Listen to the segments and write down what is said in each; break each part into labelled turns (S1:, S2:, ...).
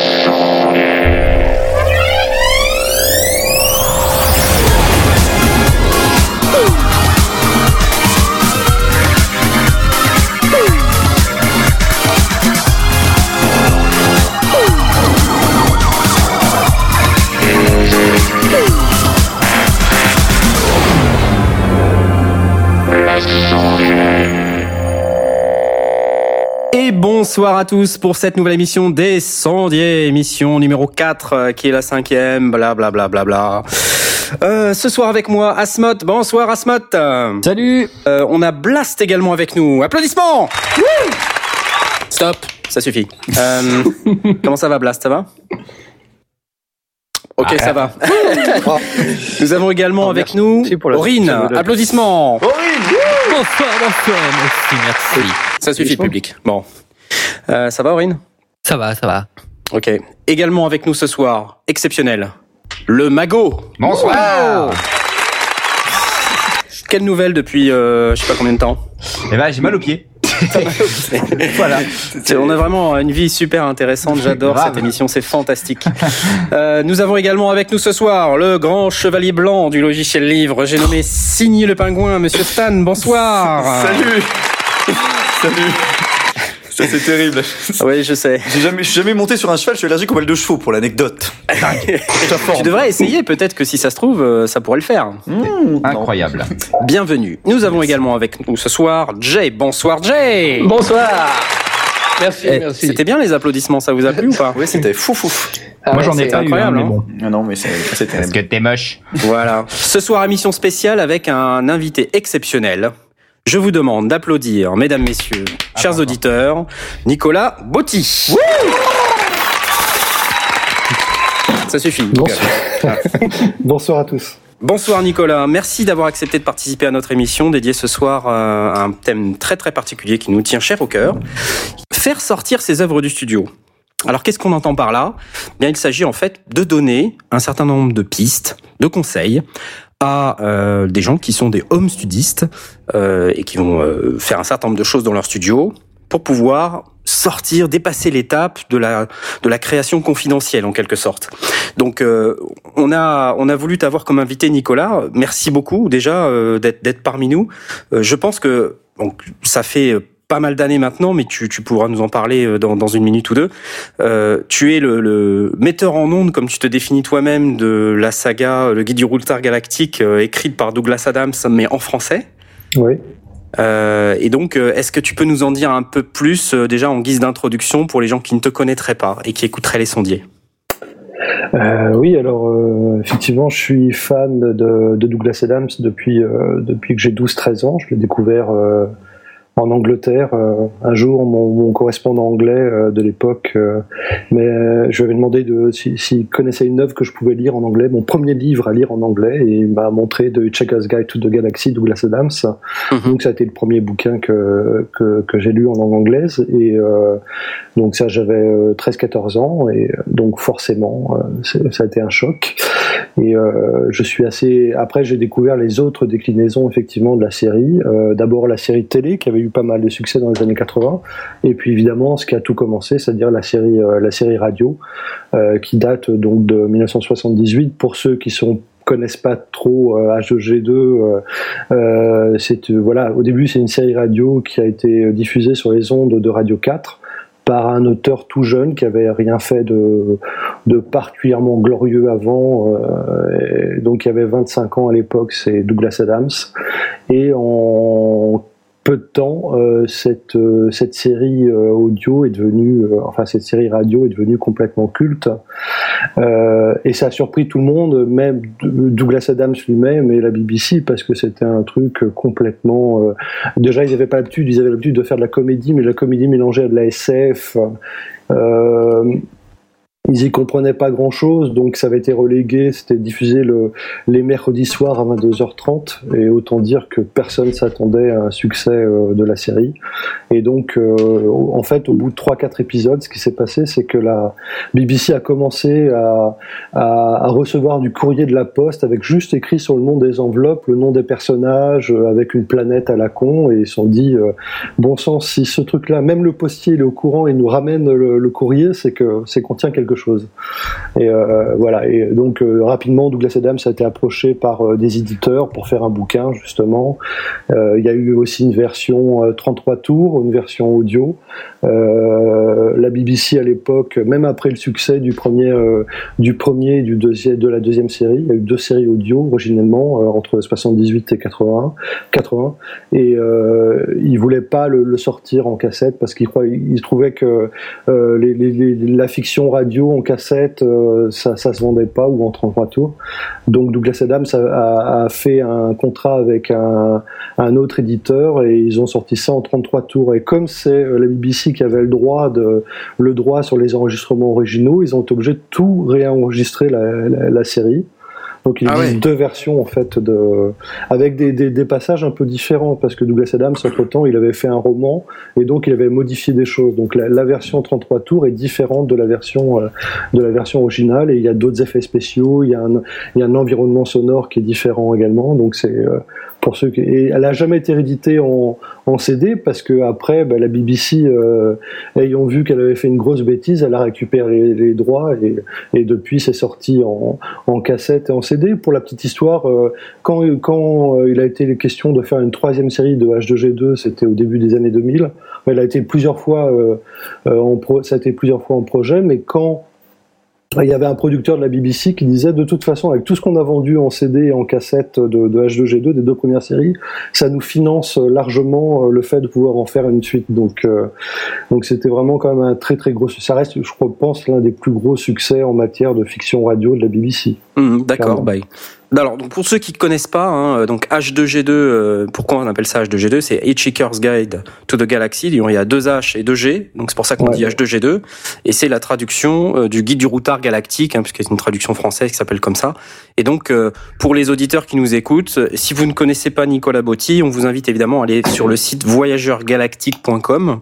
S1: Et bonsoir à tous pour cette nouvelle émission des Sondiers, émission numéro 4 euh, qui est la cinquième, blablabla. Bla, bla, bla, euh, ce soir avec moi, Asmot. Bonsoir Asmot.
S2: Salut.
S1: Euh, on a Blast également avec nous. Applaudissements. Stop, ça suffit. Euh, comment ça va Blast, ça va? Ok, ça va. nous avons également avec nous Aurine. Applaudissements.
S2: Aurine. Bonsoir, bonsoir. Merci, merci.
S1: Ça suffit, public. Bon. Euh, ça va, Aurine?
S2: Ça va, ça va.
S1: Ok. Également avec nous ce soir, exceptionnel, le Mago.
S3: Bonsoir.
S1: Quelle nouvelle depuis euh, je sais pas combien de temps?
S3: Eh ben, j'ai mal aux pieds.
S1: voilà. On a vraiment une vie super intéressante. J'adore cette émission, c'est fantastique. Euh, nous avons également avec nous ce soir le grand chevalier blanc du logiciel livre. J'ai nommé Signy le pingouin, Monsieur Stan. Bonsoir.
S4: Salut. Salut. Ça c'est terrible.
S1: Oui, je sais.
S4: J'ai jamais, je suis jamais monté sur un cheval. Je suis allergique aux balles de chevaux pour l'anecdote.
S1: tu devrais essayer. Peut-être que si ça se trouve, euh, ça pourrait le faire.
S3: Mmh, Incroyable.
S1: Bienvenue. Nous avons également avec nous ce soir Jay. Bonsoir Jay.
S5: Bonsoir. Merci,
S1: Eh,
S5: merci.
S1: C'était bien les applaudissements. Ça vous a plu ou pas?
S4: Oui, c'était fou fou.
S5: Ah
S3: Moi
S5: ouais,
S3: j'en pas eu,
S1: incroyable,
S3: hein, mais
S1: hein.
S3: bon.
S4: Ah non, mais c'est c'est
S3: Parce que t'es moche.
S1: Voilà. Ce soir, émission spéciale avec un invité exceptionnel. Je vous demande d'applaudir, mesdames, messieurs, chers auditeurs, Nicolas Botti. Ça suffit.
S6: Bonsoir. Bonsoir à tous.
S1: Bonsoir Nicolas, merci d'avoir accepté de participer à notre émission dédiée ce soir euh, à un thème très très particulier qui nous tient cher au cœur. Faire sortir ses œuvres du studio. Alors qu'est-ce qu'on entend par là? Bien, il s'agit en fait de donner un certain nombre de pistes, de conseils à euh, des gens qui sont des home studistes euh, et qui vont euh, faire un certain nombre de choses dans leur studio pour pouvoir sortir, dépasser l'étape de la de la création confidentielle en quelque sorte. Donc euh, on a on a voulu t'avoir comme invité Nicolas. Merci beaucoup déjà euh, d'être d'être parmi nous. Euh, je pense que donc ça fait pas mal d'années maintenant, mais tu, tu pourras nous en parler euh, dans, dans une minute ou deux. Euh, tu es le, le metteur en ondes, comme tu te définis toi-même, de la saga Le Guide du Roultard Galactique, euh, écrite par Douglas Adams, mais en français.
S6: Oui.
S1: Euh, et donc, euh, est-ce que tu peux nous en dire un peu plus, euh, déjà en guise d'introduction, pour les gens qui ne te connaîtraient pas et qui écouteraient les sondiers?
S6: Euh, oui, alors euh, effectivement, je suis fan de, de Douglas Adams depuis, euh, depuis que j'ai 12-13 ans. Je l'ai découvert euh, en Angleterre. Euh, un jour, mon, mon correspondant anglais euh, de l'époque, euh, mais je lui avais demandé de, s'il si, connaissait une œuvre que je pouvais lire en anglais, mon premier livre à lire en anglais, et il m'a montré The Hitchhiker's Guide to the Galaxy, Douglas Adams.
S1: Mhm.
S6: Donc ça a été le premier bouquin que, que, que j'ai lu en langue anglaise, et euh, donc ça j'avais euh, 13-14 ans, et donc forcément ça a été un choc. Et euh, je suis assez. Après, j'ai découvert les autres déclinaisons effectivement de la série. Euh, D'abord la série télé qui avait eu pas mal de succès dans les années 80, et puis évidemment ce qui a tout commencé, c'est-à-dire la série euh, la série radio qui date donc de 1978. Pour ceux qui sont connaissent pas trop euh, H2G2 euh, euh, c'est voilà au début c'est une série radio qui a été diffusée sur les ondes de Radio 4 par un auteur tout jeune qui avait rien fait de, particulièrement glorieux avant, euh, donc il avait 25 ans à l'époque, c'est Douglas Adams, et en peu de temps, euh, cette, euh, cette série euh, audio est devenue, enfin cette série radio est devenue complètement culte, et ça a surpris tout le monde, même Douglas Adams lui-même et la BBC, parce que c'était un truc complètement... déjà, ils n'avaient pas l'habitude, ils avaient l'habitude de faire de la comédie, mais de la comédie mélangée à de la SF. Ils y comprenaient pas grand chose, donc ça avait été relégué, c'était diffusé le, les mercredis soirs à 22h30, et autant dire que personne s'attendait à un succès euh, de la série. Et donc, euh, en fait, au bout de 3-4 épisodes, ce qui s'est passé, c'est que la BBC a commencé à, à, recevoir du courrier de la poste avec juste écrit sur le nom des enveloppes, le nom des personnages, euh, avec une planète à la con, et ils se sont dit, bon sang, si ce truc-là, même le postier, il est au courant, il nous ramène le, le courrier, c'est que c'est qu'on tient quelque chose. Et euh, voilà. Et donc euh, rapidement, Douglas Adams a été approché par euh, des éditeurs pour faire un bouquin justement. Il y a eu aussi une version 33 tours, une version audio. la BBC à l'époque, même après le succès du premier, du premier du deuxième, de la deuxième série, il y a eu deux séries audio originellement entre 78 et 80, 80 et ils voulaient pas le, sortir en cassette parce qu'ils ils trouvaient que la fiction radio en cassette, euh, ça, ça se vendait pas ou en 33 tours. Donc Douglas Adams a, fait un contrat avec un, autre éditeur et ils ont sorti ça en 33 tours. Et comme c'est la BBC qui avait le droit de le droit sur les enregistrements originaux, ils ont été obligés de tout réenregistrer la série. Donc il existe ah ouais. deux versions en fait de avec des, des, des, passages un peu différents parce que Douglas Adams entre temps il avait fait un roman et donc il avait modifié des choses. Donc la, la version 33 tours est différente de la version euh, de la version originale et il y a d'autres effets spéciaux, il y a un il y a un environnement sonore qui est différent également. Donc c'est euh, et elle a jamais été rééditée en, CD parce que après bah, la BBC euh, ayant vu qu'elle avait fait une grosse bêtise elle a récupéré les, droits et, depuis c'est sorti en, cassette et en CD pour la petite histoire euh, quand, euh, il a été question de faire une troisième série de H2G2 c'était au début des années 2000 elle a été plusieurs fois ça a été plusieurs fois en projet mais quand il y avait un producteur de la BBC qui disait de toute façon avec tout ce qu'on a vendu en CD et en cassette de, de, H2G2 des deux premières séries, ça nous finance largement le fait de pouvoir en faire une suite. Donc euh, donc c'était vraiment quand même un très très gros ça reste je pense l'un des plus gros succès en matière de fiction radio de la BBC.
S1: Mmh, D'accord, bye. Alors, donc pour ceux qui ne connaissent pas, hein, donc H2G2, euh, pourquoi on appelle ça H2G2 C'est Hitchhiker's Guide to the Galaxy. Il y a deux H et deux G, donc c'est pour ça qu'on ouais. dit H2G2. Et c'est la traduction euh, du guide du routard galactique, hein, puisque c'est une traduction française qui s'appelle comme ça. Et donc, euh, pour les auditeurs qui nous écoutent, si vous ne connaissez pas Nicolas Botti, on vous invite évidemment à aller sur le site voyageurgalactique.com.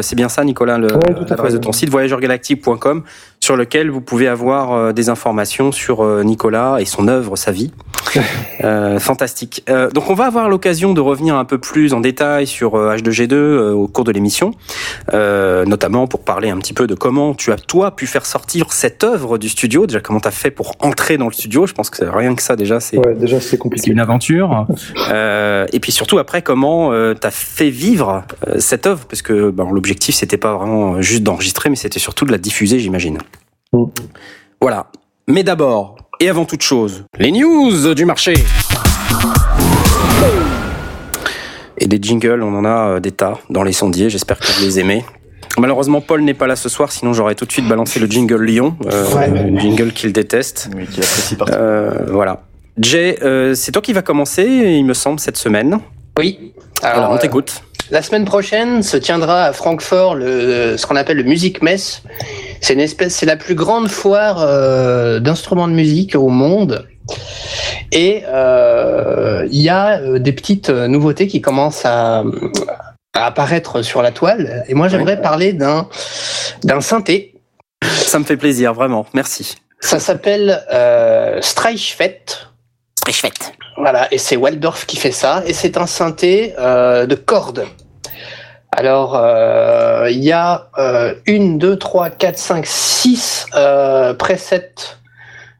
S1: c'est bien ça, Nicolas, l'adresse ouais, de ton site, voyageurgalactique.com, sur lequel vous pouvez avoir euh, des informations sur euh, Nicolas et son œuvre, sa vie. euh, fantastique. Euh, donc on va avoir l'occasion de revenir un peu plus en détail sur H2G2 euh, au cours de l'émission, euh, notamment pour parler un petit peu de comment tu as toi pu faire sortir cette œuvre du studio. Déjà comment tu as fait pour entrer dans le studio? Je pense que rien que ça déjà c'est
S6: ouais, déjà c'est compliqué.
S1: une aventure. et puis surtout après comment tu as fait vivre cette œuvre? Parce que ben, l'objectif c'était pas vraiment juste d'enregistrer mais c'était surtout de la diffuser j'imagine. Mmh. Voilà. Mais d'abord, et avant toute chose, les news du marché. Et des jingles, on en a des tas dans les sondiers, j'espère que vous les aimez. Malheureusement, Paul n'est pas là ce soir, sinon j'aurais tout de suite balancé le jingle Lyon, euh, ouais. le jingle qu'il déteste.
S4: Oui, qu'il apprécie
S1: euh, voilà. Jay, euh, c'est toi qui va commencer, il me semble, cette semaine.
S5: Oui.
S1: Alors, Alors on t'écoute.
S5: La semaine prochaine se tiendra à Francfort le, ce qu'on appelle le Music Mess. C'est une espèce, c'est la plus grande foire euh, d'instruments de musique au monde. Et euh, il y a des petites nouveautés qui commencent à, à apparaître sur la toile. Et moi, j'aimerais parler d'un d'un synthé.
S1: Ça me fait plaisir, vraiment. Merci.
S5: Ça s'appelle euh, Streichfett.
S1: Streichfett.
S5: Voilà, et c'est Waldorf qui fait ça, et c'est un synthé euh, de cordes. Alors, euh, il y a euh, une, deux, trois, quatre, cinq, six euh, presets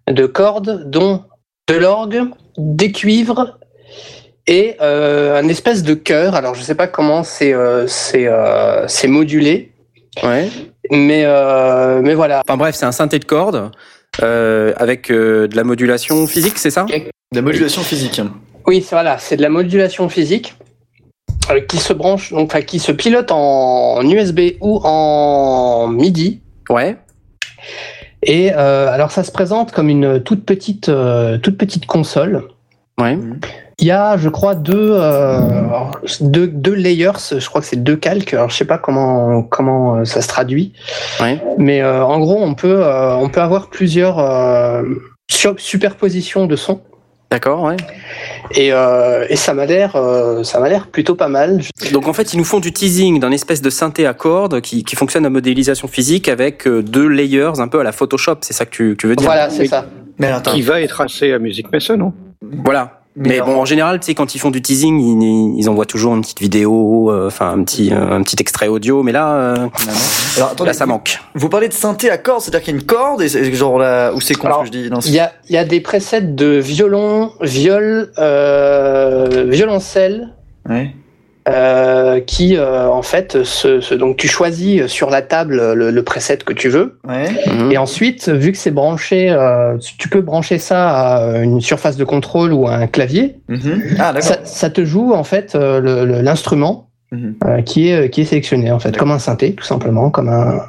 S5: de cordes, dont de l'orgue, des cuivres et euh, un espèce de chœur. Alors, je sais pas comment c'est c'est modulé.
S1: Ouais.
S5: Mais mais voilà.
S1: Enfin bref, c'est un synthé de cordes. Euh, avec euh, de la modulation physique, c'est ça?
S4: De la modulation physique.
S5: Oui, voilà, c'est de la modulation physique euh, qui se branche, donc enfin, qui se pilote en USB ou en MIDI.
S1: Ouais.
S5: Et alors ça se présente comme une toute petite, toute petite console.
S1: Ouais.
S5: Il y a, je crois, deux, euh, deux, deux layers. Je crois que c'est deux calques. Alors, je sais pas comment comment euh, ça se traduit.
S1: Ouais.
S5: Mais euh, en gros, on peut euh, on peut avoir plusieurs euh, superpositions de sons.
S1: D'accord, ouais.
S5: Et, euh, et ça m'a l'air euh, ça m'a l'air plutôt pas mal.
S1: Donc en fait, ils nous font du teasing d'un espèce de synthé à cordes qui, qui fonctionne à modélisation physique avec euh, deux layers un peu à la Photoshop, c'est ça que tu, tu veux dire?
S5: Voilà, c'est
S7: Oui.
S5: ça.
S4: Mais attends.
S7: Qui va être assez à Musique Messe, non?
S1: Voilà. Mais, bon, en général, tu sais, quand ils font du teasing, ils, ils envoient toujours une petite vidéo, euh, enfin un petit euh, un petit extrait audio, mais là, euh,
S4: Alors, attendez,
S1: là, ça manque.
S4: Vous parlez de synthé à cordes, c'est-à-dire qu'il y a une corde et c'est genre là où c'est con ce que je dis.
S5: Il y a il y a des presets de violon, viol, euh, violoncelle.
S4: Ouais.
S5: Euh, qui euh, en fait donc tu choisis sur la table le, le preset que tu veux
S4: Ouais.
S1: Mhm.
S5: et ensuite vu que c'est branché euh, tu peux brancher ça à une surface de contrôle ou à un clavier
S4: Mhm. Ah
S5: ça, ça te joue en fait euh, l'instrument
S4: Mhm.
S5: euh, qui est qui est sélectionné en fait comme un synthé tout simplement comme un.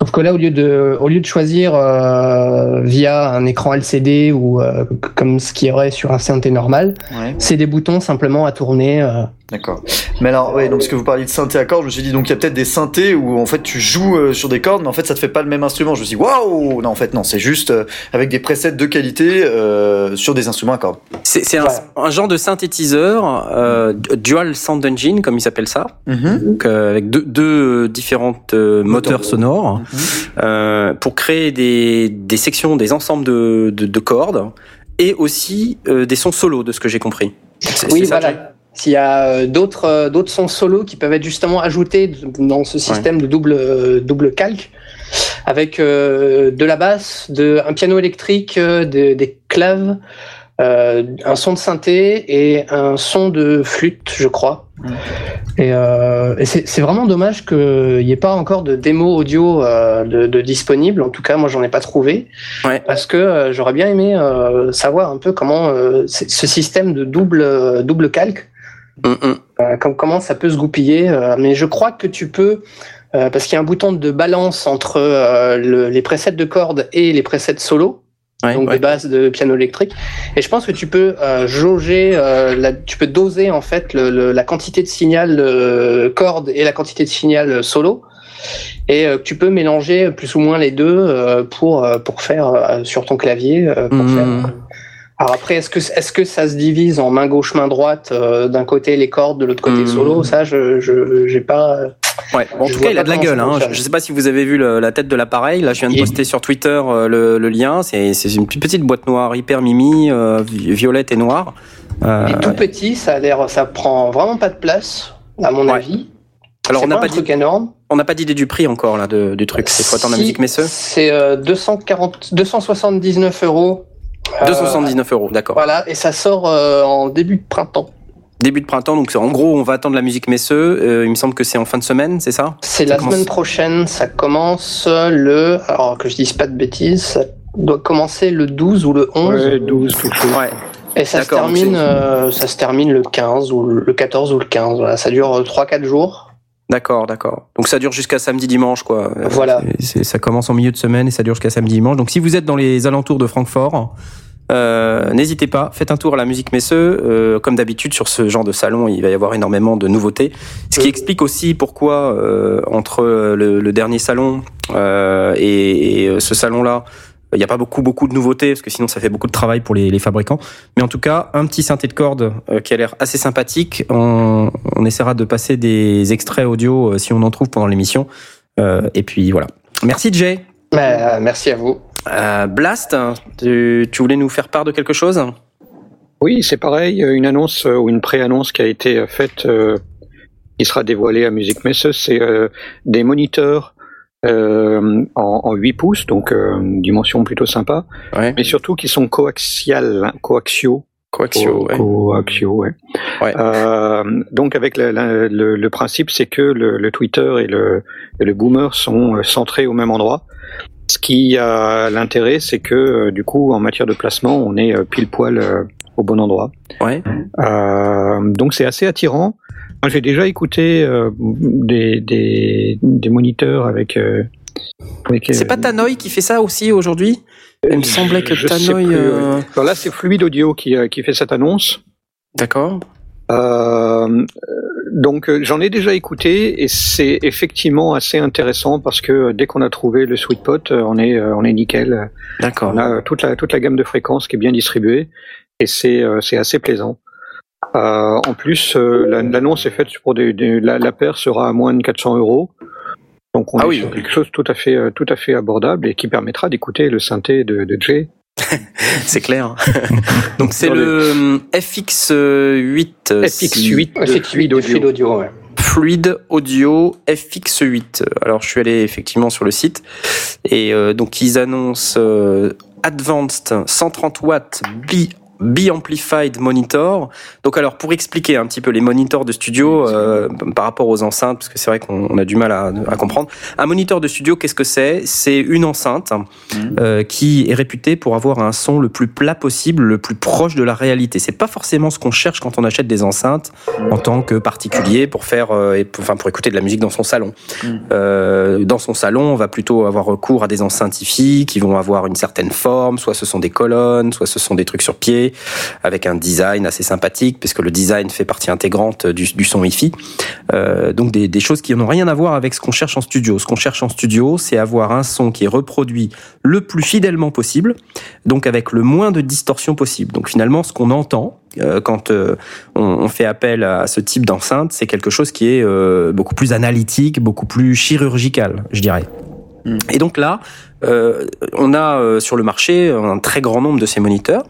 S5: Sauf que là, au lieu de, au lieu de choisir euh, via un écran LCD ou euh, comme ce qu'il y aurait sur un synthé normal,
S4: Ouais.
S5: c'est des boutons simplement à tourner. euh,
S4: D'accord. Mais alors, ouais, donc parce que vous parliez de synthé à cordes, je me suis dit donc il y a peut-être des synthés où en fait tu joues euh, sur des cordes, mais en fait ça te fait pas le même instrument. Je me suis dit waouh, non en fait non, c'est juste euh, avec des presets de qualité euh, sur des instruments à cordes.
S1: C'est c'est un,
S5: Ouais.
S1: un genre de synthétiseur euh, dual sound engine, comme ils appellent ça, donc, euh, avec deux, deux différentes euh, moteurs sonores euh, pour créer des, des sections, des ensembles de, de, de cordes et aussi euh, des sons solos, de ce que j'ai compris. C'est-
S5: Oui,
S1: c'est ça,
S5: S'il y a euh, d'autres euh, d'autres sons solos qui peuvent être justement ajoutés dans ce système de double euh, double calque, avec de la basse, de un piano électrique, de- des claves, euh, un son de synthé et un son de flûte, je crois. Et, euh, et c'est vraiment dommage qu'il n'y ait pas encore de démo audio euh, de, de disponible. En tout cas, moi, j'en ai pas trouvé.
S1: Ouais.
S5: Parce que j'aurais bien aimé savoir un peu comment ce système de double, double calque, Euh, com- comment ça peut se goupiller. euh, mais je crois que tu peux, euh, parce qu'il y a un bouton de balance entre le- les presets de cordes et les presets solo
S1: Ouais,
S5: donc
S1: ouais.
S5: des bases de piano électrique. Et je pense que tu peux euh, jauger, euh, la, tu peux doser en fait le, le- la quantité de signal euh, corde et la quantité de signal solo. Et tu peux mélanger plus ou moins les deux pour pour faire sur ton clavier. pour faire, alors après, est-ce que est-ce que ça se divise en main gauche, main droite, euh, d'un côté les cordes, de l'autre côté
S1: Mhm.
S5: solo? Ça, je j'ai pas.
S1: Ouais. Bon, en tout cas, il a de la gueule. Hein. Je, je sais pas si vous avez vu le- la tête de l'appareil. Là, je viens de poster sur Twitter euh, le, le lien. C'est une petite boîte noire hyper mimi, euh, vi- violette et noire.
S5: Est tout petit, ça a l'air, ça prend vraiment pas de place, à mon
S1: Ouais.
S5: avis.
S1: alors,
S5: C'est
S1: on n'a
S5: un
S1: pas, dit,
S5: énorme.
S1: on n'a pas d'idée du prix encore là de, du truc. C'est quoi
S5: Si,
S1: musique messeux?
S5: C'est euh, 240, 279 euros. Euh,
S1: 279 euros, d'accord.
S5: Voilà, et ça sort euh, en début de printemps.
S1: Début de printemps, donc en gros, on va attendre la musique messeux. Euh, il me semble que c'est en fin de semaine, c'est ça?
S5: C'est la
S1: commence-
S5: semaine prochaine, ça commence le. Alors que je dise pas de bêtises, ça doit commencer le 12 ou le 11.
S7: Ouais, 12, tout.
S1: Ouais.
S5: et ça se, termine, euh, ça se termine le 15 ou le le 14 ou le 15. Voilà, ça dure euh, 3-4 jours.
S1: D'accord, d'accord. Donc ça dure jusqu'à samedi dimanche, quoi.
S5: Voilà.
S1: ça commence en milieu de semaine et ça dure jusqu'à samedi dimanche. Donc si vous êtes dans les alentours de Francfort, euh, n'hésitez pas, faites un tour à la musique Messeux. Euh, comme d'habitude sur ce genre de salon, il va y avoir énormément de nouveautés. Ce qui explique aussi pourquoi euh, entre le, le dernier salon euh, et, et, ce salon-là. Il n'y a pas beaucoup beaucoup de nouveautés parce que sinon ça fait beaucoup de travail pour les, les fabricants. Mais en tout cas, un petit synthé de corde euh, qui a l'air assez sympathique. On, on essaiera de passer des extraits audio euh, si on en trouve pendant l'émission. Euh, et puis voilà. Merci Jay.
S5: Merci à vous.
S1: Euh, Blast, tu, tu voulais nous faire part de quelque chose?
S7: Oui, c'est pareil, une annonce ou une pré-annonce qui a été faite, euh, qui sera dévoilée à Musique Messe, c'est euh, des moniteurs euh, en, en 8 pouces, donc euh, dimension plutôt sympa,
S1: Ouais.
S7: mais surtout qui sont coaxiales, hein, coaxiaux.
S1: Coaxio, ouais.
S7: Coaxiaux, ouais.
S1: Ouais.
S7: Euh, donc avec le, le- le- le principe, c'est que le, le Twitter et le, et le Boomer sont euh, centrés au même endroit. Ce qui a l'intérêt, c'est que euh, du coup, en matière de placement, on est euh, pile poil au bon endroit.
S1: Ouais.
S7: Euh, donc c'est assez attirant. J'ai déjà écouté euh, des, des, des moniteurs avec. euh, avec,
S1: C'est
S7: euh,
S1: pas Tanoï qui fait ça aussi aujourd'hui? Il me semblait que Tanoï. euh,
S7: Alors là, c'est Fluide Audio qui, euh, qui fait cette annonce.
S1: D'accord.
S7: Euh, donc euh, j'en ai déjà écouté et c'est effectivement assez intéressant parce que dès qu'on a trouvé le sweet pot, euh, on est on est nickel.
S1: D'accord.
S7: On a toute la toute la gamme de fréquences qui est bien distribuée et c'est c'est assez plaisant. Euh, en plus, l'annonce est faite pour des, des la, la, paire sera à moins de 400 euros. Donc on
S1: ah
S7: est
S1: oui.
S7: sur quelque chose tout à fait tout à fait abordable et qui permettra d'écouter le synthé de, de Jay.
S1: c'est clair. Donc c'est le FX8.
S7: FX8.
S5: FX8 audio. audio ouais.
S1: Fluide Audio FX8. Alors je suis allé effectivement sur le site et euh, donc ils annoncent euh, Advanced 130 watts bi Bi-Amplified Monitor. Donc alors pour expliquer un petit peu les moniteurs de studio euh, par rapport aux enceintes, parce que c'est vrai qu'on a du mal à, à, comprendre. Un moniteur de studio, qu'est-ce que c'est? C'est une enceinte mmh. euh, qui est réputée pour avoir un son le plus plat possible, le plus proche de la réalité. C'est pas forcément ce qu'on cherche quand on achète des enceintes en tant que particulier pour faire, euh, enfin pour écouter de la musique dans son salon. Mmh. dans son salon, on va plutôt avoir recours à des enceintes hi qui vont avoir une certaine forme, soit ce sont des colonnes, soit ce sont des trucs sur pied avec un design assez sympathique, puisque le design fait partie intégrante du, du son hi-fi. Euh, donc des, des, choses qui n'ont rien à voir avec ce qu'on cherche en studio. Ce qu'on cherche en studio, c'est avoir un son qui est reproduit le plus fidèlement possible, donc avec le moins de distorsion possible. Donc finalement, ce qu'on entend, euh, quand euh, on, on, fait appel à ce type d'enceinte, c'est quelque chose qui est beaucoup plus analytique, beaucoup plus chirurgical, je dirais. Et donc là, euh, on a euh, sur le marché un très grand nombre de ces moniteurs.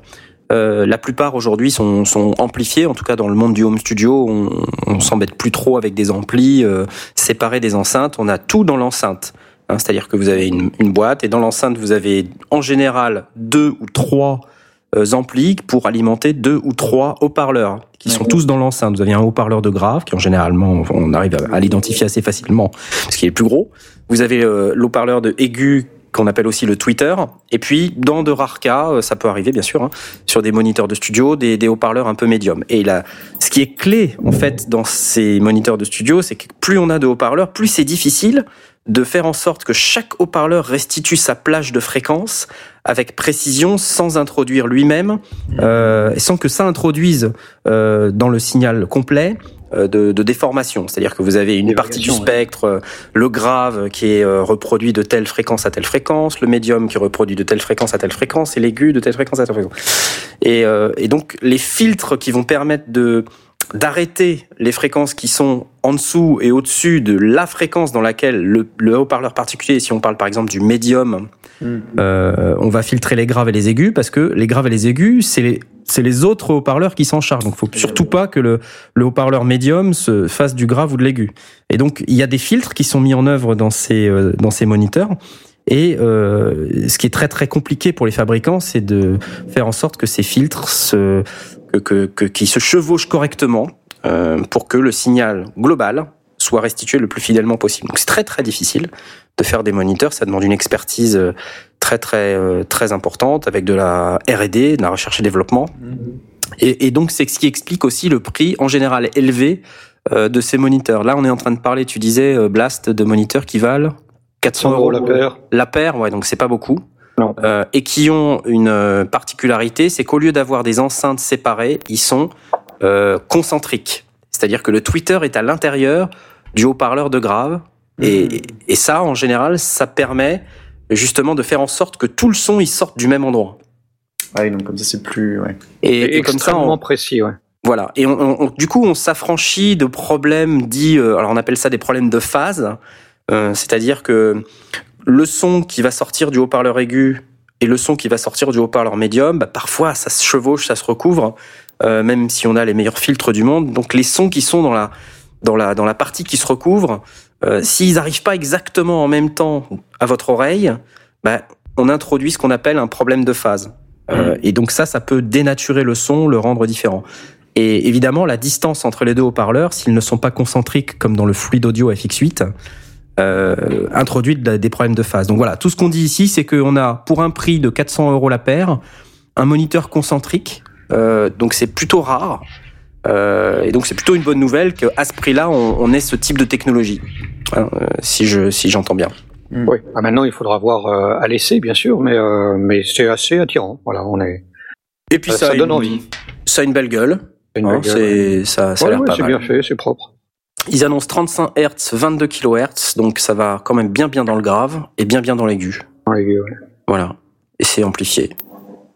S1: Euh, la plupart aujourd'hui sont, sont, amplifiés, en tout cas dans le monde du home studio, on, on s'embête plus trop avec des amplis euh, séparés des enceintes, on a tout dans l'enceinte. Hein, C'est-à-dire que vous avez une, une boîte et dans l'enceinte vous avez en général deux ou trois euh, amplis pour alimenter deux ou trois haut-parleurs qui sont tous dans l'enceinte. Vous avez un haut-parleur de grave qui en généralement on arrive à, l'identifier assez facilement parce qu'il est plus gros. Vous avez l'haut-parleur de aigu qu'on appelle aussi le Twitter. Et puis, dans de rares cas, ça peut arriver bien sûr, hein, sur des moniteurs de studio, des, des haut-parleurs un peu médium. Et là, ce qui est clé en fait dans ces moniteurs de studio, c'est que plus on a de haut-parleurs, plus c'est difficile de faire en sorte que chaque haut-parleur restitue sa plage de fréquence avec précision, sans introduire lui-même, euh, sans que ça introduise euh, dans le signal complet de, de, déformation. C'est-à-dire que vous avez une partie du spectre, ouais. le grave qui est reproduit de telle fréquence à telle fréquence, le médium qui est reproduit de telle fréquence à telle fréquence, et l'aigu de telle fréquence à telle fréquence. Et, euh, et donc les filtres qui vont permettre de d'arrêter les fréquences qui sont en dessous et au-dessus de la fréquence dans laquelle le, le haut-parleur particulier, si on parle par exemple du médium, mmh. euh, on va filtrer les graves et les aigus parce que les graves et les aigus, c'est c'est les autres haut-parleurs qui s'en chargent. Donc, faut surtout pas que le, le haut-parleur médium se fasse du grave ou de l'aigu. Et donc, il y a des filtres qui sont mis en œuvre dans ces euh, dans ces moniteurs. Et euh, ce qui est très très compliqué pour les fabricants, c'est de faire en sorte que ces filtres se que, que, qui se chevauchent correctement euh, pour que le signal global soit restitué le plus fidèlement possible. Donc c'est très très difficile de faire des moniteurs, ça demande une expertise très très très importante avec de la R&D, de la recherche et développement. Et, et donc c'est ce qui explique aussi le prix en général élevé euh, de ces moniteurs. Là, on est en train de parler, tu disais euh, Blast de moniteurs qui valent 400 euros
S7: la paire.
S1: La paire, ouais, donc c'est pas beaucoup.
S7: Non.
S1: Euh, et qui ont une particularité, c'est qu'au lieu d'avoir des enceintes séparées, ils sont euh, concentriques. C'est-à-dire que le tweeter est à l'intérieur du haut-parleur de grave. Mmh. Et, et, ça, en général, ça permet justement de faire en sorte que tout le son il sorte du même endroit.
S4: Ouais, donc comme ça c'est plus. Ouais.
S1: Et,
S7: et,
S1: et comme ça,
S7: on... précis, ouais.
S1: Voilà. Et on, on, du coup, on s'affranchit de problèmes dits, euh, alors on appelle ça des problèmes de phase, euh, c'est-à-dire que le son qui va sortir du haut-parleur aigu et le son qui va sortir du haut-parleur médium, bah, parfois ça se chevauche, ça se recouvre, euh, même si on a les meilleurs filtres du monde. Donc les sons qui sont dans la dans la dans la partie qui se recouvre, euh, s'ils n'arrivent pas exactement en même temps à votre oreille, bah, on introduit ce qu'on appelle un problème de phase. Euh, et donc ça, ça peut dénaturer le son, le rendre différent. Et évidemment, la distance entre les deux haut-parleurs, s'ils ne sont pas concentriques comme dans le fluide audio FX8, euh, introduit des problèmes de phase. Donc voilà, tout ce qu'on dit ici, c'est qu'on a pour un prix de 400 euros la paire, un moniteur concentrique. Euh, donc c'est plutôt rare. Euh, et donc c'est plutôt une bonne nouvelle qu'à ce prix-là, on, on, ait ce type de technologie, hein, si je si j'entends bien.
S7: Mmh. Oui. Ah, maintenant, il faudra voir euh, à l'essai, bien sûr, mais mais c'est assez attirant. Voilà, on est.
S1: Et puis ça,
S7: ça donne
S1: une,
S7: envie.
S1: Ça a une belle gueule.
S7: Une
S1: Hein,
S7: belle
S1: ça, ça a
S7: Ouais,
S1: l'air
S7: ouais,
S1: pas
S7: c'est bien fait, c'est propre.
S1: Ils annoncent 35 Hz, 22 kHz, donc ça va quand même bien bien dans le grave et bien bien dans l'aigu.
S7: Ouais, ouais.
S1: Voilà. Et c'est amplifié.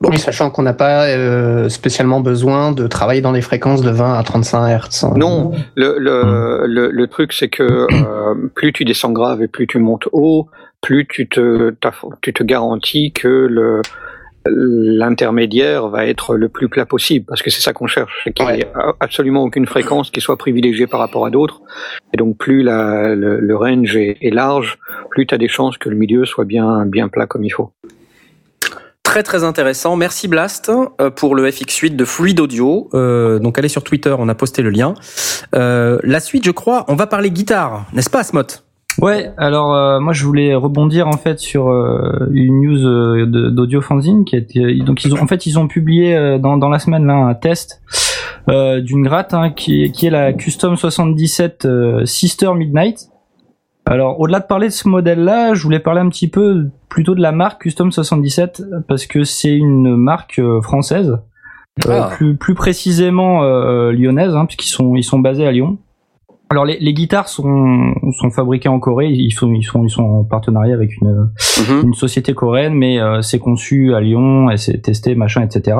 S5: Oui, sachant qu'on n'a pas euh, spécialement besoin de travailler dans des fréquences de 20 à 35 Hz. hein.
S7: Non, le, le, le, le truc c'est que euh, plus tu descends grave et plus tu montes haut, plus tu te, tu te garantis que le l'intermédiaire va être le plus plat possible parce que c'est ça qu'on cherche, qu'il n'y ait absolument aucune fréquence qui soit privilégiée par rapport à d'autres et donc plus la, le, le range est, est large, plus tu as des chances que le milieu soit bien bien plat comme il faut.
S1: Très très intéressant. Merci Blast euh, pour le FX8 de Fluid Audio. Euh, donc allez sur Twitter, on a posté le lien. Euh, la suite, je crois, on va parler guitare, n'est-ce pas, Asmot
S8: Ouais, alors moi je voulais rebondir en fait sur une news euh, d'Audio Fanzine qui a été donc ils ont en fait ils ont publié dans, dans la semaine là un test d'une gratte hein, qui, qui est la Custom 77 euh, Sister Midnight. Alors au-delà de parler de ce modèle là, je voulais parler un petit peu plutôt de la marque Custom 77 parce que c'est une marque euh, française. Euh,
S1: Ah.
S8: plus, plus précisément euh, lyonnaise, hein, puisqu'ils sont ils sont basés à Lyon. Alors les, les guitares sont, sont fabriquées en Corée, ils sont, ils sont, ils sont en partenariat avec une,
S1: Mhm.
S8: une société coréenne, mais euh, c'est conçu à Lyon et c'est testé, machin, etc.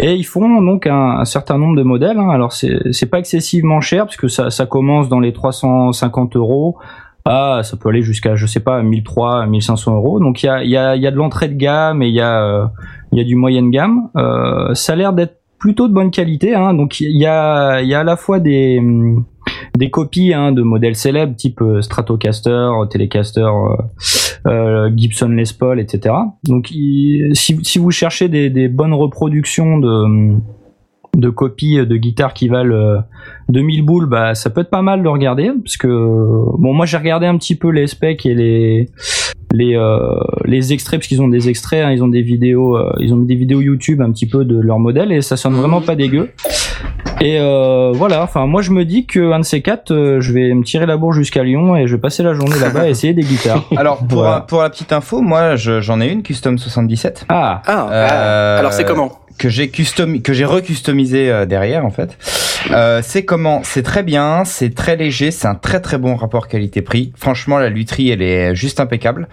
S8: Et ils font donc un, un certain nombre de modèles. hein. Alors c'est c'est pas excessivement cher parce que ça, ça commence dans les 350 euros. Ah, ça peut aller jusqu'à, je sais pas, 1300, 1500 euros. Donc il y a, y, a, y a de l'entrée de gamme et il y a, euh, y a du moyenne gamme. Euh, ça a l'air d'être plutôt de bonne qualité. Hein. Donc il y a, y a à la fois des hum, des copies hein, de modèles célèbres type euh, Stratocaster, Telecaster, euh, Gibson Les Paul, etc. Donc si, si vous cherchez des, des bonnes reproductions de de copies de guitares qui valent euh, 2000 boules, bah ça peut être pas mal de regarder parce que bon moi j'ai regardé un petit peu les specs et les les euh, les extraits parce qu'ils ont des extraits, hein, ils ont des vidéos, euh, ils ont des vidéos YouTube un petit peu de leur modèle et ça sonne vraiment pas dégueu. Et euh, voilà, enfin moi je me dis que un de ces quatre, euh, je vais me tirer la bourre jusqu'à Lyon et je vais passer la journée là-bas à essayer des guitares.
S3: Alors, pour,
S8: Voilà.
S3: pour la petite info, moi, je- j'en ai une Custom 77.
S8: Ah,
S1: Ah,
S3: Euh,
S1: alors c'est comment?
S3: Que j'ai custom que j'ai recustomisé euh, derrière en fait. Euh, c'est comment? C'est très bien, c'est très léger, c'est un très très bon rapport qualité-prix. Franchement, la lutherie elle est juste impeccable.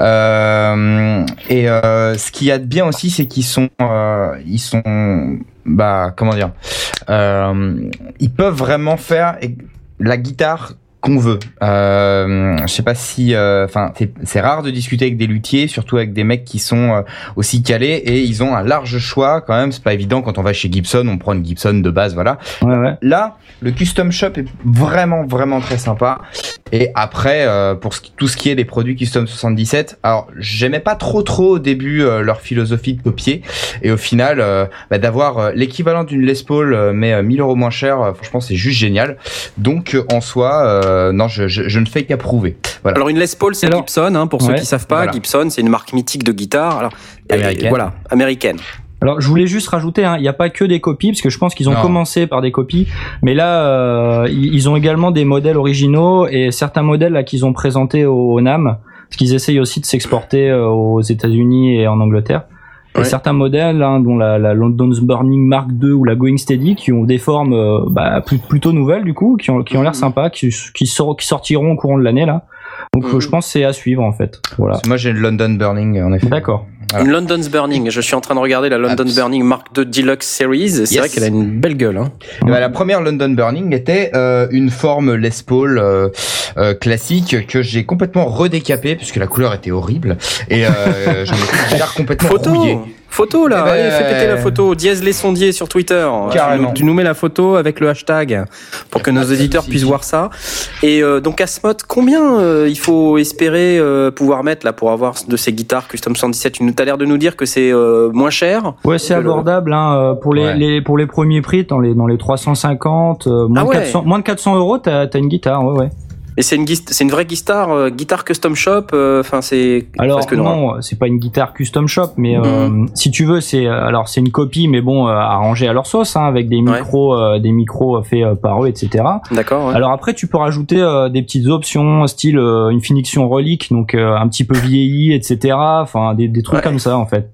S3: Euh, et euh, ce qu'il y a de bien aussi, c'est qu'ils sont euh, ils sont bah comment dire? Ils peuvent vraiment faire la guitare qu'on veut. Euh, je sais pas si, enfin, c'est- c'est rare de discuter avec des luthiers, surtout avec des mecs qui sont euh, aussi calés et ils ont un large choix quand même. C'est pas évident quand on va chez Gibson, on prend une Gibson de base, voilà.
S8: ouais, ouais.
S3: Là, le custom shop est vraiment vraiment très sympa. Et après, euh, pour ce qui- tout ce qui est des produits custom 77, alors j'aimais pas trop trop au début euh, leur philosophie de copier, et au final, euh, bah, d'avoir euh, l'équivalent d'une Les Paul euh, mais euh, 1000 euros moins cher, euh, franchement c'est juste génial. Donc euh, en soi, euh, non, je, je, je ne fais qu'approuver. Voilà.
S1: Alors une Les Paul, c'est
S8: Alors-
S1: Gibson, hein, pour ceux qui savent pas.
S3: voilà.
S1: Gibson, c'est une marque mythique de guitare. Alors,
S3: Américaine.
S1: voilà, américaine.
S8: Alors je voulais juste rajouter, hein, il n'y a pas que des copies, parce que je pense qu'ils ont
S3: Non.
S8: commencé par des copies, mais là euh, ils ont également des modèles originaux et certains modèles là qu'ils ont présentés au, au NAM, parce qu'ils essayent aussi de s'exporter euh, aux États-Unis et en Angleterre. Et certains modèles, hein, dont la, la London's Burning Mark II ou la Going Steady, qui ont des formes euh, bah, plutôt nouvelles du coup, qui ont, qui ont l'air
S1: Mhm.
S8: sympas, qui, qui sortiront au courant de l'année là. Donc euh,
S1: Mhm.
S8: je pense que c'est à suivre en fait. Voilà.
S3: Moi j'ai une London Burning en effet.
S8: D'accord.
S3: Voilà.
S1: Une London's Burning. Je suis en train de regarder la London
S3: Abs-
S1: Burning Mark II Deluxe Series. C'est
S3: Yes.
S1: vrai qu'elle a une belle gueule. Hein.
S3: Ben, la première London Burning était euh, une forme Les Paul euh, euh, classique que j'ai complètement redécapé puisque la couleur était horrible et euh, j'en ai déjà complètement
S1: Photo
S3: rouillé.
S1: Photo là,
S3: Eh ben,
S1: allez, fais péter la photo. Dièse les sondiers sur Twitter.
S3: Carrément.
S1: Tu nous, tu nous mets la photo avec le hashtag pour que nos auditeurs puissent voir ça. Et euh, donc Asmod, combien euh, il faut espérer euh, pouvoir mettre là pour avoir de ces guitares Custom 117 Tu nous as l'air de nous dire que c'est euh, moins cher.
S8: Ouais, c'est abordable hein, euh, pour les,
S3: Ouais.
S8: les pour les premiers prix dans les dans les 350 euh, moins,
S1: Ah
S8: de
S1: ouais.
S8: 400 moins de 400 euros t'as as une guitare ouais ouais.
S1: Et c'est une c'est une vraie guitare euh, guitare custom shop. euh, Enfin c'est
S8: Alors
S1: noir.
S8: non, c'est pas une guitare custom shop, mais euh,
S1: Mhm.
S8: si tu veux, c'est euh, alors c'est une copie, mais bon, euh, arrangée à leur sauce, hein, avec des
S1: Ouais.
S8: micros, euh, des micros faits euh, par eux, etc.
S1: D'accord. ouais.
S8: Alors après, tu peux rajouter euh, des petites options, style euh, une finition relique, donc euh, un petit peu vieilli, etc. Enfin, des, des trucs
S1: Ouais.
S8: comme ça en fait.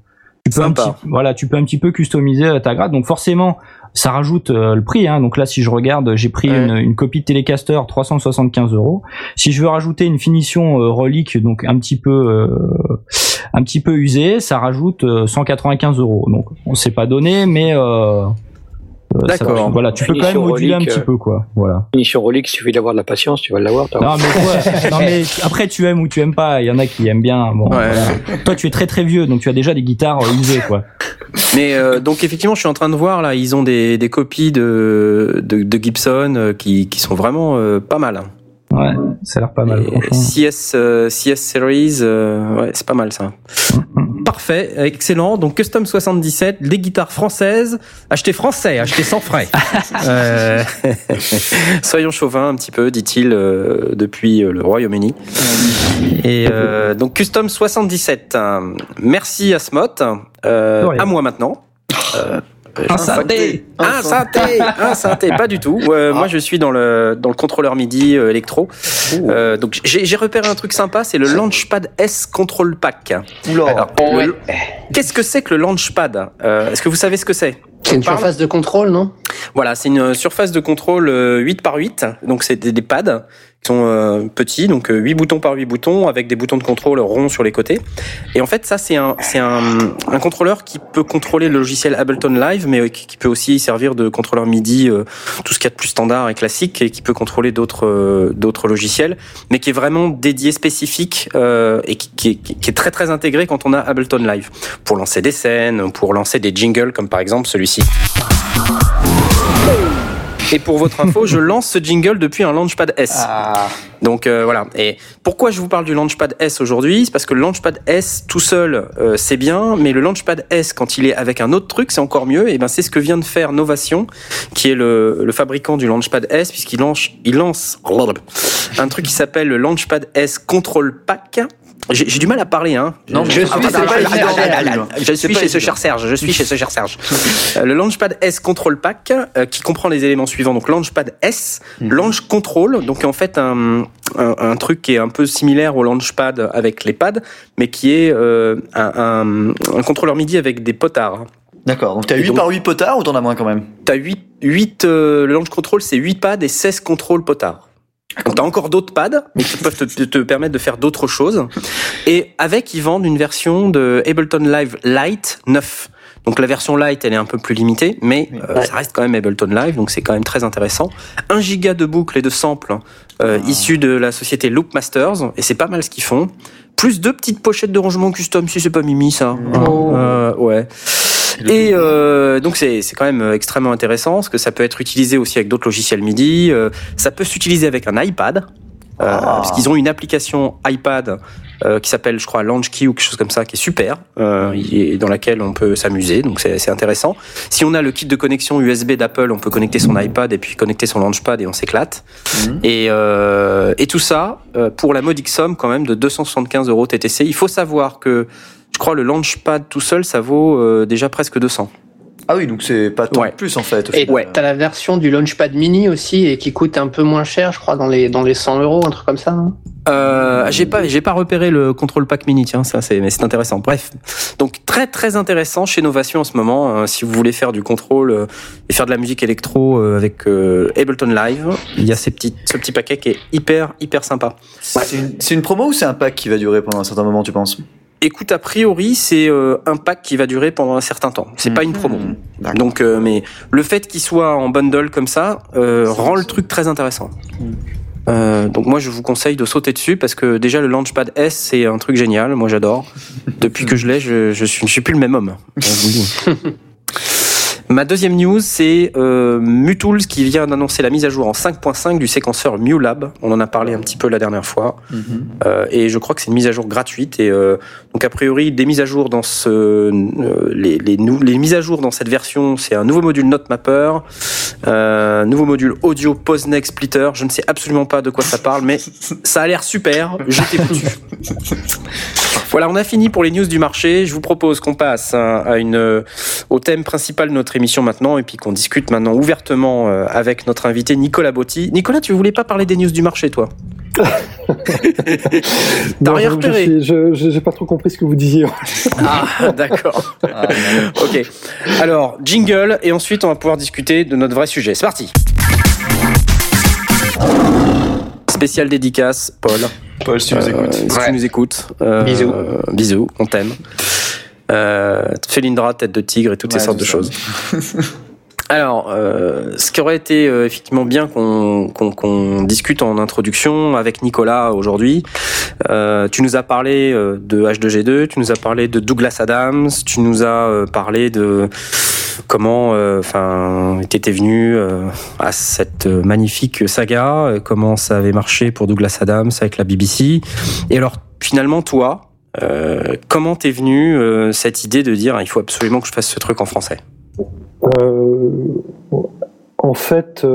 S8: Tu peux un petit, voilà, tu peux un petit peu customiser euh, ta grade. Donc forcément, ça rajoute euh, le prix. Hein. Donc là, si je regarde, j'ai pris
S4: Ouais.
S8: une, une copie de Telecaster 375 euros. Si je veux rajouter une finition euh, relique, donc un petit peu, euh, un petit peu usée, ça rajoute euh, 195 euros. Donc on s'est pas donné, mais euh, euh, ça-
S1: D'accord.
S8: Voilà, tu peux quand même moduler un
S7: relique,
S8: petit
S7: euh,
S8: peu, quoi. Voilà.
S7: Finition relique, il suffit d'avoir de la patience, tu vas l'avoir.
S8: Non mais, non mais après tu aimes ou tu aimes pas. Il y en a qui aiment bien. Bon,
S1: Ouais.
S8: voilà. Toi tu es très très vieux, donc tu as déjà des guitares usées, quoi.
S1: Mais euh, donc effectivement, je suis en train de voir là, ils ont des, des copies de, de, Gibson euh, qui, qui sont vraiment euh, pas mal.
S8: Ouais, ça a l'air pas mal.
S1: CS, euh, CS Series, euh, ouais, c'est pas mal ça. Parfait, excellent. Donc Custom 77, des guitares françaises, achetez français, achetez sans frais. Euh, soyons chauvins un petit peu, dit-il euh, depuis le Royaume-Uni. Et euh, donc Custom 77, euh, merci à Smot, euh, à moi maintenant.
S8: Un synthé.
S1: un synthé, un synthé, pas du tout. Euh, Moi, je suis dans le dans le contrôleur MIDI euh, électro. Euh, donc j'ai j'ai repéré un truc sympa, c'est le Launchpad S Control Pack. Alors,
S5: Ouais.
S1: Qu'est-ce que c'est que le Launchpad? Euh, Est-ce que vous savez ce que c'est?
S5: C'est une
S1: Parle.
S5: surface de contrôle, non?
S1: Voilà, c'est une surface de contrôle euh, 8 par 8, donc c'est des, des pads sont euh, petits, donc euh, 8 boutons par 8 boutons avec des boutons de contrôle ronds sur les côtés. Et en fait, ça c'est un c'est un, contrôleur qui peut contrôler le logiciel Ableton Live, mais euh, qui, peut aussi servir de contrôleur MIDI, euh, tout ce qu'il y a de plus standard et classique, et qui peut contrôler d'autres euh, d'autres logiciels, mais qui est vraiment dédié spécifique euh, et qui est très très intégré quand on a Ableton Live pour lancer des scènes, pour lancer des jingles comme par exemple celui-ci. Et pour votre info, je lance ce jingle depuis un Launchpad S.
S4: Ah.
S1: Donc euh, voilà. Et pourquoi je vous parle du Launchpad S aujourd'hui? C'est parce que le Launchpad S tout seul, euh, c'est bien, mais le Launchpad S quand il est avec un autre truc, c'est encore mieux. Et ben c'est ce que vient de faire Novation, qui est le, le fabricant du Launchpad S, puisqu'il lance, il lance un truc qui s'appelle le Launchpad S Control Pack. J'ai j'ai du mal à parler, hein.
S4: Non,
S1: je suis, je chez ce cher Serge. Je suis chez ce cher Serge. Euh, le Launchpad S Control Pack, euh, qui comprend les éléments suivants. Donc Launchpad S,
S4: Mhm.
S1: Launch Control, donc en fait un, un, un truc qui est un peu similaire au Launchpad avec les pads, mais qui est euh, un, un, un contrôleur MIDI avec des potards.
S4: D'accord, donc t'as
S1: Et
S4: 8
S1: donc-
S4: par 8 potards ou t'en as moins quand même?
S1: T'as 8, 8 euh, le Launch Control, c'est 8 pads et 16 contrôles potards. Donc t'as encore d'autres pads mais qui peuvent te, te- permettre de faire d'autres choses. Et avec, ils vendent une version de Ableton Live Lite 9. Donc la version Lite, elle est un peu plus limitée, mais euh,
S5: Ouais.
S1: ça reste quand même Ableton Live, donc c'est quand même très intéressant. 1 giga de boucles et de samples euh, issus de la société Loopmasters, et c'est pas mal ce qu'ils font. Plus deux petites pochettes de rangement custom, si c'est pas mimi ça.
S5: Oh.
S1: Euh, ouais. Et euh, donc c'est c'est quand même euh, extrêmement intéressant parce que ça peut être utilisé aussi avec d'autres logiciels MIDI. euh, ça peut s'utiliser avec un iPad. Euh, Parce qu'ils ont une application iPad euh, qui s'appelle, je crois, LaunchKey ou quelque chose comme ça, qui est super, euh, et dans laquelle on peut s'amuser, donc c'est c'est intéressant. Si on a le kit de connexion USB d'Apple, on peut connecter son iPad et puis connecter son Launchpad et on s'éclate.
S4: Mhm.
S1: Et, euh, et tout ça euh, pour la modique somme quand même de 275 euros TTC. Il faut savoir que je crois le Launchpad tout seul, ça vaut euh, déjà presque 200.
S4: Ah oui, donc c'est pas tant
S1: Ouais.
S4: de plus en fait.
S5: Et.
S1: Ouais.
S5: t'as la version du Launchpad Mini aussi et qui coûte un peu moins cher, je crois, dans les dans les 100 euros, un truc comme ça.
S1: Euh, j'ai pas, j'ai pas repéré le contrôle pack mini, tiens, ça c'est, mais c'est intéressant. Bref, donc très très intéressant chez Novation en ce moment. hein, si vous voulez faire du contrôle euh, et faire de la musique électro euh, avec euh, Ableton Live, il y a ces petits, ce petit paquet qui est hyper hyper sympa.
S4: C'est une, c'est une promo ou c'est un pack qui va durer pendant un certain moment, tu penses?
S1: Écoute, a priori, c'est euh, un pack qui va durer pendant un certain temps. C'est pas une promo.
S4: Mhm. D'accord.
S1: Donc, euh, mais le fait qu'il soit en bundle comme ça euh, rend le truc très intéressant. Euh, donc moi je vous conseille de sauter dessus parce que déjà le Launchpad S c'est un truc génial, moi j'adore. Depuis que je l'ai, je, je suis, je suis plus le même homme. Je vous le dis. Ma deuxième news, c'est euh, Mutools qui vient d'annoncer la mise à jour en 5.5 du séquenceur MuLab. On en a parlé un petit peu la dernière fois.
S4: Mhm.
S1: Euh, et je crois que c'est une mise à jour gratuite et euh, donc a priori des mises à jour dans ce euh, les, les, les mises à jour dans cette version c'est un nouveau module NoteMapper euh, nouveau module audio PoseNext Splitter je ne sais absolument pas de quoi ça parle mais ça a l'air super jetez dessus voilà on a fini pour les news du marché je vous propose qu'on passe à, à une euh, au thème principal de notre émission maintenant et puis qu'on discute maintenant ouvertement euh, avec notre invité Nicolas Botti Nicolas tu voulais pas parler des news du marché toi? T'as rien repéré?
S6: je J'ai pas trop compris ce que vous disiez.
S1: Ah, d'accord. ok. Alors, jingle, et ensuite on va pouvoir discuter de notre vrai sujet. C'est parti. Spécial dédicace, Paul.
S4: Paul, si tu nous
S1: Euh,
S4: écoutes.
S1: si tu nous écoutes. euh,
S5: Bisous.
S1: euh, bisous, on t'aime. Euh, Félindra, tête de tigre et toutes ces
S4: Ouais,
S1: sortes de choses. Alors, euh, ce qui aurait été euh, effectivement bien qu'on qu'on- qu'on discute en introduction avec Nicolas aujourd'hui, euh, tu nous as parlé euh, de H2G2, tu nous as parlé de Douglas Adams, tu nous as euh, parlé de comment, euh, enfin, t'étais venu euh, à cette euh, magnifique saga, comment ça avait marché pour Douglas Adams avec la BBC. Et alors, finalement, toi, comment t'es venu cette idée de dire il faut absolument que je fasse ce truc en français?
S6: En fait,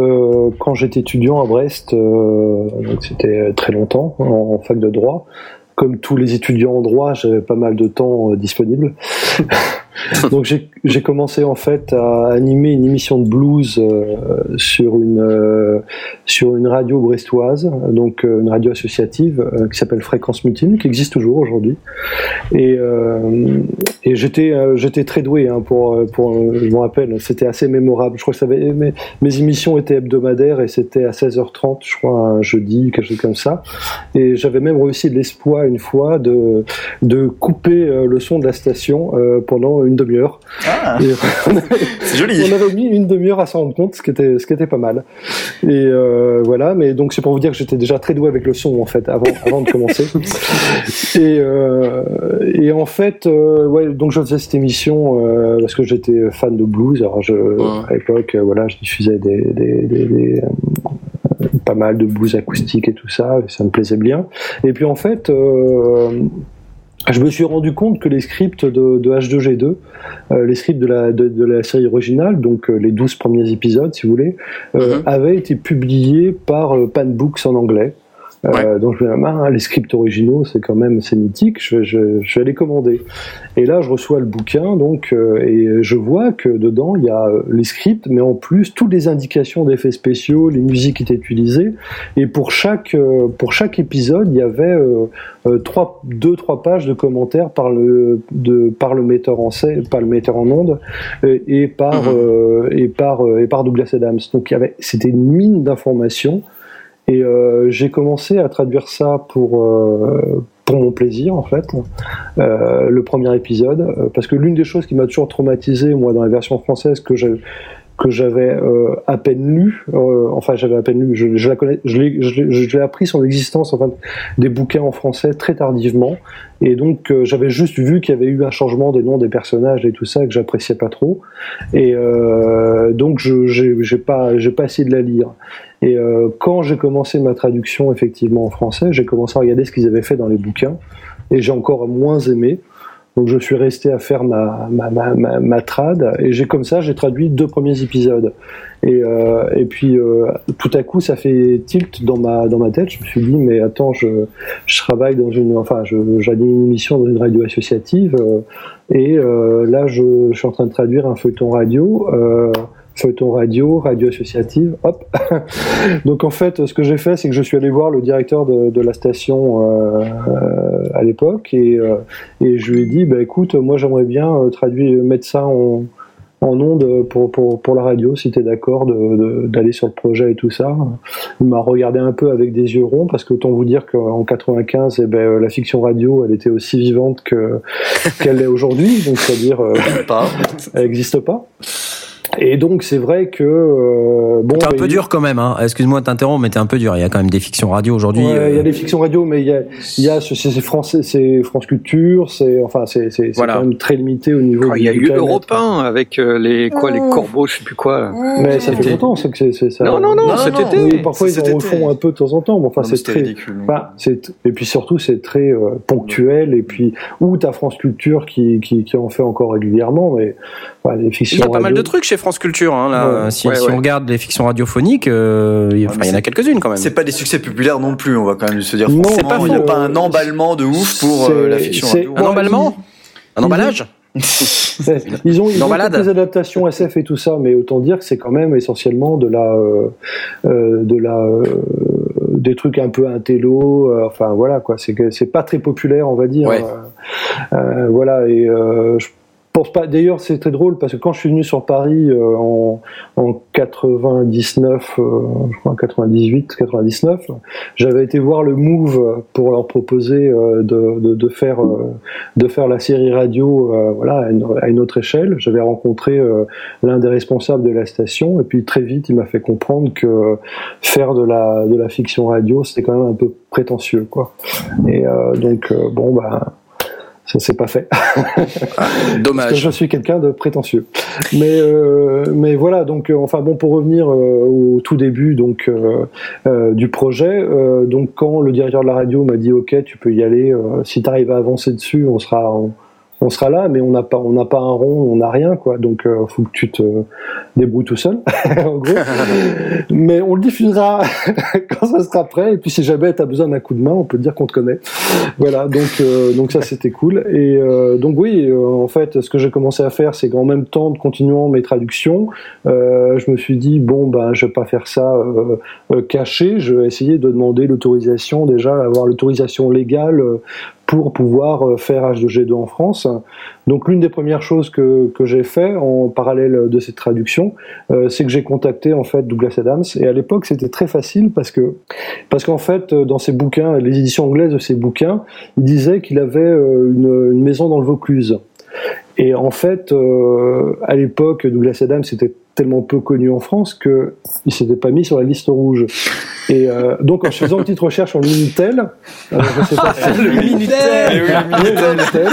S6: quand j'étais étudiant à Brest, c'était très longtemps en, fac de droit. Comme tous les étudiants en droit, j'avais pas mal de temps disponible. donc j'ai commencé en fait à animer une émission de blues euh, sur une euh, sur une radio brestoise, donc euh, une radio associative qui s'appelle Fréquence Mutine, qui existe toujours aujourd'hui. Et, j'étais j'étais très doué hein, pour pour je me rappelle c'était assez mémorable je crois que mes, mes émissions étaient hebdomadaires et c'était à 16h30 je crois un jeudi quelque chose comme ça et j'avais même réussi l'espoir une fois de de couper le son de la station euh, une demi-heure
S4: Ah, c'est joli.
S6: on avait mis une demi-heure à s'en rendre compte, ce qui était, ce qui était pas mal. Et euh, voilà, mais donc c'est pour vous dire que j'étais déjà très doué avec le son en fait avant, avant de commencer. Et, euh, et en fait, euh, ouais, donc je faisais cette émission parce que j'étais fan de blues. Alors je, à l'époque, voilà, je diffusais des, des, des, des, pas mal de blues acoustiques et tout ça, et ça me plaisait bien. Et puis en fait. Euh, je me suis rendu compte que les scripts de, de H2G2, euh, les scripts de la, de, de la série originale, donc euh, les 12 premiers épisodes, si vous voulez, euh,
S1: Mhm.
S6: avaient été publiés par Pan Books en anglais. Euh, Donc je me dis, ah, les scripts originaux, c'est quand même c'est mythique, je, vais- je, je vais les commander. Et là, je reçois le bouquin, donc euh, et je vois que dedans il y a euh, les scripts, mais en plus toutes les indications d'effets spéciaux, les musiques qui étaient utilisées. Et pour chaque euh, pour chaque épisode, il y avait euh, euh, trois deux trois pages de commentaires par le de par le metteur en scène, par le metteur en ondes et, et par
S1: Mhm.
S6: euh, et par euh, et par Douglas Adams. Donc c'était une mine d'informations. Et euh, j'ai commencé à traduire ça pour, euh, pour mon plaisir, en fait, euh, le premier épisode. Parce que l'une des choses qui m'a toujours traumatisé, moi, dans la version française, que j'ai que j'avais à peine lu, enfin j'avais à peine lu, je, je la connais, je l'ai, je je appris son existence, enfin des bouquins en français très tardivement, et donc j'avais juste vu qu'il y avait eu un changement des noms des personnages et tout ça que j'appréciais pas trop, et donc je j'ai pas j'ai pas essayé de la lire. Et euh, quand j'ai commencé ma traduction effectivement en français, j'ai commencé à regarder ce qu'ils avaient fait dans les bouquins, et j'ai encore moins aimé. Donc je suis resté à faire ma, ma, ma, ma, trad. Et j'ai comme ça j'ai traduit deux premiers épisodes. Et, euh, et puis euh, tout à coup ça fait tilt dans ma dans ma tête. Je me suis dit mais attends je, je travaille dans une enfin j'anime une émission dans une radio associative euh, et euh, là je, je suis en train de traduire un feuilleton radio euh, feuilleton radio, radio associative, hop. Donc en fait, ce que j'ai fait, c'est que je suis allé voir le directeur de, de la station euh, euh, à l'époque et, euh, et je lui ai dit, bah écoute, moi j'aimerais bien euh, traduire, mettre ça en, en onde pour, pour, pour la radio, si tu es d'accord d'aller de, d'aller sur le projet et tout ça. Il m'a regardé un peu avec des yeux ronds parce que autant vous dire qu'en 95, eh ben, la fiction radio, elle était aussi vivante que qu'elle l'est aujourd'hui, donc c'est-à-dire euh,
S4: Pas.
S6: elle n'existe pas. Et donc c'est vrai que euh, bon,
S1: T'es un
S6: bah,
S1: peu
S6: il-
S1: dur quand même, hein. Excuse-moi de t'interrompre, mais t'es un peu dur. Il y a quand même des fictions radio aujourd'hui.
S6: Ouais, il y
S1: euh,
S6: a des fictions radio, mais il y a, il y a c'est c'est français, c'est France Culture, c'est enfin c'est c'est c'est
S1: Voilà.
S6: quand même très limité au niveau.
S7: Il y a eu. Europe 1 avec euh, les quoi, les corbeaux, je sais plus quoi.
S6: Mais ça fait longtemps, c'est que c'est c'est ça.
S7: Non, non, non,
S4: Non,
S7: cet
S4: non,
S7: été.
S6: Oui, parfois
S4: C'est
S6: ils en refont un peu de temps en temps, mais enfin c'est très.
S4: ridicule.
S6: Enfin, c'est et puis surtout c'est très euh, ponctuel et puis ou t'as France Culture qui, qui qui en fait encore régulièrement, mais voilà, les fictions.
S1: Il y a pas mal de trucs chez France Culture. Hein, là.
S6: Ouais.
S1: si,
S7: Ouais,
S1: si
S7: ouais.
S1: on regarde les fictions radiophoniques, euh, il y, enfin,
S4: mais
S1: il y en a quelques-unes quand même.
S4: C'est pas des succès populaires non plus, on va quand même se dire.
S6: Non,
S1: pas
S4: il n'y a pas un emballement de ouf pour euh, la fiction
S6: c'est-
S4: radio.
S1: Un emballement Un emballage
S6: Ils ont, ils ont quelques adaptations SF et tout ça, mais autant dire que c'est quand même essentiellement de la, euh, de la, euh, des trucs un peu intello. euh, enfin voilà quoi. C'est que c'est pas très populaire, on va dire.
S1: Ouais.
S6: Voilà et euh, je D'ailleurs, c'était drôle parce que quand je suis venu sur Paris euh, en, en 99, euh, je crois 98, 99, j'avais été voir le Move pour leur proposer euh, de, de, de faire euh, de faire la série radio, euh, voilà, à une, autre échelle. J'avais rencontré euh, l'un des responsables de la station et puis très vite, il m'a fait comprendre que faire de la de la fiction radio, c'était quand même un peu prétentieux, quoi. Et donc bon bah ça s'est pas fait. Parce que
S1: Dommage.
S6: je suis quelqu'un de prétentieux. Mais euh, mais voilà donc euh, enfin bon pour revenir euh, au tout début donc du projet euh, donc quand le directeur de la radio m'a dit ok tu peux y aller euh, si tu arrives à avancer dessus on sera on, on sera là mais on n'a pas on n'a pas un rond on n'a rien quoi. Donc euh, faut que tu te débrouilles tout seul en gros. Mais on le diffusera quand ça sera prêt. Et puis si jamais tu as besoin d'un coup de main on peut te dire qu'on te connaît. Voilà donc euh, donc ça c'était cool. Et euh, donc oui euh, en fait ce que j'ai commencé à faire c'est qu'en même temps de continuant mes traductions euh, je me suis dit bon ben je vais pas faire ça caché. Je vais essayer de demander l'autorisation déjà avoir l'autorisation légale pour pouvoir euh, faire H2G2 en France. Donc l'une des premières choses que, que j'ai fait en parallèle de cette traduction, euh, c'est que j'ai contacté en fait Douglas Adams. Et à l'époque, c'était très facile parce que parce qu'en fait, euh, dans ses bouquins, les éditions anglaises de ses bouquins, il disait qu'il avait une, maison dans le Vaucluse. Et en fait, à l'époque, Douglas Adams était tellement peu connu en France que il s'était pas mis sur la liste rouge. Et euh, donc, en faisant une petite recherche sur le Minitel, euh, je sais pas si
S1: Le Minitel.
S6: Le Minitel.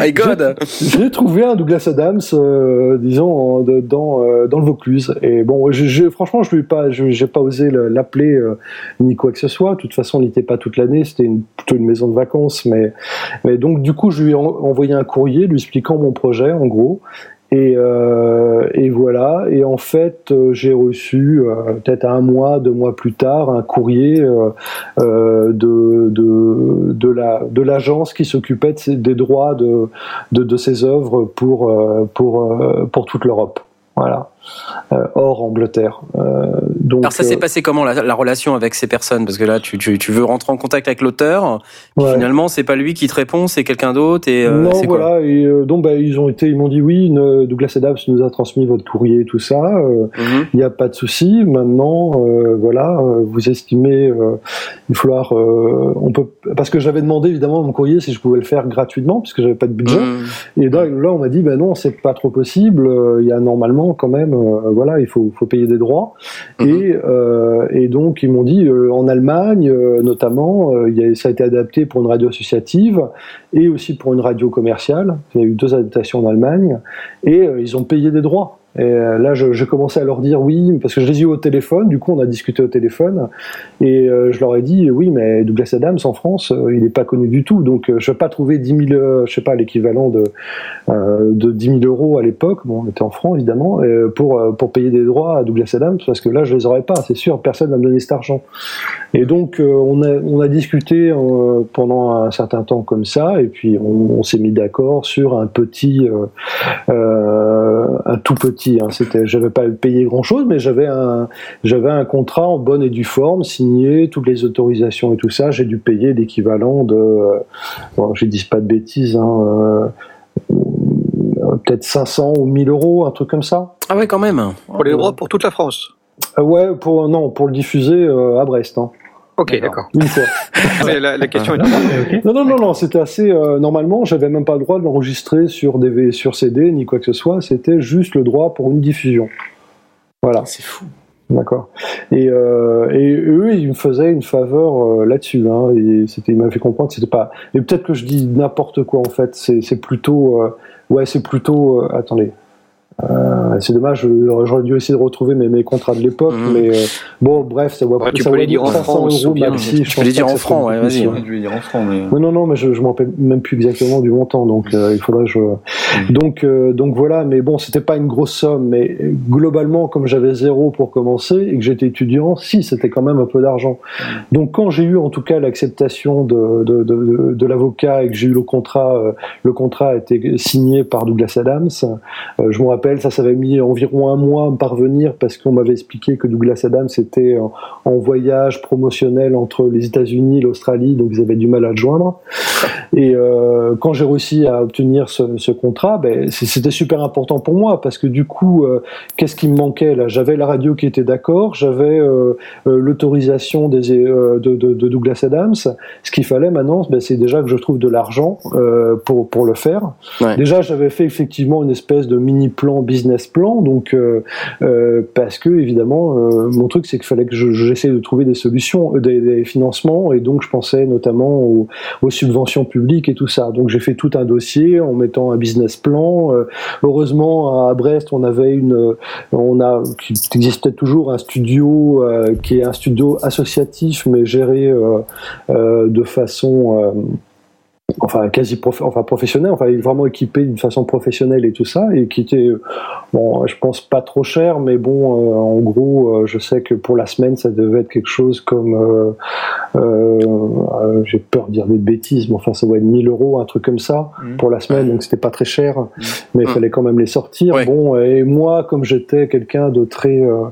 S1: My God.
S6: J'ai trouvé un Douglas Adams, euh, disons, en- de- dans, euh, dans le Vaucluse. Et bon, je, je- franchement, je n'ai pas, j'ai pas osé le- l'appeler euh, ni quoi que ce soit. De toute façon, il n'était pas toute l'année. C'était une- plutôt une maison de vacances. Mais, mais donc, du coup, je lui ai en- envoyé un courrier lui expliquant mon projet, en gros. Et, euh, et voilà. Et en fait, euh, j'ai reçu euh, peut-être un mois, deux mois plus tard, un courrier euh, de, de, de la de l'agence qui s'occupait des droits de, de, de ces œuvres pour pour pour toute l'Europe. Voilà. Euh, hors Angleterre. Euh, donc,
S1: Alors ça s'est
S6: euh,
S1: passé comment la, la relation avec ces personnes? Parce que là, tu, tu, tu veux rentrer en contact avec l'auteur,
S6: ouais.
S1: finalement, c'est pas lui qui te répond, c'est quelqu'un d'autre. Et
S6: non,
S1: c'est quoi?
S6: voilà. Et donc, bah, ils ont été, ils m'ont dit oui. Douglas Adams nous a transmis votre courrier et tout ça.
S1: Mhm.
S6: Il n'y a pas de souci. Maintenant, voilà, vous estimez, il va falloir, on peut, parce que j'avais demandé évidemment mon courrier si je pouvais le faire gratuitement, puisque j'avais pas de budget.
S1: Mhm.
S6: Et là, là, on m'a dit, ben non, c'est pas trop possible. Il y a normalement quand même, voilà, il faut, faut payer des droits.
S1: Mhm.
S6: Et, euh, et donc, ils m'ont dit, euh, en Allemagne, euh, notamment, euh, il y a, ça a été adapté pour une radio associative et aussi pour une radio commerciale. Il y a eu deux adaptations en Allemagne et euh, ils ont payé des droits. Et euh, là, je, commençais à leur dire oui, parce que je les ai eu au téléphone. Du coup, on a discuté au téléphone, et euh, je leur ai dit oui, mais Douglas Adams en France, euh, il n'est pas connu du tout. Donc, je vais pas trouver 10 000, euh, je sais pas, l'équivalent de euh, de 10 000 euros à l'époque. Bon, on était en francs évidemment, pour pour payer des droits à Douglas Adams, parce que là, je les aurais pas. C'est sûr, personne va me donner cet argent. Et donc, on a on a discuté pendant un certain temps comme ça, et puis on, s'est mis d'accord sur un petit un tout petit. Hein. C'était, j'avais pas payé grand chose, mais j'avais un, j'avais un contrat en bonne et due forme, signé, toutes les autorisations et tout ça. J'ai dû payer l'équivalent de, euh, bon, je dis pas de bêtises, hein, euh, peut-être 500 ou 1000 euros, un truc comme ça.
S1: Ah ouais, quand même.
S7: Pour les droits pour toute la France.
S6: Euh, ouais, pour non, pour le diffuser euh, à Brest, hein,
S7: Ok, d'accord.
S6: une fois.
S7: Mais la, la question est
S6: Non, non, non, non, c'était assez. euh, normalement, j'avais même pas le droit de l'enregistrer sur DV, sur CD, ni quoi que ce soit. C'était juste le droit pour une diffusion. Voilà.
S1: C'est fou.
S6: D'accord. Et, euh, et eux, ils me faisaient une faveur euh, là-dessus. Hein, et c'était, ils m'avaient fait comprendre que c'était pas. Et peut-être que je dis n'importe quoi en fait. C'est, c'est plutôt. euh, ouais, c'est plutôt. euh, attendez. Euh, c'est dommage. J'aurais dû essayer de retrouver mes, mes contrats de l'époque,
S1: Mhm.
S6: mais euh, bon, bref, ça va.
S7: Ouais, tu
S6: ça
S7: peux les dire en
S6: 500
S7: francs,
S6: euros maxi.
S1: Tu peux les dire en francs, ouais, vas-y.
S6: plus,
S1: ouais.
S4: Je vais dire en franc, mais.
S6: non, non, non, mais je, je me rappelle même plus exactement du montant, donc euh, il faudrait que je. Donc, euh, donc voilà, mais bon, c'était pas une grosse somme, mais globalement, comme j'avais zéro pour commencer et que j'étais étudiant, si, c'était quand même un peu d'argent. Donc, quand j'ai eu en tout cas l'acceptation de, de, de, de- de l'avocat et que j'ai eu le contrat, euh, le contrat a été signé par Douglas Adams, euh, je me rappelle rappelle, ça, ça avait mis environ un mois à me parvenir parce qu'on m'avait expliqué que Douglas Adams était en, en voyage promotionnel entre les États-Unis et l'Australie, donc ils avaient du mal à le joindre. Et euh, quand j'ai réussi à obtenir ce, ce contrat, ben, c'était super important pour moi parce que du coup, euh, qu'est-ce qui me manquait là? J'avais la radio qui était d'accord, j'avais euh, l'autorisation des de, de, de Douglas Adams. Ce qu'il fallait maintenant, ben, c'est déjà que je trouve de l'argent pour pour le faire.
S1: Ouais.
S6: Déjà, j'avais fait effectivement une espèce de mini plan, business plan, donc euh, euh, parce que évidemment, euh, mon truc c'est qu'il fallait que je- j'essaie de trouver des solutions, des, financements, et donc je pensais notamment aux, subventions publiques et tout ça. Donc j'ai fait tout un dossier en mettant un business plan. Heureusement, à Brest, on avait une, on a, qui existait toujours un studio qui est un studio associatif mais géré de façon enfin quasi prof, enfin professionnel, enfin vraiment équipé d'une façon professionnelle et tout ça, et qui était euh, bon, je pense pas trop cher, mais bon, euh, en gros, euh, je sais que pour la semaine, ça devait être quelque chose comme, euh, euh, euh, j'ai peur de dire des bêtises, mais enfin ça doit être 1000 euros, un truc comme ça
S1: Mhm.
S6: pour la semaine, donc c'était pas très cher, mais il
S1: Mhm.
S6: fallait quand même les sortir.
S1: Ouais.
S6: Bon, et moi, comme j'étais quelqu'un de très, euh,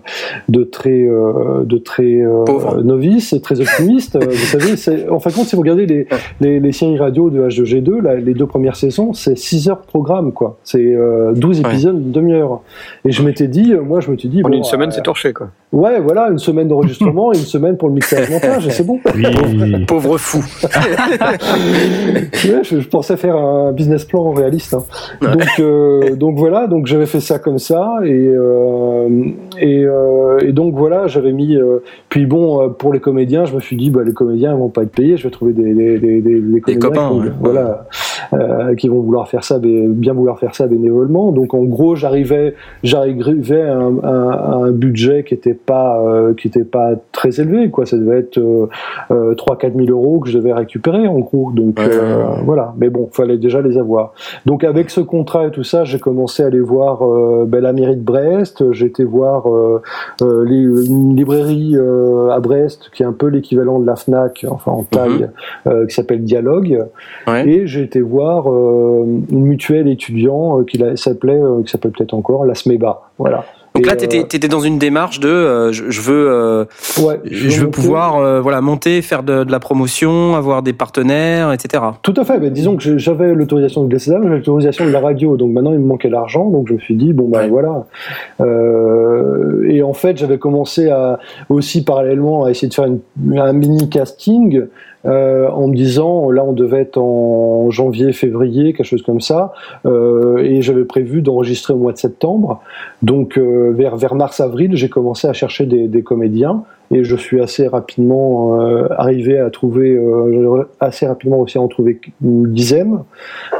S6: de très, euh, de très euh, novice et très optimiste, vous savez, c'est, en fin de compte, si vous regardez les, les, les séries radio de H2G2, là, les deux premières saisons, c'est 6 heures de programme, quoi. C'est euh, 12
S1: Ouais.
S6: épisodes, une demi-heure. Et je m'étais dit, euh, moi, je me suis dit,
S7: En
S6: bon,
S7: une semaine,
S6: euh,
S7: c'est torché, quoi.
S6: Ouais, voilà, une semaine d'enregistrement et une semaine pour le mixage montage, et c'est bon.
S3: Oui.
S1: Pauvre fou.
S6: Ouais, je, je pensais faire un business plan réaliste. hein.
S1: Ouais.
S6: Donc, euh, donc voilà, donc j'avais fait ça comme ça et euh, et, euh, et donc voilà, j'avais mis. euh, puis bon, euh, pour les comédiens, je me suis dit, bah les comédiens ils vont pas être payés, je vais trouver des des des, des, des comédiens
S1: copains,
S6: qui, vont-
S1: ouais.
S6: voilà, euh, qui vont vouloir faire ça, bien vouloir faire ça bénévolement. Donc en gros, j'arrivais j'arrivais à un, à, à un budget qui était pas euh, qui était pas très élevé, quoi. Ça devait être euh, euh, 3-4 000 euros que je devais récupérer en gros. Donc
S1: Ouais,
S6: euh, voilà, mais bon, fallait déjà les avoir. Donc avec ce contrat et tout ça, j'ai commencé à aller voir euh, ben, la mairie de Brest. Été voir euh, euh, les- une librairie euh, à Brest qui est un peu l'équivalent de la Fnac, enfin en taille, euh, qui s'appelle Dialogue.
S1: Mhm. Ouais.
S6: Et j'ai été voir euh, une mutuelle étudiant euh, qui la- s'appelait, euh, qui s'appelle peut-être encore la SMEBA. Voilà.
S1: Donc là,
S6: euh,
S1: t'étais dans une démarche de, euh, je, je veux, euh,
S6: ouais,
S1: je veux
S6: monter-
S1: pouvoir, euh, voilà, monter, faire de, de la promotion, avoir des partenaires, etc.
S6: Tout à fait. Ben, disons que j'avais l'autorisation de j'avais l'autorisation de la radio. Donc maintenant, il me manquait l'argent. Donc je me suis dit, bon, ben
S1: Ouais.
S6: voilà. Et en fait, j'avais commencé à, aussi parallèlement à essayer de faire une- un mini casting. Euh, en me disant, là on devait être en janvier, février, quelque chose comme ça, euh, et j'avais prévu d'enregistrer au mois de septembre. Donc euh, vers, vers mars-avril, j'ai commencé à chercher des, des comédiens, et je suis assez rapidement euh, arrivé à trouver, euh, assez rapidement aussi à en trouver une dizaine,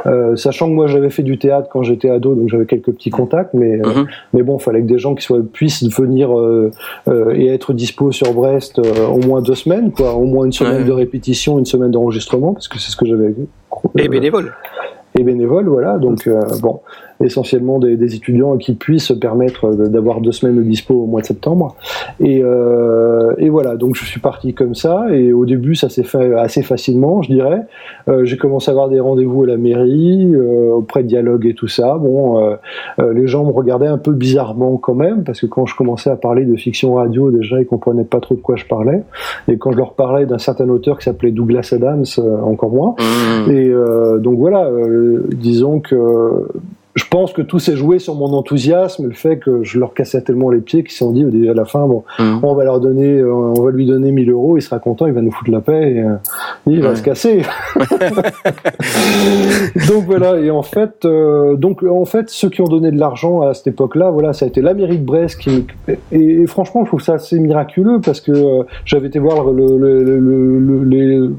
S6: euh, sachant que moi j'avais fait du théâtre quand j'étais ado, donc j'avais quelques petits contacts, mais, euh,
S1: Mhm.
S6: mais bon, il fallait que des gens qui soient, puissent venir euh, euh, et être dispo sur Brest euh, au moins deux semaines, quoi, au moins une semaine de répétition, une semaine d'enregistrement, parce que c'est ce que j'avais
S7: Et bénévole.
S6: et bénévoles, voilà. Donc euh, bon, essentiellement des, des étudiants qui puissent se permettre d'avoir deux semaines de dispo au mois de septembre. Et, euh, et voilà, donc je suis parti comme ça. Et au début, ça s'est fait assez facilement, je dirais. Euh, J'ai commencé à avoir des rendez-vous à la mairie, euh, auprès de dialogue et tout ça. Bon, euh, euh, les gens me regardaient un peu bizarrement quand même, parce que quand je commençais à parler de fiction radio, déjà ils comprenaient pas trop de quoi je parlais. Et quand je leur parlais d'un certain auteur qui s'appelait Douglas Adams, euh, encore moins.
S1: Mhm.
S6: Et euh, donc voilà, euh, disons que je pense que tout s'est joué sur mon enthousiasme, et le fait que je leur cassais tellement les pieds qu'ils se sont dit à la fin, bon,
S1: Mhm.
S6: on va leur donner, euh, on va lui donner 1000 euros, il sera content, il va nous foutre la paix, et, euh, il va
S1: Ouais.
S6: se casser. donc voilà, et en fait, euh, donc en fait, ceux qui ont donné de l'argent à cette époque-là, voilà, ça a été la mairie de Brest qui, et, et franchement, je trouve ça assez miraculeux parce que euh, j'avais été voir le, le, le, le- le- les,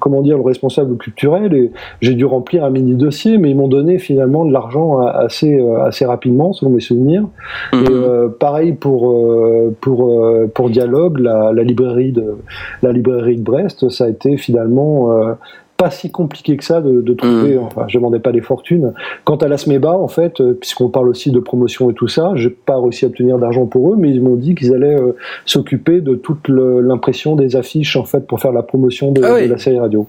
S6: comment dire, le responsable culturel et j'ai dû remplir un mini dossier, mais ils m'ont donné finalement de l'argent a- assez euh, assez rapidement, selon mes souvenirs. Et
S1: Mhm.
S6: euh, pareil pour euh, pour pour Dialogue, la, la librairie de la librairie de Brest, ça a été finalement euh, pas si compliqué que ça de, de trouver. Enfin, je demandais pas des fortunes. Quant à la SMEBA, en fait, puisqu'on parle aussi de promotion et tout ça, j'ai pas réussi à obtenir d'argent pour eux, mais ils m'ont dit qu'ils allaient euh, s'occuper de toute l'impression des affiches en fait pour faire la promotion de,
S1: Ah oui.
S6: de la série radio.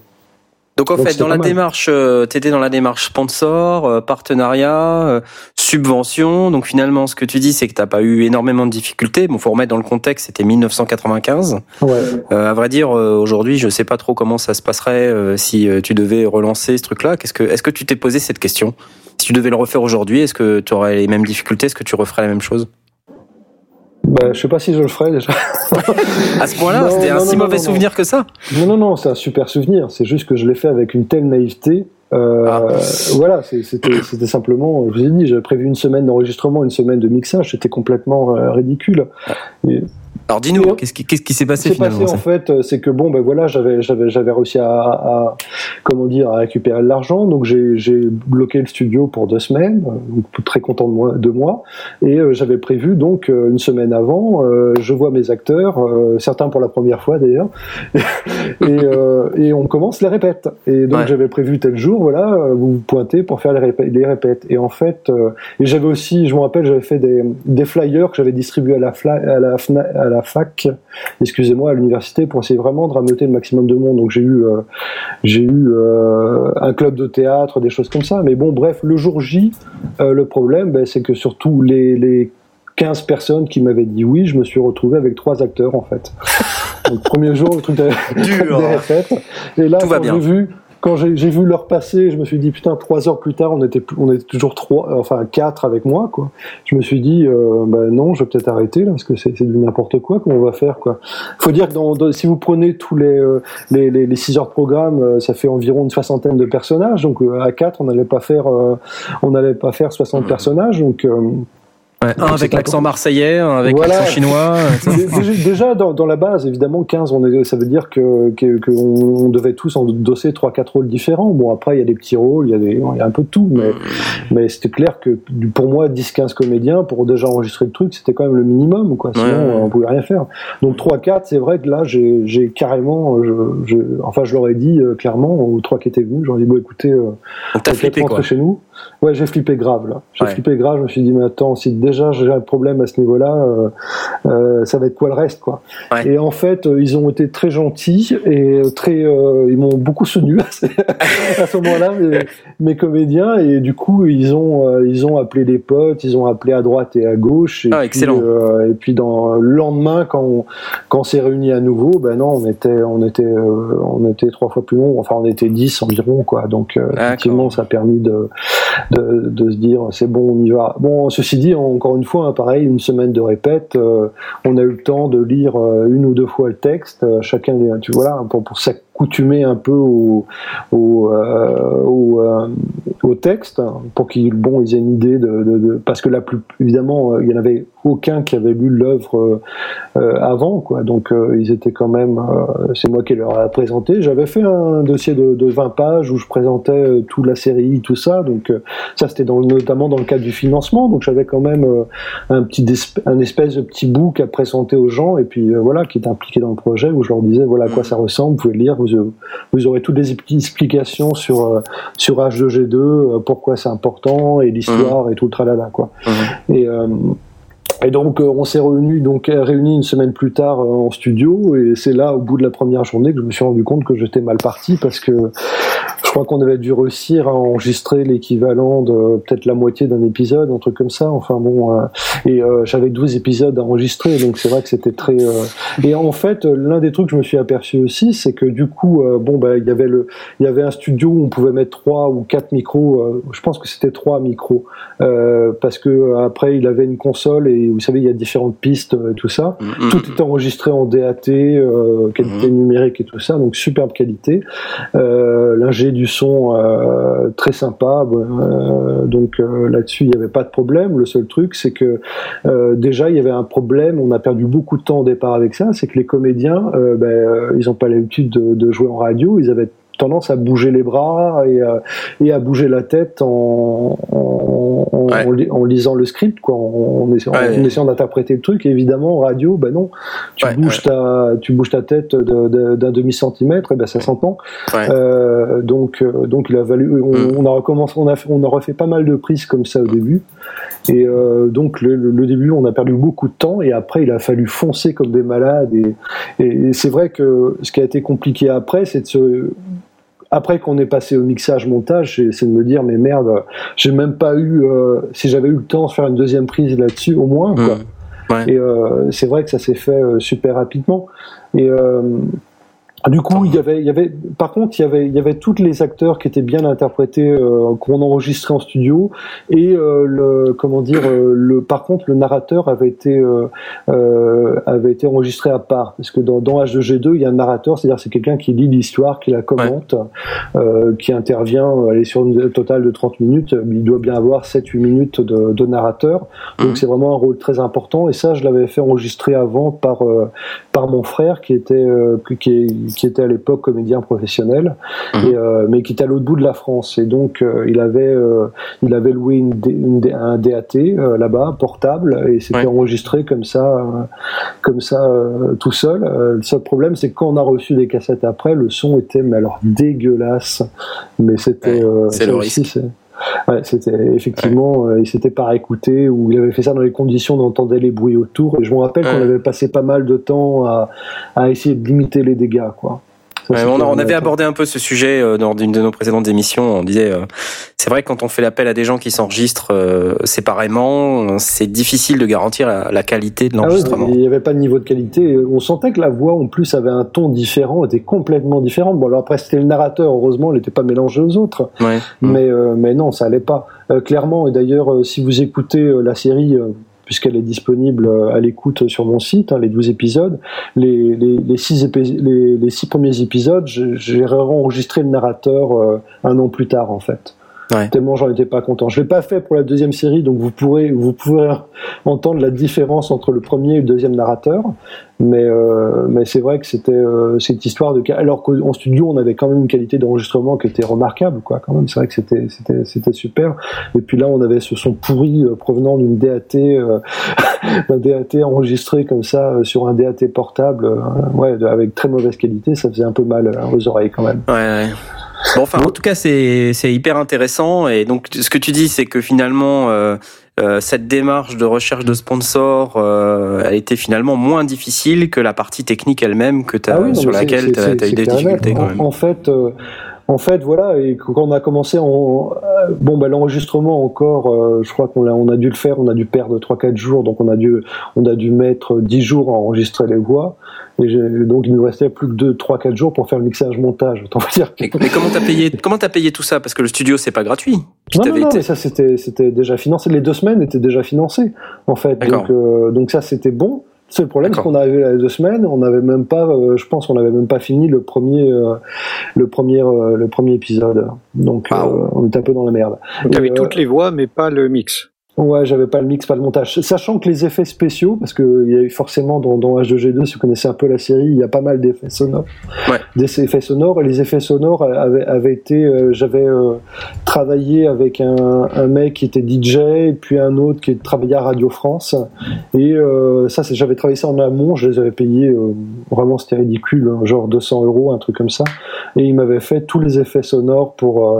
S1: Donc en
S6: Donc,
S1: fait, dans la
S6: mal.
S1: démarche, euh, t'étais dans la démarche sponsor, euh, partenariat, euh, subvention. Donc finalement, ce que tu dis, c'est que t'as pas eu énormément de difficultés. Bon, faut remettre dans le contexte, c'était 1995.
S6: Ouais.
S1: Euh, à vrai dire, euh, aujourd'hui, je sais pas trop comment ça se passerait euh, si euh, tu devais relancer ce truc-là. Qu'est-ce que, est-ce que tu t'es posé cette question? Si tu devais le refaire aujourd'hui, est-ce que tu aurais les mêmes difficultés? Est-ce que tu referais la même chose?
S6: Bah, je sais pas si je le ferai déjà.
S1: À ce point-là, c'était un
S6: non,
S1: si
S6: non,
S1: mauvais
S6: non,
S1: souvenir que ça.
S6: Non, non, non, c'est un super souvenir. C'est juste que je l'ai fait avec une telle naïveté. Euh,
S1: Ah.
S6: Voilà, c'était c'était simplement, je vous ai dit, j'avais prévu une semaine d'enregistrement, une semaine de mixage, c'était complètement euh, ridicule. Et
S1: Alors dis-nous, qu'est-ce qui, qu'est-ce qui s'est
S6: ce
S1: passé
S6: qui s'est passé
S1: finalement
S6: en fait, euh, c'est que bon, ben voilà, j'avais j'avais j'avais réussi à, à comment dire à récupérer de l'argent, donc j'ai j'ai bloqué le studio pour deux semaines, euh, donc très content de moi, de moi, et euh, j'avais prévu donc euh, une semaine avant, euh, je vois mes acteurs, euh, certains pour la première fois d'ailleurs, et, euh, et on commence les répètes. Et donc
S1: Ouais.
S6: j'avais prévu tel jour, voilà, vous vous pointez pour faire les, les répètes. Et en fait, euh, et j'avais aussi, je me rappelle, j'avais fait des, des flyers que j'avais distribués à la, fla- à la, à la fac, excusez-moi, à l'université pour essayer vraiment de rameuter le maximum de monde. Donc j'ai eu, euh, j'ai eu euh, un club de théâtre, des choses comme ça. Mais bon, bref, le jour J, euh, le problème, ben, c'est que surtout les, les 15 personnes qui m'avaient dit oui, je me suis retrouvé avec trois acteurs en fait. Donc premier jour, le truc des, répètes. Et là,
S1: Tout
S6: quand j'ai vu, quand j'ai vu leur passer, je me suis dit putain, trois heures plus tard, on était, on était toujours trois, enfin quatre avec moi quoi. Je me suis dit euh, bah non, je vais peut-être arrêter là parce que c'est du n'importe quoi qu'on va faire quoi. Faut dire que dans, dans- si vous prenez tous les euh, les, les, les six heures de programme, euh, ça fait environ une soixantaine de personnages. Donc euh, à quatre, on n'allait pas faire, euh, on n'allait pas faire 60
S1: Mmh.
S6: personnages. Donc euh,
S1: Ouais, Un avec
S6: c'est
S1: l'accent marseillais, un avec
S6: Voilà.
S1: l'accent chinois. euh,
S6: déjà, dans, dans la base, évidemment, 15, on est, ça veut dire que que- qu'on on devait tous endosser trois quatre rôles différents. Bon, après, il y a des petits rôles, il y a, des, il y a un peu de tout, mais, mais c'était clair que pour moi, 10-15 comédiens, pour déjà enregistrer le truc, c'était quand même le minimum, quoi. Sinon,
S1: Ouais, ouais.
S6: on pouvait rien faire. Donc 3-4, c'est vrai que là, j'ai carrément, je, je, enfin, je leur ai dit euh, clairement, aux trois qui étaient venus, j'aurais dit, bon, écoutez, euh,
S1: t'as
S6: peut-être
S1: flippé quoi.
S6: chez nous. Ouais, j'ai flippé grave là. J'ai
S1: Ouais.
S6: flippé grave. Je me suis dit, mais attends, si déjà j'ai un problème à ce niveau-là, euh, euh, ça va être quoi le reste, quoi.
S1: Ouais.
S6: Et en fait, euh, ils ont été très gentils et très, ils m'ont beaucoup soutenu à ce, moment-là, mes, mes comédiens. Et du coup, ils ont, ils ont appelé des potes, ils ont appelé à droite et à gauche. Et
S1: Ah,
S6: puis,
S1: excellent.
S6: et puis dans le lendemain, quand on, quand s'est réunis à nouveau, ben non, on était, on était, on était trois fois plus long. Enfin, on était dix environ, quoi. Donc, effectivement, ça a permis de, de, de se dire c'est bon, on y va. Bon, ceci dit, encore une fois, hein, pareil, une semaine de répète, euh, on a eu le temps de lire euh, une ou deux fois le texte, euh, chacun, tu vois, là, pour, pour s'accoutumer un peu au, au, euh, au, euh, au texte, hein, pour qu'ils bon, ils aient une idée de, de, de- parce que la plus évidemment, euh, il y en avait aucun qui avait lu l'œuvre euh, avant, quoi. Donc ils étaient quand même, c'est moi qui leur ai présenté. J'avais fait un dossier de, de 20 pages où je présentais toute la série, tout ça. Donc ça c'était dans, notamment dans le cadre du financement. Donc j'avais quand même un petit un espèce de petit book à présenter aux gens et puis voilà qui était impliqué dans le projet où je leur disais voilà à quoi ça ressemble. Vous pouvez le lire, vous, vous aurez toutes les expli- explications sur euh, sur H2G2, euh, pourquoi c'est important et l'histoire et tout le tralala quoi. Et euh, et donc on s'est réunis donc réunis une semaine plus tard en studio et c'est là au bout de la première journée que je me suis rendu compte que j'étais mal parti parce que je crois qu'on avait dû réussir à enregistrer l'équivalent de peut-être la moitié d'un épisode, un truc comme ça. Enfin bon, euh, et euh, j'avais 12 épisodes à enregistrer, donc c'est vrai que c'était très. euh, Et en fait, l'un des trucs que je me suis aperçu aussi, c'est que du coup, euh, bon, bah, il y avait le, il y avait un studio où on pouvait mettre trois ou quatre micros. euh, je pense que c'était trois micros, euh, parce que après, il avait une console et vous savez, il y a différentes pistes, euh, tout ça.
S1: Mm,
S6: Tout est enregistré en DAT, euh, qualité numérique et tout ça, donc superbe qualité. Euh, L'ingé du son euh, très sympa, euh, donc euh, là-dessus il n'y avait pas de problème. Le seul truc c'est que déjà il y avait un problème, on a perdu beaucoup de temps au départ avec ça, c'est que les comédiens, ben, ils n'ont pas l'habitude de, de jouer en radio, ils avaient tendance à bouger les bras et, euh, et à bouger la tête en, en, en-
S1: Ouais.
S6: en li- en lisant le script, quoi, en, essayant,
S1: Ouais.
S6: en essayant d'interpréter le truc. Et évidemment, en radio, ben non, tu
S1: Ouais,
S6: bouges ta, tu bouges ta tête de- de- d'un demi centimètre, et ben ça s'entend. Euh, donc, euh, donc il a valu, on,
S1: Mm.
S6: on a recommencé, on a, on a refait pas mal de prises comme ça au début. Et euh, donc le, le- le début, on a perdu beaucoup de temps, et après il a fallu foncer comme des malades. Et, et, et c'est vrai que ce qui a été compliqué après, c'est de se après qu'on est passé au mixage montage, c'est de me dire mais merde, j'ai même pas eu euh, si j'avais eu le temps de faire une deuxième prise là-dessus au moins quoi.
S1: Mmh. Ouais.
S6: Et euh, c'est vrai que ça s'est fait euh, super rapidement. Et euh, du coup, il y avait, il y avait, par contre, il y avait, il y avait tous les acteurs qui étaient bien interprétés, euh, qu'on enregistrait en studio, et euh, le, comment dire, euh, le, par contre, le narrateur avait été, euh, euh, avait été enregistré à part, parce que dans, dans H2G2, il y a un narrateur, c'est-à-dire c'est quelqu'un qui lit l'histoire, qui la commente, euh, qui intervient, euh, aller sur une totale de 30 minutes, il doit bien avoir 7-8 minutes de, de narrateur, donc
S1: Mhm.
S6: c'est vraiment un rôle très important, et ça, je l'avais fait enregistrer avant par euh, par mon frère qui était euh, qui, qui était à l'époque comédien professionnel
S1: Mhm.
S6: et, euh, mais qui était à l'autre bout de la France et donc euh, il avait euh, il avait loué une, une un DAT là-bas portable et c'était
S1: Ouais.
S6: enregistré comme ça comme ça tout seul le seul problème c'est que quand on a reçu des cassettes après le son était mais alors dégueulasse mais c'était
S1: Ouais, c'est le risque.
S6: Ouais, c'était effectivement, euh, il s'était pas écouté ou il avait fait ça dans les conditions où on entendait les bruits autour. Et je me rappelle qu'on avait passé pas mal de temps à, à essayer de limiter les dégâts, quoi.
S1: Ouais, on, a- on
S6: un-
S1: avait abordé un peu ce sujet euh, dans une de nos précédentes émissions. On disait, euh, c'est vrai que quand on fait l'appel à des gens qui s'enregistrent euh, séparément, c'est difficile de garantir la, la qualité de
S6: Ah oui,
S1: l'enregistrement.
S6: il n'y avait pas de niveau de qualité. On sentait que la voix, en plus, avait un ton différent, était complètement différente. Bon, alors après, c'était le narrateur, heureusement, il n'était pas mélangé aux autres.
S1: Ouais.
S6: Mais, euh, mais non, ça allait pas. Euh, clairement, et d'ailleurs, si vous écoutez la série, euh, puisqu'elle est disponible euh, à l'écoute sur mon site, hein, les 12 épisodes, les, les, les, six les, les six premiers épisodes, j'ai enregistré le narrateur euh, un an plus tard, en fait.
S1: Ouais.
S6: Tellement j'en étais pas content. Je l'ai pas fait pour la deuxième série, donc vous pourrez, vous pourrez entendre la différence entre le premier et le deuxième narrateur. Mais, euh, mais c'est vrai que c'était euh, cette histoire de alors qu'en studio on avait quand même une qualité d'enregistrement qui était remarquable quoi quand même c'est vrai que c'était c'était c'était super et puis là on avait ce son pourri euh, provenant d'une DAT euh, d'un DAT enregistré comme ça euh, sur un DAT portable ouais avec très mauvaise qualité ça faisait un peu mal aux oreilles quand même
S1: Ouais, ouais. Bon, enfin, en tout cas, c'est hyper intéressant. Et donc, ce que tu dis, c'est que finalement, euh, euh, cette démarche de recherche de sponsors, euh, elle était finalement moins difficile que la partie technique elle-même que t'as-
S6: Ah oui, non,
S1: sur laquelle tu as, eu des difficultés quand
S6: En-
S1: même.
S6: En fait, euh, en fait, voilà, et quand on a commencé, en, euh, bon, bah, l'enregistrement encore, euh, je crois qu'on a, on a dû le faire, on a dû perdre 3-4 jours, donc on a dû, on a dû mettre 10 jours à enregistrer les voix, et donc il nous restait plus que 2, 3-4 jours pour faire le mixage-montage. Autant vous dire
S1: Mais, mais comment t'as payé Comment t'as payé tout ça? Parce que le studio, c'est pas gratuit. Puis
S6: Non, non,
S1: t'avais
S6: non,
S1: été-
S6: mais ça c'était c'était déjà financé. Les deux semaines étaient déjà financées en fait. Donc euh, donc ça c'était bon. C'est le problème, c'est qu'on arrivait à les deux semaines, on n'avait même pas, euh, je pense, qu'on n'avait même pas fini le premier, euh, le premier, euh, le premier épisode. Donc
S1: Wow.
S6: euh, on était un peu dans la merde.
S7: Tu avais
S6: Et, euh,
S7: toutes les voix, mais pas le mix.
S6: Ouais, j'avais pas le mix, pas le montage. Sachant que les effets spéciaux, parce que il y a eu forcément dans, dans H2G2, si vous connaissez un peu la série, il y a pas mal d'effets sonores.
S1: Ouais.
S6: Des effets sonores, et les effets sonores avaient, avaient été, euh, j'avais euh, travaillé avec un, un mec qui était DJ, et puis un autre qui travaillait à Radio France. Et euh, ça, j'avais travaillé ça en amont, je les avais payés, vraiment c'était ridicule, hein, genre 200 euros, un truc comme ça. Et il m'avait fait tous les effets sonores pour,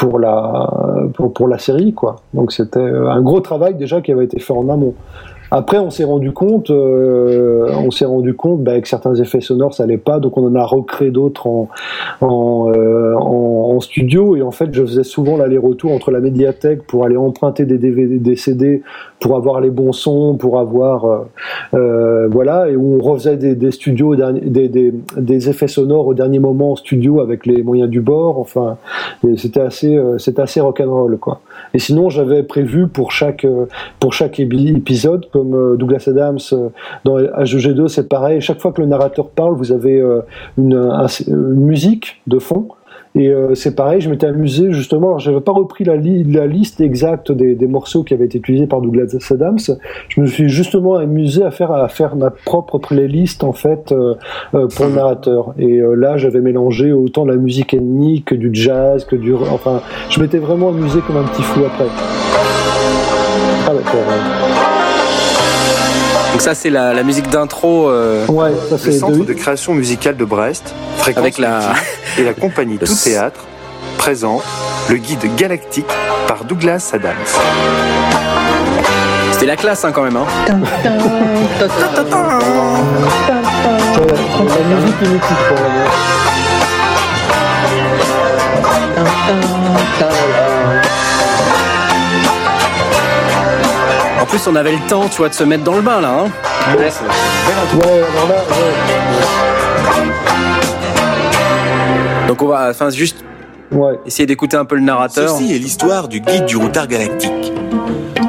S6: pour la pour, pour la série quoi. Donc c'était euh, un gros travail déjà qui avait été fait en amont. Après, on s'est rendu compte, euh, on s'est rendu compte bah, que certains effets sonores ça allait pas, donc on en a recréé d'autres en en, euh, en studio. Et en fait, je faisais souvent l'aller-retour entre la médiathèque pour aller emprunter des DVD, des CD pour avoir les bons sons, pour avoir euh, euh, voilà, et où on refaisait des, studios, des, des, des effets sonores au dernier moment en studio avec les moyens du bord. Enfin, c'était assez, euh, c'était assez rock'n'roll quoi. Et sinon, j'avais prévu pour chaque euh, épisode, comme euh, Douglas Adams euh, dans H2G2, c'est pareil. Chaque fois que le narrateur parle, vous avez une, un- une musique de fond. Et euh, c'est pareil, je m'étais amusé justement. Alors, j'avais pas repris la liste exacte des, des morceaux qui avaient été utilisés par Douglas Adams. Je me suis justement amusé à faire à faire ma propre playlist en fait euh, euh, pour le narrateur. Et euh, là, j'avais mélangé autant de la musique ethnique que du jazz, que du enfin, je m'étais vraiment amusé comme un petit fou après. Ah d'accord.
S1: Donc ça, c'est la, la musique d'intro euh,
S6: Ouais, ouais ça
S9: Le Centre
S6: de-
S9: de création musicale de Brest, Fréquence
S1: avec la.
S9: et la compagnie
S1: Le
S9: Tout Théâtre présente le guide galactique par Douglas Adams.
S1: C'était la classe hein, quand même. Hein.
S6: c'est la musique est mythique pour moi.
S1: Plus, on avait le temps, tu vois, de se mettre dans le bain là. Hein.
S6: Ouais, alors là,
S1: Donc on va, enfin, juste
S6: ouais.
S1: essayer d'écouter un peu le narrateur.
S10: Ceci est l'histoire du guide du routard galactique.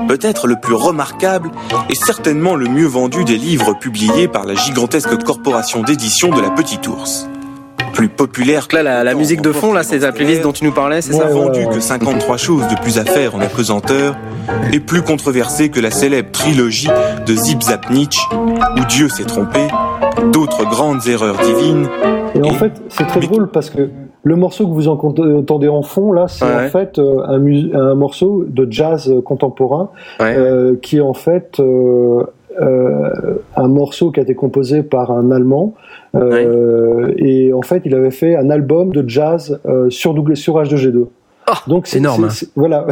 S10: Peut-être le plus remarquable et certainement le mieux vendu des livres publiés par la gigantesque corporation d'édition de la Petite Ours. Plus populaire
S1: Donc là, la, la musique de fond, là, c'est la playlist dont tu nous parlais, c'est ça
S6: Ouais, ouais.
S10: vendu que 53 choses de plus à faire en apesanteur et plus controversé que la célèbre trilogie de Zip Zap Nietzsche où Dieu s'est trompé, d'autres grandes erreurs divines.
S6: Et en fait, c'est très
S10: mais-
S6: drôle parce que le morceau que vous entend- entendez en fond, là, c'est
S1: Ouais.
S6: en fait euh, un, morceau de jazz contemporain
S1: Ouais.
S6: euh, qui est en fait euh, un morceau qui a été composé par un Allemand. Euh, Et en fait, il avait fait un album de jazz euh, sur, sur H2G2.
S1: Oh,
S6: Donc c'est
S1: énorme.
S6: c'est- c'est- Voilà.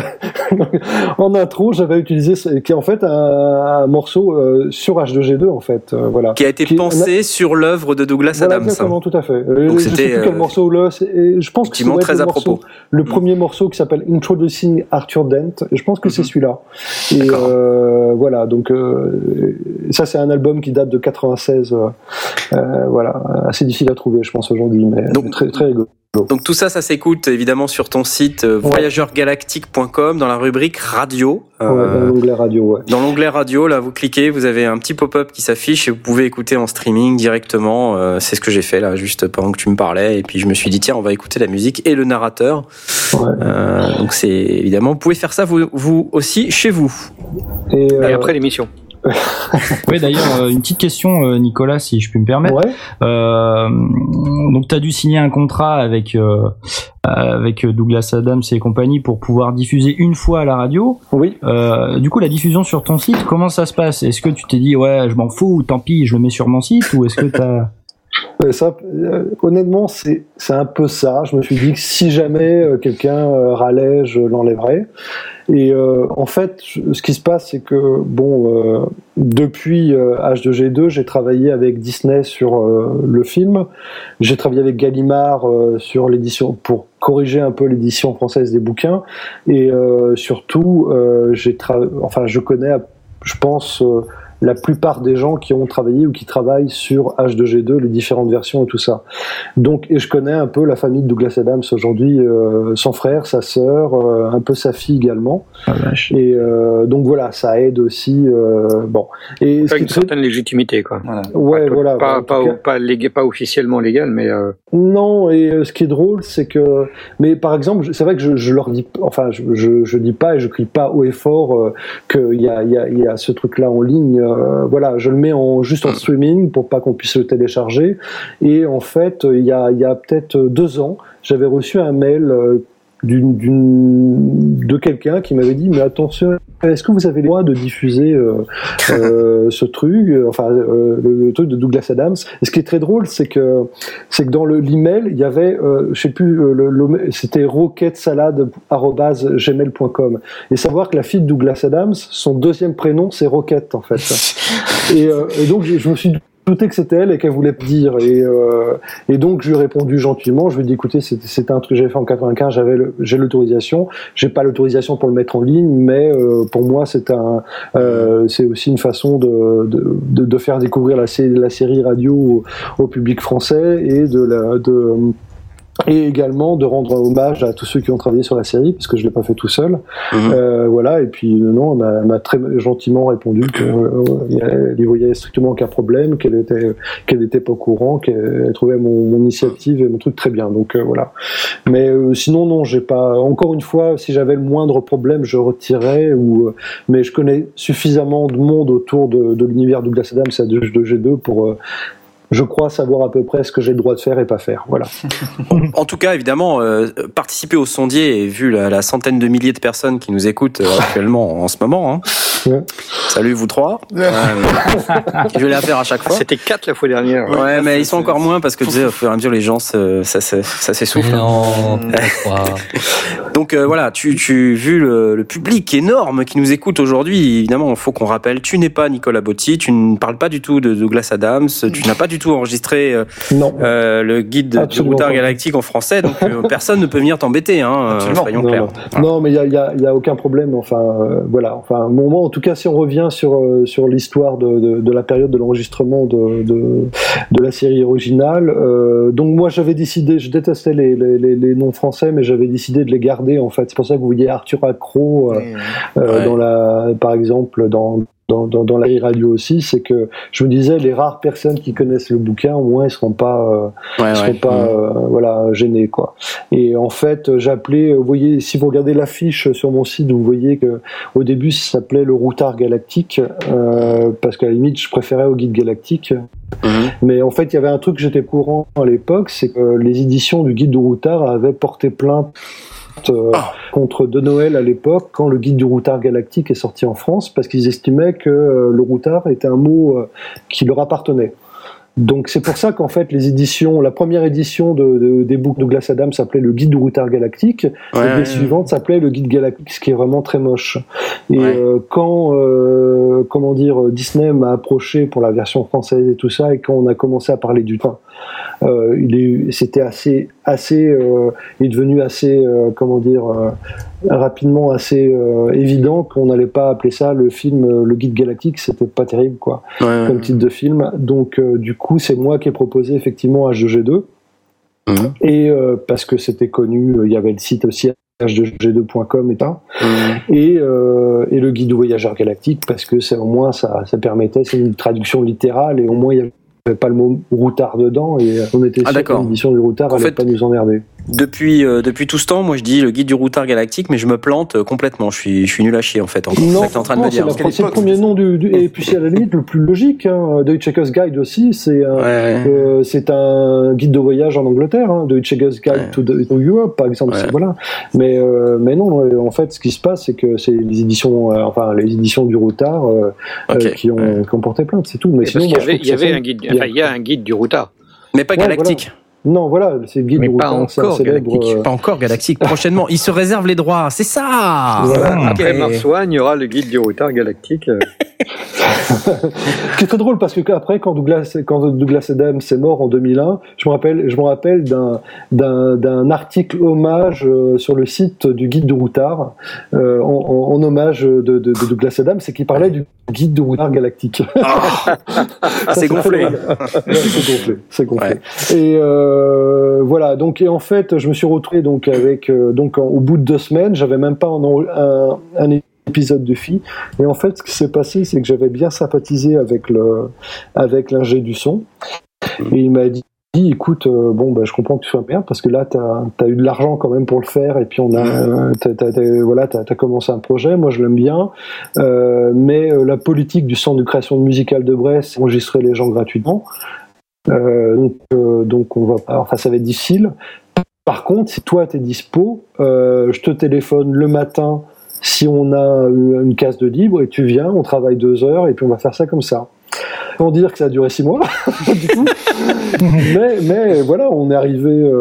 S6: en intro, j'avais utilisé ce- qui est en fait un, un morceau euh, sur H2G2 en fait. euh, voilà.
S1: Qui a été
S6: Qui-
S1: pensé sur l'œuvre de Douglas
S6: Voilà,
S1: Adams.
S6: exactement, tout à fait.
S1: Donc
S6: je sais
S1: c'était,
S6: plus quel
S1: euh,
S6: morceau là. c'est- Je pense que être
S1: très
S6: le
S1: à
S6: morceau-
S1: propos.
S6: Le
S1: Mm.
S6: premier morceau qui s'appelle Introducing Arthur Dent. Et je pense que c'est
S1: Mhm.
S6: celui-là. Et euh, voilà, donc euh, ça c'est un album qui date de 96. euh, euh, voilà, assez difficile à trouver, je pense aujourd'hui, mais
S1: Donc-
S6: très très rigolo.
S1: Donc tout ça, ça s'écoute évidemment sur ton site euh, voyageurgalactique.com dans la rubrique radio. Euh,
S6: Ouais, dans l'onglet radio, ouais.
S1: Dans l'onglet radio, là, vous cliquez, vous avez un petit pop-up qui s'affiche et vous pouvez écouter en streaming directement. Euh, c'est ce que j'ai fait là, juste pendant que tu me parlais. Et puis je me suis dit tiens, on va écouter la musique et le narrateur.
S6: Ouais.
S1: Euh, donc c'est évidemment, vous pouvez faire ça vous, vous aussi chez vous.
S6: Et,
S7: Et après l'émission.
S8: Oui, d'ailleurs, euh, une petite question, euh, Nicolas, si je puis me permettre.
S6: ouais.
S8: Euh, donc, tu as dû signer un contrat avec euh, avec Douglas Adams et compagnie pour pouvoir diffuser une fois à la radio.
S6: Oui.
S8: Euh, du coup, la diffusion sur ton site, comment ça se passe? Est-ce que tu t'es dit ouais, je m'en fous, tant pis, je le mets sur mon site, ou est-ce que t'as
S6: Ouais, ça, euh, honnêtement, c'est un peu ça. Je me suis dit que si jamais euh, quelqu'un euh, râlait, je l'enlèverais. Et euh, en fait, ce qui se passe, c'est que bon, euh, depuis euh, H2G2, j'ai travaillé avec Disney sur le film. J'ai travaillé avec Gallimard sur l'édition pour corriger un peu l'édition française des bouquins. Et surtout, j'ai enfin, je connais, je pense. La plupart des gens qui ont travaillé ou qui travaillent sur H2G2, les différentes versions et tout ça. Donc, et je connais un peu la famille de Douglas Adams aujourd'hui, euh, son frère, sa sœur, euh, un peu sa fille également. Et euh, donc voilà, ça aide aussi. euh, bon. Et qui
S7: une
S6: très-
S7: certaine légitimité, quoi.
S4: Voilà.
S6: ouais,
S7: Pas-
S6: voilà.
S7: Pas,
S6: en tout
S7: pas,
S6: cas-
S7: pas, lég- pas officiellement légal, mais euh,
S6: Non, et euh, ce qui est drôle, c'est que, mais par exemple, c'est vrai que je, je leur dis, enfin, je, je, je dis pas et je crie pas haut et fort euh, qu'il y a, il y, a, il y a ce truc-là en ligne. Euh, voilà, je le mets en juste en streaming pour pas qu'on puisse le télécharger. Et en fait, il y a, il y a peut-être deux ans, j'avais reçu un mail. D'une, de quelqu'un qui m'avait dit mais attention est-ce que vous avez les droits de diffuser euh, euh, ce truc euh, enfin euh, le, le truc de Douglas Adams? Et ce qui est très drôle c'est que c'est que dans le l'email il y avait euh, je sais plus euh, le, le- c'était roquettesalade@gmail.com et savoir que la fille de Douglas Adams son deuxième prénom c'est Roquette en fait. Et, euh, et donc je je me suis douté que c'était elle et qu'elle voulait dire. Et, euh, et donc je lui ai répondu gentiment. Je lui ai dit écoutez c'était un truc que j'avais fait en 95 j'avais j'ai l'autorisation. J'ai pas l'autorisation pour le mettre en ligne mais euh, pour moi c'est un euh, c'est aussi une façon de, de, de, faire découvrir la, la série radio au, public français et de et également de rendre hommage à tous ceux qui ont travaillé sur la série, parce que je l'ai pas fait tout seul.
S1: Mhm.
S6: Euh, voilà, et puis euh, non, elle m'a- très gentiment répondu que euh, elle y voyait strictement aucun problème, qu'elle était qu'elle n'était pas au courant, qu'elle trouvait mon, mon initiative et mon truc très bien. Donc euh, voilà. Mais euh, sinon non, j'ai pas. Encore une fois, si j'avais le moindre problème, je retirais. Ou euh, mais je connais suffisamment de monde autour de, de l'univers Douglas Adams et de, de G2 pour euh, je crois savoir à peu près ce que j'ai le droit de faire et pas faire. Voilà.
S1: En tout cas, évidemment, euh, participer au sondier et vu la, centaine de milliers de personnes qui nous écoutent euh, actuellement en ce moment. Hein. Salut vous trois. Euh, je vais la faire à chaque fois.
S7: c'était 4 la fois dernière.
S1: Ouais, mais ils sont encore moins parce que tu sais, au fur et à mesure, les gens, se- ça, ça, ça s'essouffle.
S2: Non.
S1: Donc euh, voilà, tu, tu vu le, le public énorme qui nous écoute aujourd'hui, évidemment, il faut qu'on rappelle, tu n'es pas Nicolas Botti, tu ne parles pas du tout de Douglas Adams, tu n'as pas du tout enregistré euh,
S6: Non.
S1: euh, le guide du
S6: Absolument
S1: routard
S6: pas.
S1: galactique en français, donc euh, personne ne peut venir t'embêter, hein,
S4: Absolument.
S1: soyons
S6: Non,
S1: clairs.
S6: non. Non, mais il y a, y a- il y a aucun problème. Enfin, euh, voilà. Enfin, au moment en tout cas, si on revient sur euh, sur l'histoire de, de, de la période de l'enregistrement de, de de la série originale, euh, donc moi j'avais décidé, je détestais les, les, les, les noms français, mais j'avais décidé de les garder en fait. C'est pour ça que vous voyez Arthur Accro euh, euh,
S1: Ouais.
S6: dans la, par exemple, dans dans, dans, dans la radio aussi, c'est que je me disais les rares personnes qui connaissent le bouquin, au moins ils seront pas, euh,
S1: Ouais,
S6: ils seront
S1: ouais.
S6: pas,
S1: Mm.
S6: euh, voilà, gênés quoi. Et en fait, j'appelais, vous voyez, si vous regardez l'affiche sur mon site, vous voyez que au début ça s'appelait le routard galactique, euh, parce qu'à la limite je préférais au guide galactique.
S1: Mhm.
S6: Mais en fait, il y avait un truc que j'étais courant à l'époque, c'est que les éditions du guide du routard avaient porté plainte euh,
S1: Ah.
S6: contre De Noël à l'époque quand le guide du routard galactique est sorti en France parce qu'ils estimaient que euh, le routard était un mot euh, qui leur appartenait. Donc c'est pour ça qu'en fait les éditions, la première édition de, de- des books de Glass Adam s'appelait le guide du routard galactique,
S1: Ouais,
S6: et
S1: ouais,
S6: les suivantes s'appelaient le guide galactique, ce qui est vraiment très moche. Et
S1: Ouais.
S6: euh, quand euh, comment dire Disney m'a approché pour la version française et tout ça, et quand on a commencé à parler du temps, euh, il est, c'était assez, assez, euh, il est devenu assez, euh, comment dire, rapidement assez évident qu'on n'allait pas appeler ça le film Le Guide Galactique, c'était pas terrible quoi,
S1: Ouais,
S6: comme titre de film. Donc du coup, c'est moi qui ai proposé effectivement H2G2
S1: Mhm.
S6: et parce que c'était connu, il y avait le site aussi h2g2.com et ça
S1: Mhm.
S6: et, euh, et le guide voyageur galactique parce que c'est au moins ça, ça permettait c'est une traduction littérale et au moins il y avait pas le mot routard dedans et on était
S1: Ah,
S6: sûr que l'édition du routard
S1: En
S6: allait
S1: fait-
S6: pas nous emmerder.
S1: Depuis, euh, depuis tout ce temps, moi je dis le guide du routard galactique, mais je me plante euh, complètement. Je suis, je suis nul à chier en fait. En fait. C'est ça que t'es en train de
S6: non,
S1: me
S6: c'est
S1: dire.
S6: la- c'est le premier nom du, du- et puis c'est à la limite le plus logique. Hein. The Hitchhiker's Guide aussi, c'est un,
S1: Ouais,
S6: euh, c'est un guide de voyage en Angleterre, hein, The Hitchhiker's Guide
S1: Ouais.
S6: to, the- to Europe, par exemple.
S1: Ouais.
S6: c'est- Voilà. Mais, euh, mais non, en fait, ce qui se passe, c'est que c'est les éditions, euh, enfin les éditions du Routard euh, euh, qui, ont,
S1: Ouais.
S6: qui ont porté plainte, c'est tout. Mais
S7: Et
S6: sinon,
S7: y avait, il y avait
S6: sonne
S7: un guide,
S6: bien.
S7: enfin, il y a un guide du routard.
S1: Mais pas
S6: Ouais,
S1: galactique.
S6: Non, voilà, c'est le guide
S7: Mais
S6: du
S7: pas
S6: Routard, c'est un
S7: encore
S6: célèbre.
S7: galactique.
S6: euh,
S1: Pas encore galactique. Prochainement, il se réserve les droits. C'est ça.
S6: Voilà.
S1: Ok.
S7: Après Mars One, il y aura le guide du routard galactique. euh.
S6: Ce qui est très drôle parce que après, quand Douglas, quand Douglas Adams est mort en 2001, je me rappelle, je me rappelle d'un d'un d'un article hommage euh, sur le site du guide du routard euh, en, en- en hommage de, de, de Douglas Adams, c'est qu'il parlait du guide du routard galactique.
S1: Ah, c'est gonflé.
S6: C'est gonflé, c'est gonflé. Et euh, voilà, donc et en fait, je me suis retrouvé donc avec euh, donc en- au bout de deux semaines, j'avais même pas un, un, un épisode de fille. Et en fait, ce qui s'est passé, c'est que j'avais bien sympathisé avec le avec l'ingé du son. Et il m'a dit écoute, euh, bon, bah, je comprends que tu sois merde parce que là, tu as, eu de l'argent quand même pour le faire et puis on a, euh, t'as, t'as- t'as- voilà, tu as, commencé un projet, moi je l'aime bien, euh, mais euh, la politique du Centre de création musicale de Brest, c'est enregistrer les gens gratuitement. Euh, donc, euh, donc on va pas, enfin ça va être difficile. Par contre, si toi t'es dispo, euh, je te téléphone le matin si on a une case de libre et tu viens, on travaille deux heures et puis on va faire ça comme ça. Sans dire que ça a duré six mois, mais, voilà, on est arrivé,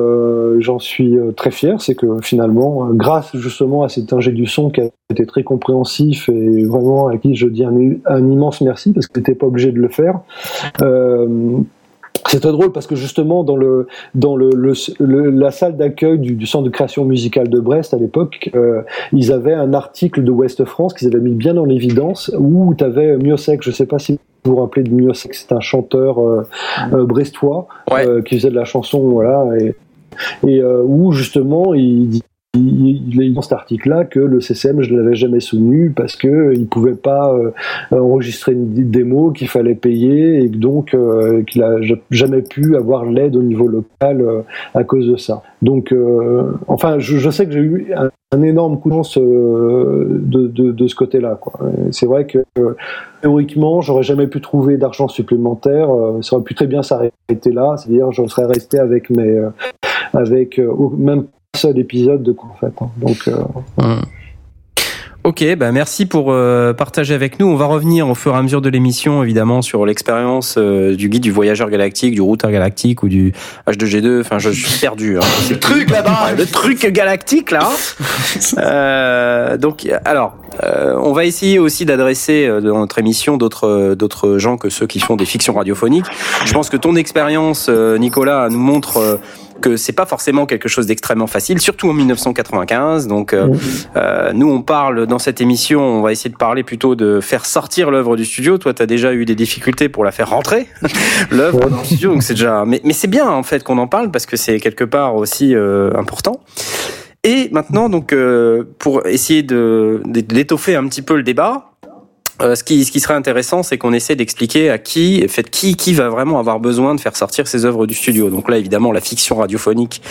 S6: j'en suis très fier, c'est que finalement, grâce justement à cet ingé du son qui a été très compréhensif et vraiment à qui je dis un, immense merci parce que n'était pas obligé de le faire. C'est très drôle parce que justement dans le dans le, le, le la salle d'accueil du, du, centre de création musicale de Brest à l'époque, euh, ils avaient un article de Ouest France qu'ils avaient mis bien en évidence où tu avais Miosek, je sais pas si vous vous rappelez de Miosek, c'est un chanteur euh, euh, brestois
S1: ouais.
S6: qui faisait de la chanson voilà et, et où justement il dit il, est dans cet article-là que le CCM, je ne l'avais jamais soutenu parce que il pouvait pas euh, enregistrer une démo, qu'il fallait payer et donc euh, qu'il a jamais pu avoir l'aide au niveau local euh, à cause de ça. Donc, euh, enfin, je, sais que j'ai eu un, énorme coup de chance de, ce côté-là. C'est vrai que théoriquement, j'aurais jamais pu trouver d'argent supplémentaire. euh, ça aurait pu très bien s'arrêter là, c'est-à-dire je serais resté avec mes, euh, avec même seul épisode de quoi en fait. Hein. Donc. Euh...
S1: Mmh. Ok, bah merci pour euh, partager avec nous. On va revenir au fur et à mesure de l'émission, évidemment, sur l'expérience euh, du guide du voyageur galactique, du routeur galactique ou du H2G2. Enfin, je, je suis perdu. Hein.
S4: le truc là-bas,
S1: le truc galactique là. euh, donc, alors, on va essayer aussi d'adresser euh, dans notre émission d'autres d'autres gens que ceux qui font des fictions radiophoniques. Je pense que ton expérience, euh, Nicolas, nous montre que c'est pas forcément quelque chose d'extrêmement facile, surtout en 1995. Donc, euh, euh, nous, on parle dans cette émission, on va essayer de parler plutôt de faire sortir l'œuvre du studio. Toi, tu as déjà eu des difficultés pour la faire rentrer, l'œuvre dans le studio. Donc, c'est déjà. Mais, mais c'est bien en fait qu'on en parle parce que c'est quelque part aussi euh, important. Et maintenant, donc, euh, pour essayer de d'étoffer un petit peu le débat, euh, ce, qui, ce qui serait intéressant, c'est qu'on essaie d'expliquer à qui, fait, qui, qui va vraiment avoir besoin de faire sortir ses œuvres du studio. Donc là, évidemment, la fiction radiophonique,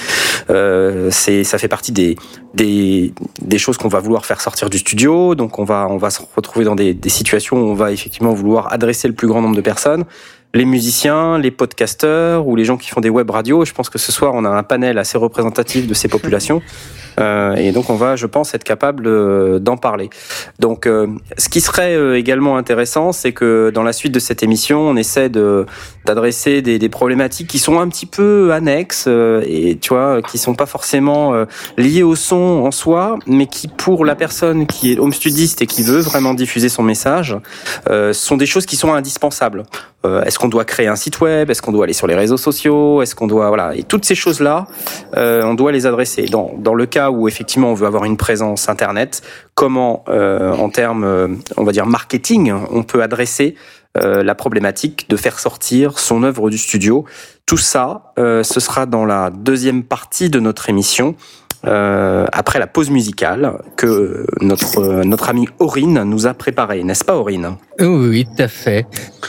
S1: euh, c'est, ça fait partie des, des, des choses qu'on va vouloir faire sortir du studio. Donc on va, on va se retrouver dans des, des situations où on va effectivement vouloir adresser le plus grand nombre de personnes les musiciens, les podcasteurs ou les gens qui font des web radios. Je pense que ce soir, on a un panel assez représentatif de ces populations. Euh, et donc, on va, je pense, être capable euh, d'en parler. Donc, euh, ce qui serait euh, également intéressant, c'est que dans la suite de cette émission, on essaie de d'adresser des, des, problématiques qui sont un petit peu annexes et tu vois, qui sont pas forcément liées au son en soi, mais qui, pour la personne qui est home studiste et qui veut vraiment diffuser son message, sont des choses qui sont indispensables. Est-ce qu'on doit créer un site web? Est-ce qu'on doit aller sur les réseaux sociaux? Est-ce qu'on doit voilà et toutes ces choses là, on doit les adresser. Dans dans le cas où effectivement on veut avoir une présence internet, comment euh, en termes, euh, on va dire marketing, on peut adresser euh, la problématique de faire sortir son œuvre du studio? Tout ça, ce sera dans la deuxième partie de notre émission. Euh, après la pause musicale que notre notre ami Aurine nous a préparée, n'est-ce pas Aurine?
S2: Oui, tout à fait.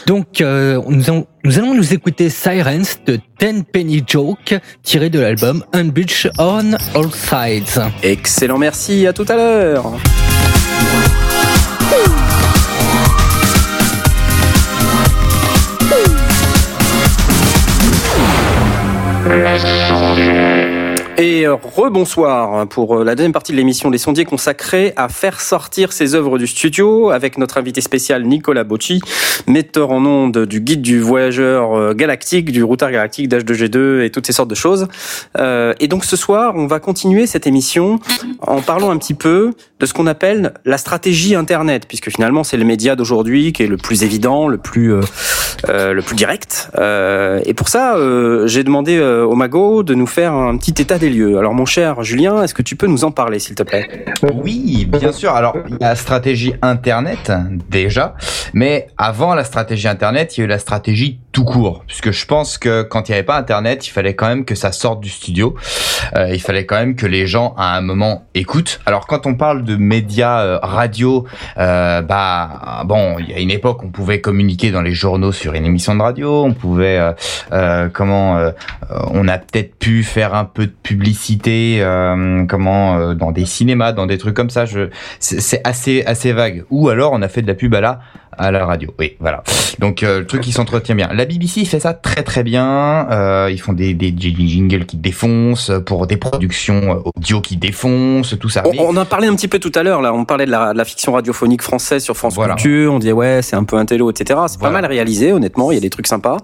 S2: Donc euh, nous, allons, nous allons nous écouter Sirens de Ten Penny Joke tiré de l'album Unbridge on All Sides.
S1: Excellent, merci, à tout à l'heure. Et euh, rebonsoir pour euh, la deuxième partie de l'émission des sondiers consacrée à faire sortir ses œuvres du studio avec notre invité spécial Nicolas Bocci, metteur en ondes du guide du voyageur euh, galactique, du routard galactique, d'H2G2 et toutes ces sortes de choses. Et donc ce soir, on va continuer cette émission en parlant un petit peu de ce qu'on appelle la stratégie Internet, puisque finalement c'est le média d'aujourd'hui qui est le plus évident, le plus, euh, le plus direct. Euh, et pour ça, euh, j'ai demandé au Mago de nous faire un petit état des lieux. Alors mon cher Julien, est-ce que tu peux nous en parler, s'il te plaît?
S3: Oui, bien sûr. Alors la stratégie Internet déjà, mais avant la stratégie Internet, il y a eu la stratégie tout court, puisque je pense que quand il n'y avait pas Internet, il fallait quand même que ça sorte du studio. Euh, il fallait quand même que les gens à un moment écoutent. Alors quand on parle de médias euh, radio, euh, bah bon, il y a une époque on pouvait communiquer dans les journaux sur une émission de radio, on pouvait comment, on a peut-être pu faire un peu de publicité, comment dans des cinémas, dans des trucs comme ça. Je, c'est assez assez vague. Ou alors on a fait de la pub à la à la radio. Oui, voilà. Donc le truc qui s'entretient bien. BBC fait ça très très bien. Euh, ils font des, des jingles qui défoncent pour des productions euh, audio qui défoncent, tout ça.
S1: On, on en parlait un petit peu tout à l'heure. Là, on parlait de la, de la, fiction radiophonique française sur France voilà. Culture. On disait ouais, c'est un peu un télo, etc. C'est voilà. pas mal réalisé, honnêtement. Il y a des trucs sympas.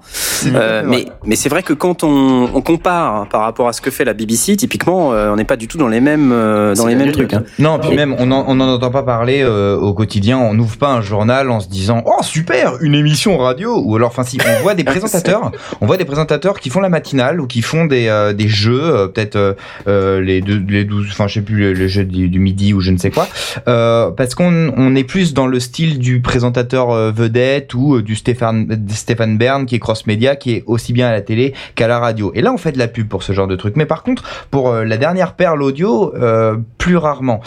S1: Euh, mais mais c'est vrai que quand on, on, compare par rapport à ce que fait la BBC, typiquement, euh, on n'est pas du tout dans les mêmes dans les mêmes trucs. Hein.
S3: Non, puis même on n'en entend pas parler au quotidien. On n'ouvre pas un journal en se disant oh super une émission radio ou alors enfin si on voit des présentateurs. On voit des présentateurs qui font la matinale ou qui font des euh, des jeux euh, peut-être euh, les les 12 enfin je sais plus les jeux du, midi ou je ne sais quoi. Parce qu'on on est plus dans le style du présentateur vedette ou du Stéphane Stéphane Bern qui est cross média qui est aussi bien à la télé qu'à la radio. Et là on fait de la pub pour ce genre de truc. Mais par contre pour la dernière perle audio plus rarement.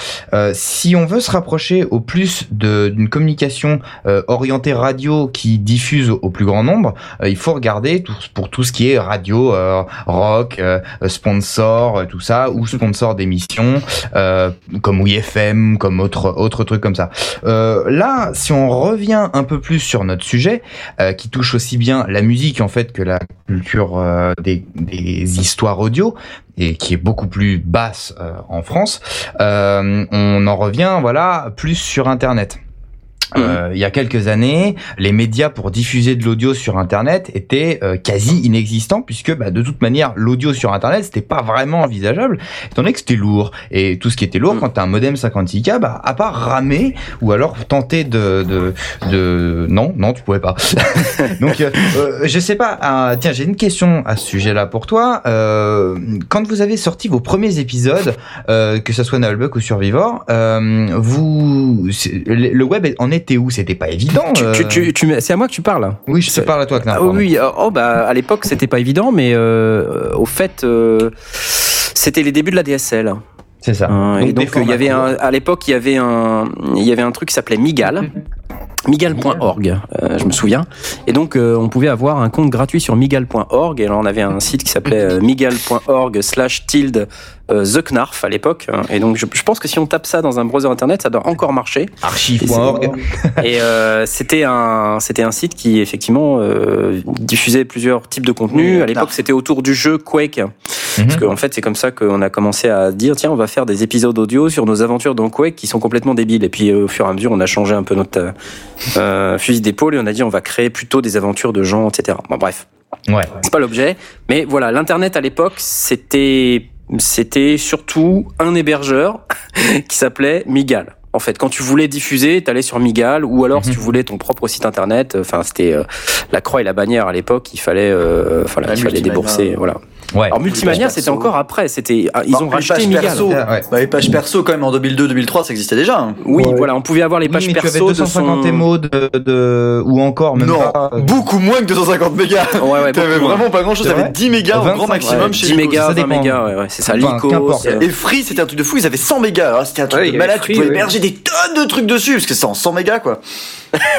S3: Si on veut se rapprocher au plus d'une communication orienté radio qui diffuse au plus grand nombre, il faut regarder tout, pour tout ce qui est radio, euh, rock, euh, sponsor, tout ça, ou sponsor d'émissions comme WeFM, comme autre autre truc comme ça. là, si on revient un peu plus sur notre sujet, qui touche aussi bien la musique en fait que la culture des, des histoires audio, et qui est beaucoup plus basse en France, on en revient voilà plus sur Internet. Euh, il y a quelques années, les médias pour diffuser de l'audio sur Internet étaient euh, quasi inexistants puisque bah, de toute manière l'audio sur Internet c'était pas vraiment envisageable étant donné que c'était lourd. Et tout ce qui était lourd quand t'as un modem 56K bah, à part ramer ou alors tenter de, de, de... non non tu pouvais pas. Donc euh, euh, je sais pas ah, tiens j'ai une question à ce sujet là pour toi. Euh, quand vous avez sorti vos premiers épisodes euh, que ce soit Nullbuck ou Survivor euh, vous le web en était où? C'était pas évident euh,
S1: tu, tu, tu- c'est à moi que tu parles.
S3: oui je te parle à toi Knarr,
S1: Ah, oui, euh, oh bah à l'époque c'était pas évident, mais euh, au fait euh, c'était les débuts de la DSL.
S3: c'est ça
S1: Hein, et donc il y avait un, à l'époque il y avait un il y avait un truc qui s'appelait Migal. Migal.org, euh, je me souviens. Et donc, euh, on pouvait avoir un compte gratuit sur migal.org. Et alors, on avait un site qui s'appelait euh, migal.org slash tilde euh, The Knarf à l'époque. Et donc, je, je pense que si on tape ça dans un browser internet, ça doit encore marcher.
S3: archive.org
S1: Et euh, c'était un c'était un site qui effectivement euh, diffusait plusieurs types de contenus.
S4: Oui,
S1: à l'époque, c'était autour du jeu Quake. Parce
S3: Mhm.
S1: qu'en fait, c'est comme ça qu'on a commencé à dire tiens, on va faire des épisodes audio sur nos aventures dans Quake qui sont complètement débiles. Et puis, euh, au fur et à mesure, on a changé un peu notre euh, fusil d'épaule et on a dit on va créer plutôt des aventures de gens, etc. Bon, bref,
S3: ouais
S1: c'est pas l'objet. Mais voilà, l'internet à l'époque, c'était c'était surtout un hébergeur qui s'appelait Migal. En fait, quand tu voulais diffuser, t'allais sur Migal, ou alors si tu voulais ton propre site internet. Enfin, c'était euh, la croix et la bannière à l'époque. Il fallait, euh, voilà,
S4: La
S1: il fallait débourser. Voilà.
S3: Ouais
S1: Alors Multimania, c'était encore après. C'était, ah, ils ont
S4: les
S1: racheté
S4: pages
S1: Migal.
S4: perso.
S3: Ouais.
S4: Bah, les pages perso, quand même, en 2002-2003, ça existait déjà. hein.
S1: Oui,
S6: Ouais.
S1: voilà, on pouvait avoir les
S3: Oui,
S1: pages
S3: tu avais
S1: perso de
S3: 250
S1: son.
S3: émos de, de ou encore même
S4: non,
S3: pas euh,
S4: beaucoup moins que 250 mégas.
S1: Ouais, ouais,
S4: T'avais vraiment pas grand chose. T'avais
S3: vrai
S4: 10 mégas au
S3: 25,
S4: grand maximum
S1: Ouais,
S4: chez
S1: 10
S4: Lycos.
S1: mégas,
S3: ça
S1: 20
S3: dépend.
S1: mégas, ouais, ouais, c'est ça. Euh,
S4: Et Free, c'était un truc de fou. Ils avaient 100 mégas. Alors, C'était un truc de malade.
S8: Free,
S4: tu pouvais
S8: oui.
S4: héberger des tonnes de trucs dessus parce que c'est en 100 mégas, quoi.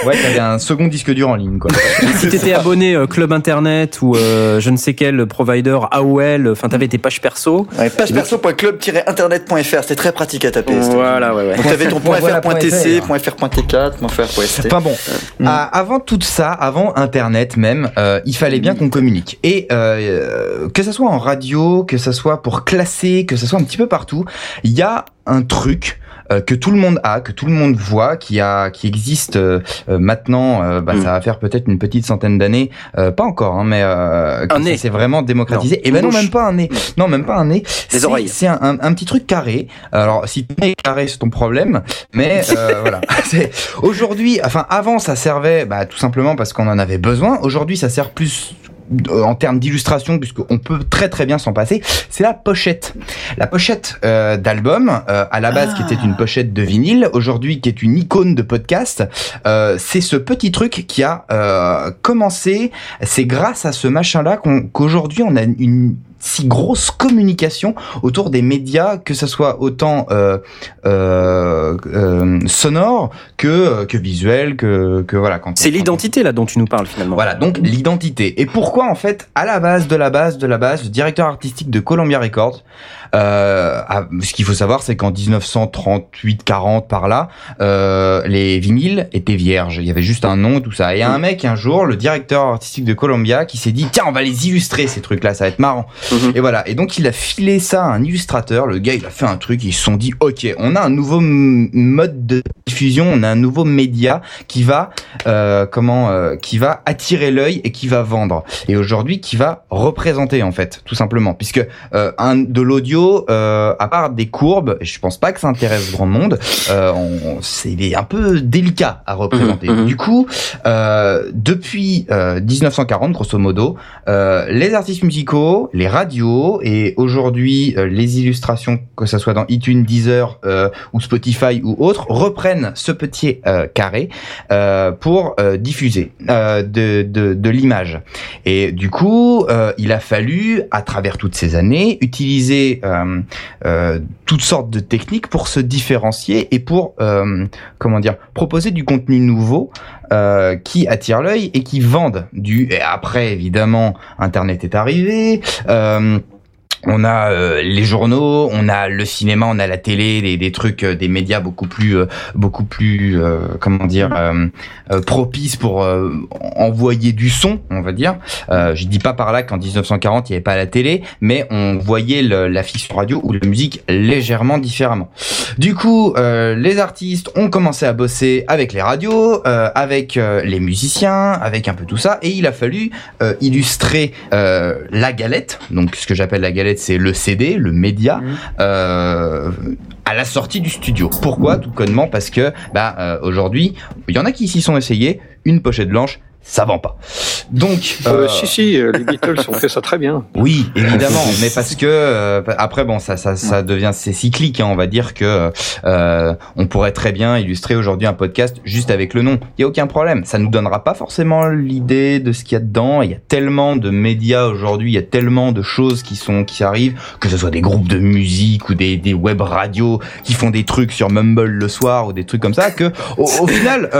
S3: ouais t'avais un second disque dur en ligne quoi
S1: si t'étais abonné euh, Club Internet ou euh, je ne sais quel provider AOL, enfin t'avais tes pages perso.
S4: Ouais, page perso.club-internet.fr. C'était très pratique à taper.
S1: Voilà, ouais, ouais.
S4: Donc t'avais ton
S3: Point voilà, point
S4: .fr.tc,
S3: FR.
S4: .fr.t4, .fr,
S3: Enfin bon, à- avant tout ça, avant Internet même, euh, il fallait bien qu'on communique. Et euh, que ça soit en radio, que ça soit pour classer, que ça soit un petit peu partout, il y a un truc euh, que tout le monde a, que tout le monde voit, qui a, qui existe euh, euh, maintenant. euh, bah,
S1: Mm.
S3: Ça va faire peut-être une petite centaine d'années, euh, pas encore, hein, mais euh,
S1: Un nez.
S3: s'est vraiment démocratisé.
S1: Non,
S3: Et ben non, même pas un nez. Non, même pas un nez. C'est-
S1: oreilles.
S3: C'est un, un- un petit truc carré. Alors, si nez est carré, c'est ton problème. Mais euh, voilà. C'est- Aujourd'hui, enfin, avant, ça servait bah, tout simplement parce qu'on en avait besoin. Aujourd'hui, ça sert plus en termes d'illustration, puisqu'on peut très très bien s'en passer, c'est la pochette. La pochette euh, d'album, euh, à la base qui était une pochette de vinyle, aujourd'hui qui est une icône de podcast, euh, c'est ce petit truc qui a euh, commencé, c'est grâce à ce machin-là qu'on- qu'aujourd'hui on a une si grosse communication autour des médias, que ce soit autant euh, euh, euh, sonore que que visuel, que que voilà. quand
S1: C'est l'identité là dont tu nous parles finalement.
S3: voilà, donc l'identité. Et pourquoi en fait, à la base de la base de la base, le directeur artistique de Columbia Records, ce qu'il faut savoir, c'est qu'en 1938-40 par là, euh, les vinyles étaient vierges. Il y avait juste un nom, tout ça. Et un mec un jour, le directeur artistique de Columbia, qui s'est dit tiens, on va les illustrer ces trucs-là, ça va être marrant.
S1: Mhm.
S3: Et voilà. Et donc il a filé ça à un illustrateur. Le gars, il a fait un truc. Ils se sont dit ok, on a un nouveau mode de diffusion, on a un nouveau média qui va euh, comment euh, qui va attirer l'œil et qui va vendre et aujourd'hui qui va représenter en fait tout simplement puisque euh, un de l'audio euh, à part des courbes je pense pas que ça intéresse grand monde euh, on- c'est un peu délicat à représenter
S1: Mhm, mhm.
S3: du coup euh, depuis euh, 1940 grosso modo euh, les artistes musicaux les radios et aujourd'hui euh, les illustrations que ça soit dans iTunes Deezer euh, ou Spotify ou autres reprennent ce petit euh, carré euh, pour euh, diffuser euh, de, de, de l'image. Et du coup, euh, il a fallu, à travers toutes ces années, utiliser euh, euh, toutes sortes de techniques pour se différencier et pour, euh, comment dire, proposer du contenu nouveau euh, qui attire l'œil et qui vendent du. Et après, évidemment, Internet est arrivé. Euh, on a euh, les journaux, on a le cinéma, on a la télé, des, des trucs, euh, des médias beaucoup plus, euh, beaucoup plus, euh, comment dire, euh, euh, propices pour envoyer du son, on va dire. Je dis pas par là qu'en 1940 il n'y avait pas la télé, mais on voyait le- la fiction radio ou la musique légèrement différemment. Du coup, les artistes ont commencé à bosser avec les radios, avec les musiciens, avec un peu tout ça, et il a fallu illustrer la galette. Donc, ce que j'appelle la galette, c'est le CD, le média, euh, à la sortie du studio. Pourquoi? Tout connement parce que, bah, euh, aujourd'hui, il y en a qui s'y sont essayés. Une pochette blanche, ça vend pas. Donc,
S7: Euh,
S3: euh,
S7: si, si, euh, les Beatles ont fait ça très bien.
S3: oui, évidemment, mais parce que euh, après bon, ça, ça, ça devient c'est cyclique. Hein, on va dire que euh, on pourrait très bien illustrer aujourd'hui un podcast juste avec le nom. Il y a aucun problème. Ça nous donnera pas forcément l'idée de ce qu'il y a dedans. Il y a tellement de médias aujourd'hui, il y a tellement de choses qui sont qui arrivent, que ce soit des groupes de musique ou des, des web radios qui font des trucs sur Mumble le soir ou des trucs comme ça. Que au, au final,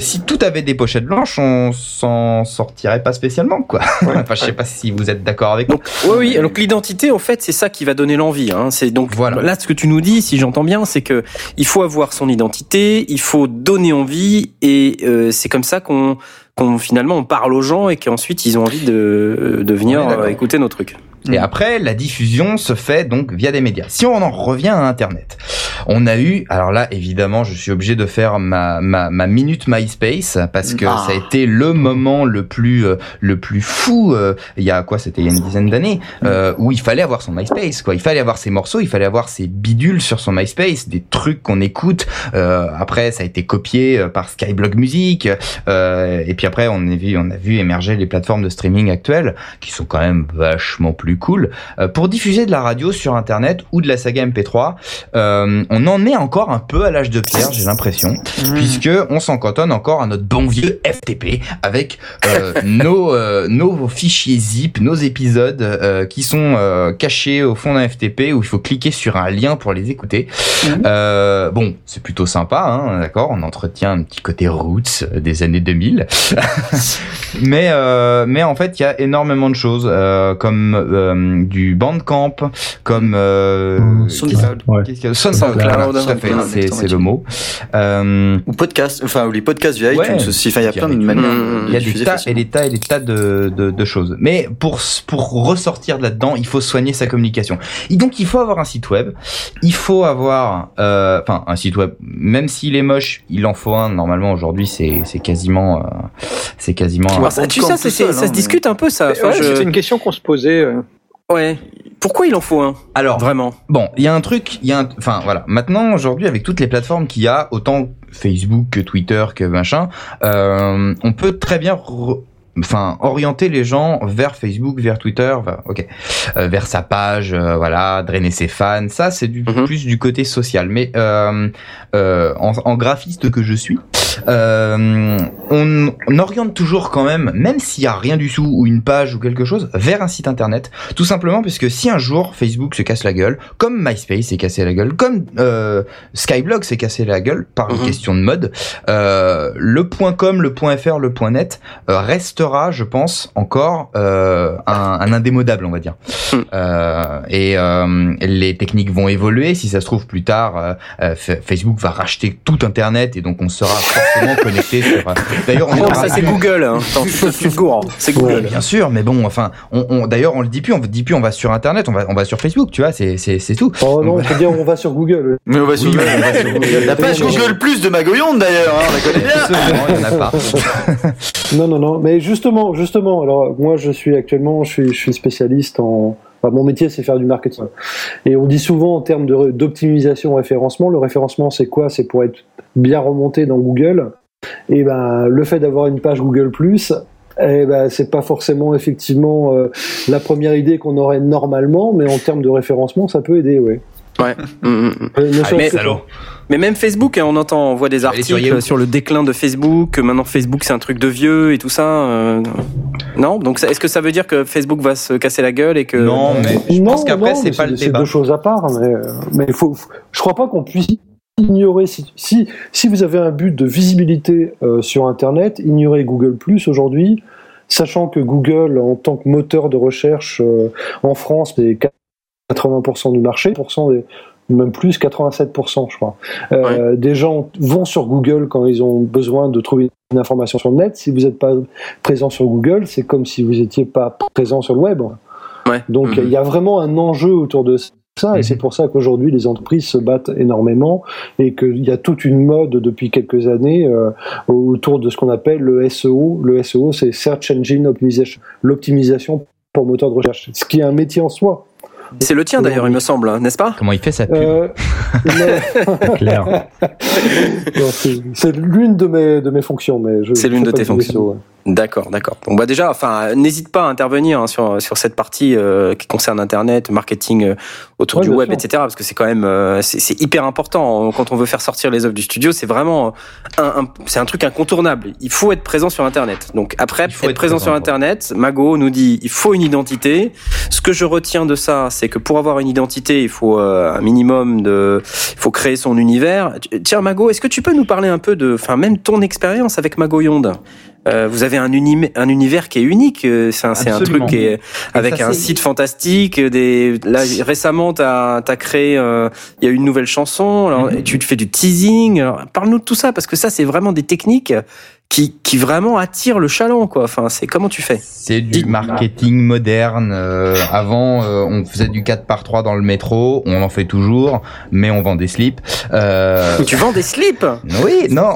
S3: si tout avait des pochettes blanches, on s'en sortirait pas spécialement quoi. enfin, je sais pas si vous êtes d'accord avec moi.
S1: Oui, oui. Donc l'identité, en fait, c'est ça qui va donner l'envie. Hein. C'est donc
S3: Voilà.
S1: là ce que tu nous dis, si j'entends bien, c'est que il faut avoir son identité, il faut donner envie, et euh, c'est comme ça qu'on qu'on finalement on parle aux gens et qu'ensuite ils ont envie de de venir euh, écouter nos trucs.
S3: Et après, la diffusion se fait donc via des médias. Si on en revient à Internet, on a eu, alors là, évidemment, je suis obligé de faire ma, ma, ma minute MySpace parce que
S4: Ah.
S3: ça a été le moment le plus, euh, le plus fou. euh, il y a quoi C'était il y a une dizaine d'années euh, où il fallait avoir son MySpace. Quoi, il fallait avoir ses morceaux, il fallait avoir ses bidules sur son MySpace, des trucs qu'on écoute. Euh, après, ça a été copié euh, par Skyblog Music. euh, et puis après, on a vu, on a vu émerger les plateformes de streaming actuelles qui sont quand même vachement plus cool. Euh, pour diffuser de la radio sur Internet ou de la saga MP3, euh, on en est encore un peu à l'âge de pierre, j'ai l'impression, puisque on s'en cantonne encore à notre bon vieux FTP avec euh, nos nos fichiers zip, nos épisodes qui sont cachés au fond d'un FTP où il faut cliquer sur un lien pour les écouter. Euh, bon, c'est plutôt sympa, hein, d'accord. On entretient un petit côté roots des années 2000. mais mais, mais en fait, il y a énormément de choses, euh, comme euh, du Bandcamp, comme euh,
S4: SoundCloud.
S8: Ouais.
S3: qu'est-ce qu'il y a SoundCloud, tout à fait,
S4: ouais,
S3: c'est c'est le mot. Euh,
S4: Ou podcast, enfin, ou les podcasts via
S3: Ouais.
S4: iTunes aussi. Enfin, il y a plein de manières
S1: iTunes.
S4: de
S3: il y a des tas et des tas et des tas de, de, de choses. Mais pour, pour ressortir de là-dedans, il faut soigner sa communication. Et donc, il faut avoir un site web. Il faut avoir, euh, enfin, un site web. Même s'il est moche, il en faut un. Normalement, aujourd'hui, c'est, c'est quasiment, euh, c'est quasiment.
S4: Ouais,
S3: un-
S1: Ça, tu
S4: Bandcamp
S1: sais, c'est- c'est- ça
S4: hein,
S1: se
S4: mais-
S1: discute un peu ça. Enfin,
S7: Ouais,
S1: je-
S7: C'était une question qu'on se posait. euh,
S1: Ouais. Pourquoi il en faut un
S3: Alors,
S1: Vraiment?
S3: Bon, il y a un truc, il y a un, enfin voilà. Maintenant, aujourd'hui, avec toutes les plateformes qu'il y a, autant Facebook que Twitter que machin, euh, on peut très bien, re- enfin, orienter les gens vers Facebook, vers Twitter, vers, ok, euh, vers sa page, euh, voilà, drainer ses fans. Ça, c'est du
S1: Mhm.
S3: plus du côté social. Mais euh, euh, en, en graphiste que je suis, on, on oriente toujours quand même, même s'il y a rien du tout ou une page ou quelque chose, vers un site internet. Tout simplement parce que si un jour Facebook se casse la gueule, comme MySpace s'est cassé la gueule, comme euh, Skyblog s'est cassé la gueule par une
S1: Mhm.
S3: question de mode, euh, le .com, le .fr, le .net euh, restera, je pense, encore euh, un, un indémodable, on va dire. Euh, et euh, les techniques vont évoluer. Si ça se trouve plus tard, euh, euh, Facebook va racheter tout Internet et donc on sera forcément connecté sur. euh, D'ailleurs, on
S1: Oh, ça c'est Google. Hein. C'est Google.
S3: Bien sûr, mais bon, enfin, on, on- d'ailleurs, on le dit plus, on dit plus, on va sur Internet, on va, on va sur Facebook, tu vois, c'est, c'est, c'est tout.
S6: Oh non, je veux dire, on va sur Google.
S4: Mais on va sur
S3: Oui,
S4: Google.
S3: on va sur Google.
S4: La page Google Plus de Magoyonde d'ailleurs, hein, on la connaît bien.
S3: Absolument, il y en a pas.
S6: Non, non, non. Mais justement, justement, alors moi, je suis actuellement, je suis, je suis spécialiste en. Enfin, mon métier, c'est faire du marketing. Et on dit souvent en termes d'optimisation référencement, le référencement, c'est quoi? C'est pour être bien remonté dans Google. Et ben, le fait d'avoir une page Google eh ben, c'est pas forcément effectivement euh, la première idée qu'on aurait normalement, mais en termes de référencement, ça peut aider, ouais.
S1: Ouais. Mm, mm, mm.
S6: Euh, ne serait-ce
S1: mais-
S6: que-
S3: Salaud.
S1: Mais même Facebook, hein, on entend, on voit des articles sur, le déclin de Facebook. que Maintenant, Facebook, c'est un truc de vieux et tout ça. euh, non? Donc, est-ce que ça veut dire que Facebook va se casser la gueule et que
S3: Non, mais je
S6: non,
S3: pense qu'après,
S6: non,
S3: c'est pas le
S6: c'est
S3: débat.
S6: deux choses à part, mais, euh, mais il faut, faut- je crois pas qu'on puisse ignorer si, si, si vous avez un but de visibilité euh, sur Internet, ignorer Google Plus aujourd'hui, sachant que Google, en tant que moteur de recherche euh, en France, c'est 80% du marché, pourcent des- même plus, 87%, je crois. Euh, Des gens vont sur Google quand ils ont besoin de trouver une information sur le net. Si vous n'êtes pas présent sur Google, c'est comme si vous n'étiez pas présent sur le web.
S1: Ouais.
S6: Donc
S3: Mhm.
S6: il y a vraiment un enjeu autour de ça. et c'est pour ça qu'aujourd'hui les entreprises se battent énormément et qu'il y a toute une mode depuis quelques années euh, autour de ce qu'on appelle le SEO. Le SEO, c'est Search Engine Optimization, l'optimisation pour moteur de recherche, ce qui est un métier en soi.
S1: C'est le tien d'ailleurs, il me semble, hein, n'est-ce pas
S3: Comment il fait sa pub
S6: Euh, mais-
S8: Clair.
S6: Non, c'est l'une de mes, de mes fonctions, mais je.
S1: C'est l'une de
S6: pas
S1: tes fonctions.
S6: Ouais.
S1: D'accord, d'accord. Bon bah déjà, enfin, n'hésite pas à intervenir hein, sur sur cette partie euh, qui concerne Internet, marketing euh, autour
S6: Ouais,
S1: du web,
S6: sûr.
S1: etc. Parce que c'est quand même euh, c'est hyper important quand on veut faire sortir les œuvres du studio. C'est vraiment un, un- c'est un truc incontournable. Il faut être présent sur Internet. Donc après,
S3: Il faut
S1: être,
S3: être
S1: présent, sur. Internet, Mago nous dit il faut une identité. Ce que je retiens de ça, c'est que pour avoir une identité, il faut euh, un minimum de, il faut créer son univers. Tiens, Mago, est-ce que tu peux nous parler un peu de, enfin même ton expérience avec Mago Yonde? Euh, vous avez un, uni- un univers qui est unique. euh, C'est un, truc qui est avec
S3: ça,
S1: un site fantastique. Des là récemment, t'as as créé. euh, Il y a une nouvelle chanson. Alors,
S3: Mhm.
S1: tu te fais du teasing. Parle-nous de tout ça parce que ça, c'est vraiment des techniques qui qui vraiment attirent le chaland, quoi. Enfin, c'est comment tu fais?
S3: C'est du marketing moderne. euh, avant, euh, on faisait du 4 par 3 dans le métro. On en fait toujours, mais on vend des slips. Euh,
S1: Tu vends des slips?
S3: Oui, non.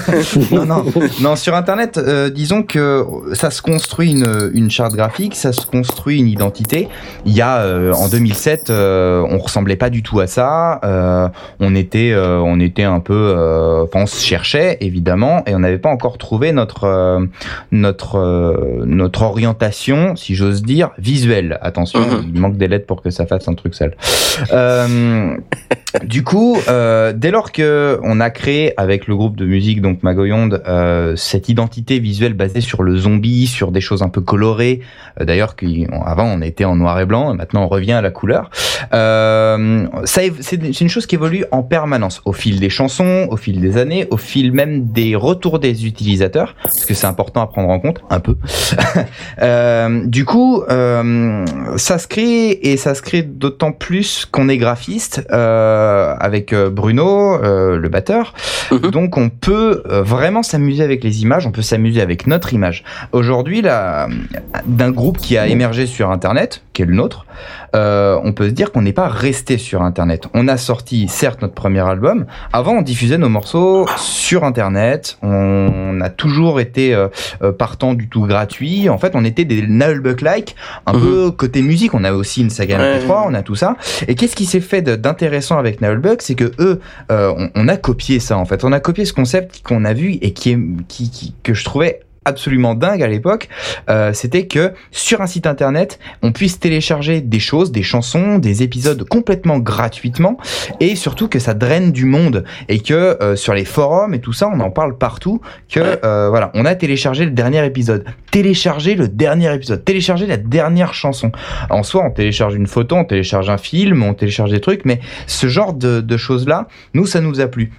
S3: non, non, non. Sur Internet, euh, disons que ça se construit une, une charte graphique, ça se construit une identité. Il y a euh, en 2007, euh, on ressemblait pas du tout à ça. Euh, on était, euh, on était un peu, euh, enfin, on se cherchait évidemment, et on n'avait pas encore trouvé notre euh, notre euh, notre orientation, si j'ose dire, visuelle. Attention,
S1: Mhm.
S3: il manque des lettres pour que ça fasse un truc sale. Euh, du coup, euh, dès lors que on a créé avec le groupe de musique donc Magoyonde euh, cette identité visuelle basée sur le zombie, sur des choses un peu colorées. euh, D'ailleurs, avant on était en noir et blanc, maintenant on revient à la couleur. Euh, c'est une chose qui évolue en permanence au fil des chansons, au fil des années, au fil même des retours des utilisateurs, parce que c'est important à prendre en compte un peu. Euh, du coup, ça se crée et ça se crée d'autant plus qu'on est graphiste euh, avec euh, Bruno, euh, le batteur.
S1: Mhm.
S3: Donc, on peut euh, vraiment s'amuser avec les images. On peut s'amuser avec notre image. Aujourd'hui, là, d'un groupe qui a émergé sur Internet, qui est le nôtre, euh, on peut se dire qu'on n'est pas resté sur Internet. On a sorti, certes, notre premier album. Avant, on diffusait nos morceaux sur Internet. On a toujours été euh, euh, partant du tout gratuit. En fait, on était des Nullbuck-like, un
S1: Mhm.
S3: peu côté musique. On a aussi une saga
S1: Ouais.
S3: MP3, on a tout ça. Et qu'est-ce qui s'est fait d'intéressant avec Nullbuck C'est que eux, euh, on, a copié ça en fait. On a copié ce concept qu'on a vu et qui est qui- que je trouvais absolument dingue à l'époque, euh, c'était que sur un site internet, on puisse télécharger des choses, des chansons, des épisodes complètement gratuitement, et surtout que ça draine du monde et que euh, sur les forums et tout ça, on en parle partout. Que euh, voilà, on a téléchargé le dernier épisode, téléchargé le dernier épisode, téléchargé la dernière chanson. En soi, on télécharge une photo, on télécharge un film, on télécharge des trucs, mais ce genre de, de choses là, nous, ça nous a plu.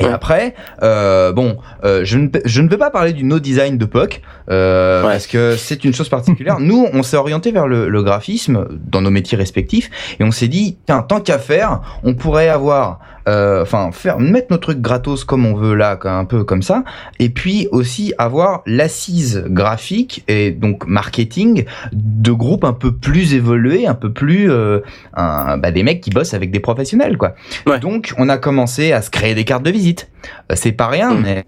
S3: Et après, euh, bon, euh, je, ne, peux- je ne peux pas parler du no design de POC euh,
S1: Ouais.
S3: parce que c'est une chose particulière. Nous, on s'est orienté vers le, le graphisme dans nos métiers respectifs et on s'est dit, tiens, tant qu'à faire, on pourrait avoir, enfin, faire mettre nos trucs gratos comme on veut là, un peu comme ça, et puis aussi avoir l'assise graphique et donc marketing de groupes un peu plus évolués, un peu plus, euh, un- bah, des mecs qui bossent avec des professionnels, quoi.
S1: Ouais.
S3: Donc, on a commencé à se créer des cartes de visite. Euh, C'est pas rien,
S1: Mm.
S3: mais euh,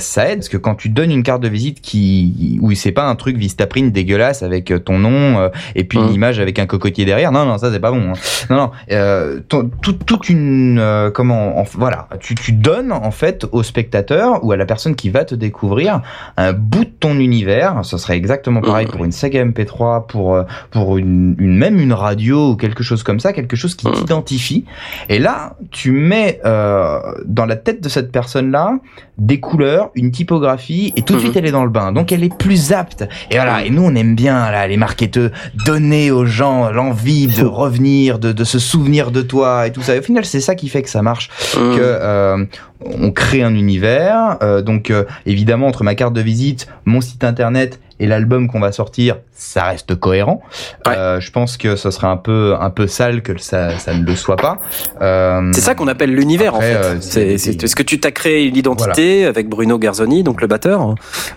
S3: ça aide parce que quand tu donnes une carte de visite qui où c'est pas un truc Vistaprint dégueulasse avec euh, ton nom euh, et puis une
S1: Mm.
S3: image avec un cocotier derrière non non ça c'est pas bon hein. non non euh, tout- toute une euh, comment en- voilà tu, tu donnes en fait au spectateur ou à la personne qui va te découvrir un bout de ton univers ce serait exactement pareil
S1: Mm.
S3: pour une saga MP3 pour euh, pour une, une même une radio ou quelque chose comme ça quelque chose qui
S1: Mm.
S3: t'identifie et là tu mets euh, dans la tête de cette personne là des couleurs, une typographie, et tout de
S1: Mhm.
S3: suite elle est dans le bain. Donc elle est plus apte. Et voilà, et nous on aime bien là les marketeurs donner aux gens l'envie de revenir, de, de se souvenir de toi et tout ça. Et au final c'est ça qui fait que ça marche,
S1: Mmh.
S3: que euh, on crée un univers. euh, donc euh, évidemment entre ma carte de visite, mon site internet et l'album qu'on va sortir, ça reste cohérent. Euh, je pense que ce serait un peu un peu sale que ça, ça ne le soit pas. Euh,
S1: C'est ça qu'on appelle l'univers en fait.
S3: euh,
S1: c'est ce que tu t'as créé une identité avec Bruno Garzoni, donc le batteur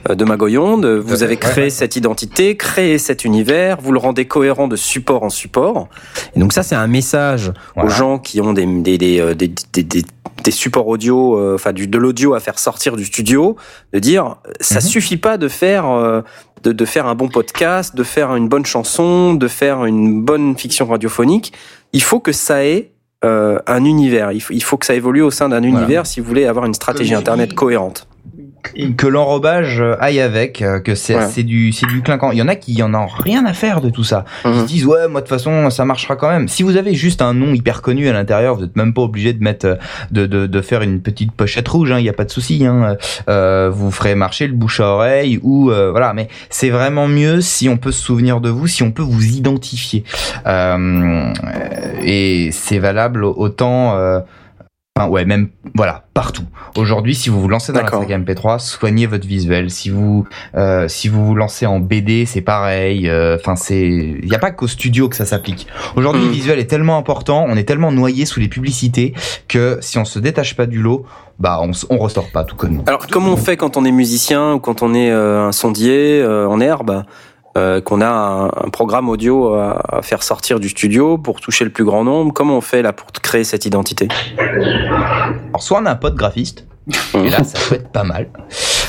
S1: euh, de Magoyonde? Vous
S3: fait,
S1: avez
S3: ouais,
S1: créé
S3: ouais.
S1: cette identité, créé cet univers. Vous le rendez cohérent de support en support. Et donc ça, c'est un message aux gens qui ont des des des euh, des, des, supports audio, euh, enfin du de l'audio à faire sortir du studio, de dire ça
S3: Mhm.
S1: suffit pas de faire euh, de, de faire un bon podcast, de faire une bonne chanson, de faire une bonne fiction radiophonique. Il faut que ça ait euh, un univers. Il faut, il faut que ça évolue au sein d'un univers si vous voulez avoir une stratégie internet cohérente.
S3: Que l'enrobage euh, aille avec, euh, que c'est
S1: Ouais.
S3: du c'est du clinquant. Il y en a qui en ont rien à faire de tout ça. Ils se
S1: Mhm.
S3: disent ouais, moi de toute façon ça marchera quand même. Si vous avez juste un nom hyper connu à l'intérieur, vous êtes même pas obligé de mettre euh, de de, de faire une petite pochette rouge. Il y a pas de souci. Hein. Euh, vous ferez marcher le bouche à oreille ou euh, voilà. Mais c'est vraiment mieux si on peut se souvenir de vous, si on peut vous identifier. Euh, et c'est valable autant. Enfin, ouais, même, voilà, partout. Aujourd'hui, si vous vous lancez dans la saga MP3, soignez votre visuel. Si vous, euh, si vous vous lancez en BD, c'est pareil. Euh, Enfin, c'est, il n'y a pas qu'au studio que ça s'applique. Aujourd'hui, le visuel est tellement important, on est tellement noyé sous les publicités que si on se détache pas du lot, bah, on, on ressort pas tout comme nous.
S1: Alors, comment on fait quand on est musicien ou quand on est euh, un sondier euh, en herbe, euh, qu'on a un, un programme audio à, à faire sortir du studio pour toucher le plus grand nombre. Comment on fait là pour créer cette identité?
S3: Alors, soit on a un pote graphiste, et là, ça peut être pas mal.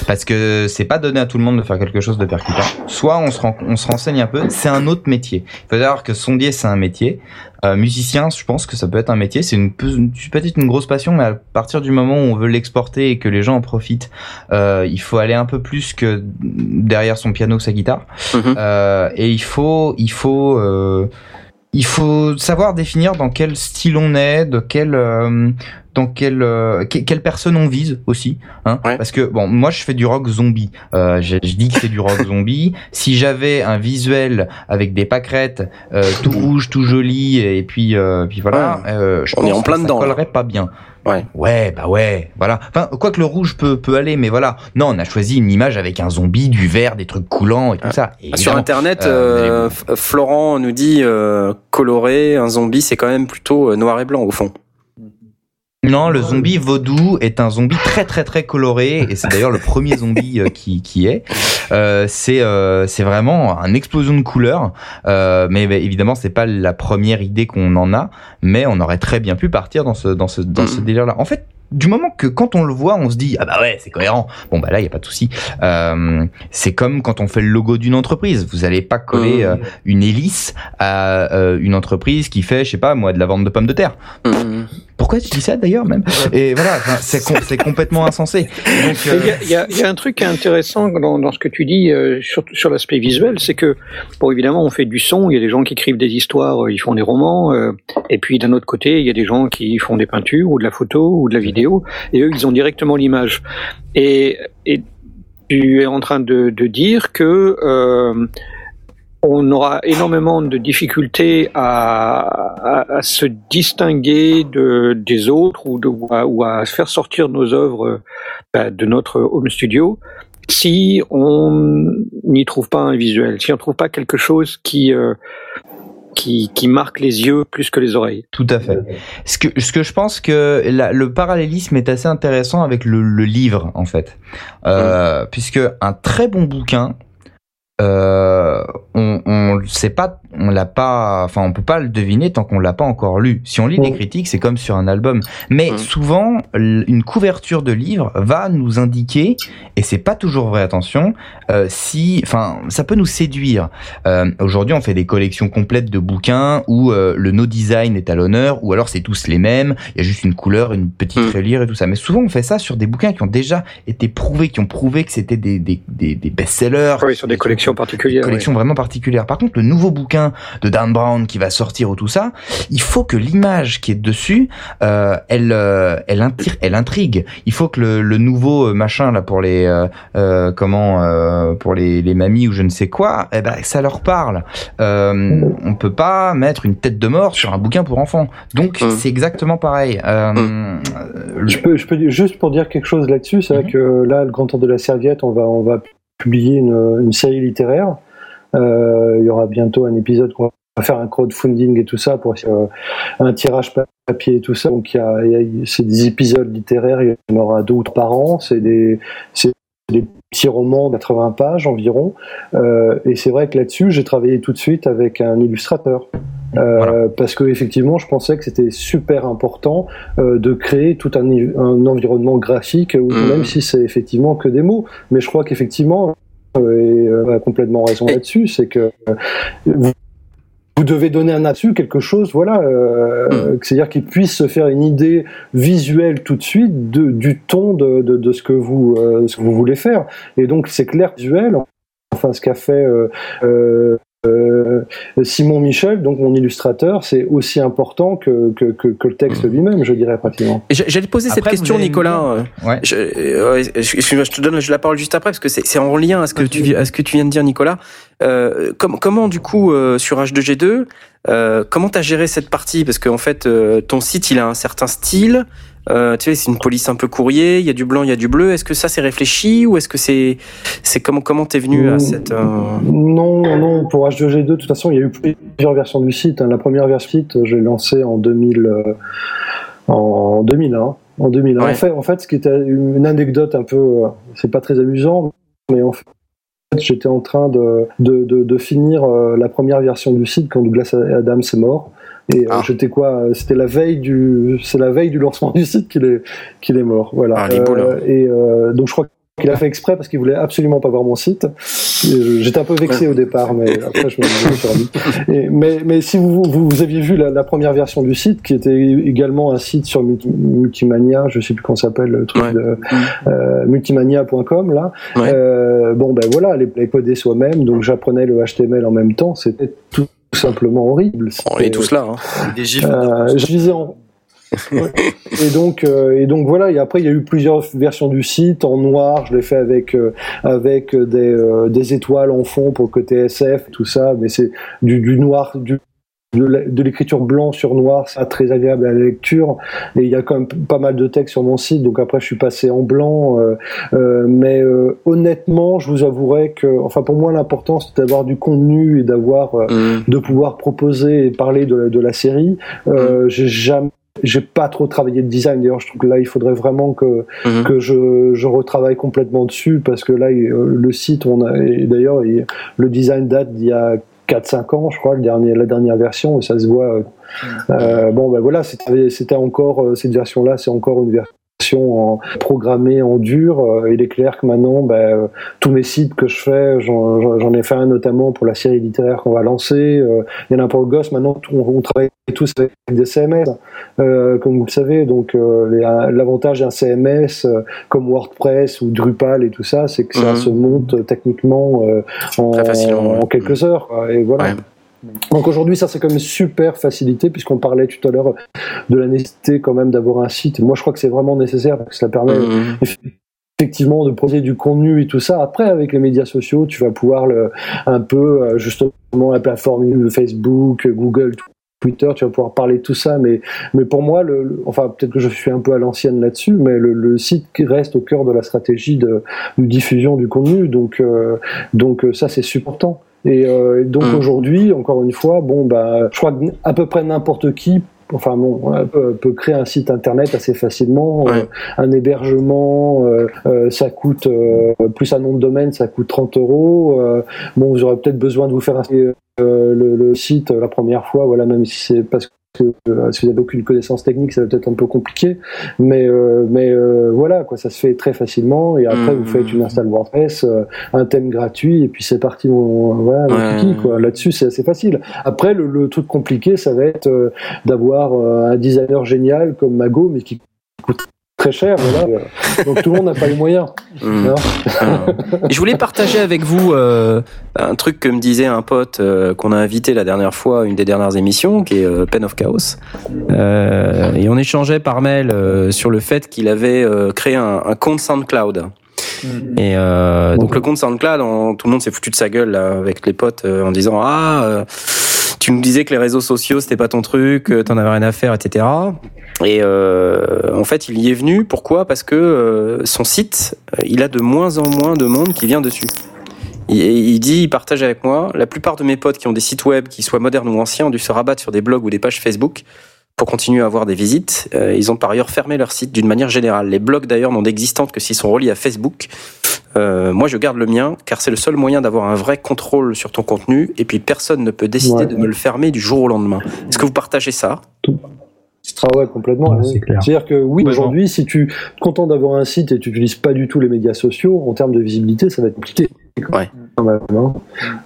S3: Parce que c'est pas donné à tout le monde de faire quelque chose de percutant. Soit on se, ren- on se renseigne un peu, c'est un autre métier. Il faut savoir que sondier, c'est un métier. Euh, musicien, je pense que ça peut être un métier. C'est une, peu- une- peut-être une grosse passion, mais à partir du moment où on veut l'exporter et que les gens en profitent, euh, il faut aller un peu plus que derrière son piano, sa guitare.
S1: Mhm.
S3: Euh, et il faut, il faut, euh, il faut savoir définir dans quel style on est, de quel, euh, dans quelle, euh, que- quelle personne on vise aussi. Hein
S1: Ouais.
S3: Parce que bon, moi je fais du rock zombie. Euh, je, je dis que c'est du rock zombie. Si j'avais un visuel avec des pâquerettes, euh, tout rouge, tout joli, et puis, euh, puis voilà, euh, je
S1: On
S3: pense
S1: est en plein
S3: que
S1: dedans,
S3: Ça
S1: là.
S3: collerait pas bien.
S1: Ouais.
S3: Ouais, bah ouais, voilà. Enfin, quoi que le rouge peut, peut aller, mais voilà. Non, on a choisi une image avec un zombie, du vert, des trucs coulants et tout ça. Et
S1: Ah, Sur Internet,
S3: euh,
S1: euh, Florent nous dit euh, coloré, un zombie, c'est quand même plutôt noir et blanc au fond.
S3: Non, le zombie vaudou est un zombie très très très coloré et c'est d'ailleurs le premier zombie euh, qui, qui est. Euh, c'est euh, c'est vraiment une explosion de couleurs, euh, mais bah, évidemment c'est pas la première idée qu'on en a, mais on aurait très bien pu partir dans ce dans ce dans ce
S1: Mhm.
S3: délire-là. En fait. Du moment que quand on le voit, on se dit ah bah ouais c'est cohérent. Bon bah là il y a pas de souci. Euh, c'est comme quand on fait le logo d'une entreprise. Vous allez pas coller
S1: Mhm.
S3: euh, une hélice à euh, une entreprise qui fait je sais pas moi de la vente de pommes de terre.
S1: Mhm.
S3: Pourquoi tu dis ça d'ailleurs même Et voilà, c'est com- complètement insensé.
S7: Il
S3: euh,
S7: y, a, il y a- il y a un truc intéressant dans, dans ce que tu dis euh, sur, sur l'aspect visuel, c'est que, bon, évidemment, on fait du son, il y a des gens qui écrivent des histoires, euh, ils font des romans, euh, et puis d'un autre côté, il y a des gens qui font des peintures ou de la photo ou de la vidéo, et eux, ils ont directement l'image. Et, et tu es en train de, de dire que euh, on aura énormément de difficultés à, à, à se distinguer de, des autres ou, de, ou, à, ou à faire sortir nos œuvres euh, bah, de notre home studio si on n'y trouve pas un visuel, si on ne trouve pas quelque chose qui, euh, qui, qui marque les yeux plus que les oreilles.
S3: Tout à fait. Ce que, ce que je pense que la- le parallélisme est assez intéressant avec le, le livre, en fait. Euh, Puisque un très bon bouquin, euh, on, on sait pas, on l'a pas, enfin, on peut pas le deviner tant qu'on l'a pas encore lu. Si on lit des
S6: Mm.
S3: critiques, c'est comme sur un album. Mais
S1: Mm.
S3: souvent, une couverture de livre va nous indiquer, et c'est pas toujours vrai, attention, euh, si, enfin, ça peut nous séduire. Euh, Aujourd'hui, on fait des collections complètes de bouquins où le no design est à l'honneur, ou alors c'est tous les mêmes, il y a juste une couleur, une petite
S1: Mm.
S3: reliure et tout ça. Mais souvent, on fait ça sur des bouquins qui ont déjà été prouvés, qui ont prouvé que c'était des, des, des, des best-sellers.
S7: Oui, sur des collections particulières.
S3: collections vraiment particulières. Par contre, le nouveau bouquin de Dan Brown qui va sortir ou tout ça, il faut que l'image qui est dessus, euh, elle, euh, elle, intrigue, elle intrigue. Il faut que le, le nouveau euh, machin là pour les, euh, euh, comment, euh, pour les, les mamies ou je ne sais quoi, eh ben ça leur parle. Euh, on peut pas mettre une tête de mort sur un bouquin pour enfants. Donc
S1: Mm.
S3: c'est exactement pareil. Euh, euh,
S6: Je peux, je peux juste pour dire quelque chose là-dessus, c'est vrai que là, le grand temps de la serviette, on va, on va publier une, série littéraire. Euh, il y aura bientôt un épisode qu'on va faire un crowdfunding et tout ça pour euh, un tirage papier et tout ça. Donc il y a, c'est des épisodes littéraires, il y en aura deux ou trois par an. C'est des, des petits romans de 80 pages environ. Euh, et c'est vrai que là-dessus, j'ai travaillé tout de suite avec un illustrateur. Euh, Parce que effectivement, je pensais que c'était super important euh, de créer tout un, un environnement graphique, où,
S1: Mhm.
S6: même si c'est effectivement que des mots. Mais je crois qu'effectivement, euh, et euh, a complètement raison là-dessus, c'est que euh, vous, devez donner un aperçu, quelque chose, voilà, euh, c'est-à-dire qu'il puisse se faire une idée visuelle tout de suite de, du ton de, de, de ce que vous euh, ce que vous voulez faire. Et donc c'est clair visuel. Enfin, ce qu'a fait euh, euh, euh, Simon Michel, donc mon illustrateur, c'est aussi important que, que, que, que le texte lui-même, je dirais pratiquement.
S1: J'allais poser cette question, Nicolas.
S3: dire- Ouais.
S1: Je, euh, excuse-moi, je te donne la parole juste après parce que c'est c'est en lien à ce que tu vi- à ce que tu viens de dire, Nicolas. Euh, com- comment du coup euh, sur H2G2, euh, comment t'as géré cette partie? Parce qu'en fait, euh, ton site il a un certain style. Euh, tu sais, c'est une police un peu courrier. Il y a du blanc, il y a du bleu. Est-ce que ça c'est réfléchi ou est-ce que c'est c'est comment comment t'es venu à
S6: Mm.
S1: cette euh,
S6: Non, non, pour H2G2, de toute façon, il y a eu plusieurs versions du site. hein. La première version du site, je l'ai lancée en 2000, euh, en 2001. En 2001.
S1: Ouais.
S6: En, fait, en fait, ce qui était une anecdote un peu, euh, c'est pas très amusant, mais en fait, j'étais en train de, de, de, de finir la première version du site quand Douglas Adams est mort. Et euh,
S1: Ah.
S6: j'étais quoi euh, C'était la veille du, c'est la veille du lancement du site qu'il est, qu'il est mort. Voilà.
S1: Ah, hein.
S6: et euh, donc je crois qu'il a fait exprès parce qu'il voulait absolument pas voir mon site. Et J'étais un peu vexé au départ, mais après je me suis. Et- mais, mais si vous, vous, vous aviez vu la, la première version du site, qui était également un site sur Multi- Multimania, je sais plus comment ça s'appelle le truc
S1: Ouais.
S6: de euh, multimania.com là.
S1: Ouais.
S6: Euh, bon ben voilà, les, les coder soi-même, donc j'apprenais le HTML en même temps, c'était tout simplement horrible.
S1: On est tous là. Hein.
S4: Des gifs.
S6: Euh, en. Ouais. et donc euh, et donc voilà et après il y a eu plusieurs versions du site en noir je l'ai fait avec euh, avec des euh, des étoiles en fond pour le côté SF tout ça mais c'est du, du noir du de l'écriture blanc sur noir, c'est pas très agréable à la lecture. Et il y a quand même pas mal de textes sur mon site, donc après je suis passé en blanc. euh, euh, mais euh, honnêtement, je vous avouerai que, enfin pour moi l'important c'est d'avoir du contenu et d'avoir euh,
S1: Mm.
S6: de pouvoir proposer et parler de, la- de la série. Euh, J'ai jamais j'ai pas trop travaillé de design d'ailleurs je trouve que là il faudrait vraiment que
S1: Mhm.
S6: que je, je retravaille complètement dessus parce que là euh, le site on a et d'ailleurs il- le design date d'il y a 4-5 ans je crois le dernier la dernière version et ça se voit euh, euh, bon ben voilà c'était encore euh, cette version là c'est encore une version en, programmée en dur euh, il est clair que maintenant euh, tous mes sites que je fais j'en ai fait un notamment pour la série littéraire qu'on va lancer euh, il y en a pour le gosse maintenant on, on travaille tous avec des CMS euh, comme vous le savez donc euh, l'avantage d'un CMS euh, comme WordPress ou Drupal et tout ça c'est que ça
S1: Mhm.
S6: se monte techniquement en, quelques heures quoi. et voilà
S1: Ouais.
S6: Donc aujourd'hui, ça c'est comme une super facilité puisqu'on parlait tout à l'heure de la nécessité quand même d'avoir un site. Moi, je crois que c'est vraiment nécessaire parce que ça permet
S1: Mm.
S6: effectivement de poser du contenu et tout ça. Après, avec les médias sociaux, tu vas pouvoir le, un peu euh, justement la plateforme Facebook, Google, Twitter, tu vas pouvoir parler de tout ça. Mais, mais pour moi, le, le- enfin peut-être que je suis un peu à l'ancienne là-dessus, mais le, le site reste au cœur de la stratégie de, de diffusion du contenu. Donc, euh, donc euh, ça c'est super important. Et euh, donc
S1: Mm.
S6: aujourd'hui, encore une fois, bon bah, je crois que à peu près n'importe qui, enfin bon, peut, peut créer un site internet assez facilement.
S1: Ouais.
S6: Euh, un hébergement, euh, euh, ça coûte euh, plus un nom de domaine, ça coûte 30 euros. Euh, bon, vous aurez peut-être besoin de vous faire euh, le, le site la première fois, voilà, même si c'est parce que euh, si vous n'avez aucune connaissance technique, ça va peut-être un peu compliqué, mais euh, mais euh, voilà quoi, ça se fait très facilement et après
S1: Mhm.
S6: vous faites une install WordPress, un thème gratuit et puis c'est parti, voilà,
S1: Ouais.
S6: quoi. Là-dessus c'est assez facile. Après le, le truc compliqué, ça va être d'avoir un designer génial comme Mago, mais qui coûte très cher. Voilà. Donc tout le monde n'a pas les moyens.
S1: Mm.
S6: hein.
S1: Et je voulais partager avec vous euh, un truc que me disait un pote euh, qu'on a invité la dernière fois, une des dernières émissions, qui est euh, Pen of Chaos. Euh, et on échangeait par mail euh, sur le fait qu'il avait euh, créé un, un compte SoundCloud. Et euh, donc le compte SoundCloud, on- tout le monde s'est foutu de sa gueule là, avec les potes euh, en disant ah euh, tu nous disais que les réseaux sociaux c'était pas ton truc, euh, t'en avais rien à faire, etc. Et euh, en fait, il y est venu. Pourquoi? Parce que euh, son site, euh, il a de moins en moins de monde qui vient dessus. Il, dit, il partage avec moi, la plupart de mes potes qui ont des sites web, qui soient modernes ou anciens, ont dû se rabattre sur des blogs ou des pages Facebook pour continuer à avoir des visites. Euh, ils ont par ailleurs fermé leur site d'une manière générale. Les blogs d'ailleurs n'ont d'existence que s'ils sont reliés à Facebook. Euh, moi, je garde le mien car c'est le seul moyen d'avoir un vrai contrôle sur ton contenu. Et puis personne ne peut décider
S6: Ouais.
S1: de me le fermer du jour au lendemain. Est-ce que vous partagez ça?
S6: Ah ouais, complètement.
S8: Ouais,
S6: oui.
S8: c'est clair.
S6: C'est-à-dire que oui, aujourd'hui, si tu es content d'avoir un site et tu n'utilises pas du tout les médias sociaux, en termes de visibilité, ça va être compliqué.
S1: Ouais.
S6: Quand même, hein.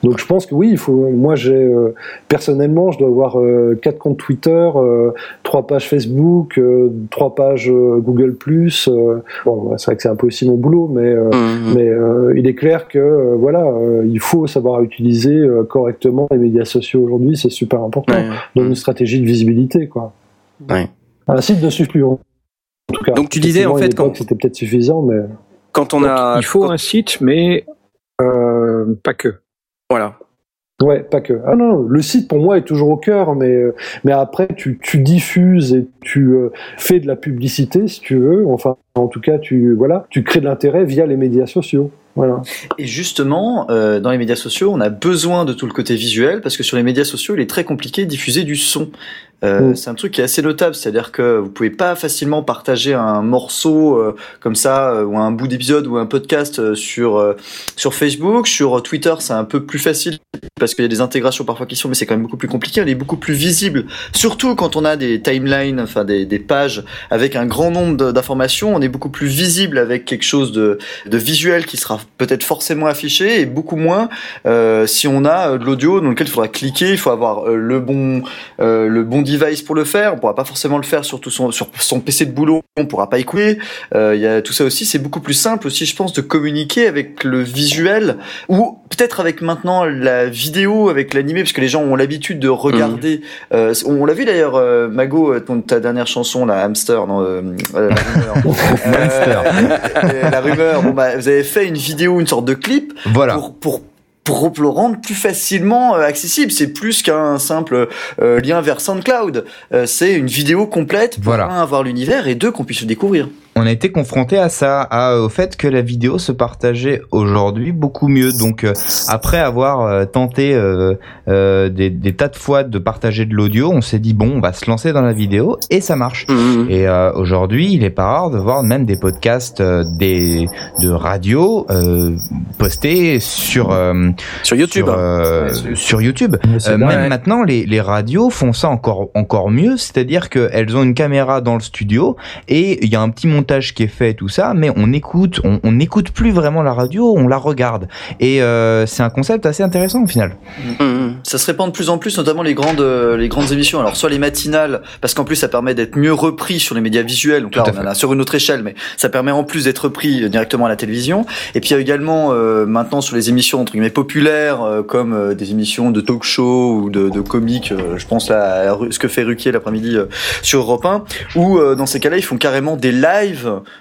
S6: Donc je pense que oui, il faut. Moi, j'ai euh, personnellement, je dois avoir euh, quatre comptes Twitter, euh, trois pages Facebook, euh, trois pages euh, Google euh, Bon, c'est vrai que c'est un peu aussi mon boulot, mais euh,
S1: Mmh.
S6: mais euh, il est clair que euh, voilà, euh, il faut savoir utiliser euh, correctement les médias sociaux aujourd'hui, c'est super important
S1: Ouais.
S6: dans une stratégie de visibilité, quoi.
S1: Ouais.
S6: Un site. En tout cas,
S1: Donc tu disais, en fait, quand-
S6: c'était peut-être suffisant, mais
S1: Quand on a,
S7: Il faut
S1: quand-
S7: un site, mais euh, pas que.
S1: voilà.
S6: ouais, pas que. Ah non, le site pour moi est toujours au cœur, mais euh, mais après tu, tu diffuses et tu euh, fais de la publicité si tu veux. Enfin, en tout cas, tu voilà, tu crées de l'intérêt via les médias sociaux. Voilà.
S4: Et justement, euh, dans les médias sociaux, on a besoin de tout le côté visuel parce que sur les médias sociaux, il est très compliqué de diffuser du son. Euh,
S6: Mm.
S4: C'est un truc qui est assez notable, c'est-à-dire que vous pouvez pas facilement partager un morceau euh, comme ça euh, ou un bout d'épisode ou un podcast euh, sur euh, sur Facebook, sur Twitter, c'est un peu plus facile parce qu'il y a des intégrations parfois qui sont, mais c'est quand même beaucoup plus compliqué. Elle est beaucoup plus visible, surtout quand on a des timelines, enfin des, des pages avec un grand nombre d'informations. On est beaucoup plus visible avec quelque chose de de visuel qui sera peut-être forcément affiché et beaucoup moins euh, si on a de l'audio dans lequel il faudra cliquer, il faut avoir le bon euh, le bon device pour le faire. On pourra pas forcément le faire sur tout son sur son PC de boulot, on pourra pas écouter. Euh, Il y a tout ça aussi, c'est beaucoup plus simple aussi, je pense, de communiquer avec le visuel ou peut-être avec maintenant la vidéo, avec l'animé, parce que les gens ont l'habitude de regarder. Euh, on l'a vu d'ailleurs, euh, Mago, euh, ton, ta dernière chanson, la Hamster, non, euh, la rumeur. La rumeur. Bon bah, vous avez fait une vidéo, une sorte de clip
S3: Voilà.
S4: pour pour pour le rendre plus facilement euh, accessible. C'est plus qu'un simple euh, lien vers SoundCloud. Euh, c'est une vidéo complète pour
S3: Voilà.
S4: un, avoir l'univers et deux qu'on puisse le découvrir.
S3: On a été confronté à ça, à, au fait que la vidéo se partageait aujourd'hui beaucoup mieux. Donc euh, après avoir euh, tenté euh, euh, des, des tas de fois de partager de l'audio, on s'est dit bon, on va se lancer dans la vidéo et ça marche.
S1: Mmh.
S3: Et euh, aujourd'hui, il est pas rare de voir même des podcasts euh, des de radio euh, postés sur euh,
S1: Sur YouTube.
S3: sur, euh,
S4: Ouais, sur-
S3: sur YouTube.
S8: Mais c'est
S3: Euh,
S8: dingue.
S3: même maintenant, les, les radios font ça encore encore mieux, c'est-à-dire qu'elles ont une caméra dans le studio et il y a un petit montage qui est fait tout ça, mais on écoute, on n'écoute plus vraiment la radio, on la regarde. Et euh, c'est un concept assez intéressant au final.
S1: Mmh.
S4: Ça se répand de plus en plus, notamment les grandes euh, les grandes émissions. Alors soit les matinales, parce qu'en plus ça permet d'être mieux repris sur les médias visuels. Donc là
S3: Tout à
S4: on en a sur une autre échelle, mais ça permet en plus d'être repris euh, directement à la télévision. Et puis il y a également euh, maintenant sur les émissions entre guillemets populaires, euh, comme des émissions de talk show ou de, de comiques. euh, je pense là à Ru- ce que fait Ruquier l'après-midi sur Europe 1, où dans ces cas-là ils font carrément des lives.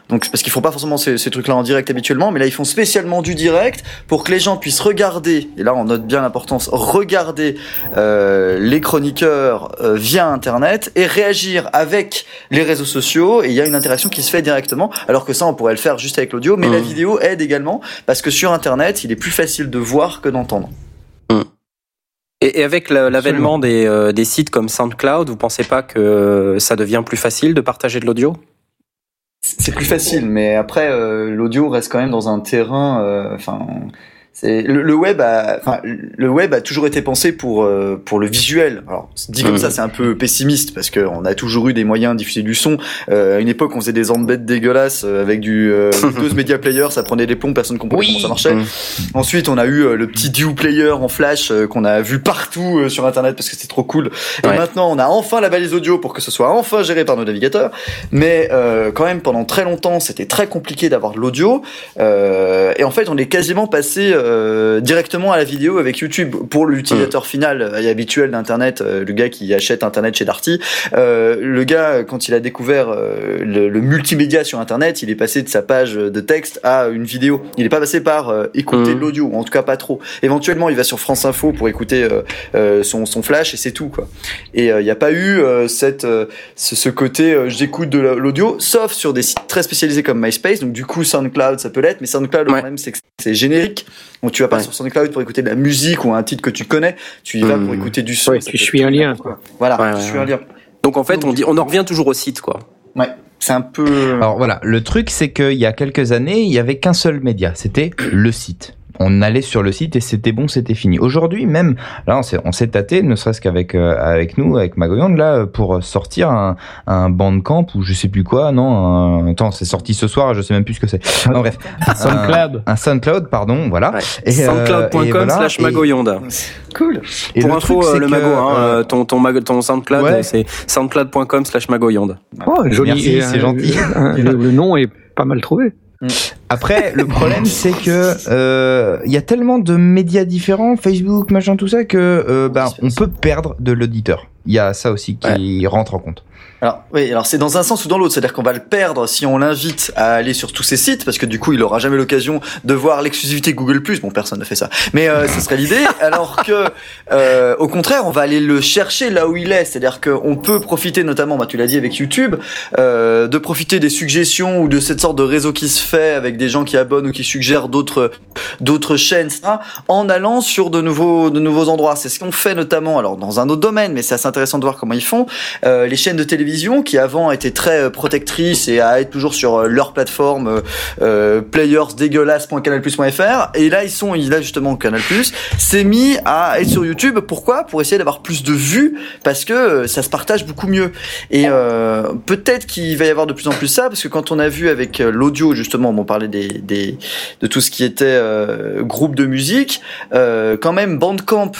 S4: Donc parce qu'ils font pas forcément ces, ces trucs-là en direct habituellement, mais là ils font spécialement du direct pour que les gens puissent regarder. Et là on note bien l'importance regarder euh, les chroniqueurs euh, via Internet et réagir avec les réseaux sociaux. Et il y a une interaction qui se fait directement, alors que ça, on pourrait le faire juste avec l'audio. Mais la
S1: Mhm.
S4: vidéo aide également, parce que sur Internet, il est plus facile de voir que d'entendre.
S1: Et, et avec la- l'avènement des, euh, des sites comme SoundCloud, vous pensez pas que ça devient plus facile de partager de l'audio?
S4: C'est plus facile, mais après, euh, l'audio reste quand même dans un terrain... euh, Enfin... c'est le, le web a, enfin, le web a toujours été pensé pour euh, pour le visuel. Alors dit comme
S1: Mhm.
S4: ça, c'est un peu pessimiste parce que on a toujours eu des moyens de diffuser du son. Euh, à une époque, on faisait des embeds dégueulasses euh, avec du euh, Windows Media Player, ça prenait des plombs, personne comprenait comment ça marchait.
S1: Mhm.
S4: Ensuite, on a eu euh, le petit Dew Player en flash euh, qu'on a vu partout sur Internet parce que c'était trop cool. Et
S1: Ouais.
S4: maintenant, on a enfin la balise audio pour que ce soit enfin géré par nos navigateurs. Mais euh, quand même, pendant très longtemps, c'était très compliqué d'avoir de l'audio. Euh, et en fait, on est quasiment passé euh, directement à la vidéo avec YouTube. Pour l'utilisateur final et habituel d'Internet, euh, le gars qui achète Internet chez Darty, euh, le gars, quand il a découvert euh, le, le multimédia sur Internet, il est passé de sa page de texte à une vidéo. Il n'est pas passé par euh, écouter de l'audio, ou en tout cas pas trop. Éventuellement, il va sur France Info pour écouter son, son flash et c'est tout quoi. Et il n'y a pas eu euh, cette ce, ce côté euh, j'écoute de la- l'audio, sauf sur des sites très spécialisés comme MySpace. Donc du coup, SoundCloud, ça peut l'être, mais SoundCloud, le
S1: Ouais.
S4: problème c'est que c'est générique. Donc tu vas pas
S1: Ouais.
S4: sur SoundCloud pour écouter de la musique ou un titre que tu connais, tu y vas
S1: Hmm.
S4: pour écouter du son.
S7: Ouais, tu suis un lien,
S4: quoi. Voilà,
S1: Ouais,
S4: tu
S1: ouais,
S4: suis
S1: ouais.
S4: un lien.
S1: Donc en fait, on dit, on en revient toujours au site, quoi.
S4: Ouais, c'est un peu.
S3: Alors voilà, le truc c'est qu'il y a quelques années, il y avait qu'un seul média, c'était le site. On allait sur le site et c'était bon, c'était fini. Aujourd'hui même, là on s'est, on s'est tâté, ne serait-ce qu'avec euh, avec nous, avec Magoyonde, là pour sortir un, un bandcamp ou je sais plus quoi, non, un... attends, c'est sorti ce soir, je sais même plus ce que c'est. Non, bref,
S8: SoundCloud.
S3: un, un SoundCloud, pardon, voilà.
S1: Ouais.
S3: Et, euh,
S1: Soundcloud.com
S3: voilà,
S1: slash
S3: et-
S1: magoyonde.
S4: Cool.
S3: et
S1: Pour
S3: le
S1: info,
S3: truc,
S1: euh, le
S3: que,
S1: mago, hein,
S3: euh,
S1: ton, ton, mag- ton SoundCloud,
S3: Ouais.
S1: c'est soundcloud.com slash magoyonde.
S7: Oh, joli.
S3: C'est gentil.
S7: le, le nom est pas mal trouvé.
S3: Après, le problème, c'est que euh, il y a tellement de médias différents, Facebook, machin, tout ça, que euh, ben, on peut perdre de l'auditeur. Il y a ça aussi qui rentre en compte.
S4: Alors oui, alors c'est dans un sens ou dans l'autre, c'est-à-dire qu'on va le perdre si on l'invite à aller sur tous ces sites, parce que du coup il aura jamais l'occasion de voir l'exclusivité Google+. Bon, personne ne fait ça, mais euh, ce serait l'idée. Alors que, euh, au contraire, on va aller le chercher là où il est, c'est-à-dire qu'on peut profiter, notamment, bah, tu l'as dit avec YouTube, euh, de profiter des suggestions ou de cette sorte de réseau qui se fait avec des gens qui abonnent ou qui suggèrent d'autres d'autres chaînes, en allant sur de nouveaux de nouveaux endroits. C'est ce qu'on fait notamment, alors dans un autre domaine, mais c'est assez intéressant de voir comment ils font. Euh, les chaînes de télévision qui avant étaient très euh, protectrices et à être toujours sur euh, leur plateforme euh, euh, et là ils sont a justement Canal Plus s'est mis à être sur YouTube. Pourquoi? Pour essayer d'avoir plus de vues parce que ça se partage beaucoup mieux. Et peut-être qu'il va y avoir de plus en plus ça parce que quand on a vu avec l'audio justement on parlait des, de tout ce qui était groupe de musique quand même Bandcamp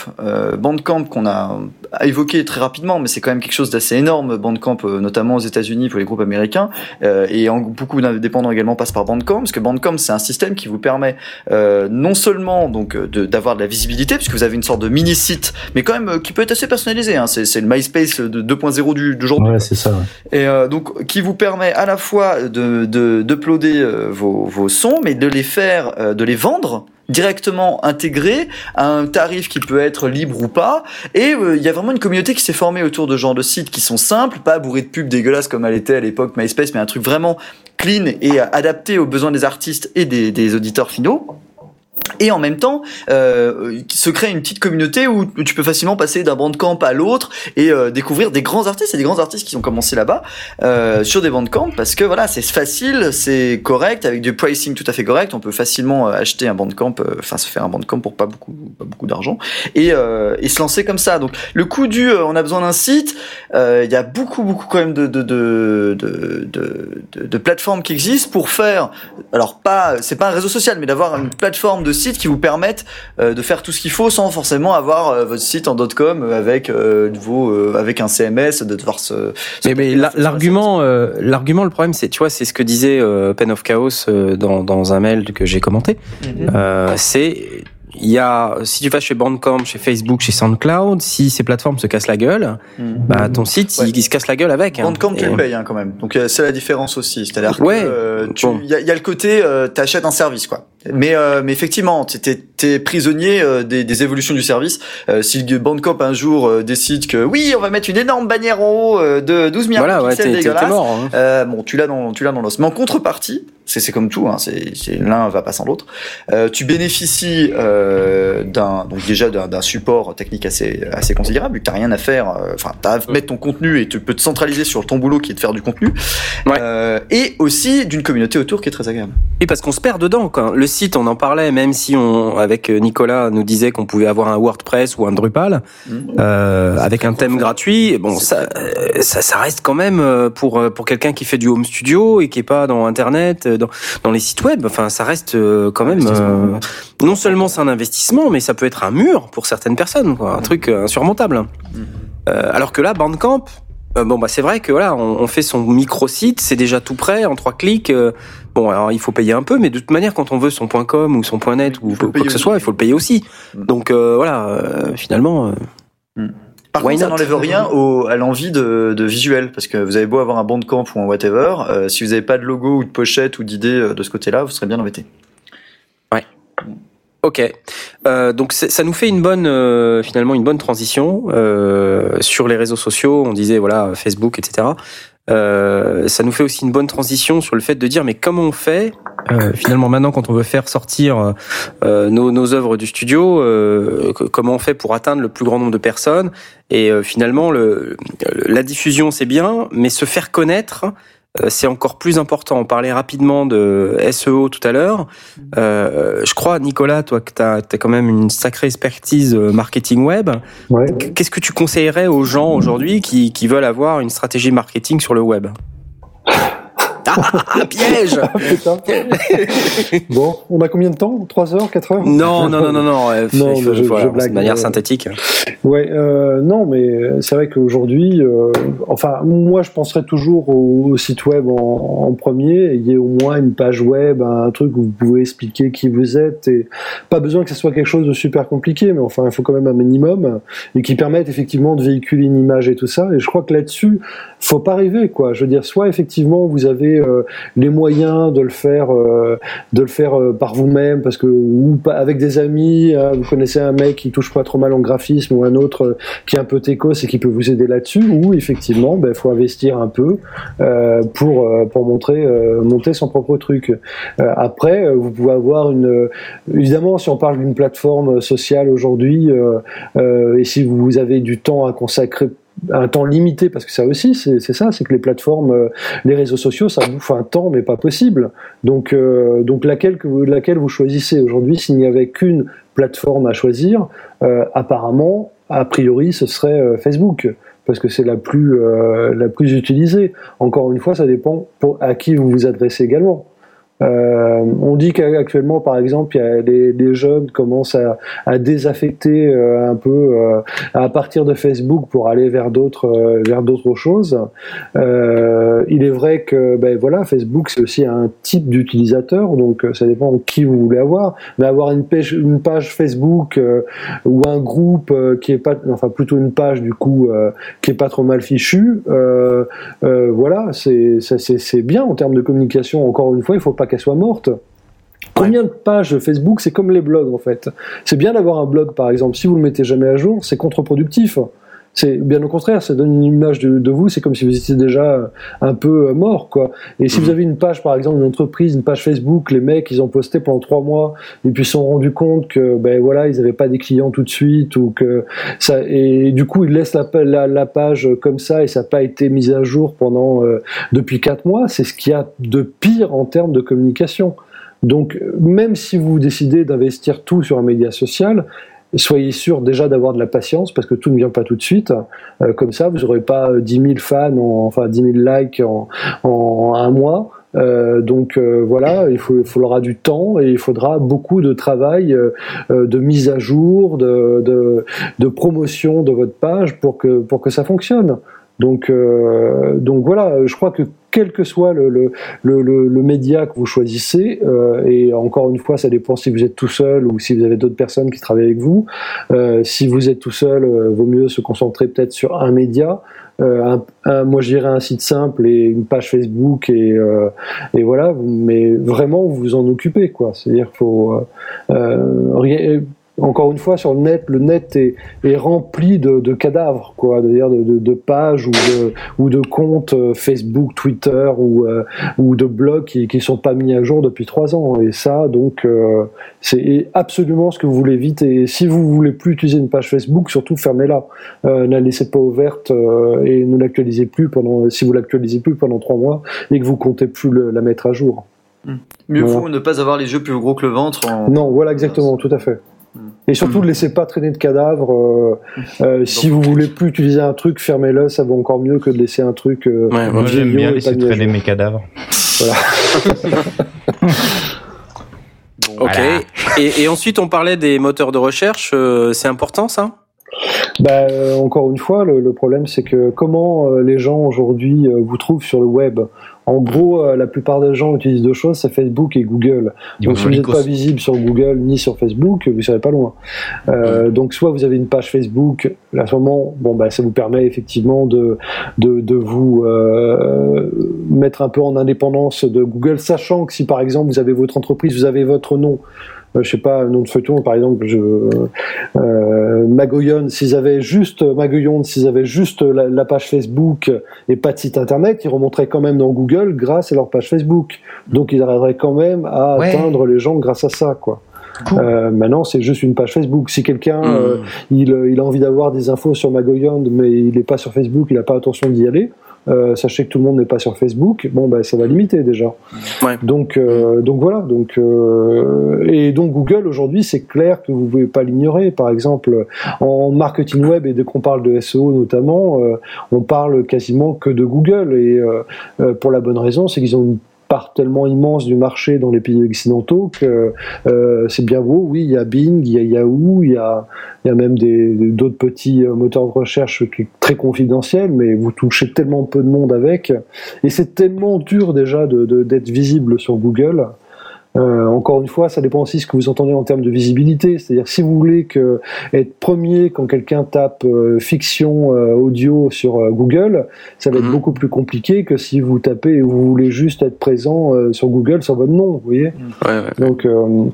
S4: Bandcamp qu'on a évoqué très rapidement mais c'est quand même quelque chose d'assez énorme Bandcamp euh, notamment aux États-Unis pour les groupes américains euh, et en, beaucoup d'indépendants également passent par Bandcamp parce que Bandcamp c'est un système qui vous permet euh, non seulement donc de- d'avoir de, la visibilité puisque vous avez une sorte de mini site mais quand même qui peut être assez personnalisé hein, c'est le MySpace de 2.0 du d'aujourd'hui
S8: Ouais, c'est ça. ouais.
S4: et donc qui vous permet à la fois de de- d'uploader euh, vos, vos sons, mais de les faire, euh, de les vendre directement intégrés à un tarif qui peut être libre ou pas. Et euh, il y a vraiment une communauté qui s'est formée autour de genre de sites qui sont simples, pas bourrés de pubs dégueulasses comme elle était à l'époque MySpace, mais un truc vraiment clean et adapté aux besoins des artistes et des auditeurs finaux. Et en même temps, euh, se crée une petite communauté où tu peux facilement passer d'un bandcamp à l'autre et euh, découvrir des grands artistes et des grands artistes qui ont commencé là-bas euh, sur des bandcamps parce que voilà, c'est facile, c'est correct avec du pricing tout à fait correct. On peut facilement acheter un bandcamp, enfin se faire un bandcamp pour pas beaucoup, pas beaucoup d'argent et, se lancer comme ça. Donc le coût du, on a besoin d'un site. Il y a beaucoup, beaucoup quand même de- de plateformes qui existent pour faire. Alors pas, c'est pas un réseau social, mais d'avoir une plateforme de sites qui vous permettent euh, de faire tout ce qu'il faut sans forcément avoir euh, votre site en .com avec euh, vos, euh, avec un CMS, de devoir se. se
S1: Mais, mais la- l'argument, euh, l'argument, le problème, c'est, tu vois, c'est ce que disait euh, Pen of Chaos euh, dans, dans un mail que j'ai commenté.
S4: Mhm.
S1: Euh, c'est, il y a, si tu vas chez Bandcamp, chez Facebook, chez SoundCloud, si ces plateformes se cassent la gueule,
S4: Mhm.
S1: bah ton site,
S4: Ouais.
S1: il, il se casse la gueule avec. hein.
S4: Bandcamp, tu
S1: Et-
S4: le payes hein, quand même. Donc euh, c'est la différence aussi. C'est-à-dire
S1: Ouais.
S4: que euh, tu-
S1: Bon.
S4: il y, a, il y a le côté, euh, t'achètes un service quoi. Mais, euh, mais effectivement, t'es- t'es prisonnier euh, des, des évolutions du service. Euh, si Bandcamp un jour euh, décide que oui, on va mettre une énorme bannière en haut euh, de 12 milliards
S1: Voilà,
S4: de
S1: ouais,
S4: pixels dégueulasses,
S1: mort. hein.
S4: Euh, bon, tu l'as dans, tu l'as dans l'os. Mais en contrepartie, c'est, c'est comme tout, hein, l'un va pas sans l'autre. Euh, tu bénéficies euh, d'un, donc déjà d'un, support technique assez, assez considérable, que t'as rien à faire. euh, Enfin, t'as à mettre ton contenu et tu peux te centraliser sur ton boulot qui est de faire du contenu.
S1: Ouais.
S4: Euh, et aussi d'une communauté autour qui est très agréable.
S1: Oui, parce qu'on se perd dedans. Quoi. Le site, on en parlait, même si on, avec Nicolas, nous disait qu'on pouvait avoir un WordPress ou un Drupal euh, avec un thème gratuit. Bon, ça, euh, ça, ça reste quand même euh, pour euh, pour quelqu'un qui fait du home studio et qui est pas dans Internet, euh, dans, dans les sites web. Enfin, ça reste euh, quand même. euh, non seulement c'est un investissement, mais ça peut être un mur pour certaines personnes, quoi, un truc euh, insurmontable. Euh, alors que là, Bandcamp. Bon bah c'est vrai que voilà on, on fait son micro site c'est déjà tout prêt en trois clics euh, Bon, alors il faut payer un peu, mais de toute manière, quand on veut son .com ou son .net ou quoi que ce soit, il faut le payer aussi.
S4: Mm.
S1: Donc euh, voilà, euh, finalement, euh,
S4: Par
S1: Why
S4: contre, ça n'enlève rien au, à l'envie de, de visuel, parce que vous avez beau avoir un bandcamp ou un whatever, euh, si vous n'avez pas de logo ou de pochette ou d'idée euh, de ce côté-là, vous serez bien embêté.
S1: ok. Euh, donc ça nous fait une bonne, euh, finalement, une bonne transition euh, sur les réseaux sociaux. On disait voilà Facebook, etc. Euh, ça nous fait aussi une bonne transition sur le fait de dire mais comment on fait Euh, finalement, maintenant, quand on veut faire sortir euh, nos, nos œuvres du studio, euh, comment on fait pour atteindre le plus grand nombre de personnes? Et euh, finalement, le, la diffusion, c'est bien, mais se faire connaître, euh, c'est encore plus important. On parlait rapidement de SEO tout à l'heure. Euh, je crois, Nicolas, toi, que tu as, quand même une sacrée expertise euh, marketing web.
S6: Ouais.
S1: Qu'est-ce que tu conseillerais aux gens aujourd'hui qui, qui veulent avoir une stratégie marketing sur le web? Ah, piège
S6: Ah, bon, on a combien de temps? 3 heures 4 heures?
S1: Non, non, non, non, non. euh,
S6: Non, je-
S1: voilà,
S6: je blague,
S1: de manière
S6: mais-
S1: synthétique.
S6: Ouais, euh, non, mais c'est vrai qu'aujourd'hui, euh, enfin, moi, je penserais toujours au, au site web en, en premier. Il y ait au moins une page web, un truc où vous pouvez expliquer qui vous êtes et pas besoin que ce soit quelque chose de super compliqué, mais enfin, il faut quand même un minimum et qui permette effectivement de véhiculer une image et tout ça. Et je crois que là-dessus, faut pas rêver, quoi. Je veux dire, soit effectivement vous avez euh, les moyens de le faire, euh, de le faire euh, par vous-même, parce que ou avec des amis, hein, vous connaissez un mec qui touche pas trop mal en graphisme ou un autre euh, qui est un peu techos et qui peut vous aider là-dessus, ou effectivement, ben faut investir un peu euh, pour pour montrer monter son propre truc. Après, vous pouvez avoir une évidemment si on parle d'une plateforme sociale aujourd'hui et si vous avez du temps à consacrer un temps limité parce que ça aussi c'est ça c'est que les plateformes euh, les réseaux sociaux ça bouffe un temps mais pas possible. Donc euh, donc laquelle que vous, laquelle vous choisissez aujourd'hui s'il n'y avait qu'une plateforme à choisir euh, apparemment a priori ce serait euh, Facebook parce que c'est la plus euh, la plus utilisée. Encore une fois ça dépend pour, à qui vous vous adressez également euh, on dit qu'actuellement, par exemple, il y a les jeunes commencent à, à désaffecter euh, un peu euh, à partir de Facebook pour aller vers d'autres euh, vers d'autres choses. Euh, il est vrai que ben voilà, Facebook c'est aussi un type d'utilisateur, donc euh, ça dépend de qui vous voulez avoir. Mais avoir une page, une page Facebook ou un groupe qui est pas, enfin plutôt une page du coup qui est pas trop mal fichu, euh, voilà, c'est c'est bien en termes de communication. Encore une fois, il faut pas qu'elle soit morte. Combien de pages Facebook C'est comme les blogs en fait. C'est bien d'avoir un blog par exemple. Si vous le mettez jamais à jour, c'est contre-productif. C'est bien au contraire, ça donne une image de, de vous. C'est comme si vous étiez déjà un peu euh, mort, quoi. Et si vous avez une page, par exemple, une entreprise, une page Facebook, les mecs, ils ont posté pendant trois mois, et puis ils se sont rendus compte que, ben voilà, ils n'avaient pas des clients tout de suite, ou que ça, et du coup, ils laissent la, la, la page comme ça, et ça n'a pas été mis à jour pendant euh, depuis quatre mois. C'est ce qu'il y a de pire en termes de communication. Donc, même si vous décidez d'investir tout sur un média social, soyez sûr déjà d'avoir de la patience parce que tout ne vient pas tout de suite. Euh, comme ça, vous n'aurez pas euh, 10 000 fans, en- enfin 10 000 likes en, en un mois. Euh, donc euh, voilà, il, faut, il faudra du temps et il faudra beaucoup de travail euh, euh, de mise à jour, de, de, de promotion de votre page pour que, pour que ça fonctionne. Donc, euh, donc voilà, je crois que quel que soit le, média que vous choisissez, euh, et encore une fois, ça dépend si vous êtes tout seul ou si vous avez d'autres personnes qui travaillent avec vous. Euh, si vous êtes tout seul, euh, vaut mieux se concentrer peut-être sur un média. Moi, je dirais un site simple et une page Facebook et, voilà. Mais vraiment, vous vous en occupez, quoi. C'est-à-dire faut encore une fois, sur le net, le net est, est rempli de, de cadavres, quoi, de, de, de pages ou de, ou de comptes euh, Facebook, Twitter ou, euh, ou de blogs qui qui sont pas mis à jour depuis trois ans. Et ça, donc, euh, c'est absolument ce que vous voulez éviter. Et si vous voulez plus utiliser une page Facebook, surtout fermez-la. Euh, ne la laissez pas ouverte et ne l'actualisez plus pendant, si vous l'actualisez plus pendant trois mois et que vous comptez plus le- la mettre à jour.
S4: Mieux
S6: Voilà.
S4: vaut ne pas avoir les yeux plus gros que le ventre. En...
S6: Non, voilà exactement, tout à fait. Et surtout, ne laissez pas traîner de cadavres. euh, euh, si vous voulez plus utiliser un truc, fermez-le. Ça vaut encore mieux que de laisser un truc. euh,
S3: Moi, j'aime bien laisser traîner mes cadavres.
S6: Voilà.
S1: Ok. Et, et ensuite, on parlait des moteurs de recherche. euh, c'est important, ça?
S6: Bah, euh, encore une fois, le, le problème, c'est que comment euh, les gens aujourd'hui euh, vous trouvent sur le web? En gros, euh, la plupart des gens utilisent deux choses, c'est Facebook et Google.
S3: Ils
S6: donc, si vous n'êtes pas visible sur Google ni sur Facebook, vous serez pas loin. Euh, donc, soit vous avez une page Facebook, à ce moment, bon, bah, ça vous permet effectivement de, de, de vous euh, mettre un peu en indépendance de Google, sachant que si par exemple vous avez votre entreprise, vous avez votre nom, je sais pas, un nom de feuilleton, par exemple, je, euh, Magoyon, s'ils avaient juste Maguillon, s'ils avaient juste la, la page Facebook et pas de site internet, ils remonteraient quand même dans Google grâce à leur page Facebook. Donc ils arriveraient quand même à
S3: Ouais.
S6: atteindre les gens grâce à ça, quoi. Euh, maintenant, c'est juste une page Facebook. Si quelqu'un
S1: Mm.
S6: euh, il, il a envie d'avoir des infos sur Magoyand, mais il n'est pas sur Facebook, il n'a pas attention d'y aller. Euh, sachez que tout le monde n'est pas sur Facebook. Bon, ben, ça va limiter déjà.
S1: Ouais.
S6: Donc, euh, donc voilà. Donc, euh, et donc Google aujourd'hui, c'est clair que vous pouvez pas l'ignorer. Par exemple, en marketing web et dès qu'on parle de SEO notamment, euh, on parle quasiment que de Google. Et euh, euh, pour la bonne raison, c'est qu'ils ont une part tellement immense du marché dans les pays occidentaux que euh, c'est bien beau. Oui, il y a Bing, il y a Yahoo, il y a, il y a même d'autres petits euh, moteurs de recherche qui très confidentiels, mais vous touchez tellement peu de monde avec, et c'est tellement dur déjà de- de- d'être visible sur Google. Euh, encore une fois, ça dépend aussi de ce que vous entendez en termes de visibilité. C'est-à-dire, si vous voulez que être premier quand quelqu'un tape euh, fiction euh, audio sur euh, Google, ça va être
S1: Mhm.
S6: beaucoup plus compliqué que si vous tapez et vous voulez juste être présent euh, sur Google sur votre nom. Vous voyez?
S1: Ouais, ouais.
S6: donc, euh,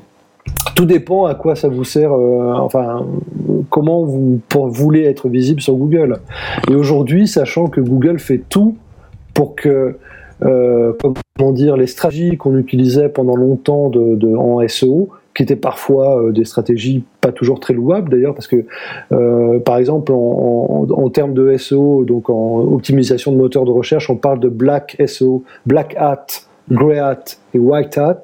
S6: tout dépend à quoi ça vous sert, euh, enfin, comment vous pour- voulez être visible sur Google. Et aujourd'hui, sachant que Google fait tout pour que, euh, comment dire, les stratégies qu'on utilisait pendant longtemps de, de- en SEO, qui étaient parfois euh, des stratégies pas toujours très louables d'ailleurs, parce que, euh, par exemple, en, en- en termes de SEO, donc en optimisation de moteur de recherche, on parle de black SEO, black hat, grey hat et white hat,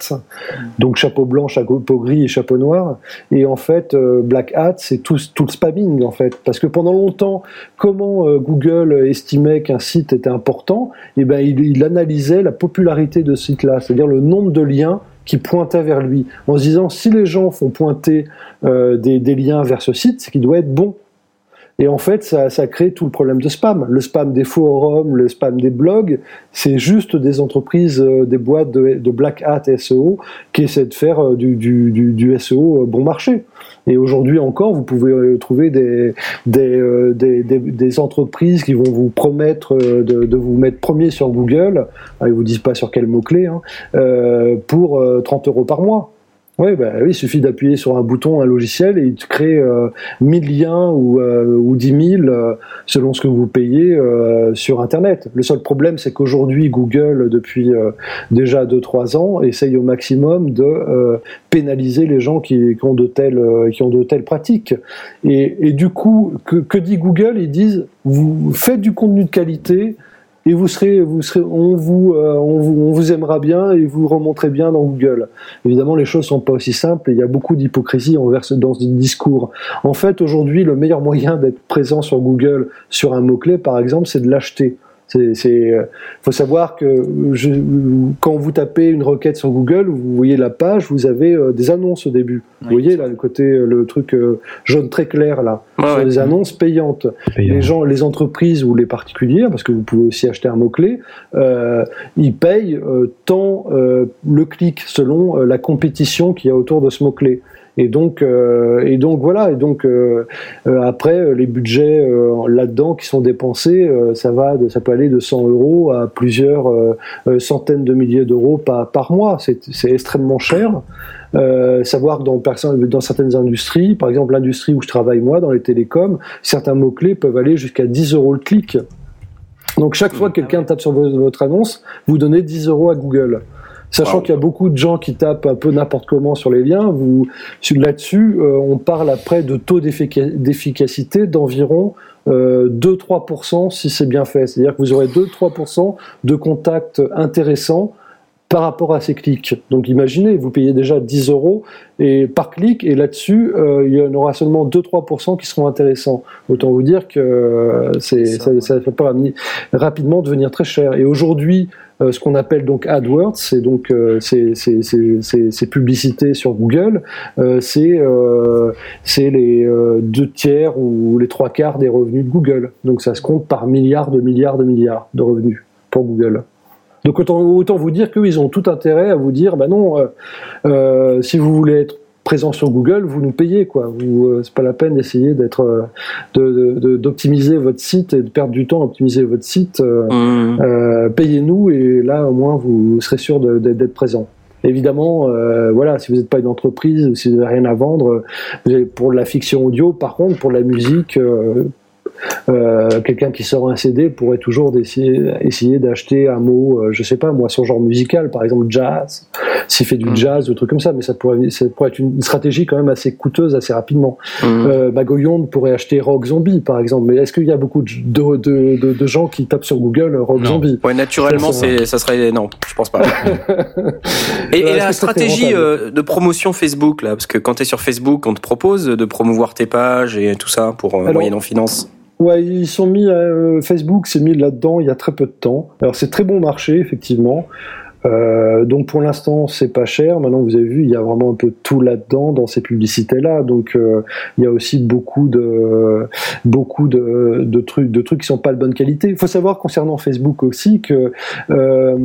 S6: donc chapeau blanc, chapeau gris et chapeau noir. Et en fait, euh, black hat, c'est tout, tout le spamming en fait, parce que pendant longtemps, comment euh, Google estimait qu'un site était important? Eh ben, il, analysait la popularité de ce site-là, c'est-à-dire le nombre de liens qui pointaient vers lui, en se disant si les gens font pointer euh, des, des liens vers ce site, c'est qu'il doit être bon. Et en fait, ça, ça crée tout le problème de spam. Le spam des forums, le spam des blogs, c'est juste des entreprises, euh, des boîtes de, de black hat SEO qui essaient de faire euh, du, du, du, du SEO euh, bon marché. Et aujourd'hui encore, vous pouvez euh, trouver des, des, des, des, des entreprises qui vont vous promettre de, de vous mettre premier sur Google, Ah, ils vous disent pas sur quel mot-clé, hein, pour euh, 30 euros par mois. Ouais, bah, oui, il suffit d'appuyer sur un bouton, un logiciel, et il te crée euh, 1000 liens ou, euh, ou 10 000 euh, selon ce que vous payez euh, sur Internet. Le seul problème, c'est qu'aujourd'hui, Google, depuis euh, déjà 2-3 ans, essaye au maximum de euh, pénaliser les gens qui, qui ont, de telles, qui ont de telles pratiques. Et, et du coup, que, que dit Google? Ils disent, vous faites du contenu de qualité, et vous serez, vous serez, on vous, euh, on vous, on vous aimera bien et vous remonterez bien dans Google. Évidemment, les choses sont pas aussi simples. et Il y a beaucoup d'hypocrisie envers ce, dans ce discours. En fait, aujourd'hui, le meilleur moyen d'être présent sur Google sur un mot clé, par exemple, c'est de l'acheter. C'est, c'est, euh, faut savoir que je, quand vous tapez une requête sur Google, vous voyez la page, vous avez euh, des annonces au début. Vous voyez là le côté, euh, le truc euh, jaune très clair là, sont
S1: ouais.
S6: des annonces payantes les gens, les entreprises ou les particuliers, parce que vous pouvez aussi acheter un mot-clé, euh, ils payent euh, tant euh, le clic selon euh, la compétition qu'il y a autour de ce mot-clé. Et donc, euh, et donc voilà. Et donc euh, euh, après, les budgets là-dedans qui sont dépensés, ça va, de, ça peut aller de 100 euros à plusieurs centaines de milliers d'euros par, par mois. C'est extrêmement cher. Euh, savoir que dans, certaines industries, par exemple l'industrie où je travaille moi, dans les télécoms, certains mots-clés peuvent aller jusqu'à 10 euros le clic. Donc chaque fois que quelqu'un tape sur vo- votre annonce, vous donnez 10 euros à Google. Sachant
S1: Wow.
S6: qu'il y a beaucoup de gens qui tapent un peu n'importe comment sur les liens, vous là-dessus, euh, on parle après de taux d'effica- d'efficacité d'environ euh, 2-3% si c'est bien fait. C'est-à-dire que vous aurez 2-3% de contacts intéressants par rapport à ces clics. Donc imaginez, vous payez déjà 10 euros et par clic, et là-dessus, euh, il y en aura seulement 2-3% qui seront intéressants. Autant vous dire que euh, c'est, ça, ça, peut rapidement devenir très cher. Et aujourd'hui, euh, ce qu'on appelle donc AdWords, c'est donc euh, ces, publicités sur Google, euh, c'est les deux tiers ou les trois quarts des revenus de Google. Donc ça se compte par milliards de milliards de milliards de revenus pour Google. Donc autant, autant vous dire qu'eux, ils ont tout intérêt à vous dire, bah non, si vous voulez être présent sur Google, vous nous payez quoi. Vous, euh, c'est pas la peine d'essayer d'être, euh, de- de- de- d'optimiser votre site et de perdre du temps à optimiser votre site. euh,
S1: Mmh.
S6: euh, payez-nous et là au moins vous serez sûr d'être présent. Évidemment, euh, voilà, si vous n'êtes pas une entreprise, ou si vous n'avez rien à vendre, vous avez- pour la fiction audio, par contre, pour la musique, euh, euh, quelqu'un qui sort un CD pourrait toujours essayer, essayer d'acheter un mot, euh, je sais pas, moi, son genre musical, par exemple jazz, s'il fait du jazz ou truc comme ça, mais ça pourrait, ça pourrait être une stratégie quand même assez coûteuse assez rapidement. Euh, Magoyon pourrait acheter Rock Zombie, par exemple, mais est-ce qu'il y a beaucoup de, de, de, de- de gens qui tapent sur Google euh, Rock Zombie?
S1: Ouais, naturellement,
S6: Ça,
S1: serait non, je pense pas. et, la stratégie euh, de promotion Facebook là, parce que quand tu es sur Facebook, on te propose de promouvoir tes pages et tout ça pour euh,
S6: Alors-
S1: moyennant finance.
S6: Ouais, ils sont mis, euh, Facebook s'est mis là-dedans il y a très peu de temps. Alors c'est très bon marché, effectivement. Euh, donc pour l'instant c'est pas cher. Maintenant vous avez vu, il y a vraiment un peu tout là-dedans dans ces publicités-là. Donc euh, il y a aussi beaucoup de beaucoup de, de trucs de trucs qui sont pas de bonne qualité. Il faut savoir concernant Facebook aussi que euh,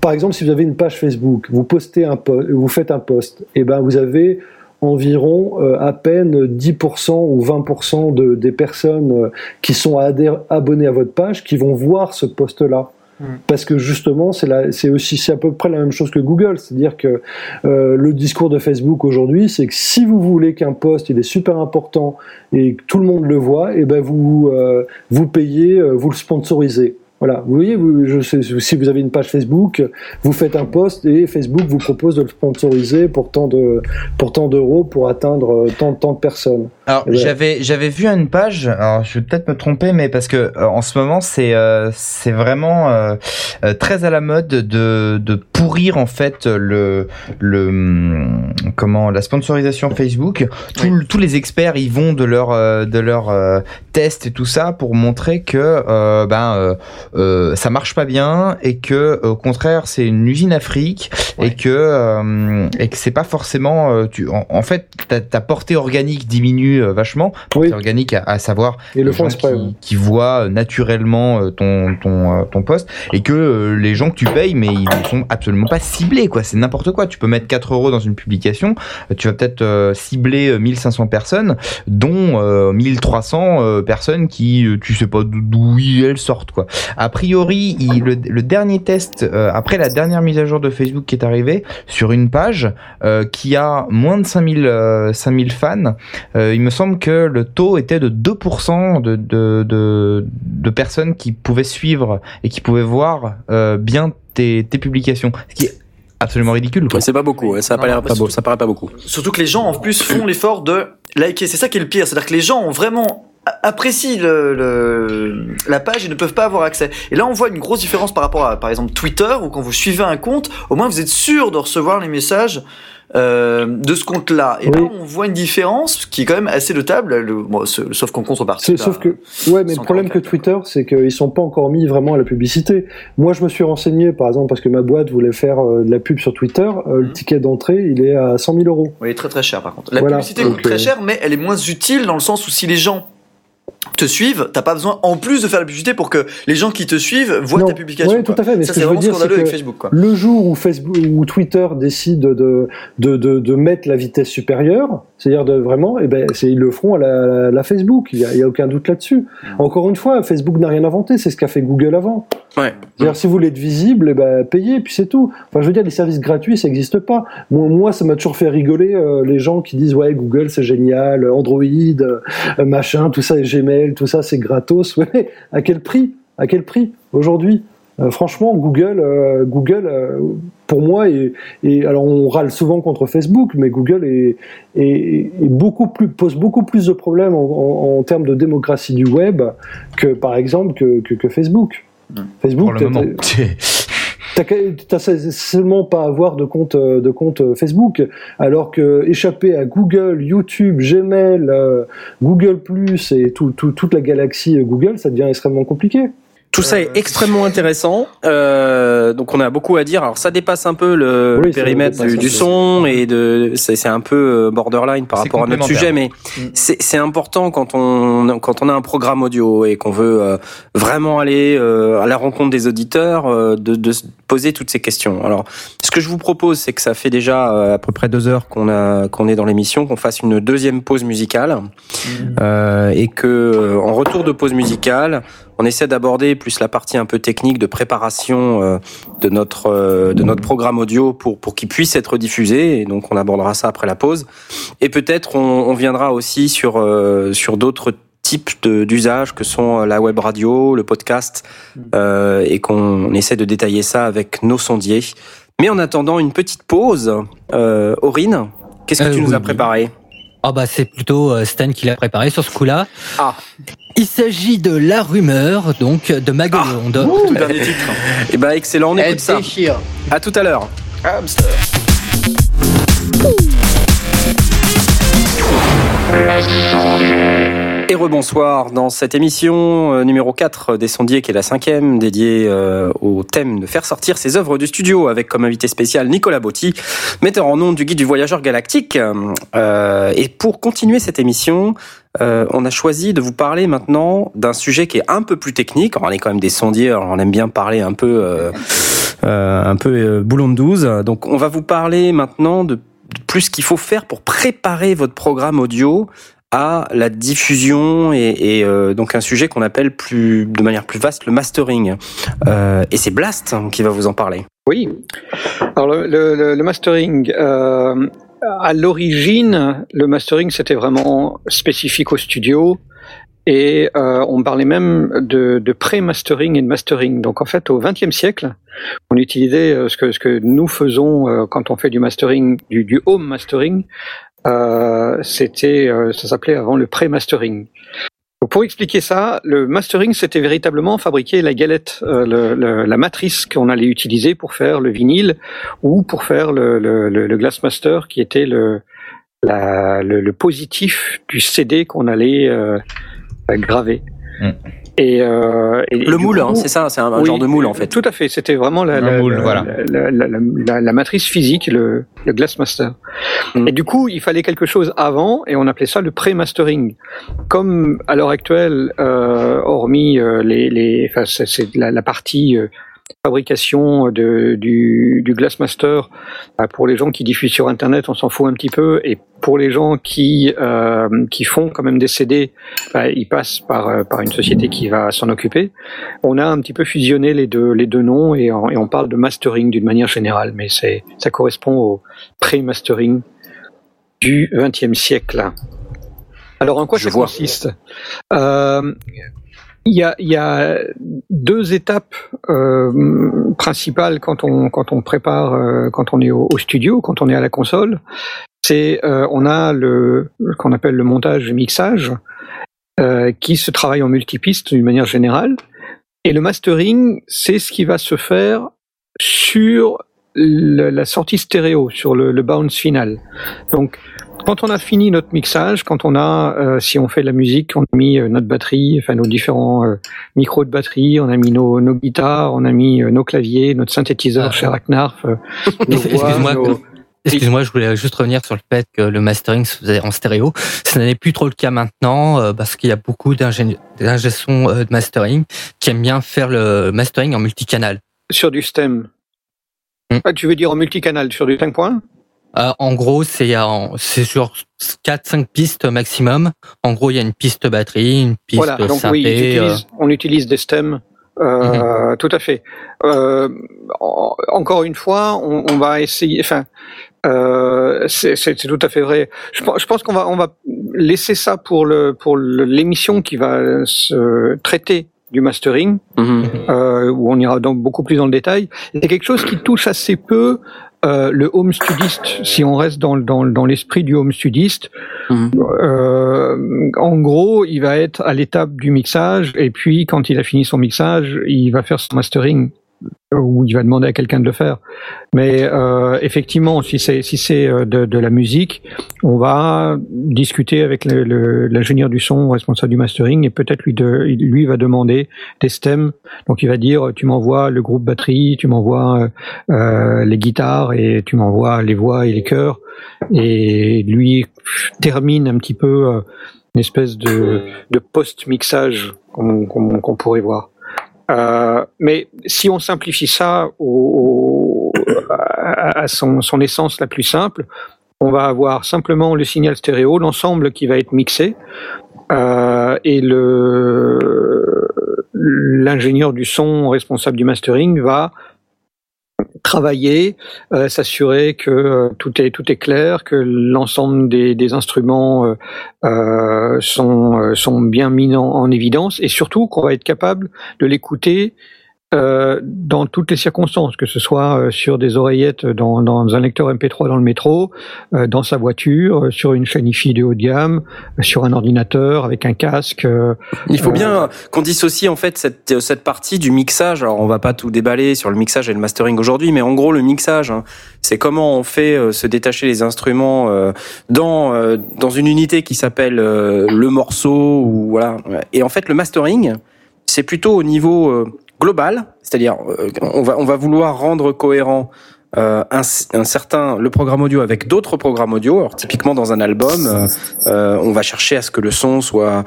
S6: par exemple si vous avez une page Facebook, vous postez un vous faites un post, et ben vous avez environ euh, à peine 10% ou 20% de, des personnes euh, qui sont abonnées à votre page qui vont voir ce post-là. Parce que justement, c'est aussi c'est à peu près la même chose que Google, c'est-à-dire que euh, le discours de Facebook aujourd'hui, c'est que si vous voulez qu'un post il est super important et que tout le monde le voit, et ben vous euh, vous payez, vous le sponsorisez. Voilà, vous voyez, vous, je sais, si vous avez une page Facebook, vous faites un post et Facebook vous propose de le sponsoriser pour tant de pour tant d'euros pour atteindre euh, tant tant de personnes.
S3: Alors j'avais j'avais vu une page. Alors je vais peut-être me tromper, mais parce que euh, en ce moment c'est euh, c'est vraiment euh, très à la mode de de pourrir en fait le le hum, comment la sponsorisation Facebook. Tout tous les experts ils vont de leur euh, de leur euh, test et tout ça pour montrer que euh, ben euh, ça marche pas bien et que au contraire c'est une usine à fric et que et que c'est pas forcément tu en, en fait ta, ta portée organique diminue vachement portée organique à, à savoir
S6: Et le
S3: qui,
S6: ouais.
S3: qui voient naturellement ton ton ton poste et que les gens que tu payes mais ils sont absolument pas ciblés quoi. C'est n'importe quoi. Tu peux mettre 4 euros dans une publication euh, tu vas peut-être euh, cibler euh, 1500 personnes dont euh, 1300 euh, personnes qui euh, tu sais pas d'où- elles sortent quoi. A priori il- le, dernier test euh, après la dernière mise à jour de Facebook qui est arrivée sur une page euh, qui a moins de 5000 euh, 5000 fans euh, il me semble que le taux était de 2% de, de, de, de personnes qui pouvaient suivre et qui pouvaient voir euh, bien tes, tes publications ce qui est absolument ridicule quoi.
S1: C'est pas beaucoup, ouais, ça a pas l'air pas beau, ça paraît pas beaucoup.
S4: Surtout que les gens en plus font l'effort de liker. C'est ça qui est le pire. C'est-à-dire que les gens ont vraiment a- apprécient le, le- la page et ne peuvent pas avoir accès. Et là, on voit une grosse différence par rapport à, par exemple, Twitter, où quand vous suivez un compte, au moins vous êtes sûr de recevoir les messages euh, de ce compte-là. Et là, on voit une différence qui est quand même assez notable, le, bon, ce- sauf qu'en contrepartie.
S6: Sauf que, ouais, mais le problème que Twitter, c'est qu'ils sont pas encore mis vraiment à la publicité. Moi, je me suis renseigné, par exemple, parce que ma boîte voulait faire euh, de la pub sur Twitter. euh, le ticket d'entrée, il est à 100 000 euros.
S4: Oui, très très cher par contre. La
S6: Voilà,
S4: publicité coûte très cher, mais elle est moins utile dans le sens où si les gens te suivent, t'as pas besoin en plus de faire la publicité pour que les gens qui te suivent voient ta publication.
S6: Ouais, tout à fait. Mais
S4: ça
S6: ce
S4: c'est
S6: veux
S4: vraiment
S6: dire,
S4: scandaleux
S6: que
S4: avec Facebook. Quoi.
S6: le jour où Facebook ou Twitter décide de, de, de, de mettre la vitesse supérieure, c'est-à-dire de vraiment, eh ben, c'est, ils le feront à la, la Facebook. Il y a, aucun doute là-dessus. Encore une fois, Facebook n'a rien inventé. C'est ce qu'a fait Google avant.
S1: Ouais.
S6: C'est-à-dire, si vous voulez être visible, eh ben, payez, puis c'est tout. Enfin, je veux dire, les services gratuits, ça n'existe pas. Moi, moi, ça m'a toujours fait rigoler euh, les gens qui disent ouais, Google, c'est génial, Android, euh, machin, tout ça, et Gmail, tout ça, c'est gratos. Ouais, à quel prix? À quel prix aujourd'hui? Euh, Franchement, Google, euh, Google, euh, pour moi, et, et alors on râle souvent contre Facebook, mais Google est, est, est beaucoup plus pose beaucoup plus de problèmes en, en- en termes de démocratie du web que par exemple que, que, que Facebook. Facebook,
S3: Pour le
S6: t'as-
S3: moment.
S6: T'as seulement pas à avoir de compte euh, de compte euh, Facebook, alors que échapper à Google, YouTube, Gmail, euh, Google Plus et tout, tout- toute la galaxie Google, ça devient extrêmement compliqué.
S1: Tout ça est extrêmement intéressant. Euh, donc on a beaucoup à dire. Alors ça dépasse un peu le,
S6: Oui,
S1: périmètre du, son et de c'est un peu euh, borderline par rapport à notre sujet, mais c'est c'est important quand on quand on a un programme audio et qu'on veut euh, vraiment aller euh, à la rencontre des auditeurs, euh, de, de se poser toutes ces questions. Alors ce que je vous propose, c'est que ça fait déjà euh, à peu près deux heures qu'on a qu'on est dans l'émission, qu'on fasse une deuxième pause musicale euh, et que euh, en retour de pause musicale on essaie d'aborder plus la partie un peu technique de préparation euh, de notre euh, de notre programme audio pour pour qu'il puisse être diffusé. Et donc on abordera ça après la pause. Et peut-être on, on viendra aussi sur euh, sur d'autres types d'usages que sont la web radio, le podcast, euh, et qu'on essaie de détailler ça avec nos sondiers. Mais en attendant une petite pause, euh, Aurine, qu'est-ce que tu nous as préparé?
S2: Ah bah c'est plutôt euh, Stan qui l'a préparé sur ce coup-là.
S1: Ah.
S2: Il s'agit de La Rumeur, donc de Magelonde.
S1: Tout dernier titre. Eh ben excellent, on
S5: Elle
S1: écoute ça.
S5: déchire.
S1: À tout à l'heure.
S4: Hamster.
S1: Et rebonsoir dans cette émission euh, numéro 4 des sondiers qui est la cinquième dédiée euh, au thème de faire sortir ses œuvres du studio avec comme invité spécial Nicolas Botti, metteur en nom du guide du voyageur galactique. Euh, et pour continuer cette émission, on a choisi de vous parler maintenant d'un sujet qui est un peu plus technique. On est quand même des sondiers, on aime bien parler un peu, un peu boulon de 12. Donc on va vous parler maintenant de plus qu'il faut faire pour préparer votre programme audio la diffusion et, euh, donc un sujet qu'on appelle de manière plus vaste le mastering. Euh, et c'est Blast hein, qui va vous en parler.
S7: Oui. Alors le, mastering, euh, à l'origine, le mastering c'était vraiment spécifique au studio et on parlait même de, pré-mastering et de mastering. Donc en fait, au XXe siècle, on utilisait ce que ce que nous faisons quand on fait du mastering, du home mastering. Euh, c'était, euh, ça s'appelait avant le pré-mastering. Pour expliquer ça, le mastering, c'était véritablement fabriquer la galette, euh, le- le- la matrice qu'on allait utiliser pour faire le vinyle ou pour faire le, le, Glassmaster, qui était le, la, le positif du CD qu'on allait euh, graver.
S3: Mm.
S7: Et, euh, et
S1: Le moule, hein, c'est ça, c'est un, un
S7: oui,
S1: genre de moule en fait.
S7: Tout à fait, c'était vraiment la,
S3: Un
S7: la,
S3: moule,
S7: la-
S3: voilà.
S7: la, la- la- la- la matrice physique, le, le Glassmaster.
S1: Mm.
S7: Et du coup, il fallait quelque chose avant, et on appelait ça le pré-mastering. Comme à l'heure actuelle, euh, hormis euh, les, les, enfin, c'est, c'est la, la partie euh, fabrication de, du, du Glassmaster, bah, pour les gens qui diffusent sur Internet, on s'en fout un petit peu, et pour les gens qui euh, qui font quand même des CD, bah, ils passent par euh, par une société qui va s'en occuper. On a un petit peu fusionné les deux les deux noms et, on- et on parle de mastering d'une manière générale, mais c'est ça correspond au pré-mastering du XXe siècle. Alors en quoi
S1: Je
S7: ça
S1: vois.
S7: consiste? Euh, il y, a, il y a deux étapes euh, principales quand on quand on prépare euh, quand on est au, studio quand on est à la console. C'est euh, on a le qu'on appelle le montage mixage euh, qui se travaille en multipiste d'une manière générale. Et le mastering c'est ce qui va se faire sur la sortie stéréo sur le, le bounce final. Donc quand on a fini notre mixage, quand on a, euh, si on fait de la musique, on a mis euh, notre batterie, enfin nos différents euh, micros de batterie, on a mis nos, nos guitares, on a mis euh, nos claviers, notre synthétiseur
S2: Ah.
S7: chez euh,
S2: Excuse-moi,
S7: nos-
S2: Excuse-moi, je voulais juste revenir sur le fait que le mastering se faisait en stéréo. Ce n'est plus trop le cas maintenant euh, parce qu'il y a beaucoup d'ingé d'ingé son, euh, de mastering qui aiment bien faire le mastering en multicanal.
S7: sur du stem.
S2: Hmm.
S7: Ah, tu veux dire en multicanal, sur du 5 points
S2: Euh, en gros, c'est c'est sur 4-5 pistes maximum. En gros, il y a une piste batterie, une piste
S7: Voilà, donc
S2: synthé.
S7: oui,
S2: euh,
S7: on utilise des stems. Euh, Tout à fait. Euh, en- encore une fois, on, on va essayer. Enfin, euh, c'est c'est- c'est tout à fait vrai. Je, pense- je pense qu'on va on va laisser ça pour le pour l'émission qui va se traiter du mastering,
S1: Mhm.
S7: euh, où on ira donc beaucoup plus dans le détail. C'est quelque chose qui touche assez peu euh, le home studiste. Si on reste dans dans, dans l'esprit du home studiste,
S1: Mhm.
S7: euh, en gros, il va être à l'étape du mixage et puis quand il a fini son mixage, il va faire son mastering ou il va demander à quelqu'un de le faire. Mais euh, effectivement, si c'est si c'est euh, de, la musique, on va discuter avec l'ingénieur du son responsable du mastering et peut-être lui de, lui va demander des stems. Donc il va dire tu m'envoies le groupe batterie, tu m'envoies euh, les guitares et tu m'envoies les voix et les chœurs et lui termine un petit peu une espèce de, qu'on qu'on- qu'on pourrait voir. Euh, mais si on simplifie ça au, à, à son, son essence la plus simple, on va avoir simplement le signal stéréo, l'ensemble qui va être mixé, euh, et le l'ingénieur du son responsable du mastering va travailler, euh, s'assurer que euh, tout est tout est clair, que l'ensemble des, instruments euh, euh sont sont bien mis en évidence et surtout qu'on va être capable de l'écouter euh, dans toutes les circonstances, que ce soit euh, sur des oreillettes dans, dans un lecteur MP3 dans le métro, euh, dans sa voiture, euh, sur une chaîne IFI de haut de gamme, sur un ordinateur avec un casque. euh,
S1: Il faut bien qu'on dissocie en fait cette, cette partie du mixage. Alors on va pas tout déballer sur le mixage et le mastering aujourd'hui, mais en gros le mixage, hein, c'est comment on fait euh, se détacher les instruments euh, dans euh, dans une unité qui s'appelle euh, le morceau ou voilà. Et en fait le mastering, c'est plutôt au niveau global, c'est-à-dire euh, on va on va vouloir rendre cohérent euh, un, un certain le programme audio avec d'autres programmes audio. Alors typiquement dans un album, euh, euh, on va chercher à ce que le son soit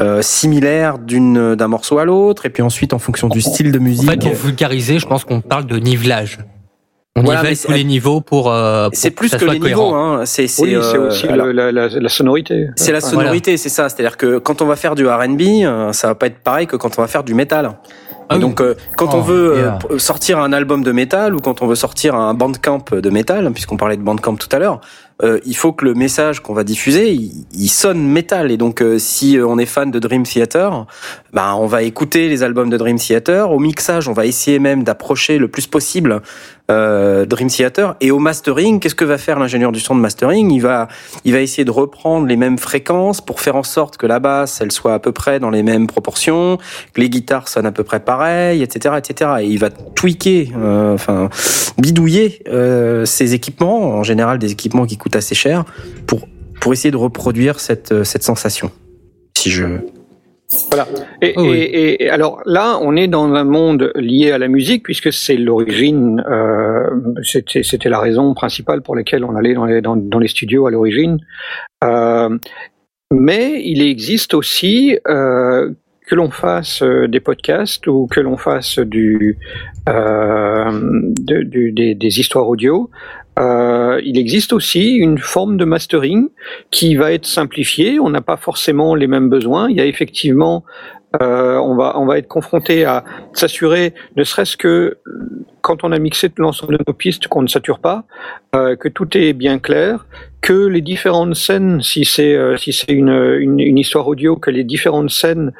S1: euh, similaire d'une d'un morceau à l'autre, et puis ensuite en fonction du style de
S2: En
S1: musique.
S2: fait, pour vulgariser, je pense qu'on parle de nivelage. On
S1: Voilà,
S2: nivelle tous les niveaux pour. euh, pour
S1: c'est plus que les
S2: cohérent.
S1: niveaux, hein. C'est
S7: oui,
S1: euh,
S7: aussi
S1: alors,
S7: la, la, la sonorité.
S1: c'est la sonorité, c'est ça. C'est-à-dire que quand on va faire du R&B, ça va pas être pareil que quand on va faire du métal.
S2: Ah oui.
S1: donc, euh, quand on
S3: Oh,
S1: veut euh,
S3: yeah.
S1: sortir un album de métal ou quand on veut sortir un bandcamp de métal, puisqu'on parlait de bandcamp tout à l'heure, euh, il faut que le message qu'on va diffuser, il, il sonne métal. Et donc, euh, si euh, on est fan de Dream Theater, ben, on va écouter les albums de Dream Theater. Au mixage, on va essayer même d'approcher le plus possible euh, Dream Theater. Et au mastering, qu'est-ce que va faire l'ingénieur du son de mastering? Il va, il va essayer de reprendre les mêmes fréquences pour faire en sorte que la basse, elle soit à peu près dans les mêmes proportions, que les guitares sonnent à peu près pareil, etc., etc. Et il va tweaker, euh, enfin bidouiller euh, ces équipements, en général des équipements qui coûtent assez cher, pour pour essayer de reproduire cette euh, cette sensation. Si je
S7: Voilà. Et,
S2: Oh oui.
S7: et- alors là, on est dans un monde lié à la musique puisque c'est l'origine. Euh, c'était, la raison principale pour laquelle on allait dans les, dans, dans les studios à l'origine. Euh, mais il existe aussi euh, que l'on fasse des podcasts ou que l'on fasse du, euh, de- du- des, des histoires audio. Euh, il existe aussi une forme de mastering qui va être simplifiée. On n'a pas forcément les mêmes besoins. Il y a effectivement, euh, on va on va être confronté à s'assurer, ne serait-ce que quand on a mixé l'ensemble de nos pistes, qu'on ne sature pas, euh, que tout est bien clair, que les différentes scènes, si c'est euh, si c'est une, une histoire audio, que les différentes scènes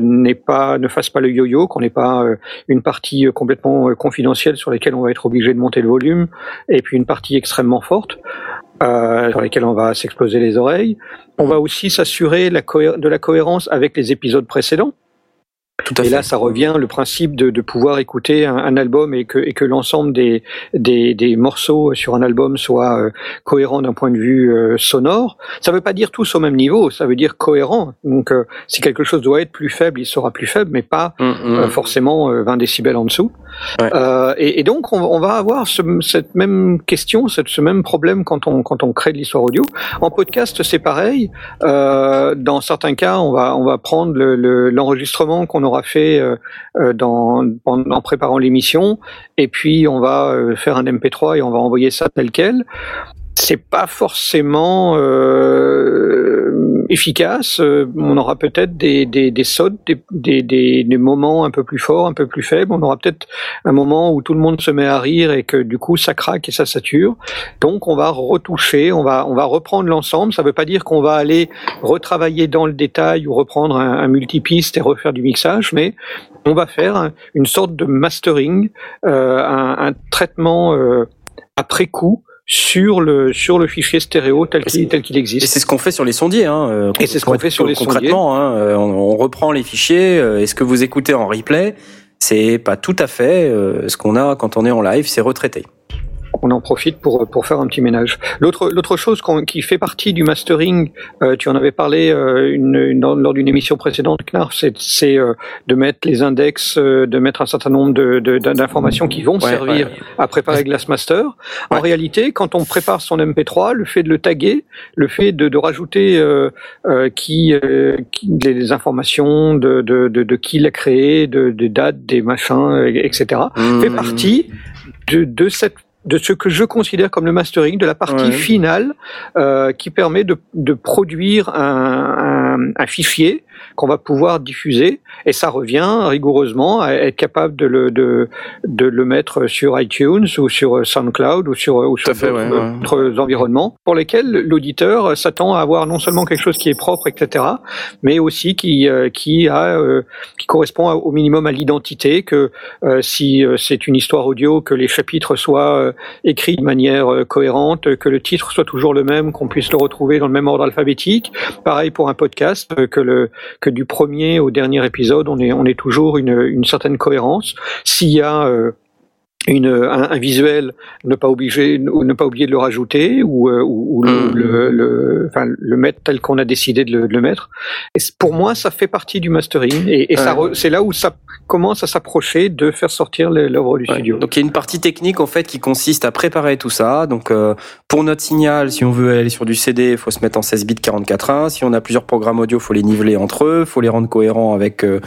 S7: n'est pas ne fassent pas le yo-yo, qu'on n'ait pas euh, une partie euh, complètement euh, confidentielle sur laquelle on va être obligé de monter le volume, et puis une partie extrêmement forte euh, sur lesquelles on va s'exploser les oreilles. On va aussi s'assurer de la cohérence avec les épisodes précédents.
S1: Tout à
S7: Et
S1: fait.
S7: là, ça revient le principe de, de pouvoir écouter un, un album et que, et que l'ensemble des, des, des morceaux sur un album soient euh, cohérents d'un point de vue euh, sonore. Ça ne veut pas dire tous au même niveau, ça veut dire cohérent. Donc, euh, si quelque chose doit être plus faible, il sera plus faible, mais pas
S1: Hum, hum.
S7: euh, forcément euh, 20 décibels en dessous. Euh, et, donc, on, va avoir ce, cette même question, ce même problème quand on, crée de l'histoire audio. En podcast, c'est pareil. Euh, dans certains cas, on va, prendre le- le- l'enregistrement qu'on aura fait euh, en, préparant l'émission, et puis on va faire un MP3 et on va envoyer ça tel quel. C'est pas forcément euh, efficace. Euh, On aura peut-être des, des, des sautes, des, des, des, moments un peu plus forts, un peu plus faibles. On aura peut-être un moment où tout le monde se met à rire et que du coup ça craque et ça sature. Donc on va retoucher, on va on va reprendre l'ensemble. Ça ne veut pas dire qu'on va aller retravailler dans le détail ou reprendre un, un multipiste et refaire du mixage, mais on va faire un- une sorte de mastering, euh, un, un traitement euh, après coup sur le sur le fichier stéréo tel qu'il tel qu'il
S1: Et
S7: existe.
S1: c'est ce qu'on fait sur les sondiers. Hein, euh,
S7: Et c'est ce qu'on fait sur les
S1: concrètement. Hein, euh, on, on reprend les fichiers. euh, et ce que vous écoutez en replay, c'est pas tout à fait euh, ce qu'on a quand on est en live. C'est retraité.
S7: On en profite pour pour faire un petit ménage. L'autre l'autre chose qu'on- qui fait partie du mastering, euh, tu en avais parlé euh, une, une- dans- lors d'une émission précédente, Knarf, c'est c'est euh, de mettre les index, de mettre un certain nombre de de- d'informations qui vont
S1: Ouais,
S7: servir
S1: ouais.
S7: à préparer Glassmaster. En réalité, quand on prépare son MP3, le fait de le taguer, le fait de, de rajouter qui, qui- les informations de, de, qui l'a créé, de, de dates, des machins, etc fait
S1: Mmh.
S7: partie de, de cette de ce que je considère comme le mastering, de la partie
S1: Ouais.
S7: finale euh, qui permet de, de produire un, un, un fichier qu'on va pouvoir diffuser et ça revient rigoureusement à être capable de le de, de le mettre sur iTunes ou sur SoundCloud ou sur ou sur
S1: fait, ouais, ouais.
S7: d'autres environnements pour lesquels l'auditeur s'attend à avoir non seulement quelque chose qui est propre etc mais aussi qui euh, qui a euh, qui correspond au minimum à l'identité que euh, si c'est une histoire audio que les chapitres soient écrits de manière cohérente que le titre soit toujours le même qu'on puisse le retrouver dans le même ordre alphabétique pareil pour un podcast que le que du premier au dernier épisode on est on est toujours une une certaine cohérence s'il y a euh, une, un, un visuel, ne pas obliger, ne pas oublier de le rajouter ou, euh, ou, ou le, le, enfin, le mettre tel qu'on a décidé de le, de le mettre. Et pour moi, ça fait partie du mastering et, et
S1: Ouais.
S7: c'est là où ça commence à s'approcher de faire sortir l'œuvre du
S1: Ouais.
S7: studio.
S1: Donc il y a une partie technique en fait qui consiste à préparer tout ça. Donc euh, pour notre signal, si on veut aller sur du CD, il faut se mettre en 16 bits 44.1. Si on a plusieurs programmes audio, faut les niveler entre eux, faut les rendre cohérents avec euh,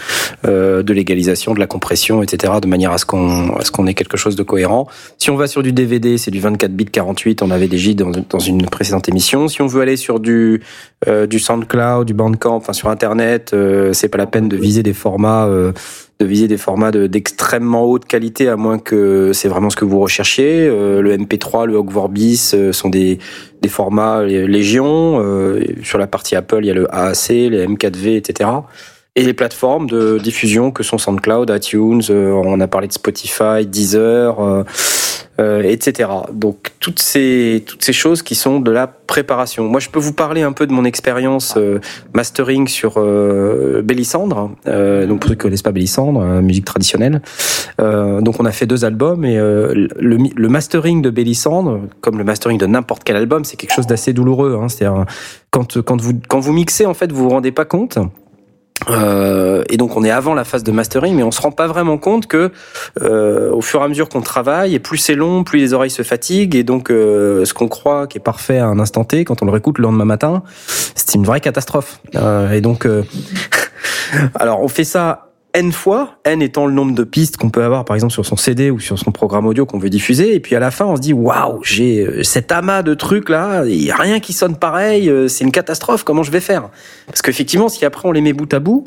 S1: euh, de l'égalisation, de la compression, etc. de manière à ce qu'on à ce qu'on ait quelque chose de cohérent. Si on va sur du DVD, c'est du 24 bits 48. On avait J dans, dans une précédente émission. Si on veut aller sur du euh, du SoundCloud, du Bandcamp, enfin sur Internet, euh, c'est pas la peine de viser des formats. De viser des formats de- d'extrêmement haute qualité à moins que c'est vraiment ce que vous recherchiez. Euh, le MP3, le Hog Vorbis euh, sont des, formats légion. Euh, sur la partie Apple, il y a le AAC, les M4V, etc. Et les plateformes de diffusion que sont SoundCloud, iTunes, on a parlé de Spotify, Deezer, euh, etc. Donc toutes ces toutes ces choses qui sont de la préparation. Moi, je peux vous parler un peu de mon expérience euh, mastering sur euh, Bélissandre. Euh, donc pour ceux qui connaissent pas Bélissandre, euh, musique traditionnelle. Euh, donc on a fait deux albums et le, le mastering de Bélissandre, comme le mastering de n'importe quel album, c'est quelque chose d'assez douloureux. Hein. C'est-à-dire quand quand vous quand vous mixez en fait, vous vous rendez pas compte. Euh, et donc on est avant la phase de mastering, mais on se rend pas vraiment compte que euh, au fur et à mesure qu'on travaille, et plus c'est long, plus les oreilles se fatiguent, et donc euh, ce qu'on croit qui est parfait à un instant T, quand on le réécoute le lendemain matin, c'est une vraie catastrophe. Euh, et donc, euh, alors on fait ça n fois, n étant le nombre de pistes qu'on peut avoir par exemple sur son CD ou sur son programme audio qu'on veut diffuser, et puis à la fin on se dit waouh, j'ai euh, cet amas de trucs là, il a rien qui sonne pareil, euh, c'est une catastrophe, comment je vais faire? Parce qu'effectivement, si après on les met bout à bout,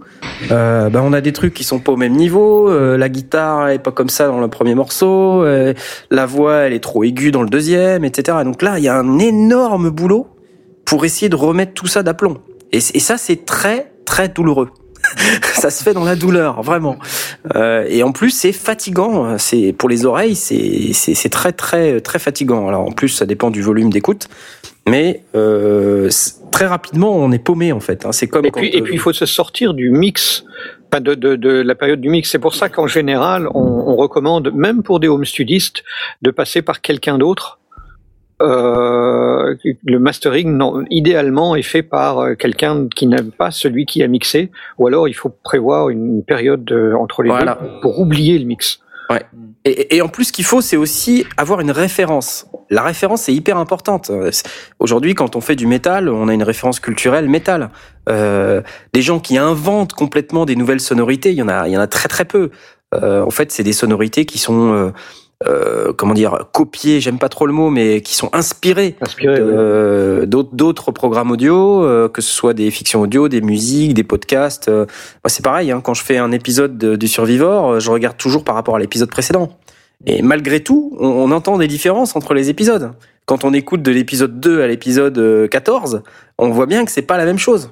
S1: euh, ben on a des trucs qui sont pas au même niveau, euh, la guitare est pas comme ça dans le premier morceau, euh, la voix elle est trop aiguë dans le deuxième, etc. Donc là, il y a un énorme boulot pour essayer de remettre tout ça d'aplomb. Et ça, c'est très très douloureux. ça se fait dans la douleur, vraiment. Euh, et en plus, c'est fatigant. C'est pour les oreilles, c'est c'est très très très fatigant. Alors en plus, ça dépend du volume d'écoute, mais euh, très rapidement, on est paumé en fait. hein. C'est comme
S7: Et
S1: quand,
S7: puis, et
S1: euh,
S7: puis il faut se sortir du mix, enfin de, de, de la période du mix. C'est pour ça qu'en général, on, on recommande, même pour des home studistes, de passer par quelqu'un d'autre. Euh, le mastering, non, idéalement, est fait par euh, quelqu'un qui n'aime pas celui qui a mixé, ou alors il faut prévoir une période euh, entre les
S1: Voilà.
S7: deux pour oublier le mix.
S1: Ouais. Et, et en plus, ce qu'il faut, c'est aussi avoir une référence. La référence est hyper importante. Euh, Aujourd'hui, quand on fait du métal, on a une référence culturelle métal. Euh, des gens qui inventent complètement des nouvelles sonorités, il y en a, il y en a très très peu. Euh, en fait, c'est des sonorités qui sont, euh, comment dire, copiées. J'aime pas trop le mot, mais qui sont inspirées
S7: Inspiré. ouais.
S1: euh, d'autres programmes audio, euh, que ce soit des fictions audio, des musiques, des podcasts. moi, c'est pareil, hein, quand je fais un épisode de- du Survivor, je regarde toujours par rapport à l'épisode précédent. Et malgré tout, on, on entend des différences entre les épisodes. Quand on écoute de l'épisode 2 à l'épisode euh, 14, on voit bien que c'est pas la même chose.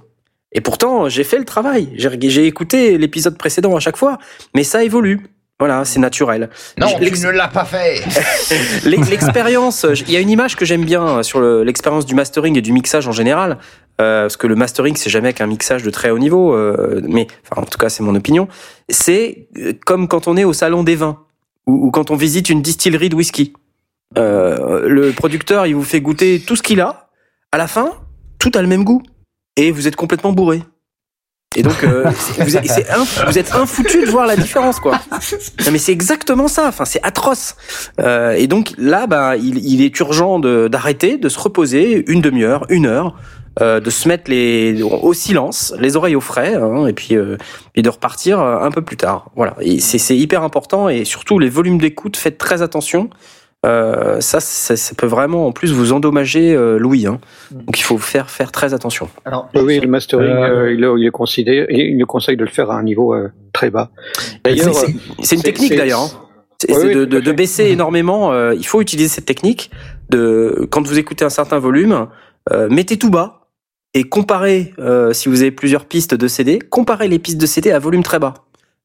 S1: Et pourtant, j'ai fait le travail. J'ai écouté l'épisode précédent à chaque fois, mais ça évolue. Voilà, c'est naturel.
S3: Non, tu ne l'as pas fait.
S1: L'ex- L'expérience, euh, il y a une image que j'aime bien sur le- l'expérience du mastering et du mixage en général, euh, parce que le mastering c'est jamais qu'un mixage de très haut niveau, euh, mais enfin en tout cas c'est mon opinion. C'est euh, comme quand on est au salon des vins ou, ou quand on visite une distillerie de whisky. Euh, le producteur il vous fait goûter tout ce qu'il a. À la fin, tout a le même goût et vous êtes complètement bourré. Et donc, euh, vous, êtes, inf- vous êtes infoutu de voir la différence, quoi. Non, mais c'est exactement ça. Enfin, c'est atroce. Euh, et donc là, bah, il, il est urgent de- d'arrêter, de, se reposer une demi-heure, une heure, euh, de se mettre les au silence, les oreilles au frais, hein, et puis euh, et de repartir euh, un peu plus tard. Voilà. C'est hyper important et surtout les volumes d'écoute, faites très attention. Euh, ça, ça, ça peut vraiment en plus vous endommager euh, l'ouïe. Hein. Donc il faut faire faire très attention.
S4: Alors,
S7: Oui, le mastering,
S8: Euh,
S7: euh, il, le- il le considère, il le conseille de le faire à un niveau euh, très bas. D'ailleurs,
S1: C'est- une technique d'ailleurs. hein.
S7: Oui, oui,
S1: de, baisser énormément. euh, il faut utiliser cette technique de quand vous écoutez un certain volume, euh, mettez tout bas et comparez euh, si vous avez plusieurs pistes de CD, comparez les pistes de CD à volume très bas.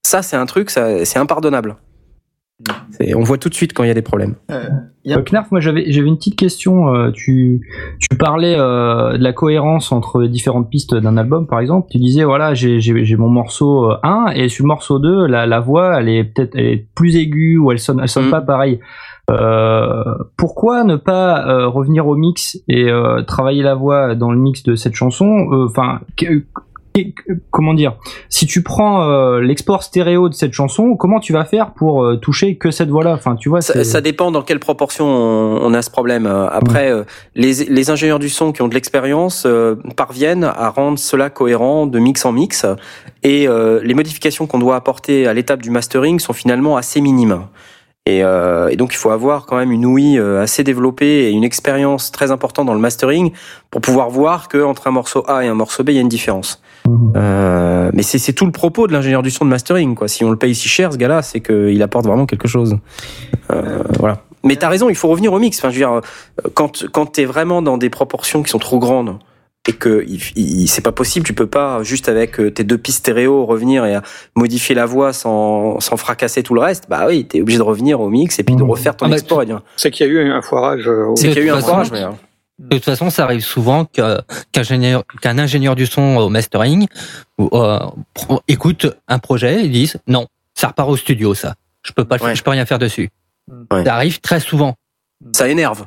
S1: Ça, c'est un truc, ça- c'est impardonnable. C'est- On voit tout de suite quand il y a des problèmes.
S4: y a-
S8: Euh, Knarf, moi j'avais j'avais une petite question. euh, tu tu parlais euh, de la cohérence entre les différentes pistes d'un album, par exemple. Tu disais voilà j'ai j'ai j'ai mon morceau euh, 1 et sur le morceau 2 la la voix elle est peut-être elle est plus aiguë ou elle sonne elle sonne
S1: Mm.
S8: pas pareil. Euh, pourquoi ne pas euh, revenir au mix et euh, travailler la voix dans le mix de cette chanson? Euh, Enfin, comment dire Si tu prends euh, l'export stéréo de cette chanson, comment tu vas faire pour euh, toucher que cette voix-là? Enfin, tu vois,
S1: Ça, dépend dans quelle proportion on, on a ce problème. Euh, Après, euh, les, les ingénieurs du son qui ont de l'expérience euh, parviennent à rendre cela cohérent de mix en mix, et euh, les modifications qu'on doit apporter à l'étape du mastering sont finalement assez minimes. Et, euh, et donc il faut avoir quand même une ouïe assez développée et une expérience très importante dans le mastering pour pouvoir voir que entre un morceau A et un morceau B il y a une différence.
S8: Mhm.
S1: Euh, mais c'est tout le propos de l'ingénieur du son de mastering quoi. Si on le paye si cher ce gars-là, c'est qu'il apporte vraiment quelque chose. Euh, voilà. Mais t'as raison, il faut revenir au mix. Enfin, je veux dire, euh, quand quand t'es vraiment dans des proportions qui sont trop grandes et que il, il- c'est pas possible, tu peux pas juste avec tes deux pistes stéréo revenir et modifier la voix sans sans fracasser tout le reste. Bah oui, t'es obligé de revenir au mix et puis de
S8: Mhm.
S1: refaire ton
S2: Ah bah,
S1: export.
S7: c'est qu'il y a eu un foirage. au-
S1: C'est qu'il y a eu un
S2: façon,
S1: mais, euh,
S2: De toute façon, ça arrive souvent qu'un ingénieur, qu'un ingénieur du son au mastering euh, écoute un projet et dise non, ça repart au studio, ça. Je peux pas, le faire,
S1: Ouais.
S2: je peux rien faire dessus.
S1: Ouais.
S2: Ça arrive très souvent
S1: Ça énerve.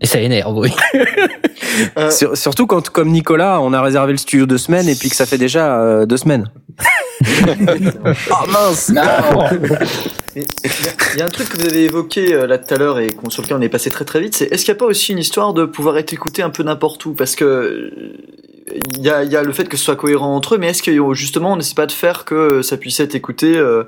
S2: et ça énerve, oui.
S4: Euh,
S1: Sur- surtout quand, comme Nicolas, on a réservé le studio deux semaines et puis que ça fait déjà euh, deux semaines. oh mince.
S4: Il y, a- il y a un truc que vous avez évoqué euh, là tout à l'heure et qu'on- sur lequel on est passé très très vite, c'est est-ce qu'il n'y a pas aussi une histoire de pouvoir être écouté un peu n'importe où? Parce que il y a, il y a le fait que ce soit cohérent entre eux, mais est-ce que justement on n'essaie pas de faire que ça puisse être écouté, euh,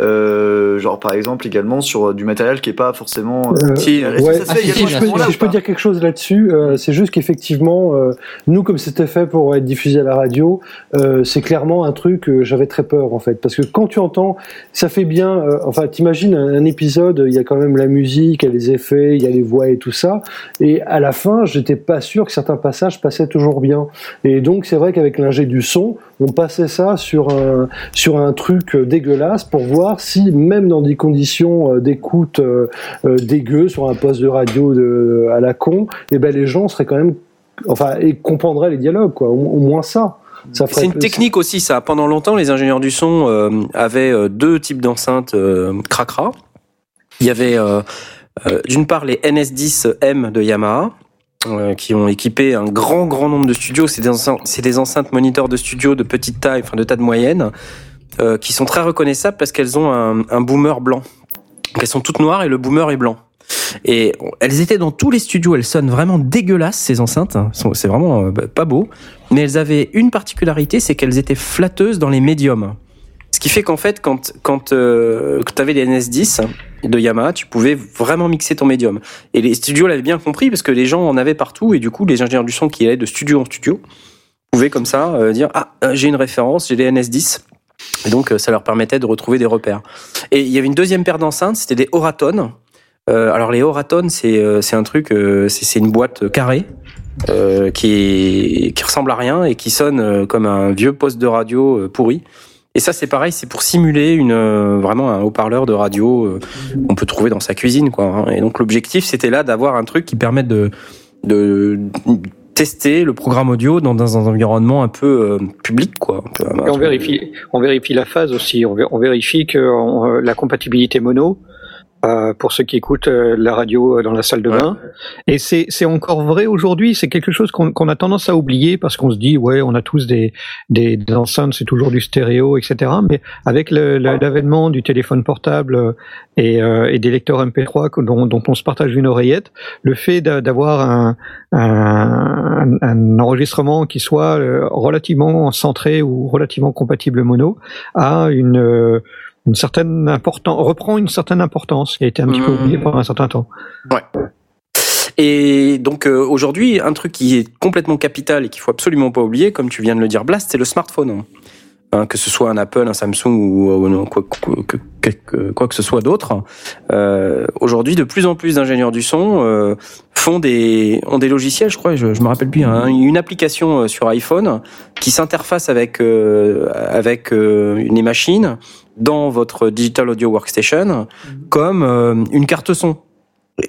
S4: euh, genre par exemple également sur du matériel qui est pas forcément.
S6: Euh,
S1: Si,
S4: Est-ce que
S6: ouais.
S2: Ah,
S4: fait
S2: si, si,
S6: je peux, si je dire quelque chose là-dessus, euh, c'est juste qu'effectivement, euh, nous, comme c'était fait pour être diffusé à la radio, euh, c'est clairement un truc que j'avais très peur en fait, parce que quand tu entends, ça fait bien. euh, enfin, t'imagines un, un épisode, il y a quand même la musique, il y a les effets, il y a les voix et tout ça, et à la fin, j'étais pas sûr que certains passages passaient toujours bien. Et donc, c'est vrai qu'avec l'ingé du son, on passait ça sur un sur un truc euh, dégueulasse pour voir si même dans des conditions euh, d'écoute euh, dégueu sur un poste de radio de, à la con, et ben les gens seraient quand même, enfin, et comprendraient les dialogues, quoi. Au, au moins ça.
S1: C'est une technique aussi, ça. Pendant longtemps, les ingénieurs du son euh, avaient euh, deux types d'enceintes euh, Cracra. Il y avait d'une part les NS10M de Yamaha, euh, qui ont équipé un grand, grand nombre de studios. C'est des enceintes, des enceintes moniteurs de studio de petite taille, enfin de taille moyenne, euh, qui sont très reconnaissables parce qu'elles ont un, un boomer blanc. Elles sont toutes noires et le boomer est blanc. Et elles étaient dans tous les studios, elles sonnent vraiment dégueulasses ces enceintes, c'est vraiment euh, pas beau. Mais elles avaient une particularité, c'est qu'elles étaient flatteuses dans les médiums. Ce qui fait qu'en fait, quand quand, euh, tu avais les NS10 de Yamaha, tu pouvais vraiment mixer ton médium. Et les studios l'avaient bien compris parce que les gens en avaient partout et du coup, les ingénieurs du son qui allaient de studio en studio pouvaient comme ça euh, dire ah euh, j'ai une référence, j'ai les NS10. Et donc euh, ça leur permettait de retrouver des repères. Et il y avait une deuxième paire d'enceintes, c'était des Oratones. Euh, alors les Oratones, c'est un truc, c'est une boîte carrée qui qui ressemble à rien et qui sonne comme un vieux poste de radio pourri. Et ça, c'est pareil, c'est pour simuler une euh, vraiment un haut-parleur de radio euh, qu'on peut trouver dans sa cuisine, quoi. hein. Et donc l'objectif, c'était là d'avoir un truc qui permette de, de tester le programme audio dans, dans un environnement un peu euh, public, quoi. Un peu- un
S7: Et on vérifie, on vérifie la phase aussi. On, vé- on vérifie que la compatibilité mono. Euh, pour ceux qui écoutent euh, la radio euh, dans la salle de
S1: Ouais.
S7: bain. Et c'est encore vrai aujourd'hui. C'est quelque chose qu'on qu'on a tendance à oublier parce qu'on se dit ouais, on a tous des des, des enceintes, c'est toujours du stéréo, etc. Mais avec l'avènement du téléphone portable euh, et, euh, et des lecteurs MP3 que- dont, dont on se partage une oreillette, le fait d'a- d'avoir un, un, un enregistrement qui soit euh, relativement centré ou relativement compatible mono a une euh, une certaine importance, reprend une certaine importance qui a été un petit peu
S1: Mhm.
S7: oubliée pendant un certain temps.
S1: Et donc euh, aujourd'hui, un truc qui est complètement capital et qu'il faut absolument pas oublier, comme tu viens de le dire, Blast, c'est le smartphone. Hein, que ce soit un Apple, un Samsung ou, quoi, quoi, quoi que ce soit d'autre. Euh, aujourd'hui, de plus en plus d'ingénieurs du son euh, font des ont des logiciels, je crois, je, je me rappelle plus, hein, une application sur iPhone qui s'interface avec euh, avec les machines dans votre digital audio workstation comme euh, une carte son.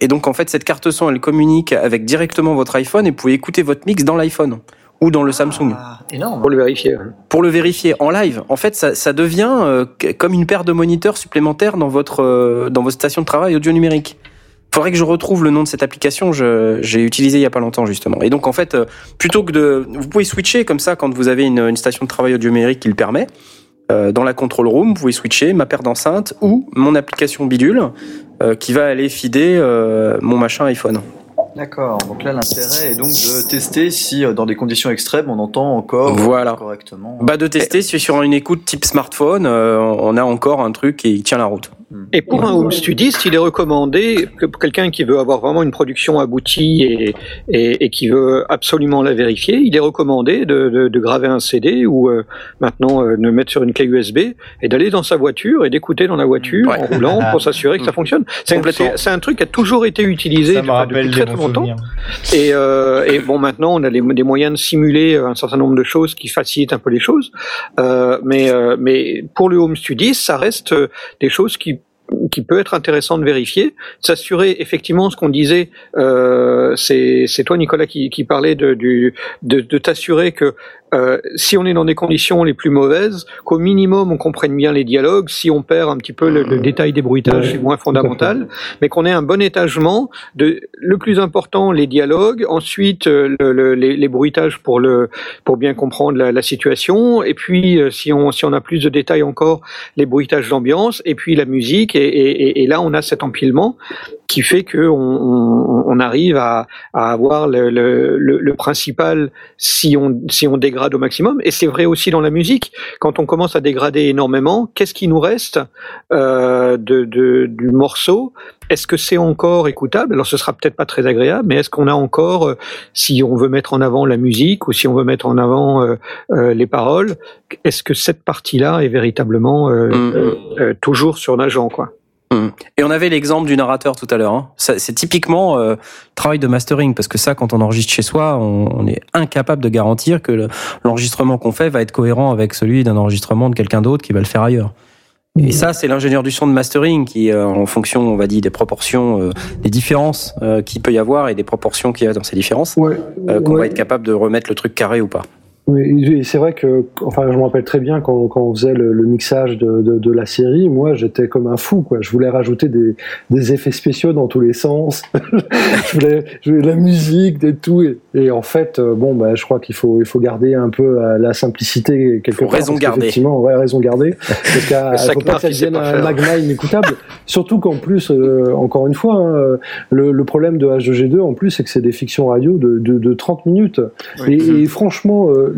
S1: Et donc en fait cette carte son elle communique avec directement votre iPhone et vous pouvez écouter votre mix dans l'iPhone ou dans le Samsung
S4: Ah, énorme.
S7: Pour le vérifier.
S1: pour le vérifier en live. En fait ça, ça devient euh, comme une paire de moniteurs supplémentaires dans votre euh, dans votre station de travail audio numérique. Faudrait que je retrouve le nom de cette application. J'ai utilisé il y a pas longtemps justement. Et donc en fait euh, plutôt que de vous pouvez switcher comme ça quand vous avez une, une station de travail audio numérique qui le permet. Euh, dans la control room, vous pouvez switcher ma paire d'enceintes ou mon application bidule euh, qui va aller feeder euh, mon machin iPhone.
S4: D'accord. Donc là, l'intérêt est donc de tester si, dans des conditions extrêmes, on entend encore
S1: Voilà.
S4: correctement.
S1: Bah de tester si sur une écoute type smartphone, on a encore un truc qui tient la route.
S7: Et pour un home studiste, il est recommandé que pour quelqu'un qui veut avoir vraiment une production aboutie et, et, et qui veut absolument la vérifier, il est recommandé de, de, de graver un CD ou euh, maintenant euh, de mettre sur une clé USB et d'aller dans sa voiture et d'écouter dans la voiture
S1: Ouais.
S7: en roulant pour s'assurer que ça fonctionne. C'est un,
S1: Complètement.
S7: c'est- c'est un truc qui a toujours été utilisé
S3: Ça
S7: enfin, depuis très très longtemps. Et, euh, et bon, maintenant, on a les- des moyens de simuler un certain nombre de choses qui facilitent un peu les choses. Euh, mais, euh, mais pour le home study, ça reste euh, des choses qui qui peut être intéressant de vérifier, s'assurer effectivement ce qu'on disait, euh, c'est toi Nicolas qui, qui parlait de, de, de t'assurer que euh, si on est dans des conditions les plus mauvaises, qu'au minimum on comprenne bien les dialogues, si on perd un petit peu le, le détail des bruitages,
S6: Ouais.
S7: c'est moins fondamental, mais qu'on ait un bon étagement de le plus important les dialogues, ensuite euh, le, le- les, les bruitages pour le pour bien comprendre la, la situation, et puis euh, si on si on a plus de détails encore les bruitages d'ambiance, et puis la musique, et, et, et- et là on a cet empilement qui fait que on, arrive à, à avoir le, le principal si on si on dégrade au maximum. Et c'est vrai aussi dans la musique. Quand on commence à dégrader énormément qu'est-ce qui nous reste euh, de, de du morceau? Est-ce que c'est encore écoutable? Alors ce sera peut-être pas très agréable mais est-ce qu'on a encore euh, si on veut mettre en avant la musique ou si on veut mettre en avant euh, les paroles est-ce que cette partie-là est véritablement
S1: Mm.
S7: toujours surnageant quoi?
S1: Mm. Et on avait l'exemple du narrateur tout à l'heure. Hein. C'est typiquement euh, travail de mastering parce que ça, quand on enregistre chez soi, on, on est incapable de garantir que le- l'enregistrement qu'on fait va être cohérent avec celui d'un enregistrement de quelqu'un d'autre qui va le faire ailleurs. Et ça, c'est l'ingénieur du son de mastering qui, euh, en fonction, on va dire, des proportions, euh, des différences euh, qu'il peut y avoir et des proportions qu'il y a dans ces différences,
S6: Ouais,
S1: euh, qu'on
S6: ouais.
S1: va être capable de remettre le truc carré ou pas.
S6: Oui, c'est vrai que, enfin, je me rappelle très bien quand, quand on faisait le, le mixage de, de, de la série, moi, j'étais comme un fou, quoi. Je voulais rajouter des, des effets spéciaux dans tous les sens. je, voulais, je voulais de la musique, des tout. Et, et en fait, euh, bon, bah, je crois qu'il faut, il faut garder un peu euh, la simplicité quelque
S1: Faut
S6: part.
S1: raison garder.
S6: Effectivement, ouais, raison garder. Parce qu'il faut pas que ça devienne un magma inécoutable. Surtout qu'en plus, euh, encore une fois, hein, le, le problème de H2G2, en plus, c'est que c'est des fictions radio de, de, de 30 minutes.
S4: Oui.
S6: Et, et franchement, euh,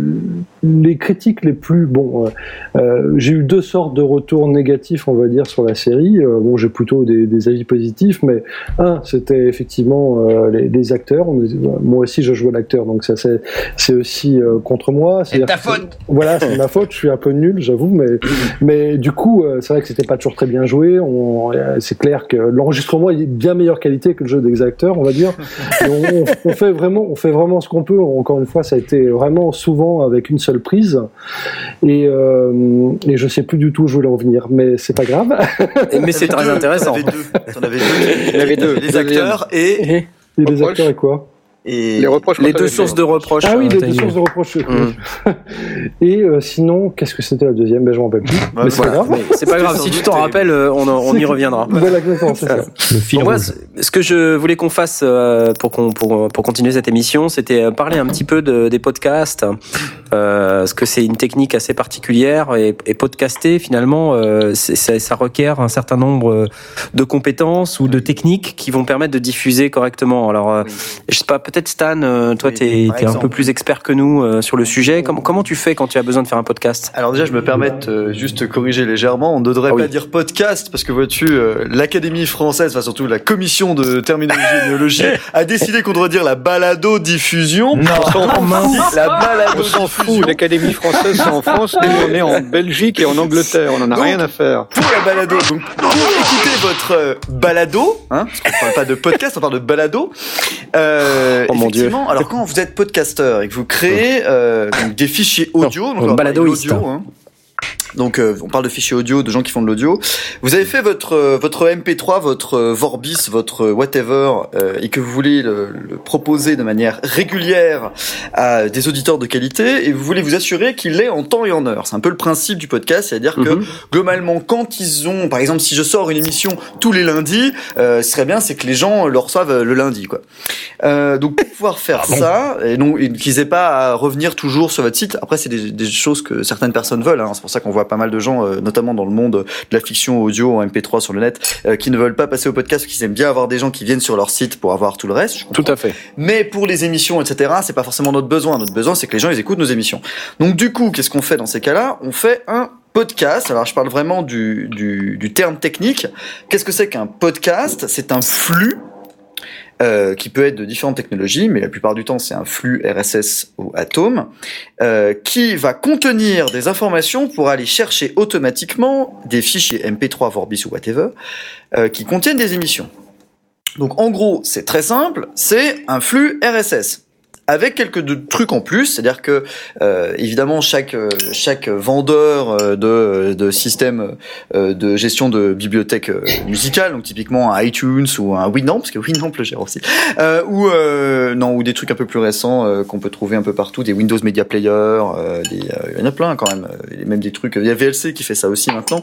S6: les critiques les plus bon, euh, euh, j'ai eu deux sortes de retours négatifs, on va dire, sur la série. Euh, bon, j'ai plutôt des, des avis positifs, mais un, c'était effectivement euh, les, les acteurs. On moi aussi, je jouais l'acteur, donc ça c'est c'est aussi contre moi.
S3: C'est ta
S6: que-
S3: faute.
S6: Voilà, c'est ma faute. Je suis un peu nul, j'avoue, mais mais du coup, c'est vrai que c'était pas toujours très bien joué. On- C'est clair que l'enregistrement est de bien meilleure qualité que le jeu des acteurs, on va dire. On fait vraiment, on fait vraiment ce qu'on peut. Encore une fois, ça a été vraiment souvent avec une seule prise. Et, euh, et je sais plus du tout où je voulais en venir, mais c'est pas grave.
S1: Mais c'est très intéressant.
S4: T'en avais deux. T'en avais deux.
S7: Il y en avait deux.
S4: Les acteurs et,
S6: Et les acteurs et quoi?
S4: Et
S7: les reproches
S1: Les
S7: qu'on
S1: deux sources
S7: fait.
S1: de reproches.
S6: Ah oui,
S1: euh,
S6: les
S1: t'as
S6: deux sources de reproches.
S1: Mm.
S6: Et euh, sinon, qu'est-ce que c'était la deuxième? Ben je m'en rappelle plus.
S4: Bah,
S6: mais c'est pas
S1: Voilà.
S6: grave.
S1: Mais C'est pas grave.
S4: Sans
S1: Si tu t'en rappelles, euh, on, on y reviendra.
S6: Voilà, exactement, c'est ça.
S2: Le fil
S1: Pour moi,
S2: rouge.
S1: ce que je voulais qu'on fasse euh, pour, qu'on, pour, pour continuer cette émission, c'était euh, parler un petit peu de, des podcasts, euh, parce que c'est une technique assez particulière et, et podcaster finalement, euh, ça, ça requiert un certain nombre de compétences ou de techniques qui vont permettre de diffuser correctement. Alors, euh, je sais pas, peut-être Stan, euh, toi,
S4: Oui,
S1: t'es
S4: par
S1: es un peu plus expert que nous euh, sur le sujet. Comment, comment tu fais quand tu as besoin de faire un podcast?
S4: Alors déjà, je me permets de euh, juste corriger légèrement. On ne devrait
S1: Ah oui.
S4: pas dire podcast parce que vois-tu, euh, l'Académie française, enfin surtout la commission de terminologie et néologie, a décidé qu'on devrait dire la balado-diffusion.
S3: Non.
S4: On dit la
S7: On s'en fout, l'Académie française c'est en France, nous on est en Belgique et en Angleterre, on en a
S4: Donc,
S7: rien à faire.
S4: Pour la balado, donc pour écouter votre euh, balado, hein, parce qu'on parle pas de podcast, on parle de balado. Euh,
S1: Oh mon Dieu.
S4: effectivement, alors quand vous êtes podcasteur et que vous créez euh, donc des fichiers audio,
S1: Non,
S4: donc on d'audio, hein. Donc euh, on parle de fichiers audio, de gens qui font de l'audio. Vous avez fait votre euh, votre MP3, votre euh, Vorbis, votre euh, whatever, euh, et que vous voulez le, le proposer de manière régulière à des auditeurs de qualité, et vous voulez vous assurer qu'il est en temps et en heure. C'est un peu le principe du podcast, c'est-à-dire que
S1: Mhm.
S4: globalement, quand ils ont, par exemple, si je sors une émission tous les lundis, euh, ce serait bien, c'est que les gens le reçoivent le lundi, quoi. Euh, donc pour pouvoir faire ça, et non, qu'ils aient pas à revenir toujours sur votre site. Après, c'est des, des choses que certaines personnes veulent. Hein. C'est pour ça qu'on voit pas mal de gens, euh, notamment dans le monde de la fiction audio en MP3 sur le net, euh, qui ne veulent pas passer au podcast, qu'ils aiment bien avoir des gens qui viennent sur leur site pour avoir tout le reste. je.
S1: Tout à fait.
S4: Mais pour les émissions, etc., c'est pas forcément notre besoin. Notre besoin, c'est que les gens ils écoutent nos émissions. Donc du coup, qu'est-ce qu'on fait dans ces cas-là? On fait un podcast. Alors je parle vraiment du, du, du terme technique. Qu'est-ce que c'est qu'un podcast? C'est un flux. Euh, qui peut être de différentes technologies, mais la plupart du temps c'est un flux RSS ou Atom, euh, qui va contenir des informations pour aller chercher automatiquement des fichiers MP3, Vorbis ou whatever, euh, qui contiennent des émissions. Donc en gros, c'est très simple, c'est un flux RSS avec quelques trucs en plus, c'est-à-dire que euh, évidemment chaque euh, chaque vendeur euh, de de système euh, de gestion de bibliothèque musicale, donc typiquement un iTunes ou un Winamp, parce que Winamp le gère aussi, euh, ou euh, non ou des trucs un peu plus récents qu'on peut trouver un peu partout, des Windows Media Player, des, il y en a plein quand même, même des trucs, il y a VLC qui fait ça aussi maintenant.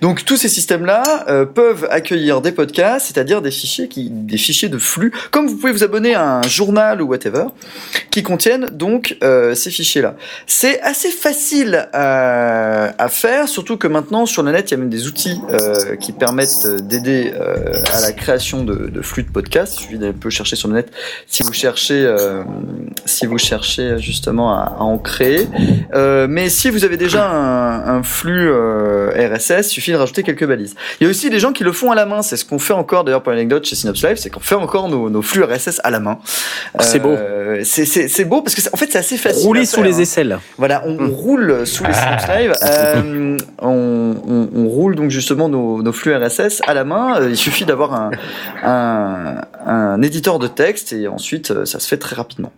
S4: Donc tous ces systèmes-là peuvent accueillir des podcasts, c'est-à-dire des fichiers qui, des fichiers de flux, comme vous pouvez vous abonner à un journal ou whatever, qui contiennent donc euh, ces fichiers-là. C'est assez facile à, à faire, surtout que maintenant sur le net il y a même des outils euh, qui permettent d'aider euh, à la création de, de flux de podcasts. Il suffit d'un peu chercher sur le net si vous cherchez, euh, si vous cherchez justement à, à en créer. Euh, mais si vous avez déjà un, un flux euh, RSS, il suffit de rajouter quelques balises. Il y a aussi des gens qui le font à la main. C'est ce qu'on fait encore d'ailleurs pour l'anecdote chez Synops Live, c'est qu'on fait encore nos, nos flux RSS à la main.
S1: C'est beau.
S4: C'est c'est- c'est beau parce que c'est- en fait c'est assez facile.
S1: Rouler sous
S4: faire,
S1: les
S4: hein.
S1: aisselles.
S4: Voilà, on, on roule sous les Synops Live. Euh, on, on, on roule donc justement nos, nos flux RSS à la main. Euh, Il suffit d'avoir un, un, un éditeur de texte et ensuite euh, ça se fait très rapidement.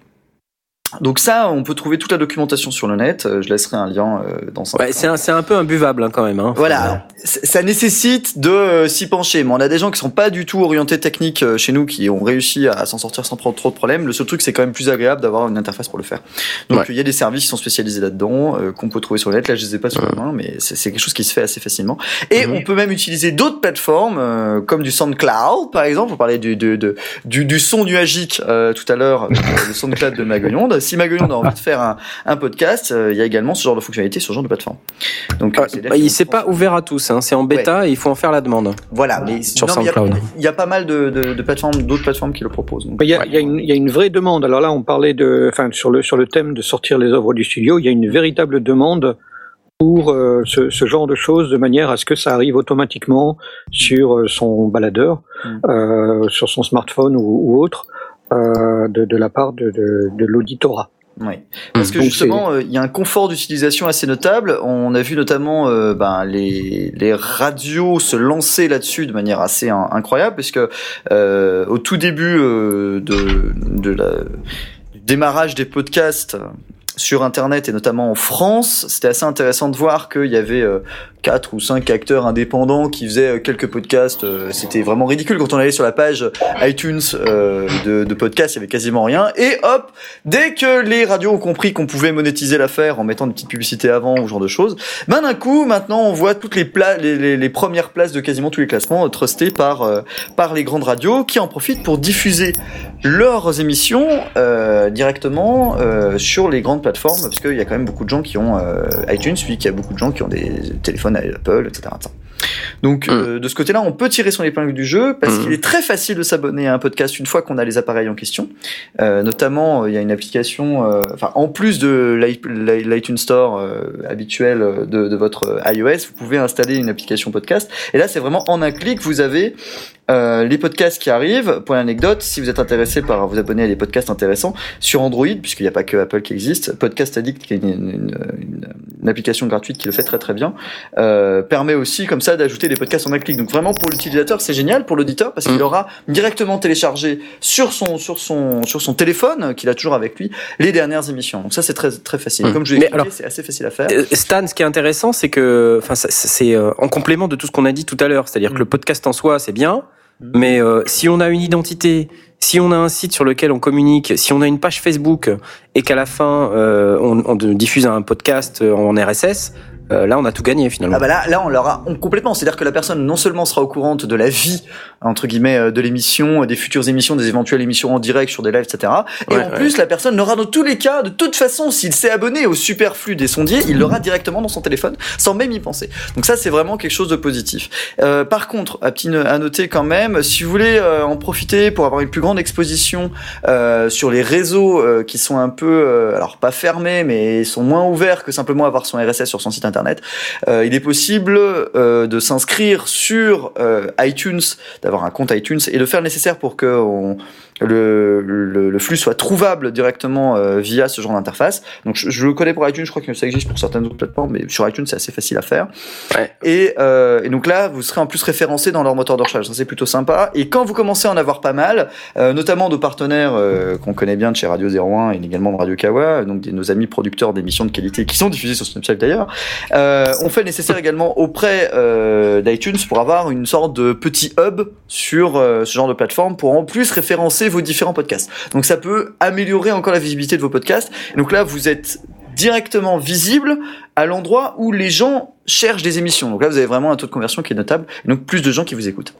S4: Donc ça, on peut trouver toute la documentation sur le net. Euh, Je laisserai un lien euh, dans ça.
S1: Ouais, c'est un, c'est un peu imbuvable hein, quand même. Hein.
S4: Voilà, ça nécessite de euh, s'y pencher. Mais on a des gens qui sont pas du tout orientés techniques euh, chez nous, qui ont réussi à s'en sortir sans prendre trop de problèmes. Le seul truc, c'est quand même plus agréable d'avoir une interface pour le faire. Donc
S1: Ouais.
S4: il y a des services qui sont spécialisés là-dedans, euh, qu'on peut trouver sur le net. Là, je les ai pas sur la main, mais c'est quelque chose qui se fait assez facilement. Et
S1: Mhm.
S4: on peut même utiliser d'autres plateformes, comme du SoundCloud, par exemple. On parlait du, du, du, du, son nuagique euh, tout à l'heure, le SoundCloud de Magoyonde. Si Magoyonde a envie de faire un, un podcast, euh, il y a également ce genre de fonctionnalité sur ce genre de plateforme. Donc, euh,
S1: Ah,
S4: c'est-à-dire
S1: bah, il
S4: vont-
S1: pas ouvert à tous, hein. c'est en bêta et il faut en faire la demande.
S4: voilà, mais
S1: Sur
S4: non, mais il y a-
S1: SoundCloud.
S4: Il y, a pas mal de, de, de plateformes, d'autres plateformes qui le proposent. donc.
S7: Il y, a, y une, il y a une vraie demande. Alors là, on parlait de, enfin, sur le sur le thème de sortir les œuvres du studio, il y a une véritable demande pour euh, ce, ce genre de choses, de manière à ce que ça arrive automatiquement sur euh, son baladeur,
S4: Mm.
S7: euh, sur son smartphone ou, ou autre, euh, de, de la part de, de, de l'auditorat.
S4: Oui. Parce que justement, euh, il y a un confort d'utilisation assez notable. On a vu notamment euh, ben, les, les radios se lancer là-dessus de manière assez in- incroyable, puisque euh, au tout début euh, de, de la, du démarrage des podcasts sur Internet et notamment en France, c'était assez intéressant de voir qu'il y avait euh, quatre ou cinq acteurs indépendants qui faisaient euh, quelques podcasts. Euh, C'était vraiment ridicule quand on allait sur la page iTunes euh, de, de podcasts, il y avait quasiment rien. Et hop, dès que les radios ont compris qu'on pouvait monétiser l'affaire en mettant une petite publicité avant ou genre de choses, ben d'un coup, maintenant, on voit toutes les, pla les, les, les premières places de quasiment tous les classements trustées par par les grandes radios qui en profitent pour diffuser leurs émissions directement sur les grandes plateformes parce qu'il y a quand même beaucoup de gens qui ont euh, iTunes, puis qu'il y a beaucoup de gens qui ont des téléphones à Apple, etc. Donc euh, de ce côté-là, on peut tirer son épingle du jeu parce
S1: Mm.
S4: qu'il est très facile de s'abonner à un podcast une fois qu'on a les appareils en question. Euh, notamment, il y a une application, enfin en plus de l'i- l'i- l'iTunes Store habituel de, de votre iOS, vous pouvez installer une application podcast. Et là, c'est vraiment en un clic, vous avez euh, les podcasts qui arrivent. Pour l'anecdote, si vous êtes intéressé par vous abonner à des podcasts intéressants sur Android, puisqu'il n'y a pas que Apple qui existe, Podcast Addict, qui est une, une- une- une application gratuite qui le fait très très bien, euh, permet aussi comme ça d'ajouter des podcasts en un clic. Donc vraiment pour l'utilisateur, c'est génial pour l'auditeur parce qu'il
S1: Mm.
S4: aura directement téléchargé sur son sur son sur son téléphone qu'il a toujours avec lui les dernières émissions. Donc ça c'est très très facile.
S1: Mm.
S4: Comme je l'ai expliqué, c'est assez facile à faire.
S1: Euh, Stan, ce qui est intéressant, c'est que, enfin, c'est euh, en complément de tout ce qu'on a dit tout à l'heure. C'est-à-dire que le podcast en soi, c'est bien, mais euh, si on a une identité, si on a un site sur lequel on communique, si on a une page Facebook et qu'à la fin euh, on, diffuse un podcast euh, en RSS, euh, là, on a tout gagné finalement.
S4: Ah bah là, là on l'aura on, complètement. C'est-à-dire que la personne non seulement sera au courant de la vie entre guillemets euh, de l'émission, euh, des futures émissions, des éventuelles émissions en direct sur des lives, etc. Et
S1: Ouais,
S4: en
S1: ouais.
S4: plus, la personne l'aura dans tous les cas. De toute façon, s'il s'est abonné au superflu des sondiers, il l'aura directement dans son téléphone, sans même y penser. Donc ça, c'est vraiment quelque chose de positif. Euh, par contre, à, petit, à noter quand même, si vous voulez euh, en profiter pour avoir une plus grande exposition euh, sur les réseaux euh, qui sont un peu, euh, alors pas fermés, mais sont moins ouverts que simplement avoir son RSS sur son site internet, euh, il est possible euh, de s'inscrire sur euh, iTunes, d'avoir un compte iTunes et de faire le nécessaire pour que le, le, le flux soit trouvable directement euh, via ce genre d'interface. Donc je, je le connais pour iTunes, je crois que ça existe pour certaines autres plateformes, mais sur iTunes c'est assez facile à faire.
S1: Ouais.
S4: Et, euh, et donc là, vous serez en plus référencé dans leur moteur de recherche. Ça c'est plutôt sympa. Et quand vous commencez à en avoir pas mal, euh, notamment nos partenaires qu'on connaît bien de chez Radio 01 et également de Radio Kawa, donc des- nos amis producteurs d'émissions de qualité qui sont diffusées sur Snapchat d'ailleurs, on fait le nécessaire également auprès d'iTunes pour avoir une sorte de petit hub sur ce genre de plateforme pour en plus référencer vos différents podcasts. Donc ça peut améliorer encore la visibilité de vos podcasts. Et donc là, vous êtes directement visible à l'endroit où les gens cherchent des émissions. Donc là, vous avez vraiment un taux de conversion qui est notable, et donc plus de gens qui vous écoutent.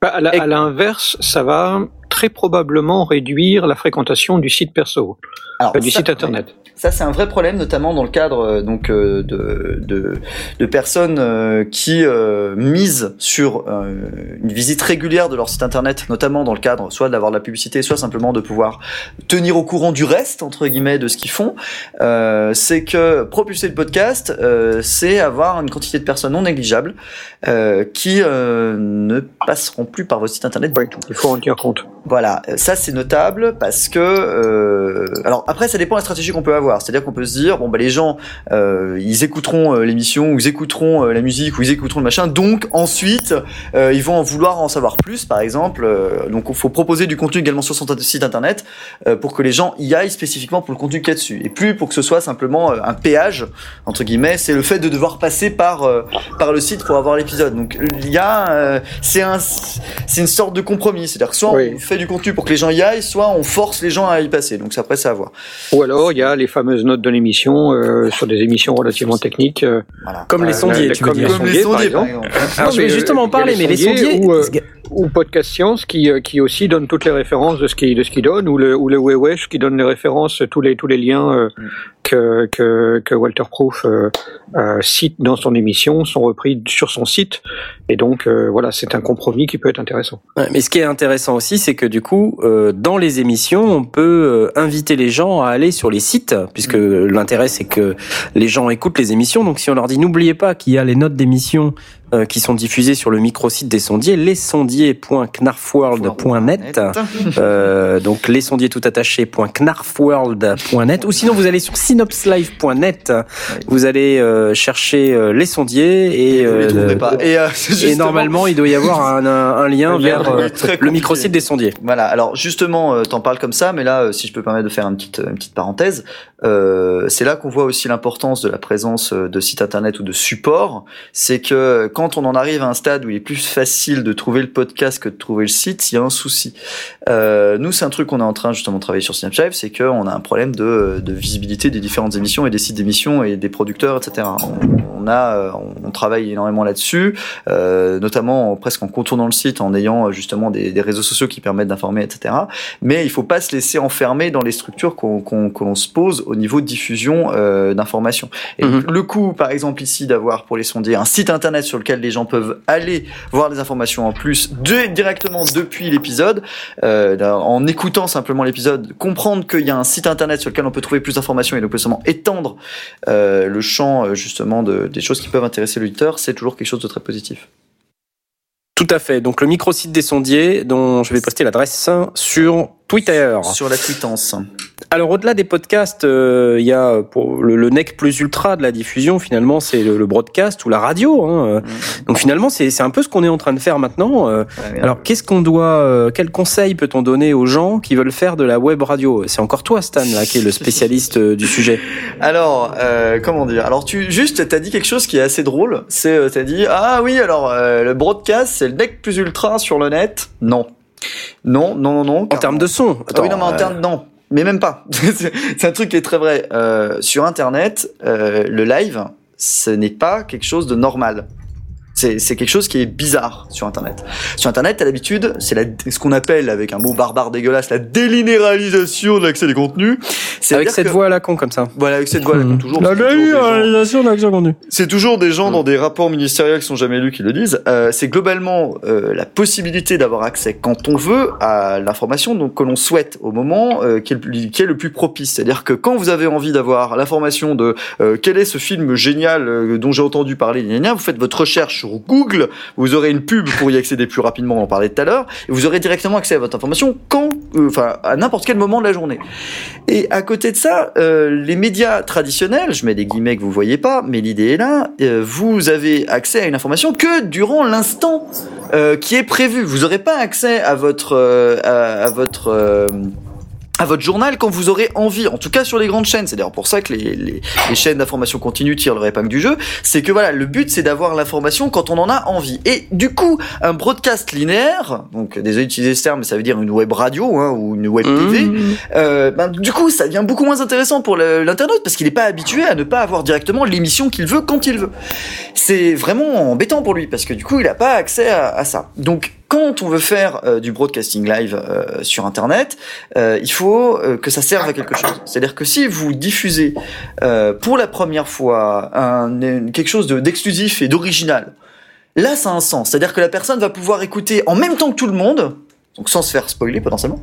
S7: Bah, À l'inverse, ça va très probablement réduire la fréquentation du site perso,
S4: Alors,
S7: du
S4: ça-
S7: site internet.
S4: Ça, c'est un vrai problème, notamment dans le cadre euh, donc euh, de, de, de personnes euh, qui euh, misent sur euh, une visite régulière de leur site internet, notamment dans le cadre soit d'avoir de la publicité, soit simplement de pouvoir tenir au courant du reste entre guillemets de ce qu'ils font. Euh, c'est que propulser le podcast, euh, c'est avoir une quantité de personnes non négligeable euh, qui euh, ne passeront plus par votre site internet.
S7: Il faut en tenir compte.
S4: Voilà, euh, ça c'est notable parce que euh, alors après ça dépend de la stratégie qu'on peut avoir. C'est-à-dire qu'on peut se dire bon bah les gens euh, ils écouteront euh, l'émission ou ils écouteront euh, la musique ou ils écouteront le machin. Donc ensuite euh, ils vont en vouloir en savoir plus par exemple. Donc il faut proposer du contenu également sur son site internet euh, pour que les gens y aillent spécifiquement pour le contenu qu'il y a dessus et plus pour que ce soit simplement un péage entre guillemets. C'est le fait de devoir passer par euh, par le site pour avoir l'épisode. Donc il y a euh, c'est un c'est une sorte de compromis. C'est-à-dire que soit on fait du contenu pour que les gens y aillent, soit on force les gens à y passer. Donc c'est après c'est à voir.
S7: Ou alors, il y a les fameuses notes de l'émission euh, sur des émissions relativement techniques. euh,
S1: Comme les sondiers, veux
S7: comme
S1: dire.
S7: les
S1: Comme
S7: sondiers,
S1: les
S7: par
S1: sondiers, par
S7: exemple.
S1: exemple. Alors, je vais
S7: mais,
S1: justement en parler, mais les sondiers-
S7: Ou, euh, ou Podcast Science qui, euh, qui aussi donne toutes les références de ce qu'il de ce qu'il donne, ou le, ou le Wewesh qui donne les références, tous les, tous les liens euh, que, que, que Walter Proof euh, euh, cite dans son émission sont repris sur son site. Et donc, euh, voilà, c'est un compromis qui peut être intéressant.
S1: Ouais, Mais ce qui est intéressant aussi, c'est que du coup, dans les émissions, on peut inviter les gens à aller sur les sites, puisque l'intérêt c'est que les gens écoutent les émissions. Donc si on leur dit n'oubliez pas qu'il y a les notes d'émissions euh, qui sont diffusées sur le micro-site des sondiers, lesondiers.knarfworld.net, euh, donc lesondiers tout attaché.knarfworld.net, ou sinon vous allez sur synopslive.net, vous allez euh, chercher euh, les sondiers et, euh,
S4: pas. Et, euh, c'est
S1: et
S4: justement-
S1: normalement il doit y avoir un, un- un lien
S4: lien,
S1: vers euh, le micro-site des sondiers.
S4: Voilà. Alors justement, euh, t'en parles comme ça, mais là, euh, si je peux permettre de faire une petite, une petite parenthèse, euh, c'est là qu'on voit aussi l'importance de la présence de sites internet ou de supports. C'est que quand on en arrive à un stade où il est plus facile de trouver le podcast que de trouver le site, il y a un souci. Euh, nous, c'est un truc qu'on est en train justement de travailler sur Snapchat, c'est qu'on a un problème de, de visibilité des différentes émissions et des sites d'émissions et des producteurs, etc. On, on a, euh, on travaille énormément là-dessus, euh, notamment en- presque en contournant le site, en ayant justement des, des réseaux sociaux qui permettent d'informer, etc. Mais il faut pas se laisser enfermer dans les structures qu'on se pose au niveau de diffusion euh, d'informations. Et
S1: Mhm.
S4: le coup, par exemple ici, d'avoir pour les sondiers un site internet sur lequel les gens peuvent aller voir des informations en plus de- directement depuis l'épisode, euh, en écoutant simplement l'épisode, comprendre qu'il y a un site internet sur lequel on peut trouver plus d'informations et donc seulement étendre euh, le champ euh, justement de, des choses qui peuvent intéresser l'auditeur, c'est toujours quelque chose de très positif.
S1: Tout à fait. Donc le microsite des sondiers, dont je vais poster l'adresse sur Twitter.
S4: Sur la tweetance.
S1: Alors au-delà des podcasts, euh, il y a pour le, le nec plus ultra de la diffusion finalement, c'est le, le broadcast ou la radio. Hein. Euh, Donc finalement, c'est un peu ce qu'on est en train de faire maintenant. Euh, Alors qu'est-ce qu'on doit, euh, quel conseil peut-on donner aux gens qui veulent faire de la web radio? C'est encore toi, Stan, là, qui est le spécialiste euh, du sujet.
S4: Alors, euh, comment dire? Alors, tu juste, t'as dit quelque chose qui est assez drôle. C'est, euh, t'as dit, ah oui, alors euh, le broadcast, c'est le deck plus ultra sur le net? Non, non, non, non, non.
S1: En termes de son.
S4: Ah oui, non, mais en
S1: euh,
S4: termes, non. Mais même pas. C'est- c'est un truc qui est très vrai. Euh, sur Internet, euh, le live, ce n'est pas quelque chose de normal. C'est c'est quelque chose qui est bizarre sur Internet. Sur Internet, à l'habitude, c'est la- ce qu'on appelle, avec un mot barbare dégueulasse, la délinéralisation de l'accès des contenus. C'est
S1: Avec cette voix à la con comme ça.
S4: Voilà, avec cette voix toujours.
S1: La
S4: c'est toujours des gens-
S1: délinéralisation de l'action contenu.
S4: c'est toujours des gens dans des rapports ministériels qui sont jamais lus qui le disent. Euh, c'est globalement euh, la possibilité d'avoir accès quand on veut à l'information donc que l'on souhaite au moment euh, qui, est le, plus- qui est le plus propice. C'est-à-dire que quand vous avez envie d'avoir l'information de euh, quel est ce film génial euh, dont j'ai entendu parler, vous faites votre recherche Google, vous aurez une pub pour y accéder plus rapidement, on en parlait tout à l'heure, et vous aurez directement accès à votre information quand, euh, enfin à n'importe quel moment de la journée. Et à côté de ça, euh, les médias traditionnels, je mets des guillemets que vous voyez pas, mais l'idée est là, euh, vous avez accès à une information que durant l'instant qui est prévu. Vous n'aurez pas accès à votre à, votre à votre journal quand vous aurez envie, en tout cas sur les grandes chaînes. C'est d'ailleurs pour ça que les, les, les chaînes d'information continue tirent leur épingle du jeu. C'est que voilà, le but c'est d'avoir l'information quand on en a envie. Et du coup, un broadcast linéaire, donc désolé d'utiliser ce terme, mais ça veut dire une web radio hein, ou une web TV. euh, ben, du coup, ça devient beaucoup moins intéressant pour l'internaute parce qu'il n'est pas habitué à ne pas avoir directement l'émission qu'il veut quand il veut. C'est vraiment embêtant pour lui parce que du coup, il n'a pas accès à, à ça. Donc quand on veut faire euh, du broadcasting live euh, sur Internet, euh, il faut que ça serve à quelque chose. C'est-à-dire que si vous diffusez pour la première fois quelque chose de- d'exclusif et d'original, là ça a un sens. C'est-à-dire que la personne va pouvoir écouter en même temps que tout le monde, donc sans se faire spoiler potentiellement,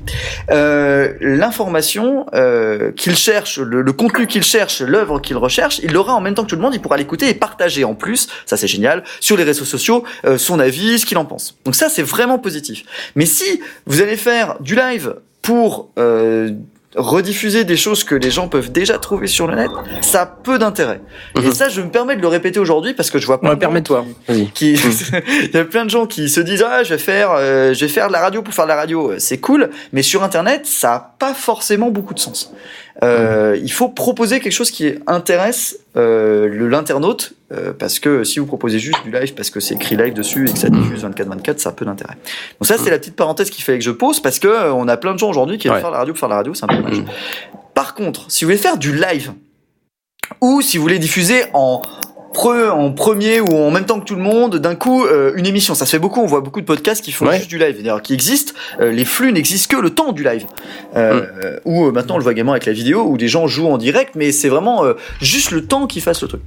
S4: euh, l'information euh, qu'il cherche, le, le contenu qu'il cherche, l'œuvre qu'il recherche, il l'aura en même temps que tout le monde, il pourra l'écouter et partager en plus, ça c'est génial, sur les réseaux sociaux, euh, son avis, ce qu'il en pense. Donc ça c'est vraiment positif. Mais si vous allez faire du live pour euh, rediffuser des choses que les gens peuvent déjà trouver sur le net, ça a peu d'intérêt. Et ça, je me permets de le répéter aujourd'hui parce que je vois plein
S1: Ouais, permets-toi.
S4: Qui il y a plein de gens qui se disent ah je vais faire euh, je vais faire de la radio pour faire de la radio. C'est cool. Mais sur internet ça a pas forcément beaucoup de sens euh, il faut proposer quelque chose qui intéresse euh, l'internaute euh, parce que si vous proposez juste du live parce que c'est écrit live dessus et que ça diffuse 24/24 ça a peu d'intérêt. Donc ça c'est la petite parenthèse qu'il fallait que je pose parce que euh, on a plein de gens aujourd'hui qui veulent
S1: Ouais.
S4: faire la radio pour faire la radio c'est un peu dommage. Par contre si vous voulez faire du live ou si vous voulez diffuser en pre- en premier ou en même temps que tout le monde, d'un coup, euh, une émission. Ça se fait beaucoup. On voit beaucoup de podcasts qui font
S1: Ouais.
S4: juste du live, d'ailleurs, qui existent. Euh, les flux n'existent que le temps du live. Euh, euh, Ou euh, maintenant, on le voit également avec la vidéo, où des gens jouent en direct, mais c'est vraiment juste le temps qu'ils fassent le truc.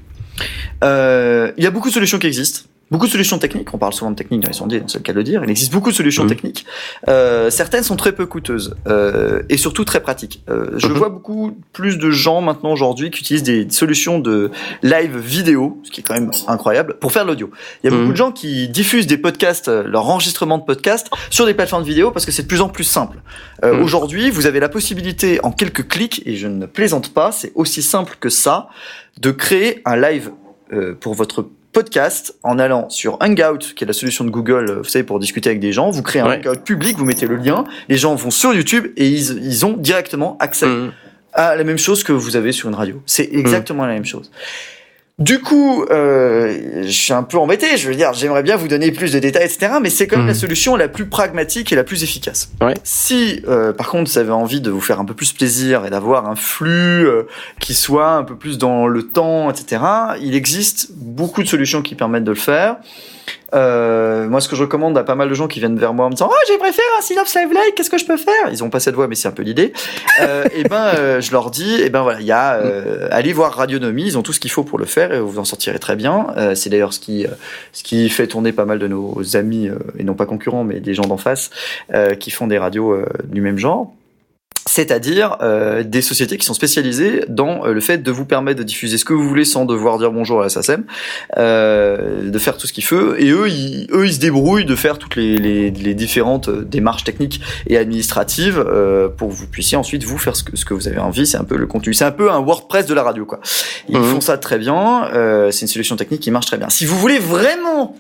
S4: Euh, Il y a beaucoup de solutions qui existent. Beaucoup de solutions techniques, on parle souvent de techniques dans les sondiers, c'est le cas de le dire. Il existe beaucoup de solutions techniques. Euh, certaines sont très peu coûteuses euh, et surtout très pratiques. Euh, je vois beaucoup plus de gens maintenant aujourd'hui qui utilisent des solutions de live vidéo, ce qui est quand même incroyable, pour faire de l'audio. Il y a beaucoup de gens qui diffusent des podcasts, euh, leur enregistrement de podcasts sur des plateformes de vidéo parce que c'est de plus en plus simple. Euh, Aujourd'hui, vous avez la possibilité en quelques clics, et je ne plaisante pas, c'est aussi simple que ça, de créer un live euh, pour votre podcast en allant sur Hangout, qui est la solution de Google, euh, vous savez, pour discuter avec des gens. Vous créez un Hangout public, vous mettez le lien, les gens vont sur YouTube et ils, ils ont directement accès à la même chose que vous avez sur une radio. C'est exactement la même chose. Du coup, euh, je suis un peu embêté. Je veux dire, j'aimerais bien vous donner plus de détails, etc. Mais c'est quand même la solution la plus pragmatique et la plus efficace. Si, euh, par contre, vous avez envie de vous faire un peu plus plaisir et d'avoir un flux euh, qui soit un peu plus dans le temps, etc., il existe beaucoup de solutions qui permettent de le faire. Euh, moi, ce que je recommande à pas mal de gens qui viennent vers moi en me disant, oh, j'aimerais faire un Synops Live Like, qu'est-ce que je peux faire? Ils ont pas cette voix, mais c'est un peu l'idée. Euh, et ben, euh, je leur dis, et ben voilà, il y a, euh, allez voir Radionomie, ils ont tout ce qu'il faut pour le faire et vous en sortirez très bien. Euh, c'est d'ailleurs ce qui, ce qui fait tourner pas mal de nos amis et non pas concurrents, mais des gens d'en face qui font des radios du même genre c'est-à-dire euh, des sociétés qui sont spécialisées dans euh, le fait de vous permettre de diffuser ce que vous voulez sans devoir dire bonjour à la SACEM, euh, de faire tout ce qu'il faut, et eux ils, eux, ils se débrouillent de faire toutes les, les, les différentes euh, démarches techniques et administratives euh, pour que vous puissiez ensuite vous faire ce que, ce que vous avez envie. C'est un peu le contenu, c'est un peu un WordPress de la radio, quoi. Ils
S1: Mhm.
S4: font ça très bien, euh, c'est une solution technique qui marche très bien. Si vous voulez vraiment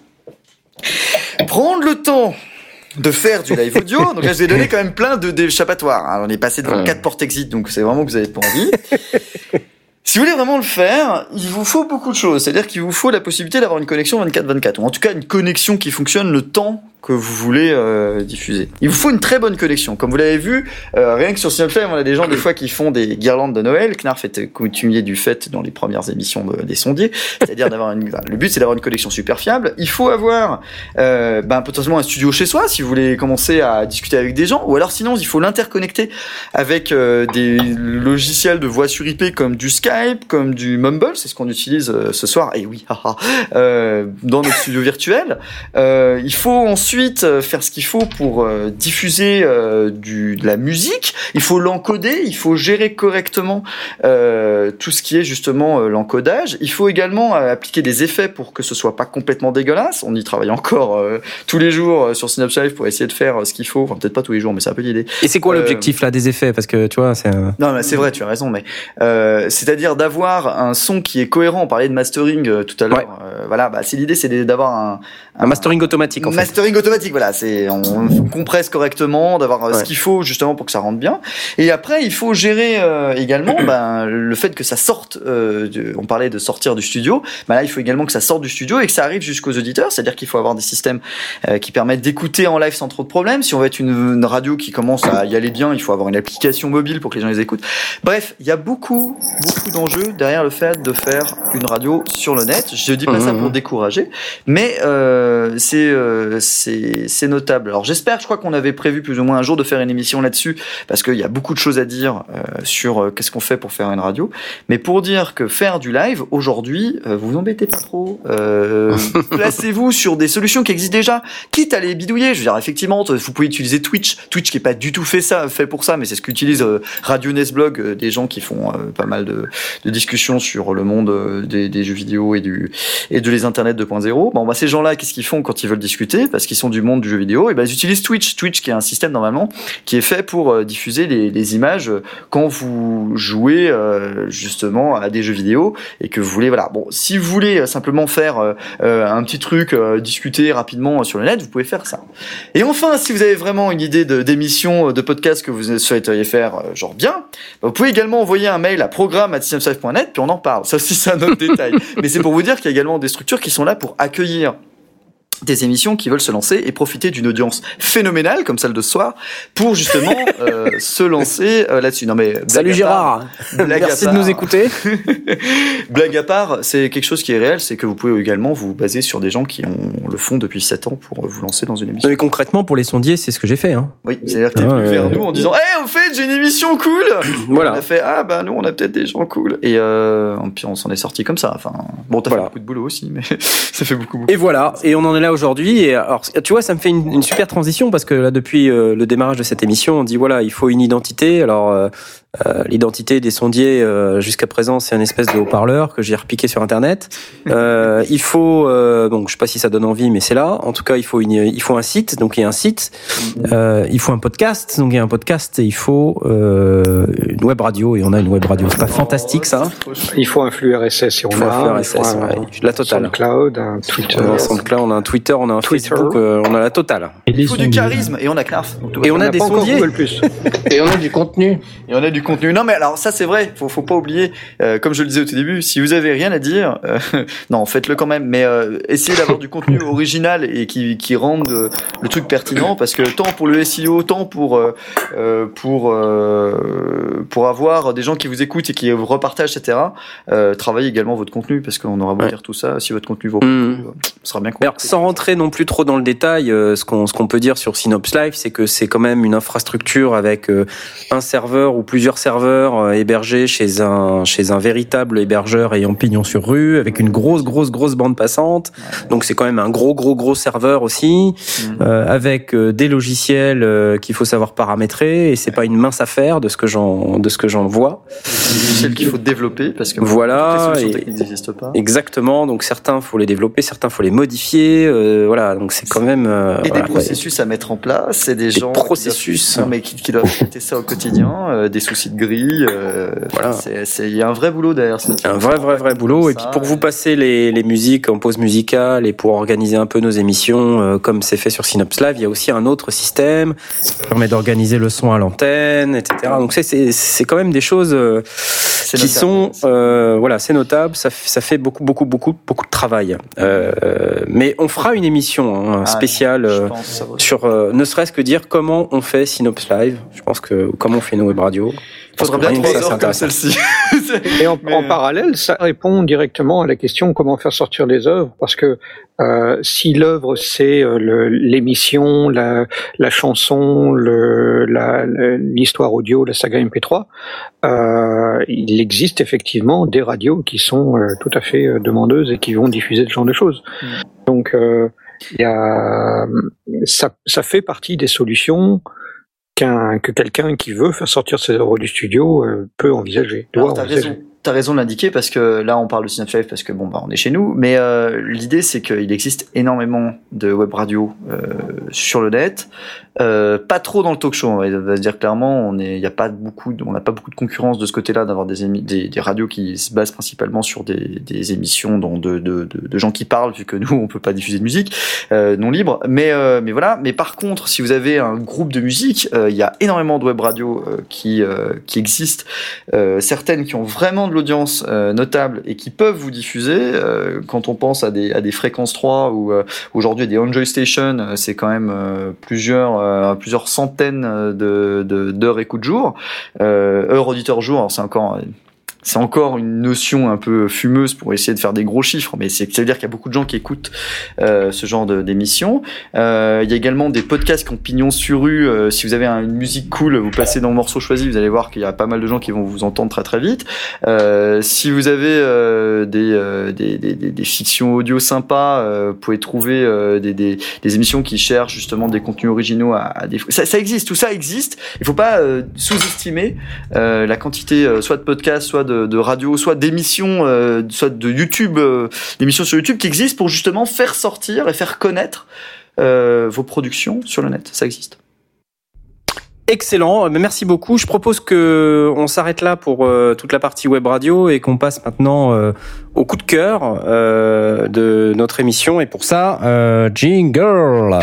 S4: prendre le temps de faire du live audio. Donc là, je vais donner quand même plein de d'échappatoires. hein. On est passé devant quatre portes exit, donc c'est vraiment que vous avez pas envie. Si vous voulez vraiment le faire, il vous faut beaucoup de choses. C'est-à-dire qu'il vous faut la possibilité d'avoir une connexion 24-24, ou en tout cas une connexion qui fonctionne le temps que vous voulez euh, diffuser. Il vous faut une très bonne connexion. Comme vous l'avez vu, euh, rien que sur Snapchat, on a des gens des fois qui font des guirlandes de Noël. Knarf était coutumier du fait dans les premières émissions de- des sondiers. C'est-à-dire d'avoir une. Le but, c'est d'avoir une connexion super fiable. Il faut avoir euh, ben, potentiellement un studio chez soi si vous voulez commencer à discuter avec des gens, ou alors sinon il faut l'interconnecter avec euh, des logiciels de voix sur IP comme du Skype, comme du Mumble, c'est ce qu'on utilise ce soir. Et oui, haha, dans notre studio virtuel. Il faut ensuite euh, faire ce qu'il faut pour euh, diffuser euh, du, de la musique. Il faut l'encoder, il faut gérer correctement tout ce qui est justement l'encodage. Il faut également appliquer des effets pour que ce soit pas complètement dégueulasse. On y travaille encore tous les jours sur Synapse Live pour essayer de faire ce qu'il faut. Enfin, peut-être pas tous les jours, mais c'est un peu l'idée.
S1: Et c'est quoi l'objectif là des effets? Parce que tu vois, c'est.
S4: Non, mais c'est vrai, tu as raison, mais c'est-à-dire d'avoir un son qui est cohérent. On parlait de mastering tout à l'heure.
S1: Ouais.
S4: Voilà, bah, c'est l'idée, c'est d'avoir un,
S1: Un mastering automatique en fait.
S4: mastering automatique. Voilà, c'est on, on compresse correctement, d'avoir euh, ce qu'il faut justement pour que ça rentre bien. Et après, il faut gérer euh, également ben, le fait que ça sorte. euh, de- on parlait de sortir du studio. Ben là, il faut également que ça sorte du studio et que ça arrive jusqu'aux auditeurs. C'est-à-dire qu'il faut avoir des systèmes euh, qui permettent d'écouter en live sans trop de problèmes. Si on veut être une, une radio qui commence à y aller bien, il faut avoir une application mobile pour que les gens les écoutent. Bref, il y a beaucoup, beaucoup d'enjeux derrière le fait de faire une radio sur le net. Je dis pas ça
S1: Mhm.
S4: pour décourager, mais euh, c'est euh, c'est notable. Alors j'espère, je crois qu'on avait prévu plus ou moins un jour de faire une émission là-dessus, parce qu'il y a beaucoup de choses à dire euh, sur euh, qu'est-ce qu'on fait pour faire une radio. Mais pour dire que faire du live aujourd'hui, euh, vous vous embêtez pas trop. Euh, Placez-vous sur des solutions qui existent déjà, quitte à les bidouiller. Je veux dire, effectivement, vous pouvez utiliser Twitch, Twitch qui est pas du tout fait ça, fait pour ça, mais c'est ce qu'utilise euh, Radio Nesblog, euh, des gens qui font euh, pas mal de, de discussions sur le monde euh, des, des jeux vidéo et du et de les internets 2.0. Bon, bah ces gens-là, qu'est-ce qu'ils font quand ils veulent discuter Parce qu'ils sont du monde du jeu vidéo, et ben ils utilisent Twitch, Twitch qui est un système normalement qui est fait pour euh, diffuser les, images euh, quand vous jouez euh, justement à des jeux vidéo et que vous voulez voilà. Bon, si vous voulez simplement faire un petit truc, discuter rapidement sur le net, vous pouvez faire ça. Et enfin, si vous avez vraiment une idée d'émission, de, podcast que vous souhaiteriez faire, genre bien, bah, vous pouvez également envoyer un mail à programme@systemslive.net puis on en parle. Ça aussi, c'est un autre détail. Mais c'est pour vous dire qu'il y a également des structures qui sont là pour accueillir des émissions qui veulent se lancer et profiter d'une audience phénoménale comme celle de ce soir pour justement euh, se lancer euh, là-dessus. Non mais blague
S1: Salut Gérard.
S4: part,
S1: Merci de nous écouter.
S4: Blague à part, c'est quelque chose qui est réel, c'est que vous pouvez également vous baser sur des gens qui ont le font depuis 7 ans pour vous lancer dans une émission.
S1: Mais concrètement, pour les sondiers, c'est ce que j'ai fait. Hein.
S4: Oui, c'est-à-dire que t'es
S1: Ah,
S4: vers nous en disant "Eh, au fait, j'ai une émission cool." On
S1: Voilà.
S4: a fait "Ah bah nous, on a peut-être des gens cool." Et euh, puis on s'en est sorti comme ça. Enfin, bon, t'as
S1: Voilà.
S4: fait beaucoup de boulot aussi, mais ça fait beaucoup beaucoup.
S1: Et voilà, et on en est là aujourd'hui. Et alors, tu vois, ça me fait une, super transition parce que là, depuis euh, le démarrage de cette émission, on dit voilà, il faut une identité. Alors, euh, euh, l'identité des sondiers euh, jusqu'à présent, c'est une espèce de haut-parleur que j'ai repiqué sur Internet. Euh, il faut, euh, bon, je sais pas si ça donne envie, mais c'est là. En tout cas, il faut une, il faut un site. Donc, il y a un site. Euh, il faut un podcast. Donc, il y a un podcast. Et il faut euh, une web radio. Et on a une web radio. C'est pas fantastique ça
S7: Il faut un flux RSS et on
S1: Il faut
S7: a.
S1: un flux RSS,
S7: un
S1: ouais. La totale.
S7: SoundCloud, un Twitter.
S1: On a un SoundCloud, on a un Twitter, on a un
S7: Twitter.
S1: Facebook, euh, on a la totale.
S8: Et
S4: Il faut du charisme et on a. Donc, va
S1: Et on
S4: bien.
S1: a des sondiers.
S5: Et on a du contenu.
S4: Et on a du contenu. Non, mais alors ça c'est vrai. Faut, faut pas oublier. euh, comme je le disais au tout début, si vous avez rien à dire, euh, non, faites-le quand même. Mais euh, essayez d'avoir du contenu original et qui, qui rende le truc pertinent, parce que tant pour le SEO, tant pour pour pour avoir des gens qui vous écoutent et qui vous repartagent, etc. Travaillez également votre contenu parce qu'on aura beau
S1: Ouais.
S4: dire tout ça, si votre contenu vaut,
S1: Mm.
S4: ce sera bien
S1: alors,
S4: compliqué.
S1: sans rentrer non plus trop dans le détail, ce qu'on ce qu'on peut dire sur Synops Live, c'est que c'est quand même une infrastructure avec un serveur ou plusieurs serveurs euh, hébergés chez un chez un véritable hébergeur ayant pignon sur rue, avec une grosse grosse grosse bande passante. Donc c'est quand même un gros gros gros serveur aussi,
S4: Mm.
S1: euh, avec euh, des logiciels euh, qu'il faut savoir paramétrer et c'est pas une mince affaire de ce que j'en de ce que j'en vois.
S4: Des logiciels qu'il faut développer parce que
S1: Voilà,
S4: toutes les solutions
S1: et-
S4: techniques n'existent pas.
S1: Exactement. Donc certains faut les développer, certains faut les modifier. euh, voilà. Donc c'est quand même euh,
S4: Et
S1: voilà,
S4: des processus à mettre en place, c'est des,
S1: Des
S4: gens
S1: processus.
S4: qui doivent, non, mais qui, qui doivent traiter ça au quotidien, des soucis euh,
S1: Voilà.
S4: Il y a un vrai boulot derrière ça.
S1: Un vrai, vrai, vrai boulot. Et puis pour vous passer les, les musiques en pause musicale et pour organiser un peu nos émissions, euh, comme c'est fait sur Synops Live, il y a aussi un autre système qui permet d'organiser le son à l'antenne, etc. Donc c'est- quand même des choses euh, qui
S4: notable.
S1: sont, voilà, c'est notable. Ça, fait beaucoup, beaucoup, beaucoup, beaucoup de travail. Mais on fera une émission hein,
S4: Ah,
S1: spéciale.
S4: pense,
S1: sur ne serait-ce que dire comment on fait Synops Live. Je pense que comment on fait nos web radio.
S4: Faudra bien trois heures comme celle-ci.
S7: Et en,
S4: Mais,
S7: en
S4: euh,
S7: parallèle, ça répond directement à la question comment faire sortir des œuvres, parce que euh, si l'œuvre c'est euh, l'émission, la, la chanson, l'histoire audio, la saga MP3, euh, il existe effectivement des radios qui sont euh, tout à fait demandeuses et qui vont diffuser ce genre de choses.
S4: Mm.
S7: Donc, euh, il y a, ça, ça fait partie des solutions qu'un que quelqu'un qui veut faire sortir ses œuvres du studio euh, peut envisager. doit
S4: Alors, t'as
S7: envisager.
S4: raison. T'as raison de l'indiquer parce que là on parle de Synapse parce que bon bah on est chez nous, mais euh, l'idée c'est qu'il existe énormément de web radio euh, sur le net, euh, pas trop dans le talk show. On va, se dire clairement, on est, y a pas beaucoup, on n'a pas beaucoup de concurrence de ce côté-là d'avoir des, des radios qui se basent principalement sur des, émissions dont de, de, de, gens qui parlent vu que nous on peut pas diffuser de musique non libre. Mais mais voilà. Mais par contre, si vous avez un groupe de musique, il y a énormément de web radios euh, qui qui existent certaines qui ont vraiment de l'audience euh, notable et qui peuvent vous diffuser. euh, quand on pense à des, à des fréquences 3 ou euh, aujourd'hui des euh, c'est quand même plusieurs, plusieurs centaines euh, de, de, d'heures écoute jour, heures auditeur jour. C'est encore c'est encore une notion un peu fumeuse pour essayer de faire des gros chiffres, mais c'est, ça veut dire qu'il y a beaucoup de gens qui écoutent euh, ce genre d'émissions. Euh, il y a également des podcasts qui ont pignon sur rue. Euh, si vous avez un- une musique cool, vous passez dans le morceau choisi, vous allez voir qu'il y a pas mal de gens qui vont vous entendre très très vite. Euh, si vous avez euh, des, euh, des, des, des- des fictions audio sympas, vous pouvez trouver des, émissions qui cherchent justement des contenus originaux à, à des... Ça, ça existe, tout ça existe. Il faut pas sous-estimer la quantité soit de podcasts, soit de, de radio, soit d'émissions, euh, soit de YouTube, euh, d'émissions sur YouTube qui existent pour justement faire sortir et faire connaître euh, vos productions sur le net. Ça existe.
S1: Excellent, merci beaucoup. Je propose que on s'arrête là pour toute la partie web radio et qu'on passe maintenant au coup de cœur de notre émission. Et pour ça, jingle.